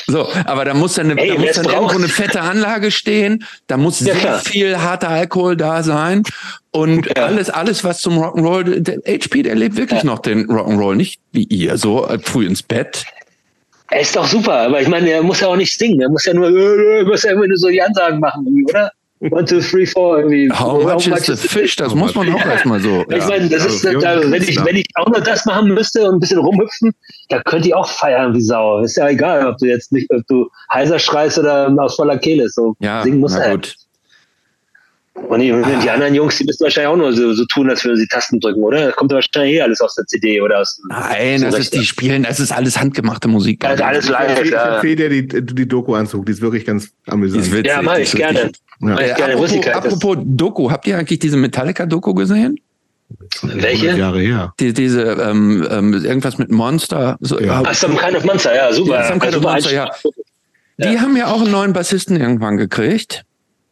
So, aber da muss dann, eine, Ey, da muss dann irgendwo eine fette Anlage stehen, da muss Ja, sehr klar. viel harter Alkohol da sein und Ja. alles, alles, was zum Rock'n'Roll, der HP, der lebt wirklich noch den Rock'n'Roll, nicht wie ihr, so äh, früh ins Bett. Er ist doch super, aber ich meine, er muss ja auch nicht singen. Er muss ja nur, äh, muss ja irgendwie nur so die Ansagen machen, oder? One, two, three, four, irgendwie. How much is the fish? Das muss man auch erstmal so. Ich meine, das ist, Also, da, wenn, ich, wenn ich auch noch das machen müsste und ein bisschen rumhüpfen, da könnt ihr auch feiern wie Sau. Ist ja egal, ob du jetzt nicht, ob du heiser schreist oder aus voller Kehle. So Ja, singen muss na er. gut. Und die, die anderen Jungs, die müssen wahrscheinlich auch nur so, so tun, als würden sie Tasten drücken, oder? Das kommt wahrscheinlich eh alles aus der CD oder aus dem Nein, das ist die Spielen, das ist alles handgemachte Musik. Also alles live. ich Ja, empfehle dir die, die Doku anzug, die ist wirklich ganz amüsant. witzig, ja mach die ich gerne. Ja. Mach ich Äh, gerne. apropos, apropos Doku, habt ihr eigentlich diese Metallica Doku gesehen? Welche? 100 Jahre her. Die, diese ähm, ähm, irgendwas mit Monster, so, Ja. Ach, Some Kind of Monster, ja, super. Ja, Some Kind of Monster, ja. Die haben ja auch einen neuen Bassisten irgendwann gekriegt.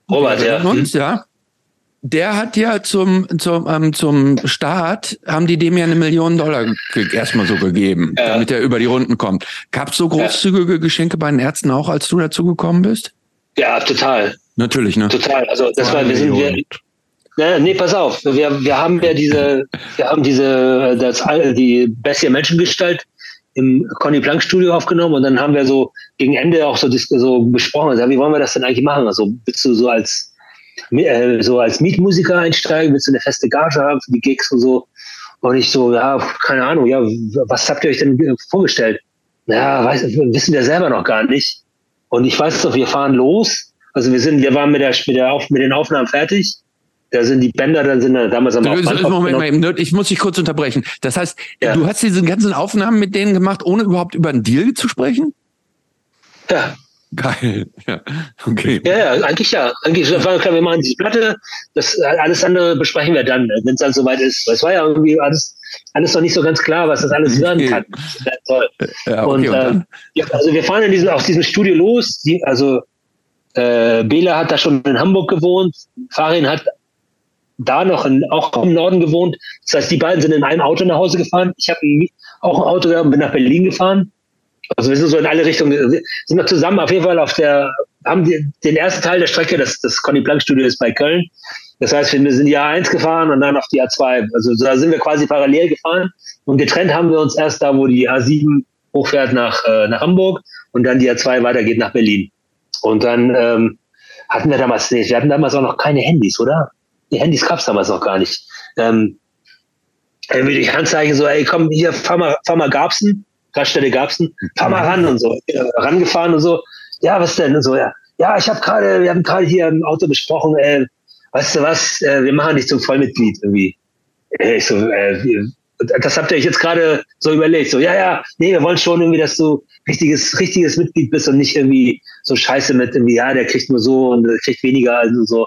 Robert, ja. uns, ja. Der hat ja zum, zum, ähm, zum Start, haben die dem ja eine Million Dollar erstmal so gegeben, Ja. damit er über die Runden kommt. Gab's so großzügige Geschenke bei den Ärzten auch, als du dazu gekommen bist? Ja, total. Natürlich, ne? Total. Also das war, wir sind wir. Nee, nee, pass auf. Wir, wir haben ja diese, wir haben diese, das, die Bessie Menschengestalt im Conny Planck Studio aufgenommen und dann haben wir so gegen Ende auch so, so besprochen, also, wie wollen wir das denn eigentlich machen? Also willst du so als, so als Mietmusiker einsteigen? Willst du eine feste Gage haben für die Gigs und so? Und ich so, ja, keine Ahnung, ja, was habt ihr euch denn vorgestellt? Ja, weiß, wissen wir selber noch gar nicht. Und ich weiß noch, wir fahren los. Also wir sind, wir waren mit der, mit der Auf, mit den Aufnahmen fertig. Da sind die Bänder, dann sind da damals am. Moment, ich muss dich kurz unterbrechen. Das heißt, Ja. du hast diese ganzen Aufnahmen mit denen gemacht, ohne überhaupt über einen Deal zu sprechen? Ja, Geil. Ja, okay. ja, ja, eigentlich ja. Eigentlich war klar, wir machen diese Platte. Das alles andere besprechen wir dann, wenn es dann soweit ist. Es war ja irgendwie alles, alles noch nicht so ganz klar, was das alles werden Okay. kann. Das toll. Ja, und okay, und äh, dann? ja, also wir fahren in diesem, aus diesem Studio los. Die, also äh, Bela hat da schon in Hamburg gewohnt. Farin hat da noch in, auch im Norden gewohnt. Das heißt, die beiden sind in einem Auto nach Hause gefahren. Ich habe auch ein Auto gehabt und bin nach Berlin gefahren. Also wir sind so in alle Richtungen, sind wir zusammen auf jeden Fall auf der, haben die, den ersten Teil der Strecke, das, das Conny Planck Studio ist bei Köln. Das heißt, wir sind die A1 gefahren und dann auf die A2. Also da sind wir quasi parallel gefahren und getrennt haben wir uns erst da, wo die A7 hochfährt nach, äh, nach Hamburg und dann die A2 weitergeht nach Berlin. Und dann ähm, hatten wir damals nicht, wir hatten damals auch noch keine Handys, oder? Die Handys gab's damals noch gar nicht. Ähm, irgendwie durch Handzeichen so, ey, komm, hier, fahr mal, fahr mal Garbsen, Raststelle Garbsen, fahr mal ran und so, äh, rangefahren und so. Ja, was denn? Und so, ja, ja, ich habe gerade, wir haben gerade hier im Auto besprochen, äh, weißt du was, äh, wir machen dich zum Vollmitglied irgendwie. Äh, Ich so, äh, das habt ihr euch jetzt gerade so überlegt, so, ja, ja, nee, wir wollen schon irgendwie, dass du richtiges, richtiges Mitglied bist und nicht irgendwie so scheiße mit irgendwie, ja, der kriegt nur so und der kriegt weniger und so.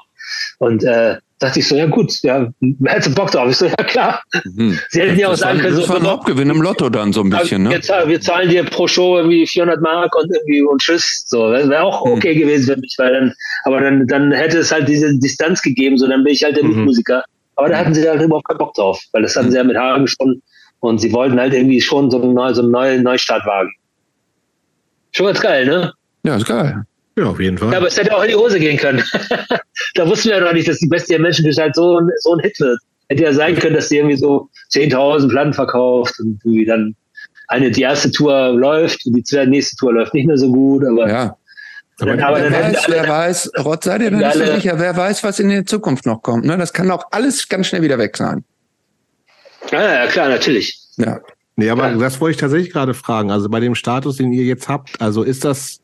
Und äh, dachte ich so, ja gut, ja, hättest du Bock drauf? Ich so, ja klar. Hm. Sie hätten ja auch Das sagen können, das so, war ein Hauptgewinn im Lotto dann so ein bisschen, wir, ne? zahlen, wir zahlen dir pro Show irgendwie 400 Mark und irgendwie und tschüss. So, das wäre auch Hm. okay gewesen für mich, weil dann, aber dann, dann hätte es halt diese Distanz gegeben, so dann bin ich halt der Mhm. Mitmusiker. Aber da Hm. hatten sie halt überhaupt keinen Bock drauf, weil das hatten sie ja mit Haaren gesponnen und sie wollten halt irgendwie schon so einen, so einen neuen Neustartwagen. Schon ganz geil, ne? Ja, ist geil. Ja, auf jeden Fall. Ja, aber es hätte auch in die Hose gehen können. [LAUGHS] da wussten wir ja noch nicht, dass die Bestie Menschengestalt so ein, so ein Hit wird. Hätte ja sein können, dass die irgendwie so 10.000 Platten verkauft und irgendwie dann eine, die erste Tour läuft und die zweite, nächste Tour läuft nicht mehr so gut, aber, Ja. Aber dann, aber Wer weiß, alle, wer weiß, Rott, sei dir da nicht so sicher, wer weiß, was in der Zukunft noch kommt. Ne? Das kann auch alles ganz schnell wieder weg sein. ja, ja, klar, natürlich. Ja. Nee, aber Ja. das wollte ich tatsächlich gerade fragen. Also bei dem Status, den ihr jetzt habt, also ist das,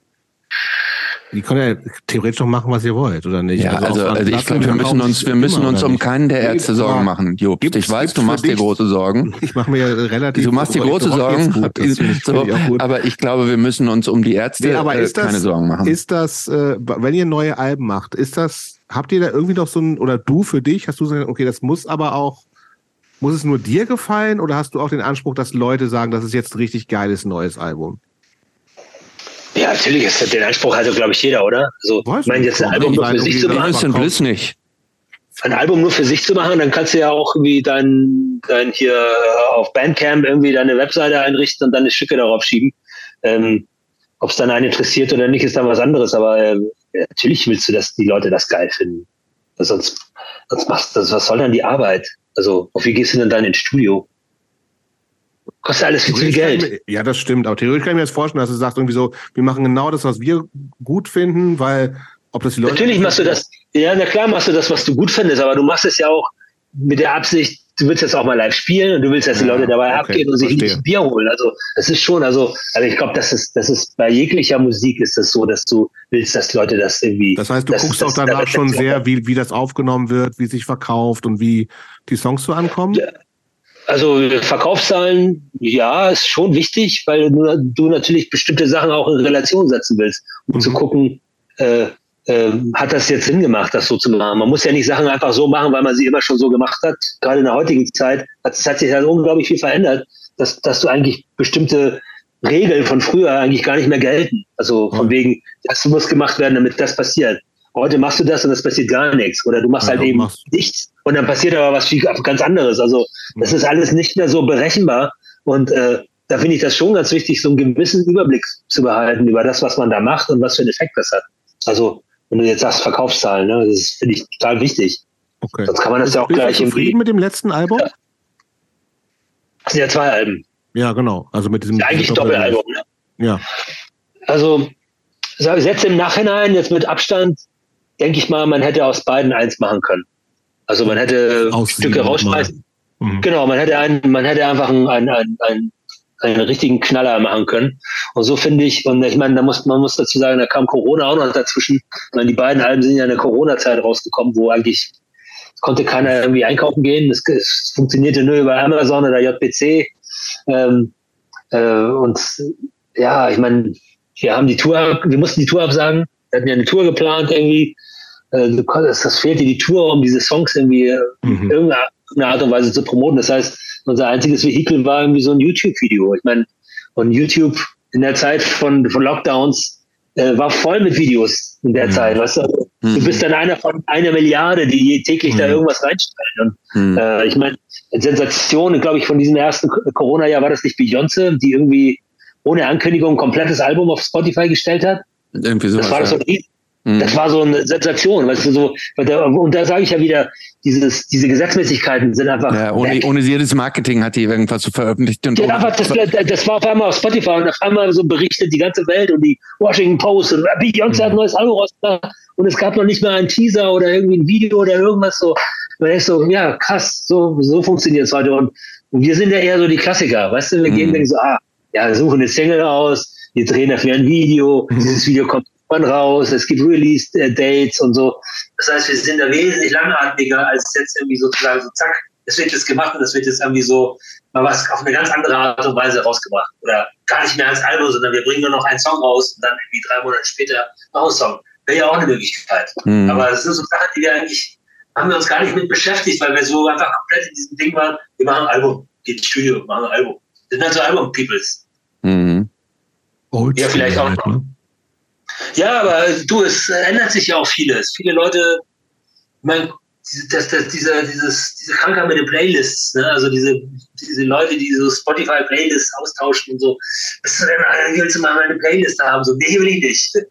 ihr könnt ja theoretisch noch machen, was ihr wollt, oder nicht? Ja, also, auch also ich glaube, wir müssen uns, wir müssen uns um keinen der Ärzte Sorgen machen, gibt's- Ich weiß, du machst dir große Sorgen. Ich mache mir relativ. Du machst dir große Sorgen, [LAUGHS] Gut. Ich, so, ich aber ich glaube, wir müssen uns um die Ärzte Nee, aber äh, ist das- keine Sorgen machen. Ist das, äh, wenn ihr neue Alben macht, ist das, habt ihr da irgendwie noch so ein, oder du für dich, hast du so, okay, das muss aber auch, muss es nur dir gefallen oder hast du auch den Anspruch, dass Leute sagen, das ist jetzt ein richtig geiles neues Album? Ja, natürlich ist den Anspruch also, glaube ich, jeder, oder? Also, ich meine, jetzt ein Album nur für sich zu machen. Bliss nicht. Ein Album nur für sich zu machen, dann kannst du ja auch irgendwie dein, dein hier auf Bandcamp irgendwie deine Webseite einrichten und deine Stücke darauf schieben. Ähm, Ob es dann einen interessiert oder nicht, ist dann was anderes. Aber äh, natürlich willst du, dass die Leute das geil finden. Sonst, sonst machst du das, was soll dann die Arbeit? Also, auf wie gehst du denn dann ins Studio? Kostet alles viel zu viel Geld. Mir, ja, das stimmt. Aber theoretisch kann ich mir jetzt vorstellen, dass du sagst irgendwie so, wir machen genau das, was wir gut finden, weil ob das die Leute. Natürlich machst du das, ja, na klar machst du das, was du gut findest, aber du machst es ja auch mit der Absicht, du willst jetzt auch mal live spielen und du willst, dass die Leute dabei okay, abgehen und sich ein Bier holen. Also das ist schon, also, also ich glaube, das ist, das ist bei jeglicher Musik ist das so, dass du willst, dass Leute das irgendwie. Das heißt, du guckst auch danach schon sehr, wie, wie das aufgenommen wird, wie sich verkauft und wie die Songs so ankommen. Also Verkaufszahlen, ja, ist schon wichtig, weil du, du natürlich bestimmte Sachen auch in Relation setzen willst, um mhm. zu gucken, äh, äh, hat das jetzt Sinn gemacht, das so zu machen. Man muss ja nicht Sachen einfach so machen, weil man sie immer schon so gemacht hat. Gerade in der heutigen Zeit hat, hat sich halt unglaublich viel verändert, dass, dass du eigentlich bestimmte Regeln von früher eigentlich gar nicht mehr gelten. Also von wegen, das muss gemacht werden, damit das passiert. Heute machst du das und es passiert gar nichts. Oder du machst ja, halt eben machst. nichts und dann passiert aber was viel ganz anderes. Also das ist alles nicht mehr so berechenbar. Und äh, da finde ich das schon ganz wichtig, so einen gewissen Überblick zu behalten über das, was man da macht und was für einen Effekt das hat. Also wenn du jetzt sagst Verkaufszahlen, ne, das finde ich total wichtig. Okay. Sonst kann man das ja auch Bist gleich. Bist du zufrieden mit dem letzten Album? Ja. Das sind ja zwei Alben. Ja, genau. Also mit diesem. Ja, eigentlich Doppelalbum. Ne? Ja. Also jetzt im Nachhinein, jetzt mit Abstand, denke ich mal, man hätte aus beiden eins machen können. Also man hätte Stücke rausschmeißen. Mhm. Genau, man hätte einen, man hätte einfach einen, einen, einen, einen, einen richtigen Knaller machen können. Und so finde ich, und ich meine, da muss, man muss dazu sagen, da kam Corona auch noch dazwischen. Ich meine, die beiden Alben sind ja in der Corona-Zeit rausgekommen, wo eigentlich konnte keiner irgendwie einkaufen gehen. Es, es funktionierte nur über Amazon oder JPC. Ähm, äh, und ja, ich meine, wir haben die Tour, wir mussten die Tour absagen. Wir hatten ja eine Tour geplant irgendwie. Äh, das fehlte die Tour, um diese Songs irgendwie mhm. irgendeiner Art und Weise zu promoten. Das heißt, unser einziges Vehikel war irgendwie so ein YouTube-Video. Ich meine, und YouTube in der Zeit von, von Lockdowns äh, war voll mit Videos in der mhm. Zeit. Weißt du? Mhm. Du bist dann einer von einer Milliarde, die täglich mhm. da irgendwas reinstellen. Und mhm. äh, ich meine, Sensation, glaube ich, von diesem ersten Corona-Jahr war das nicht Beyoncé, die irgendwie ohne Ankündigung ein komplettes Album auf Spotify gestellt hat. Irgendwie sowas, das war so ein Mhm. Das war so eine Sensation, weißt du, so, und da sage ich ja wieder, dieses, diese Gesetzmäßigkeiten sind einfach. Ja, ohne, ohne jedes Marketing hat die irgendwas so veröffentlicht. Und ja, einfach, das, das war auf einmal auf Spotify und auf einmal so berichtet die ganze Welt und die Washington Post und Beyoncé mhm. hat ein neues Album rausgebracht und es gab noch nicht mal einen Teaser oder irgendwie ein Video oder irgendwas so. Man ist so, ja, krass, so, so funktioniert es heute. Und, und wir sind ja eher so die Klassiker, weißt du, wir mhm. gehen dann so, ah, ja, wir suchen eine Single aus, wir drehen dafür ein Video, mhm. dieses Video kommt man raus, es gibt Release-Dates und so. Das heißt, wir sind da wesentlich langatmiger als jetzt irgendwie sozusagen so, zack, es wird jetzt gemacht und es wird jetzt irgendwie so mal was auf eine ganz andere Art und Weise rausgebracht. Oder gar nicht mehr als Album, sondern wir bringen nur noch einen Song raus und dann irgendwie drei Monate später noch einen Song. Wäre ja auch eine Möglichkeit. Mhm. Aber das sind so Sachen, die wir eigentlich, haben wir uns gar nicht mit beschäftigt, weil wir so einfach komplett in diesem Ding waren, wir machen ein Album, geht ins Studio, machen ein Album. Das sind halt so Album-Peoples. Mhm. Ja, vielleicht auch noch. Ja, aber du, es ändert sich ja auch vieles. Viele Leute, ich meine, das, das, diese, dieses, diese Krankheit mit den Playlists, ne? also diese, diese Leute, die so Spotify-Playlists austauschen und so, was du denn, willst du mal eine Playlist haben? So, nee, will ich nicht. Ich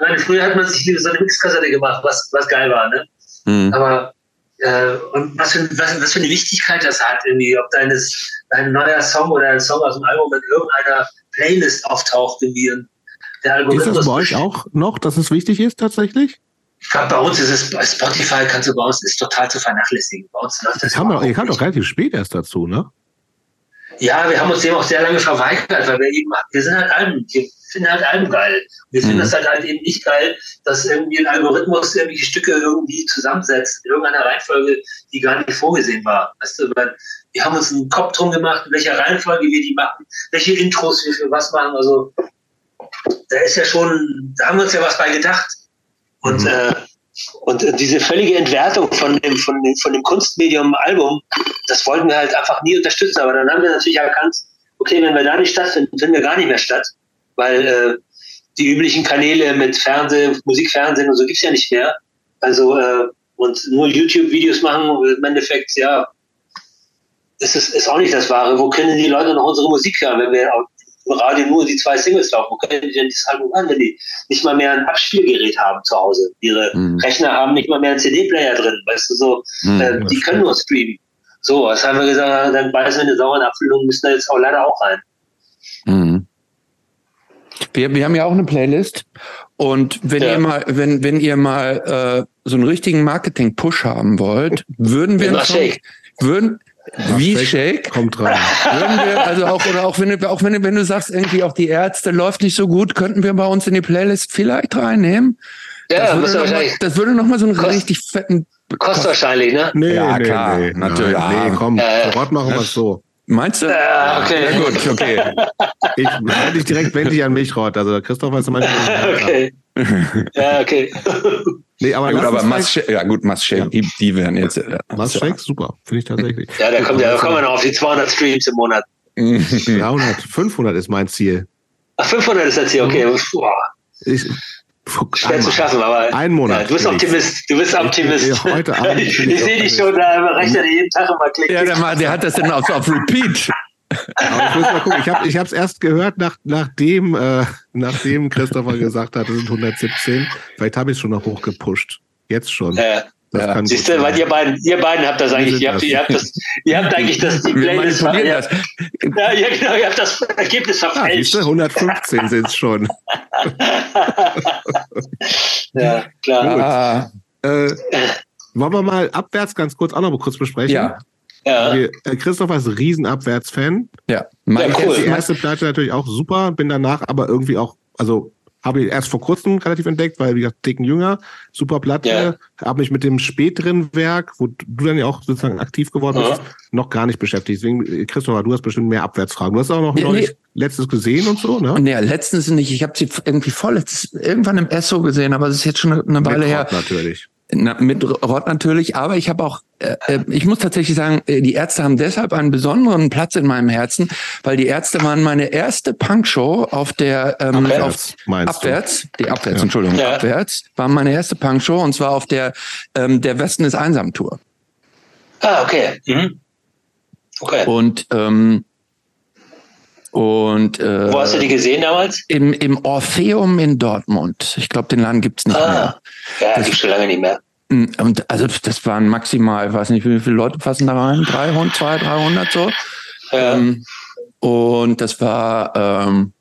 meine, früher hat man sich so eine Mixkassette gemacht, was, was geil war, ne? Mhm. Aber äh, und was für, was, was für eine Wichtigkeit das hat, irgendwie, ob deines, dein neuer Song oder ein Song aus dem Album in irgendeiner Playlist auftaucht, irgendwie. Und. Ist das bei euch auch noch, dass es wichtig ist tatsächlich? Ich glaube, bei uns ist es, bei Spotify kannst du bei uns, ist total zu vernachlässigen. Bei uns läuft das. Haben wir, ihr kamt doch relativ spät erst dazu, ne? Ja, wir haben uns dem auch sehr lange verweigert, weil wir eben, wir sind halt Alben, wir finden halt Alben geil. Wir finden mhm. das halt, halt eben nicht geil, dass irgendwie ein Algorithmus irgendwelche Stücke irgendwie zusammensetzt, in irgendeiner Reihenfolge, die gar nicht vorgesehen war. Weißt du, weil wir haben uns einen Kopf drum gemacht, in welcher Reihenfolge wir die machen, welche Intros wir für was machen. Also da ist ja schon, da haben wir uns ja was bei gedacht. Und, mhm. äh, und diese völlige Entwertung von dem, von dem, von dem Kunstmedium Album, das wollten wir halt einfach nie unterstützen. Aber dann haben wir natürlich erkannt, okay, wenn wir da nicht stattfinden, finden wir gar nicht mehr statt. Weil äh, die üblichen Kanäle mit Fernsehen, Musikfernsehen und so gibt's ja nicht mehr. Also äh, und nur YouTube-Videos machen, im Endeffekt, ja, ist es ist auch nicht das Wahre. Wo können die Leute noch unsere Musik hören, wenn wir im Radio nur die zwei Singles laufen? Wo können die denn das Album hören, wenn die nicht mal mehr ein Abspielgerät haben zu Hause? Ihre mhm. Rechner haben nicht mal mehr einen CD-Player drin, weißt du so. Mhm, äh, die können nur streamen. So, was haben wir gesagt? Dann beißen wir eine saure Abfüllung, müssen da jetzt auch leider auch rein. Mhm. Wir, wir haben ja auch eine Playlist und wenn ja. ihr mal, wenn, wenn ihr mal äh, so einen richtigen Marketing-Push haben wollt, würden wir uns würden, wie Shake? Kommt rein. Würden wir, also auch, oder auch wenn du, auch wenn du, wenn du sagst, irgendwie auch die Ärzte läuft nicht so gut, könnten wir bei uns in die Playlist vielleicht reinnehmen. Ja, das würde, noch mal, das würde noch mal so einen Kost, richtig fetten. Kostet wahrscheinlich, ne? Nee, ja, nee, klar, nee, natürlich. Nee, komm, äh, Rott machen wir es so. Meinst du? Ja, okay. Ja, gut, okay. [LAUGHS] Ich werde dich direkt wende ich an mich, Rott. Also Christoph weiß manchmal. [LAUGHS] okay. ja, okay. [LAUGHS] Nee, aber, ja, gut, aber Mass ja gut, Mass ja. die, die werden jetzt. Äh, Mass super, finde ich tatsächlich. Ja, da kommt ja, da kommen wir noch auf die 200 Streams im Monat. 300, 500 ist mein Ziel. Ach, 500 ist das Ziel, okay. Mhm. Boah. Ich, Schwer einmal. zu schaffen, aber ein Monat. Ja, du bist Optimist. Du bist Optimist. Ich, heute Abend [LAUGHS] ich, ich sehe dich schon, da rechnet er jeden Tag immer klicken. Ja, der, der hat das dann auf, auf Repeat. Aber ich muss mal gucken. Ich habe ich es erst gehört, nach, nachdem, äh, nachdem Christopher gesagt hat, es sind 117. Vielleicht habe ich es schon noch hochgepusht. Jetzt schon. Ja. Das ja. Siehst du, weil ihr beiden, ihr beiden habt das eigentlich, ihr habt, ihr habt das, ihr habt [LAUGHS] eigentlich das, die Playlist, ja, ja, genau, ihr habt das Ergebnis ah, verfälscht. Ja, 115 sind es schon. [LAUGHS] ja, klar. Ah. Äh, wollen wir mal abwärts ganz kurz auch noch mal kurz besprechen? Ja. Ja. Äh, Christopher ist Riesenabwärts-Fan. Ja. Mein ja, cool. Die erste Platte natürlich auch super, bin danach aber irgendwie auch, also habe ich erst vor kurzem relativ entdeckt, weil wie gesagt, dicken jünger, super Platte, yeah. habe mich mit dem späteren Werk, wo du dann ja auch sozusagen aktiv geworden bist, ja. noch gar nicht beschäftigt. Deswegen, Christopher, du hast bestimmt mehr Abwärtsfragen. Du hast auch noch nee, neulich nee. letztes gesehen und so, ne? Nee, letztens nicht. Ich habe sie irgendwie vorletztes irgendwann im Esso gesehen, aber es ist jetzt schon eine Weile her. Natürlich. Na, mit Rott natürlich, aber ich habe auch, äh, äh, ich muss tatsächlich sagen, äh, die Ärzte haben deshalb einen besonderen Platz in meinem Herzen, weil die Ärzte waren meine erste Punkshow auf der ähm, abwärts, auf, abwärts, du? die abwärts, ja. Entschuldigung, ja. abwärts war meine erste Punkshow und zwar auf der ähm, der Westen ist einsam Tour. Ah, okay. Mhm. Okay. Und ähm, und äh, wo hast du die gesehen damals? Im, im Orpheum in Dortmund. Ich glaube, den Laden gibt's nicht ah, mehr. Ja, das gibt's schon lange nicht mehr. Hm, und also das waren maximal, weiß nicht, wie viele Leute passen da rein? 300, 200, 300 so. Ja. Ähm, und das war ähm,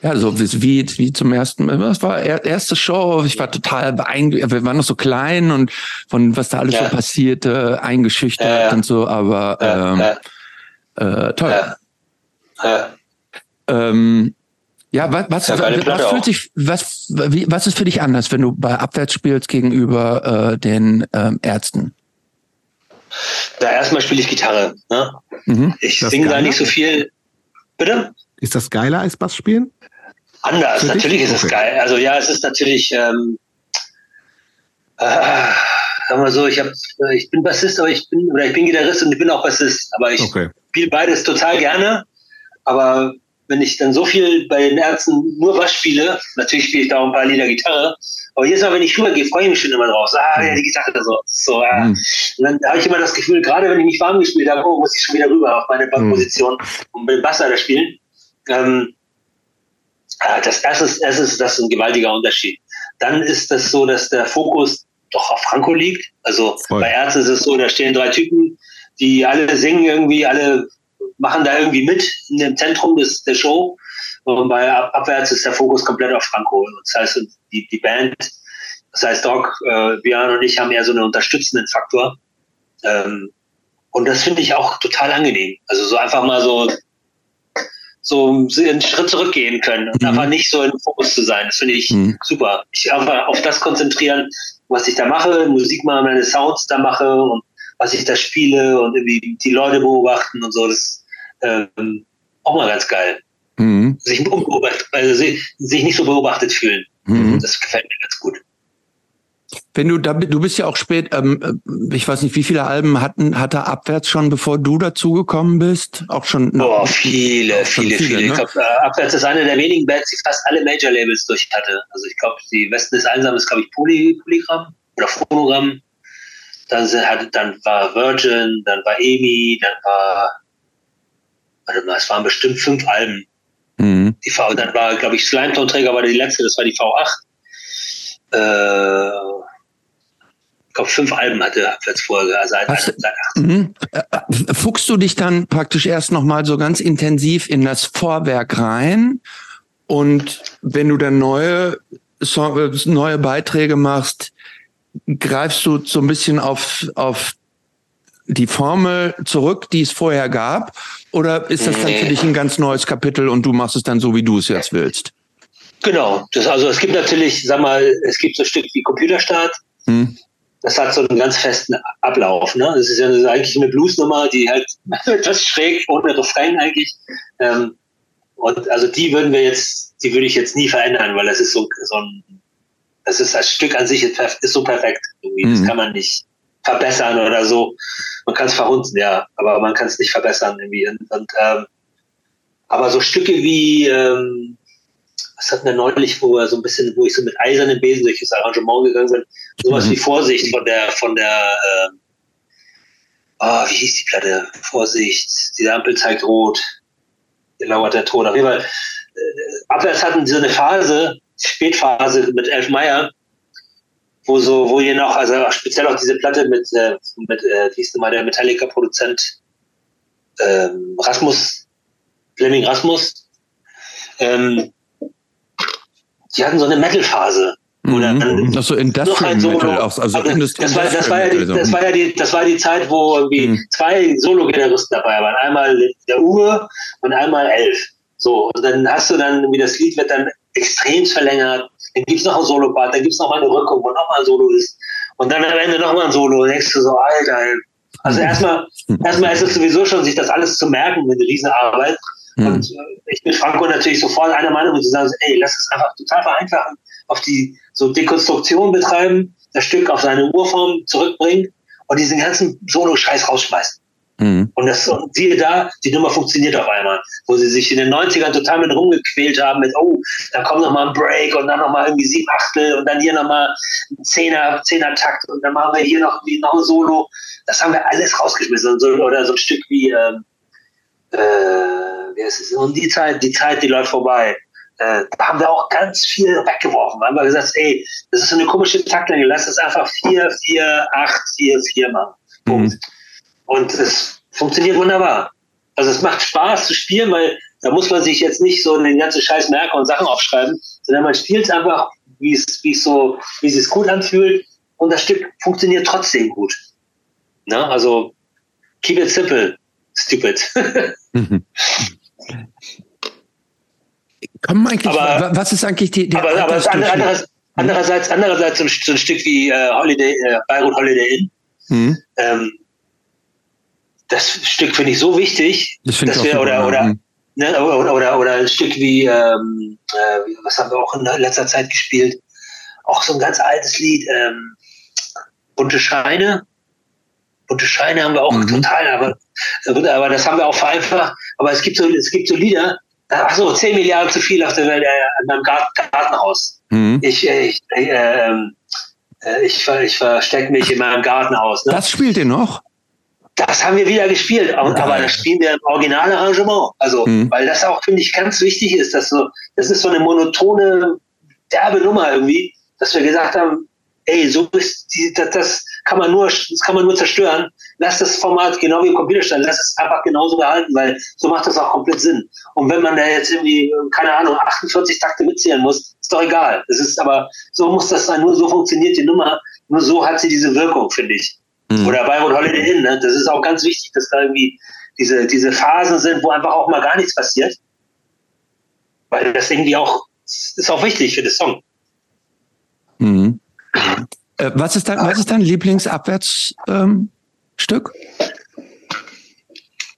ja so wie, wie zum ersten Mal. Das war erste Show. Ich war total beeindruckt. Wir waren noch so klein und von was da alles ja. so passierte, eingeschüchtert ja, und so. Aber ähm, äh, toll. Ja. Ähm, ja, was, was, ja, was fühlt sich, was, wie, was ist für dich anders, wenn du bei Abwärts spielst gegenüber äh, den ähm, Ärzten? Da erstmal spiele ich Gitarre. Ne? Mhm. Ich singe da nicht so viel. Bitte? Ist das geiler als Bass spielen? Anders, für natürlich dich? ist okay. es geil. Also ja, es ist natürlich, ähm, äh, sagen wir so, ich hab, ich bin Bassist, aber ich bin, oder ich bin Gitarrist und ich bin auch Bassist, aber ich okay. spiele beides total gerne. Aber wenn ich dann so viel bei den Ärzten nur was spiele, natürlich spiele ich da auch ein paar Lieder Gitarre, aber jedes Mal, wenn ich rübergehe, freue ich mich schon immer drauf. So, ah, ja, die Gitarre, so, so, ja. Mhm. Und dann habe ich immer das Gefühl, gerade wenn ich mich warm gespielt habe, oh, muss ich schon wieder rüber auf meine mhm. Position und mit dem Bass da spielen. Ähm, das, das, ist, das, ist, das ist ein gewaltiger Unterschied. Dann ist das so, dass der Fokus doch auf Franco liegt. Also Voll. bei Ärzten ist es so, da stehen drei Typen, die alle singen irgendwie, alle machen da irgendwie mit in dem Zentrum des, der Show. Und bei Abwärts ist der Fokus komplett auf Franco. Das heißt, die, die Band, das heißt Doc, äh, Björn und ich haben eher so einen unterstützenden Faktor. Ähm, und das finde ich auch total angenehm. Also so einfach mal so, so einen Schritt zurückgehen können und mhm. einfach nicht so im Fokus zu sein. Das finde ich mhm. super. Ich einfach auf das konzentrieren, was ich da mache, Musik machen, meine Sounds da mache und was ich da spiele und irgendwie die Leute beobachten und so. Das ähm, auch mal ganz geil. Mhm. Sich, also sich, sich nicht so beobachtet fühlen. Mhm. Das gefällt mir ganz gut. Wenn du da, du bist ja auch spät, ähm, ich weiß nicht, wie viele Alben hatten, hat er abwärts schon, bevor du dazugekommen bist? Auch schon. Boah, viele, auch viele, viele. Ne? Ich glaube, äh, abwärts ist eine der wenigen Bands, die fast alle Major Labels durch hatte. Also ich glaube, die Westen des Einsamen ist, glaube ich, Poly, Polygramm oder Phonogramm. Dann, hat, dann war Virgin, dann war EMI, dann war, mal, es waren bestimmt fünf Alben. Mhm. Die V, dann war, glaube ich, Slime-Tonträger war die letzte, das war die V8. Äh, ich glaube, fünf Alben hatte Abwärtsfolge, also seit, Hast, seit mhm. Äh, äh, Fuchst du dich dann praktisch erst nochmal so ganz intensiv in das Vorwerk rein und wenn du dann neue, neue Beiträge machst, greifst du so ein bisschen auf, auf die Formel zurück, die es vorher gab? Oder ist das dann für dich ein ganz neues Kapitel und du machst es dann so, wie du es jetzt willst? Genau. Das, also es gibt natürlich, sag mal, es gibt so ein Stück wie Computerstart. Hm. Das hat so einen ganz festen Ablauf. Ne? Das ist ja eigentlich eine Bluesnummer, die halt [LAUGHS] etwas schräg ohne Refrain eigentlich. Ähm, und also die würden wir jetzt, die würde ich jetzt nie verändern, weil das ist so, so ein das ist das Stück an sich ist, ist so perfekt. Irgendwie. Mhm. Das kann man nicht verbessern oder so. Man kann es verhunzen, ja, aber man kann es nicht verbessern irgendwie. Und, und ähm, aber so Stücke wie, ähm, was hatten wir neulich, wo wir so ein bisschen, wo ich so mit eisernen Besen durch das Arrangement gegangen bin, sowas mhm. wie Vorsicht von der, von der, ähm, oh, wie hieß die Platte? Vorsicht, die Ampel zeigt rot, hier lauert der Tod. Auf jeden Fall, äh, abwärts hatten sie so eine Phase, Spätphase mit Elf Meyer, wo so, wo ihr noch, also speziell auch diese Platte mit, äh, mit äh, wie hieß denn mal der Metallica-Produzent ähm, Rasmus, Fleming Rasmus, ähm, die hatten so eine Metal-Phase. Mhm. Achso, Industrial Solo, Metal, also, also das, war, das, war ja die, das, war ja die, das war die Zeit, wo irgendwie mhm. zwei Solo-Gitarristen dabei waren. Einmal der Uwe und einmal Elf. So, und dann hast du dann, wie das Lied wird dann extrem verlängert. Dann gibt's noch ein Solo-Part, dann gibt's noch mal eine Rückung, wo noch mal ein Solo ist. Und dann am Ende noch mal ein Solo. Und denkst du so, Alter. Also erstmal, erstmal ist es sowieso schon, sich das alles zu merken, eine Riesenarbeit. Mhm. Und äh, ich bin Franco natürlich sofort einer Meinung und zu sagen, ey, lass es einfach total vereinfachen, auf die so Dekonstruktion betreiben, das Stück auf seine Urform zurückbringen und diesen ganzen Solo-Scheiß rausschmeißen. Mhm. Und das, und siehe da, die Nummer funktioniert auf einmal. Wo sie sich in den 90ern total mit rumgequält haben, mit, oh, da kommt noch mal ein Break und dann noch mal irgendwie sieben Achtel und dann hier noch mal ein Zehner, Zehner-Takt und dann machen wir hier noch, noch ein Solo. Das haben wir alles rausgeschmissen. So, oder so ein Stück wie, ähm, äh, wie heißt es? Und die Zeit, die Zeit, die läuft vorbei. Äh, da haben wir auch ganz viel weggeworfen. Da haben wir gesagt, ey, das ist so eine komische Taktlänge, lass es einfach 4, 4, 8, 4, 4 machen. Punkt. Mhm. Und es funktioniert wunderbar. Also es macht Spaß zu spielen, weil da muss man sich jetzt nicht so den ganzen Scheiß merken und Sachen aufschreiben, sondern man spielt es einfach, wie es, wie es so, wie es sich gut anfühlt und das Stück funktioniert trotzdem gut. Na, also keep it simple, stupid. [LAUGHS] Komm eigentlich, aber, was ist eigentlich die, die aber, aber andererseits, andererseits, andererseits so ein, so ein Stück wie äh, Holiday, äh, Beirut Holiday Inn, mhm. ähm, das Stück finde ich so wichtig, das dass wir, oder, oder, ne, oder, oder, oder ein Stück wie, ähm, äh, was haben wir auch in letzter Zeit gespielt? Auch so ein ganz altes Lied, ähm, Bunte Scheine. Bunte Scheine haben wir auch mhm. total, aber, aber das haben wir auch vereinfacht. Aber es gibt so, es gibt so Lieder, ach so, 10 Milliarden zu viel auf der Welt, äh, in meinem Garten, Gartenhaus. Mhm. Ich, äh, ich, äh, ähm, äh, ich, ich verstecke mich in meinem Gartenhaus. Ne? Das spielt ihr noch? Das haben wir wieder gespielt, aber, aber das spielen wir im Originalarrangement. Also, mhm. weil das auch, finde ich, ganz wichtig ist, dass so, das ist so eine monotone, derbe Nummer irgendwie, dass wir gesagt haben, ey, so ist die, das, das kann man nur, das kann man nur zerstören. Lass das Format genau wie im Computerstand, lass es einfach genauso behalten, weil so macht das auch komplett Sinn. Und wenn man da jetzt irgendwie, keine Ahnung, 48 Takte mitzählen muss, ist doch egal. Es ist aber, so muss das sein, nur so funktioniert die Nummer, nur so hat sie diese Wirkung, finde ich. Mhm. Oder Bayreuth Holiday Inn, ne? Das ist auch ganz wichtig, dass da irgendwie diese, diese Phasen sind, wo einfach auch mal gar nichts passiert. Weil das irgendwie auch, ist auch wichtig für den Song. Mhm. Äh, was ist dein, was ist dein Lieblingsabwärtsstück? Ähm,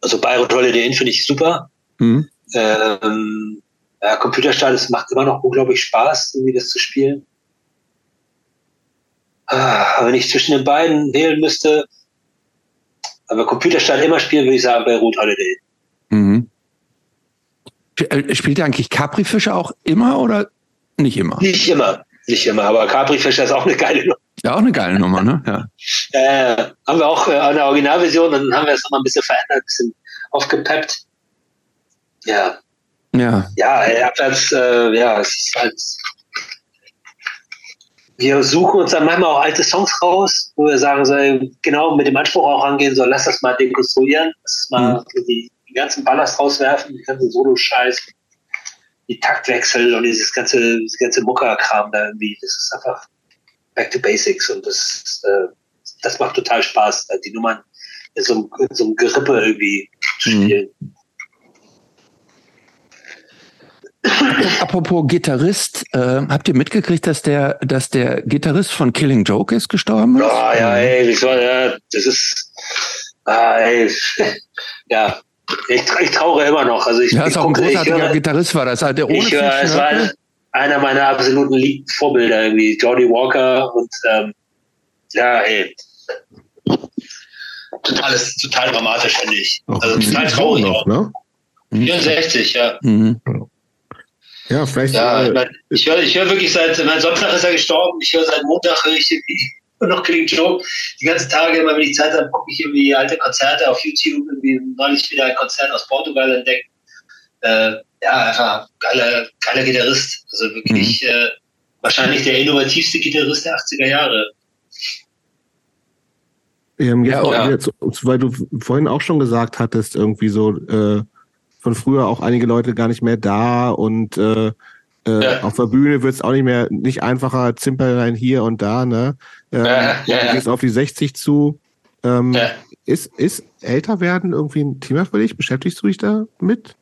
also Bayreuth Holiday Inn finde ich super. Mhm. Ähm, ja, Computerstart, es macht immer noch unglaublich Spaß, irgendwie das zu spielen. Ah, wenn ich zwischen den beiden wählen müsste, aber Computerstand immer spielen, würde ich sagen, bei Root Holiday. Mhm. Äh, spielt er eigentlich Capri-Fische auch immer oder nicht immer? Nicht immer, nicht immer, aber Capri-Fische ist auch eine geile Nummer. Ja, auch eine geile Nummer, ne? Ja. [LAUGHS] Äh, haben wir auch äh, eine Originalversion, dann haben wir es nochmal ein bisschen verändert, ein bisschen aufgepeppt. Ja. Ja. Ja, abwärts, äh, ja, es ist halt. Wir suchen uns dann manchmal auch alte Songs raus, wo wir sagen, so, genau mit dem Anspruch auch rangehen, so lass das mal dekonstruieren, lass mal mhm. die, die ganzen Ballast rauswerfen, die ganzen Solo-Scheiß, die Taktwechsel und dieses ganze, dieses ganze Muckerkram da irgendwie. Das ist einfach back to basics und das, äh, das macht total Spaß, die Nummern in so einem, in so einem Gerippe irgendwie zu mhm. spielen. Mhm. Apropos Gitarrist, äh, habt ihr mitgekriegt, dass der, dass der Gitarrist von Killing Joke ist gestorben? Ist? Oh, ja, ey, ich war, ja, das ist, ah, ey, [LAUGHS] ja, ich, ich traure immer noch. Also ich, ja, ist ich auch ein großartiger höre, Gitarrist war das. Der ohne ich, höre, es war einer meiner absoluten Vorbilder irgendwie, Johnny Walker und ähm, ja, ey, total, total dramatisch finde ich. Also total traurig noch, ne? 64, ja. Mhm. Ja, vielleicht. Ja, äh, ich höre ich hör wirklich seit, mein Sonntag ist er gestorben, ich höre seit Montag höre ich irgendwie [LAUGHS] noch Killing Joke. Die ganzen Tage, immer wenn ich Zeit habe, gucke ich irgendwie alte Konzerte auf YouTube, irgendwie neulich wieder ein Konzert aus Portugal entdeckt. Äh, ja, einfach geiler, geiler Gitarrist. Also wirklich mhm. äh, wahrscheinlich der innovativste Gitarrist der 80er Jahre. Ähm, jetzt, ja, jetzt, weil du vorhin auch schon gesagt hattest, irgendwie so, äh, von früher auch einige Leute gar nicht mehr da und äh, äh, ja. auf der Bühne wird es auch nicht mehr nicht einfacher, Zimperlein hier und da, ne? Ähm, ja, ja, du gehst auf die 60 zu. Ähm, ist, ist älter werden irgendwie ein Thema für dich? Beschäftigst du dich da mit?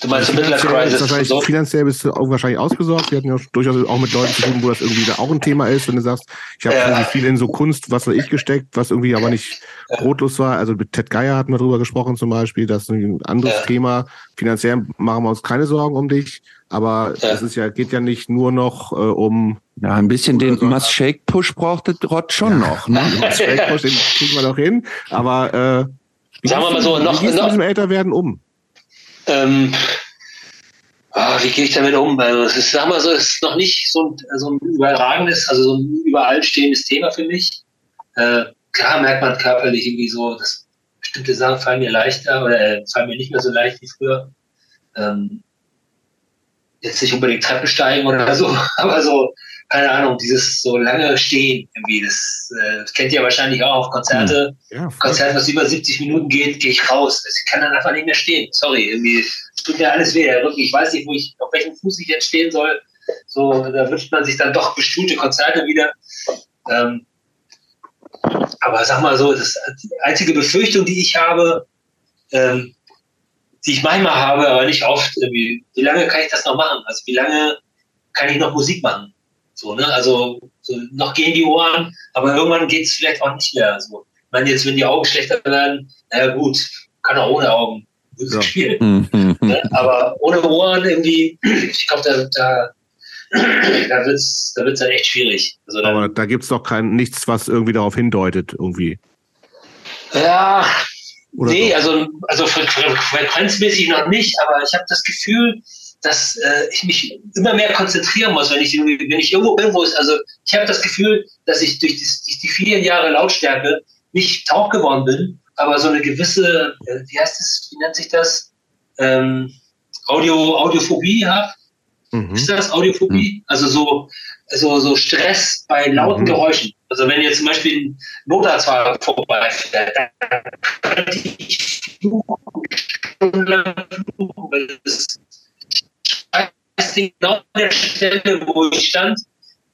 Du meinst also Midlife Crisis? Wahrscheinlich, so? Finanziell bist du auch wahrscheinlich ausgesorgt. Wir hatten ja durchaus auch mit Leuten zu tun, wo das irgendwie da auch ein Thema ist, wenn du sagst, ich habe ja. viel in so Kunst, was weiß ich, gesteckt, was irgendwie aber nicht brotlos war. Also mit Ted Geier hatten wir drüber gesprochen zum Beispiel. Das ist ein anderes ja. Thema. Finanziell machen wir uns keine Sorgen um dich. Aber ja. es ist ja, geht ja nicht nur noch äh, um. Ja, ein bisschen den so. Must Shake Push brauchte Rod schon ja. noch. Ne? [LAUGHS] Must Shake Push, den kriegen wir noch hin. Aber äh, wie Sagen wir mal so, noch, noch, mit diesem Älterwerden um? Ähm, oh, wie gehe ich damit um? Also es ist, sag mal so, es ist noch nicht so ein, so ein überragendes, also so ein überall stehendes Thema für mich. Äh, klar merkt man körperlich irgendwie so, dass bestimmte Sachen fallen mir leichter oder äh, fallen mir nicht mehr so leicht wie früher. Ähm, jetzt nicht unbedingt Treppen steigen oder so, [LAUGHS] aber so, keine Ahnung, dieses so lange Stehen irgendwie, das, äh, das kennt ihr wahrscheinlich auch auf Konzerte. Hm. Ja, Konzert, was über 70 Minuten geht, gehe ich raus. Ich kann dann einfach nicht mehr stehen. Sorry, irgendwie tut mir alles weh. Ich weiß nicht, wo ich, auf welchem Fuß ich jetzt stehen soll. So, da wünscht man sich dann doch bestuhlte Konzerte wieder. Ähm, aber sag mal so, das die einzige Befürchtung, die ich habe, ähm, die ich manchmal habe, aber nicht oft, wie lange kann ich das noch machen? Also wie lange kann ich noch Musik machen? So, ne? Also so, noch gehen die Ohren, aber irgendwann geht es vielleicht auch nicht mehr. So. Ich meine, jetzt, wenn die Augen schlechter werden, naja gut, kann auch ohne Augen Musik ja. spielen. [LAUGHS] ne? Aber ohne Ohren irgendwie, ich glaube, da, da, da wird es da wird's dann echt schwierig. Also dann, aber da gibt es doch kein, nichts, was irgendwie darauf hindeutet, irgendwie. Ja, oder nee, so? also, also frequenzmäßig noch nicht, aber ich habe das Gefühl, dass äh, ich mich immer mehr konzentrieren muss, wenn ich, wenn ich irgendwo irgendwo ist. Also ich habe das Gefühl, dass ich durch die, durch die vielen Jahre Lautstärke nicht taub geworden bin, aber so eine gewisse, äh, wie heißt es, wie nennt sich das? Ähm, Audio, Audiophobie habe. Mhm. Ist das Audiophobie? Mhm. Also so, so, so Stress bei lauten mhm. Geräuschen. Also wenn jetzt zum Beispiel ein Notarztfahrer vorbeifährt, dann könnte ich stundenlang fluchen, weil das genau der Stelle, wo ich stand,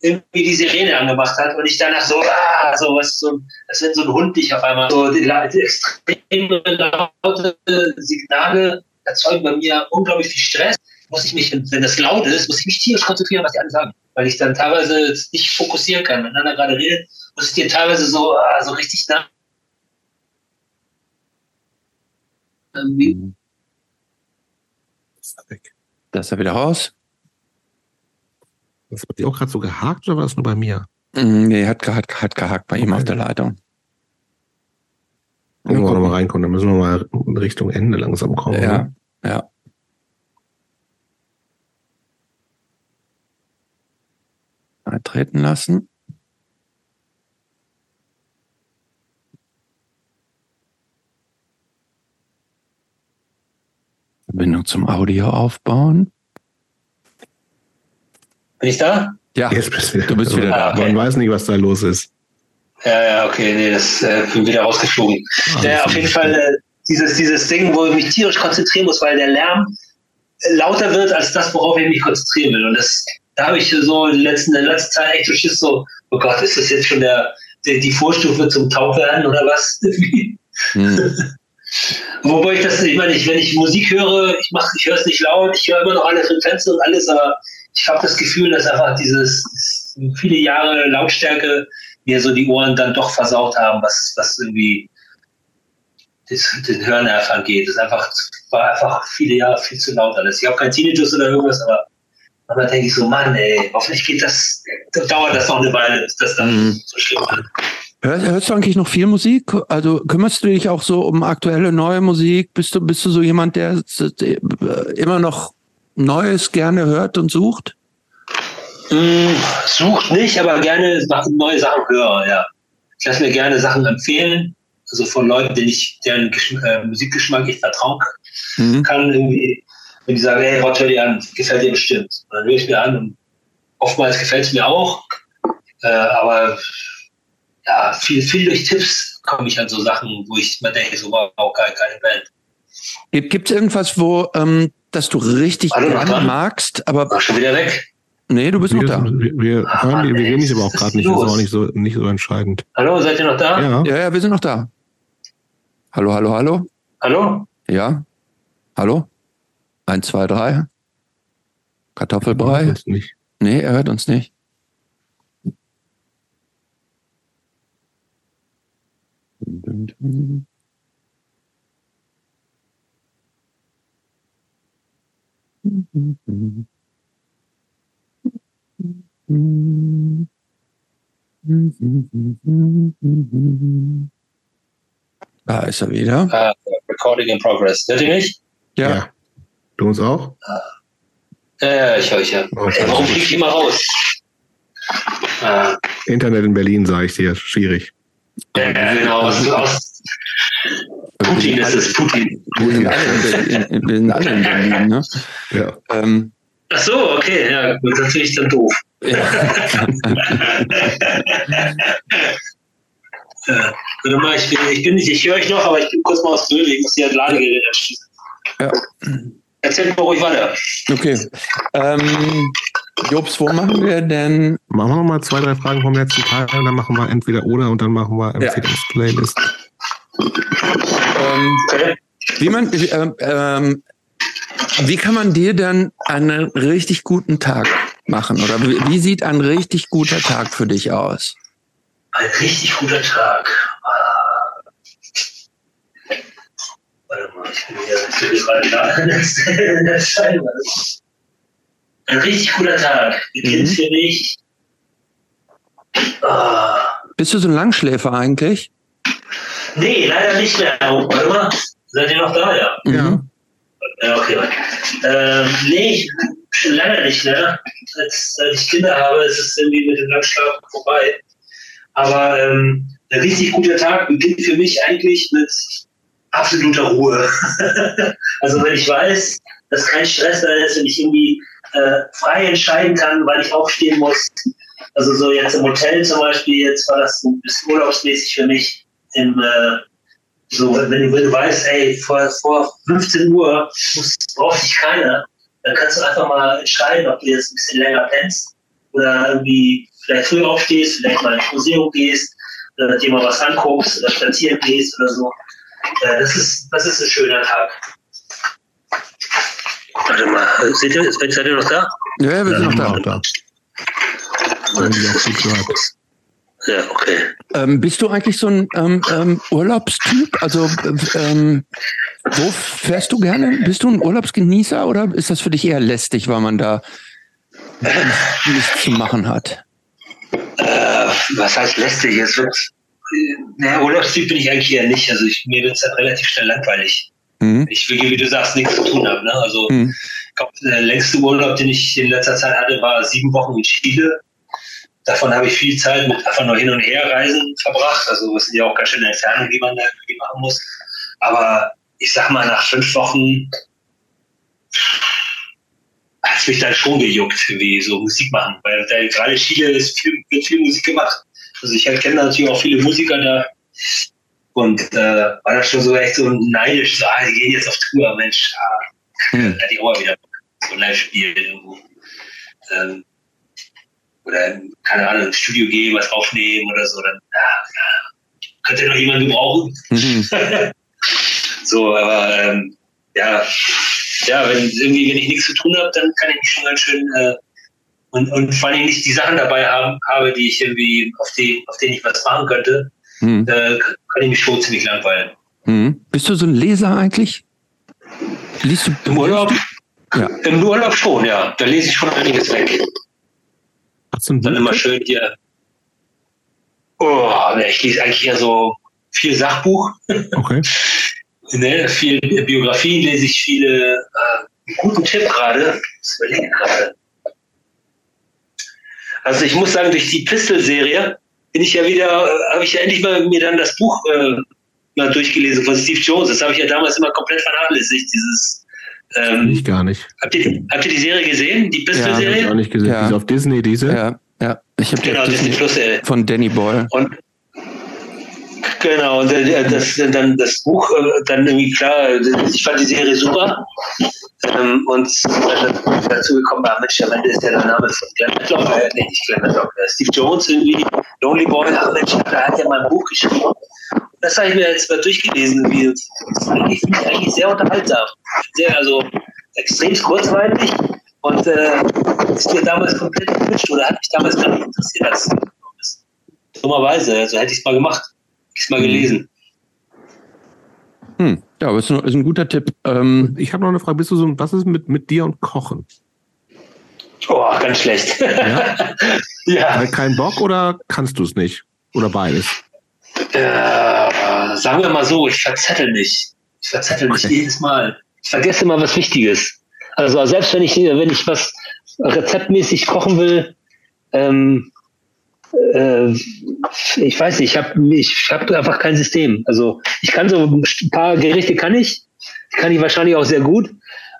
irgendwie die Sirene angemacht hat und ich danach so, ah, so was, so, als wenn so ein Hund dich auf einmal so die, die extreme laute Signale erzeugen bei mir unglaublich viel Stress. Muss ich mich, wenn das laut ist, muss ich mich tierisch konzentrieren, was die alle sagen weil ich dann teilweise nicht fokussieren kann. Wenn einer gerade redet, muss ich dir teilweise so, ah, so richtig nach. Irgendwie. Da ist er wieder raus. Das hat auch gerade so gehakt oder war das nur bei mir? Mm, nee, hat, hat, hat gehakt bei ihm auf der Leitung. Müssen wir noch mal reinkommen, dann müssen wir mal Richtung Ende langsam kommen. Ja, ne? ja. Mal treten lassen. Verbindung zum Audio aufbauen. Bin ich da? Ja, Jetzt bist du wieder, Du bist wieder da. Man Okay. weiß nicht, was da los ist. Ja, ja, okay, nee, das äh, bin wieder rausgeflogen. Ah, Ja, auf jeden Fall äh, dieses, dieses Ding, wo ich mich tierisch konzentrieren muss, weil der Lärm äh, lauter wird als das, worauf ich mich konzentrieren will. Und das, da habe ich so in der letzten, in der letzten Zeit echt so Schiss so, oh Gott, ist das jetzt schon der, der die Vorstufe zum Taubwerden oder was? Hm. [LAUGHS] Wobei ich das, ich meine, ich, wenn ich Musik höre, ich mach, ich höre es nicht laut, ich höre immer noch alle Frequenzen und alles, aber ich habe das Gefühl, dass einfach dieses viele Jahre Lautstärke mir so die Ohren dann doch versaut haben, was, was irgendwie das, den Hörnerv angeht. Das einfach, war einfach viele Jahre viel zu laut alles. Ich habe kein Tinnitus oder irgendwas, aber aber denke ich so, Mann, ey, hoffentlich geht das, dauert das noch eine Weile, bis das dann Mhm. so schlimm wird. Hörst, du eigentlich noch viel Musik? Also kümmerst du dich auch so um aktuelle neue Musik? Bist du, bist du so jemand, der äh, immer noch Neues gerne hört und sucht? Mm, sucht nicht, aber gerne neue Sachen höre, ja. Ich lasse mir gerne Sachen empfehlen, also von Leuten, denen ich, deren Geschm äh, Musikgeschmack ich vertrauen Mhm. kann, irgendwie, wenn die sagen, hey, Rod, hör dir an, gefällt dir bestimmt. Und dann höre ich mir an und oftmals gefällt es mir auch, äh, aber ja, viel, viel durch Tipps komme ich an so Sachen, wo ich mir denke, so, wow, geil, geile Band. Gibt es irgendwas, wo ähm, das du richtig Hallo, magst, aber War schon wieder weg. nee, du bist noch Wir, da. wir, wir Ah, hören die, wir ey, sehen dich aber auch gerade nicht, das ist los? auch nicht so, nicht so entscheidend. Hallo, seid ihr noch da? Ja, Ja, ja, wir sind noch da. Hallo, hallo, hallo. Hallo? Ja. Hallo? Eins, zwei, drei. Kartoffelbrei? Das nicht. Nee, er hört uns nicht. Da ist er wieder. Ah, recording in progress. Hört ihr mich? Ja. Ja. Du uns auch? Ja, ja, ich höre euch ja. Oh, Ey, warum fliegt immer raus? Ah, Internet in Berlin, sage ich dir, schwierig. Ja, genau, aus, aus Putin ist es, Putin. Wir sind alle in Berlin, wir sind alle in Berlin ne? Ja. ähm, Ach so, okay, ja, gut, das ist natürlich dann doof. ja. [LAUGHS] Äh, warte mal, ich bin, ich bin nicht, ich höre euch noch, aber ich bin kurz mal aus Böde, ich muss hier ein Ladegerät anschließen. Ja. Erzählt mal ruhig weiter. Okay. Ähm, Jobs, wo machen wir denn? Machen wir noch mal zwei, drei Fragen vom letzten Teil und dann machen wir entweder oder und dann machen wir Ja. Empfehlungsplaylist. Ähm, Okay. wie man, ähm, ähm, wie kann man dir dann einen richtig guten Tag machen? Oder wie, wie sieht ein richtig guter Tag für dich aus? Ein richtig guter Tag. Ah. Warte mal, ich bin hier, ich bin hier gerade da in der- in der Scheibe. Ein richtig guter Tag beginnt Mhm. für mich. Ah. Bist du so ein Langschläfer eigentlich? Nee, leider nicht mehr. Oh, warte mal, seid ihr noch da? Ja. Ja. Ja, okay. Ähm, nee, ich, schon lange nicht mehr. Als, seit ich Kinder habe, ist es irgendwie mit dem Langschlafen vorbei. Aber ähm, ein richtig guter Tag beginnt für mich eigentlich mit absoluter Ruhe. [LAUGHS] also wenn ich weiß, dass kein Stress da ist, wenn ich irgendwie äh, frei entscheiden kann, weil ich aufstehen muss. Also so jetzt im Hotel zum Beispiel, jetzt war das ein bisschen urlaubsmäßig für mich. Im, äh, so, wenn du, wenn du weißt, ey, vor, vor 15 Uhr braucht dich keiner, dann kannst du einfach mal entscheiden, ob du jetzt ein bisschen länger pennst oder irgendwie vielleicht früh aufstehst, vielleicht mal ins Museum gehst, oder dir mal was anguckst oder spazieren gehst oder so. Äh, das, ist, das ist ein schöner Tag. Warte mal, äh, seht ihr, seid ihr noch da? Ja, ja, wir sind noch da. Auch da. Ja, okay. Ähm, bist du eigentlich so ein ähm, ähm, Urlaubstyp? Also ähm, wo fährst du gerne? Bist du ein Urlaubsgenießer oder ist das für dich eher lästig, weil man da nichts zu machen hat? Äh, was heißt lästig? Es wird, naja, Urlaubstyp bin ich eigentlich eher nicht. Also ich, mir wird es dann relativ schnell langweilig. Mhm. Ich will, wie du sagst, nichts zu tun haben. Ne? Also mhm. ich glaub, der längste Urlaub, den ich in letzter Zeit hatte, war sieben Wochen in Chile. Davon habe ich viel Zeit mit einfach nur hin und her reisen verbracht. Also es sind ja auch ganz schöne Entfernungen, die man da irgendwie machen muss. Aber ich sag mal, nach fünf Wochen hat es mich dann schon gejuckt, wie so Musik machen. Weil da, gerade Chile ist viel, wird viel Musik gemacht. Also ich kenne natürlich auch viele Musiker da. Und äh, war das schon so echt so neidisch, so, ah, die gehen jetzt auf Tour, Mensch, ah, hm. da die mal wieder so live spielen irgendwo. Ähm, oder keine Ahnung, ins Studio gehen, was aufnehmen oder so, dann ja, ja, könnte noch jemand gebrauchen. Mhm. [LAUGHS] so, aber ähm, ja, ja, wenn irgendwie, wenn ich nichts zu tun habe, dann kann ich mich schon ganz schön äh, und, und vor allem nicht die Sachen dabei haben, habe, die ich irgendwie, auf die, auf denen ich was machen könnte, mhm. äh, kann ich mich schon ziemlich langweilen. Mhm. Bist du so ein Leser eigentlich? Liest du Im Urlaub? Ja. Im Urlaub schon, ja. Da lese ich schon einiges weg. Hast du Dann immer schön hier. Oh, ich lese eigentlich eher so viel Sachbuch. Okay. [LAUGHS] ne, viel Biografien lese ich viele. Äh, guten Tipp gerade. Das überlege gerade. Also ich muss sagen, durch die Pistol-Serie bin ich ja wieder, äh, habe ich ja endlich mal mir dann das Buch äh, mal durchgelesen von Steve Jones. Das habe ich ja damals immer komplett vernachlässigt, dieses ähm, ich gar nicht. Habt ihr, habt ihr die Serie gesehen? Die Pistol-Serie? Ja, hab ich auch nicht gesehen. Ja. Diese auf Disney, diese? Ja, ja. Ich habe genau, Disney Plus, äh, von Danny Boyle. Und Genau, und äh, das, dann das Buch, äh, dann irgendwie klar, ich fand die Serie super. Ähm, und dann dazu gekommen, ah Mensch, am Ende ist ja der Name von Glenn Matlock, äh, nee, nicht Glenn Matlock, äh, Steve Jones irgendwie, Lonely Boy, ach Mensch, da hat ja mal ein Buch geschrieben. Das habe ich mir jetzt mal durchgelesen. Wie, das finde ich eigentlich sehr unterhaltsam. Sehr, also extrem kurzweilig und äh, ist mir damals komplett gewünscht oder hat mich damals gar nicht interessiert. Als, dummerweise, also hätte ich es mal gemacht ich mal gelesen. Hm. Ja, aber ist ein, ist ein guter Tipp. Ähm, ich habe noch eine Frage. Bist du so, was ist mit, mit dir und Kochen? Oh, ganz schlecht. Ja? [LAUGHS] ja. Kein Bock oder kannst du es nicht? Oder beides? Äh, sagen wir mal so, ich verzettel mich. Ich verzettel mich okay. jedes Mal. Ich vergesse immer was Wichtiges. Also selbst wenn ich, wenn ich was rezeptmäßig kochen will, ähm, äh, ich weiß nicht, ich habe ich hab einfach kein System. Also ich kann so ein paar Gerichte kann ich, kann ich wahrscheinlich auch sehr gut,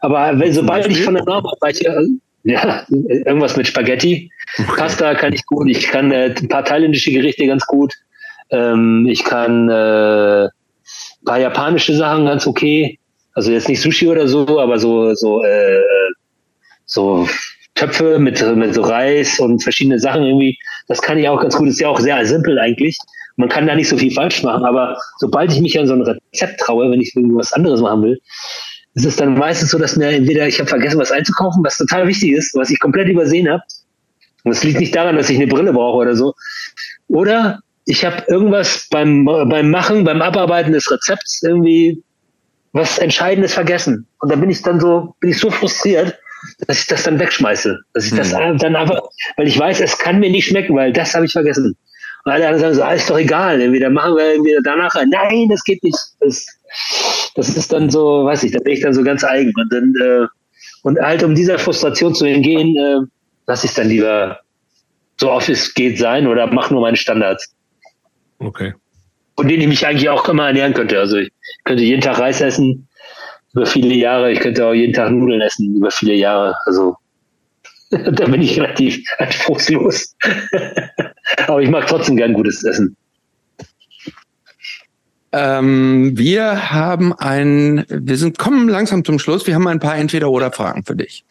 aber wenn, sobald ich von der Norm abweiche, ja, irgendwas mit Spaghetti. Pasta kann ich gut, ich kann äh, ein paar thailändische Gerichte ganz gut, ähm, ich kann äh, ein paar japanische Sachen ganz okay, also jetzt nicht Sushi oder so, aber so so äh, so Töpfe mit, mit so Reis und verschiedene Sachen irgendwie. Das kann ich auch ganz gut. Ist ja auch sehr simpel eigentlich. Man kann da nicht so viel falsch machen, aber sobald ich mich an so ein Rezept traue, wenn ich irgendwas anderes machen will, ist es dann meistens so, dass mir entweder ich habe vergessen, was einzukaufen, was total wichtig ist, was ich komplett übersehen habe. Und es liegt nicht daran, dass ich eine Brille brauche oder so. Oder ich habe irgendwas beim, beim Machen, beim Abarbeiten des Rezepts irgendwie was Entscheidendes vergessen. Und da bin ich dann so, bin ich so frustriert, dass ich das dann wegschmeiße. Dass ich das hm. dann einfach, weil ich weiß, es kann mir nicht schmecken, weil das habe ich vergessen. Und alle anderen sagen so, ah, ist doch egal, entweder machen wir irgendwie danach. Nein, das geht nicht. Das, das ist dann so, weiß ich, da bin ich dann so ganz eigen. Und dann, äh, und halt um dieser Frustration zu entgehen, äh, lasse ich es dann lieber so oft es geht sein oder mache nur meine Standards. Okay. Von denen ich mich eigentlich auch immer ernähren könnte. Also ich könnte jeden Tag Reis essen, über viele Jahre. Ich könnte auch jeden Tag Nudeln essen, über viele Jahre. Also [LAUGHS] da bin ich relativ [LAUGHS] anspruchslos. [LAUGHS] Aber ich mag trotzdem gern gutes Essen. Ähm, wir haben ein, wir sind kommen langsam zum Schluss. Wir haben ein paar Entweder-oder-Fragen für dich.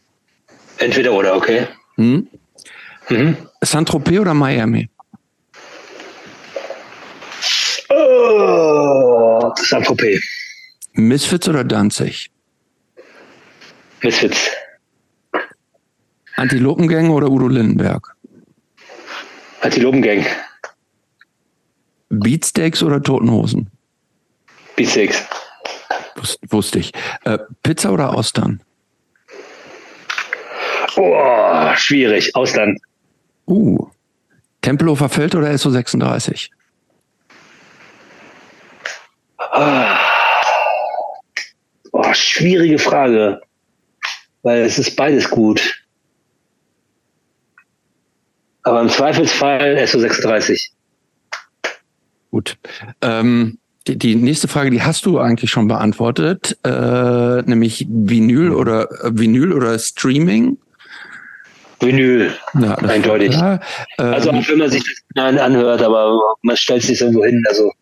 Entweder-oder, okay. Hm? Mhm. Saint-Tropez oder Miami? Oh, Saint-Tropez. Misfits oder Danzig? Misfits. Antilopengang oder Udo Lindenberg? Antilopengang. Beatsteaks oder Totenhosen? Beatsteaks. Wus wusste ich. Äh, Pizza oder Austern? Oh, schwierig. Austern. Uh. Tempelhofer Feld oder SO36? Ah. Schwierige Frage. Weil es ist beides gut. Aber im Zweifelsfall SO36. Gut. Ähm, die, die nächste Frage, die hast du eigentlich schon beantwortet, äh, nämlich Vinyl oder äh, Vinyl oder Streaming. Vinyl, Ja, eindeutig. Ja, ähm, Also auch wenn man sich das an- anhört, aber man stellt sich irgendwo hin. Also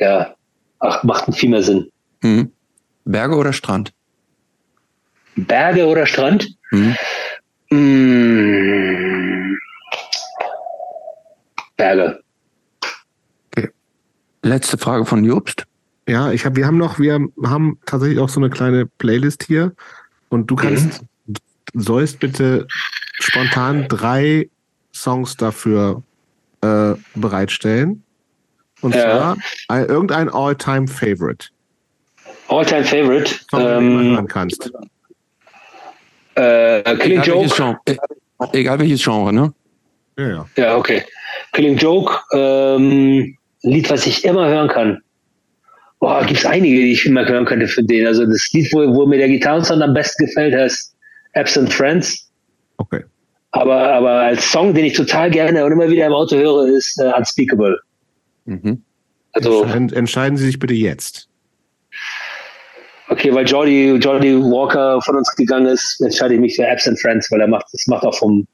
ja, ach, macht viel mehr Sinn. hm. Berge oder Strand? Berge oder Strand? Hm. Mm. Berge. Letzte Frage von Jobst. Ja, ich hab, wir haben noch, wir haben tatsächlich auch so eine kleine Playlist hier und du kannst, sollst bitte spontan drei Songs dafür äh, bereitstellen. Und Ja. zwar ein, irgendein All-Time-Favorite, All-time Favorite. Du Ähm, kannst. äh, Killing Egal welches, Joke. Genre, e- egal welches Genre, ne? Ja, ja. Ja, okay. Killing Joke. Ähm, ein Lied, was ich immer hören kann. Boah, gibt's einige, die ich immer hören könnte für den. Also das Lied, wo, wo mir der Gitarrensound am besten gefällt, heißt Absent Friends. Okay. Aber, aber als Song, den ich total gerne und immer wieder im Auto höre, ist äh, Unspeakable. Mhm. Also, Entscheiden, entscheiden Sie sich bitte jetzt. Okay, weil Jordi, Jordi Walker von uns gegangen ist, entscheide ich mich für Absent Friends, weil er macht, das macht auch vom,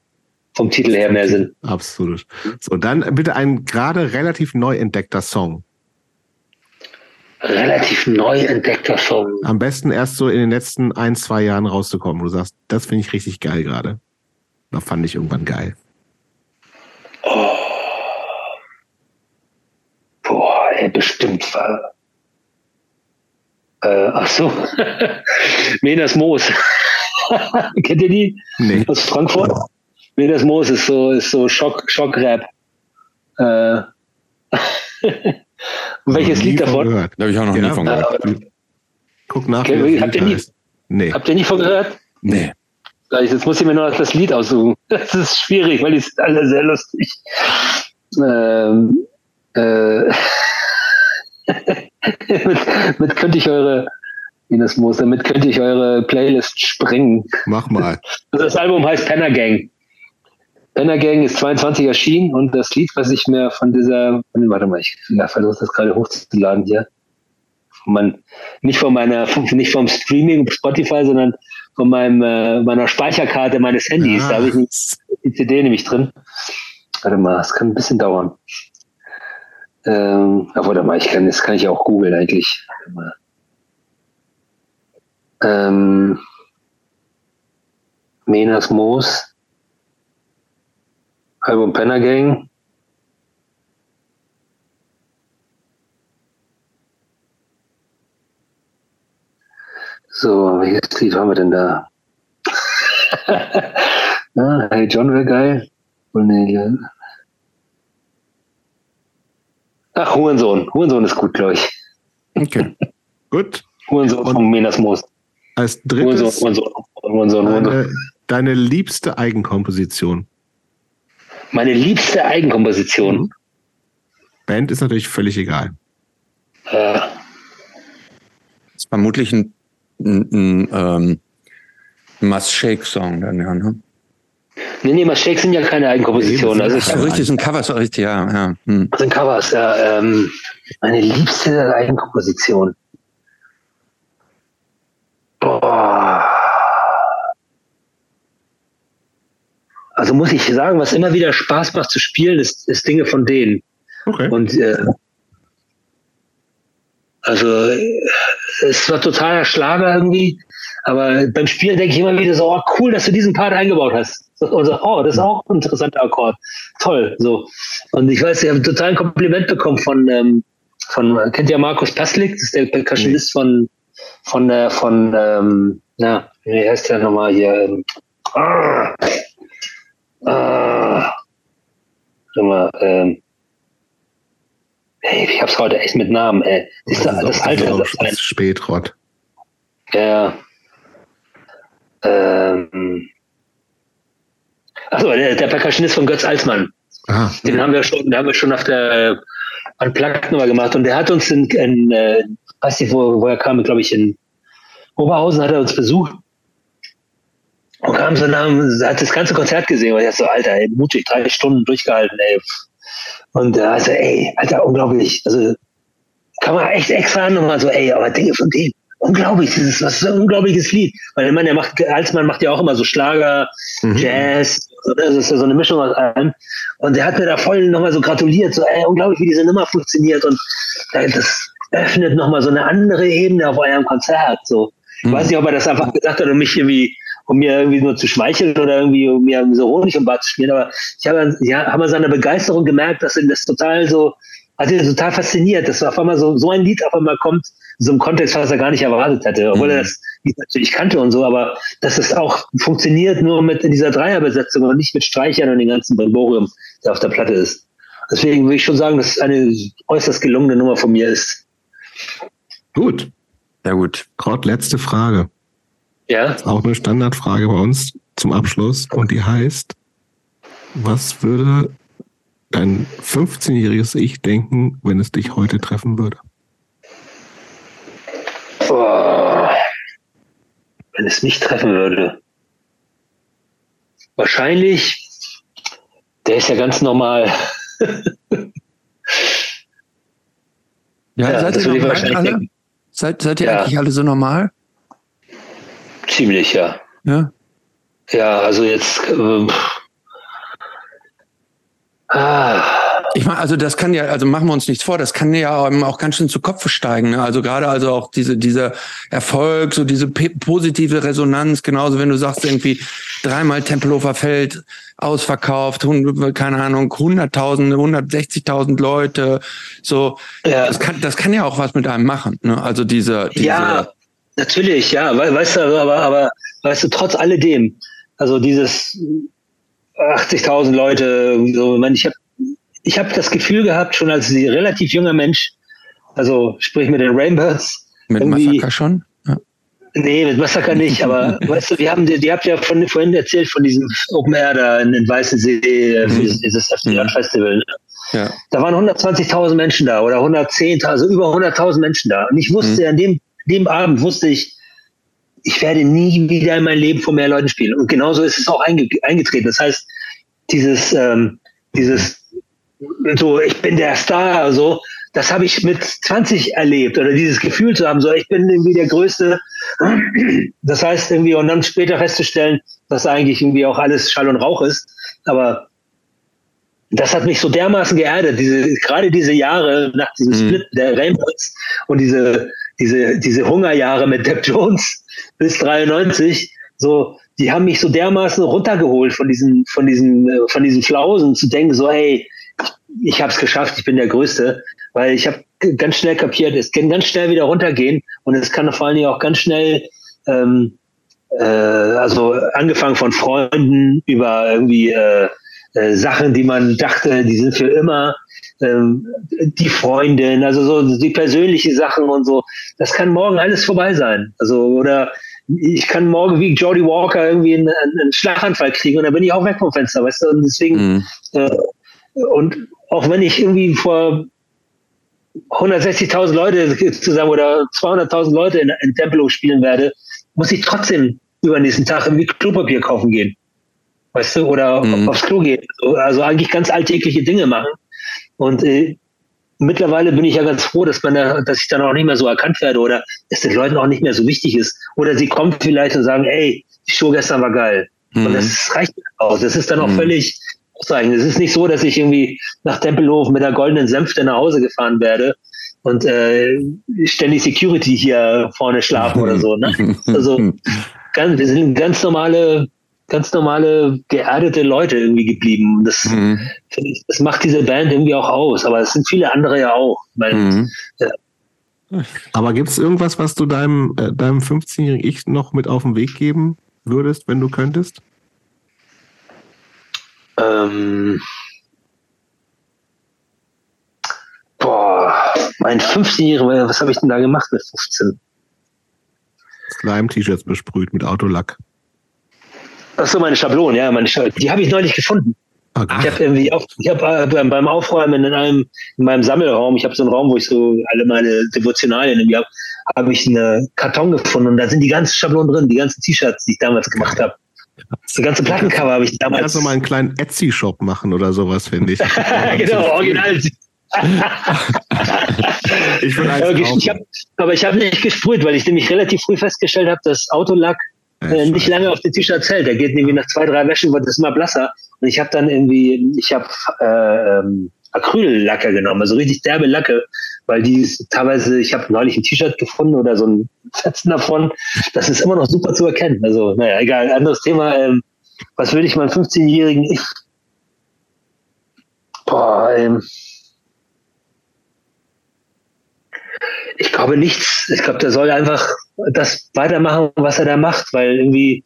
vom Titel her mehr Sinn. Absolut. So, dann bitte ein gerade relativ neu entdeckter Song. Relativ neu entdeckter Song. Am besten erst so in den letzten ein, zwei Jahren rauszukommen. wo Du sagst, das finde ich richtig geil gerade. Da fand ich irgendwann geil. Boah, ey, bestimmt war. Äh, ach so. [LAUGHS] Menas Moos. [LAUGHS] Kennt ihr die? Nee. Aus Frankfurt? Menas Moos ist so, ist so Schock, Schockrap. Äh, und [LAUGHS] welches Nie Lied von davon? Da habe ich auch noch Ja, nie von gehört. Guck nach, Okay, habt ihr nie-. Nee. Habt ihr nicht von gehört? Nee. Gleich, Jetzt muss ich mir noch das Lied aussuchen. Das ist schwierig, weil die sind alle sehr lustig. Ähm, äh, mit, mit könnte ich eure, Ines Moos, damit könnte ich eure Playlist sprengen. Mach mal. Das Album heißt Penner Gang. Penner Gang ist 22 erschienen und das Lied, was ich mir von dieser, warte mal, ich ja, versuche das gerade hochzuladen hier. Mein, nicht von meiner, nicht vom Streaming Spotify, sondern von meinem, äh, meiner Speicherkarte meines Handys. Da habe ich die, die CD nämlich drin. Warte mal, es kann ein bisschen dauern. Ähm, aber warte mal, ich kann, das kann ich auch googeln eigentlich. Ähm, Menas Moos, Album Penner Gang. So, welches Lied haben wir denn da? [LAUGHS] ah, hey John wäre geil. Und nee, Ach, Hurensohn. Hurensohn ist gut, glaube ich. Okay. [LAUGHS] Gut. Hurensohn Und- von Menas Moos. Als Hurensohn, drittes Hurensohn, Hurensohn, Hurensohn. deine, deine liebste Eigenkomposition. Meine liebste Eigenkomposition. Band ist natürlich völlig egal. Äh, Das ist vermutlich ein, ein, ein ähm, Must Shake Song dann, ja, ne? Nee, nee, mal Shakes sind ja keine Eigenkompositionen. Also so, richtig, ist ein Cover, so richtig, ja, ja. Hm. sind Covers, ja. Ähm, meine liebste Eigenkomposition. Boah. Also muss ich sagen, was immer wieder Spaß macht zu spielen, ist, ist Dinge von denen. Okay. Und äh, also es war totaler Schlager irgendwie, aber beim Spielen denke ich immer wieder so, oh, cool, dass du diesen Part eingebaut hast. Und so, oh, das ist auch ein interessanter Akkord. Toll. So. Und ich weiß, ich habe total ein Kompliment bekommen von, ähm, von kennt ihr Markus Paslik? Das ist der Percussionist von von äh, von ähm, na, wie heißt der nochmal hier? Ähm, ah, ah, mal, ähm, Ey, ich hab's heute echt mit Namen, ey. Siehst du, Das ist das Alter, das das ist spät, Rott. ja. Ähm. Achso, der, der Percussionist von Götz Alsmann. Ah, den haben wir schon, den haben wir schon auf der Unplugged Nummer gemacht und der hat uns in, in äh, weiß nicht, wo, wo er kam, glaube ich, in Oberhausen hat er uns besucht und kam so nach, hat das ganze Konzert gesehen und er so, Alter, ey, mutig, drei Stunden durchgehalten, ey. Und er also, ey, Alter, unglaublich. Also kann man echt extra nochmal so, ey, aber Dinge von dem, unglaublich, das ist was so ein unglaubliches Lied. Weil meine, der macht, Alsmann macht ja auch immer so Schlager, mhm. Jazz, das ist ja so eine Mischung aus allem. Und der hat mir da voll nochmal so gratuliert, so, ey, unglaublich, wie diese Nummer funktioniert. Und das öffnet nochmal so eine andere Ebene auf eurem Konzert. So. Ich mhm. weiß nicht, ob er das einfach gesagt hat, um mich irgendwie, um mir irgendwie nur zu schmeicheln oder irgendwie, um mir so Honig im Bad zu spielen, aber ich habe, ja, habe seine Begeisterung gemerkt, dass ihn das total so, also total fasziniert, dass auf einmal so, so ein Lied auf einmal kommt, so im Kontext, was er gar nicht erwartet hätte, obwohl mhm. er das natürlich kannte und so, aber dass es auch funktioniert nur mit dieser Dreierbesetzung und nicht mit Streichern und dem ganzen Brimborium, der auf der Platte ist. Deswegen würde ich schon sagen, dass es eine äußerst gelungene Nummer von mir ist. Gut. Sehr gut. Kurt, letzte Frage. Ja. Das ist auch eine Standardfrage bei uns zum Abschluss und die heißt, was würde dein 15-jähriges Ich denken, wenn es dich heute treffen würde? Oh, wenn es mich treffen würde. Wahrscheinlich, der ist ja ganz normal. ja, ja seid ihr normal alle? Seid, seid ihr ja. eigentlich alle so normal? Ziemlich, ja. Ja. Ja, also jetzt. Äh, ah. Ich meine, also das kann ja, also machen wir uns nichts vor, das kann ja auch ganz schön zu Kopf steigen. Ne? Also gerade also auch diese dieser Erfolg, so diese positive Resonanz, genauso wenn du sagst irgendwie dreimal Tempelhofer Feld ausverkauft, keine Ahnung, hunderttausende, 160.000 Leute, so ja. das kann das kann ja auch was mit einem machen. Ne? Also diese, diese ja Natürlich, ja, weißt du, aber, aber weißt du, trotz alledem, also dieses 80.000 Leute, so, ich habe ich hab das Gefühl gehabt, schon als relativ junger Mensch, also sprich mit den Rainbirds. Mit Massaker schon? Ja. Nee, mit Massaker nicht, aber [LAUGHS] weißt du, wir haben, die, die habt ja von, vorhin erzählt von diesem Open Air da in den Weißensee, äh, für mhm. dieses FDR mhm. Festival. Ne? Ja. Da waren 120.000 Menschen da oder 110.000, also über 100.000 Menschen da. Und ich wusste mhm. an dem dem Abend wusste ich, ich werde nie wieder in mein Leben vor mehr Leuten spielen. Und genauso ist es auch einge eingetreten. Das heißt, dieses, ähm, dieses, so, ich bin der Star, so, das habe ich mit 20 erlebt oder dieses Gefühl zu haben, so, ich bin irgendwie der Größte. Das heißt irgendwie, und dann später festzustellen, dass eigentlich irgendwie auch alles Schall und Rauch ist. Aber das hat mich so dermaßen geerdet, diese, gerade diese Jahre nach diesem mhm. Split der Rainbows und diese, diese, diese Hungerjahre mit Depp Jones [LAUGHS] bis 93, so, die haben mich so dermaßen runtergeholt von diesen, von diesen, von diesen Flausen zu denken, so, hey, ich habe es geschafft, ich bin der Größte, weil ich habe ganz schnell kapiert, es kann ganz schnell wieder runtergehen und es kann vor allen Dingen auch ganz schnell, ähm, äh, also angefangen von Freunden über irgendwie äh, äh, Sachen, die man dachte, die sind für immer, ähm, die Freundin, also so die persönlichen Sachen und so. Das kann morgen alles vorbei sein. Also oder ich kann morgen wie Jody Walker irgendwie einen, einen Schlaganfall kriegen und dann bin ich auch weg vom Fenster, weißt du? Und deswegen mhm. äh, und auch wenn ich irgendwie vor 160.000 Leute zusammen oder 200.000 Leute in, in Tempelhof spielen werde, muss ich trotzdem übernächsten Tag irgendwie Klopapier kaufen gehen. Weißt du, oder mhm. aufs Klo gehen. Also eigentlich ganz alltägliche Dinge machen. Und äh, mittlerweile bin ich ja ganz froh, dass man da, dass ich dann auch nicht mehr so erkannt werde oder es den Leuten auch nicht mehr so wichtig ist. Oder sie kommen vielleicht und sagen, ey, die Show gestern war geil. Mhm. Und das reicht auch. Das ist dann auch mhm. völlig ausreichend. Es ist nicht so, dass ich irgendwie nach Tempelhof mit der goldenen Sänfte nach Hause gefahren werde und äh, ständig Security hier vorne schlafen oder so. Ne? [LAUGHS] Also ganz, wir sind ganz normale ganz normale, geerdete Leute irgendwie geblieben. Das, mhm. ich, das macht diese Band irgendwie auch aus, aber es sind viele andere ja auch. Weil, mhm. ja. Aber gibt es irgendwas, was du deinem, äh, deinem 15-jährigen Ich noch mit auf den Weg geben würdest, wenn du könntest? Ähm, boah, mein 15-jähriger, was habe ich denn da gemacht mit 15? Slime-T-Shirts besprüht mit Autolack. Ach so, meine Schablonen, ja, meine Schablonen. Die habe ich neulich gefunden. Okay. Ich habe irgendwie auf, ich habe äh, beim Aufräumen in einem in meinem Sammelraum, ich habe so einen Raum, wo ich so alle meine Devotionalien irgendwie habe, habe ich einen Karton gefunden und da sind die ganzen Schablonen drin, die ganzen T-Shirts, die ich damals gemacht habe. Das ganze Plattencover habe ich damals. Kannst du mal einen kleinen Etsy-Shop machen oder sowas, finde ich. [LAUGHS] genau, original. [LAUGHS] [LAUGHS] ich will aber ich hab, aber ich habe nicht gesprüht, weil ich nämlich relativ früh festgestellt habe, dass Autolack äh, nicht lange auf den T-Shirts hält. Der geht irgendwie nach zwei, drei Wäschen, wird es immer blasser. Und ich habe dann irgendwie, ich habe äh, ähm, Acryllacke genommen, also richtig derbe Lacke, weil die teilweise, ich habe neulich ein T-Shirt gefunden oder so ein Fetzen davon, das ist immer noch super zu erkennen. Also, naja, egal, anderes Thema. Ähm, was würde ich meinem 15-jährigen Ich? Boah, ähm, ich glaube nichts. Ich glaube, der soll einfach das weitermachen, was er da macht, weil irgendwie,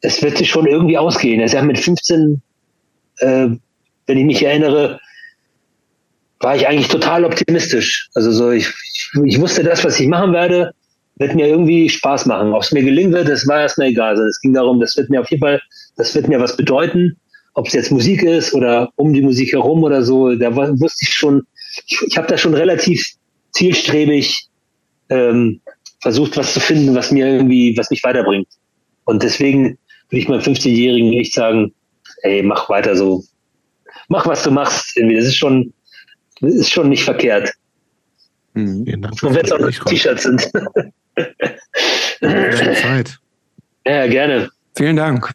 es wird sich schon irgendwie ausgehen. Er ist ja mit 15, äh, wenn ich mich erinnere, war ich eigentlich total optimistisch. Also so, ich, ich wusste, das, was ich machen werde, wird mir irgendwie Spaß machen. Ob es mir gelingen wird, das war erstmal egal. Also es ging darum, das wird mir auf jeden Fall, das wird mir was bedeuten. Ob es jetzt Musik ist oder um die Musik herum oder so, da wusste ich schon, ich, ich habe da schon relativ zielstrebig ähm, versucht, was zu finden, was mir irgendwie, was mich weiterbringt. Und deswegen würde ich meinem 15-Jährigen echt sagen, ey, mach weiter so. Mach, was du machst. Irgendwie. Das ist schon, das ist schon nicht verkehrt. Mhm. Und wenn es auch noch T-Shirts sind. Zeit. [LAUGHS] Ja, gerne. Vielen Dank.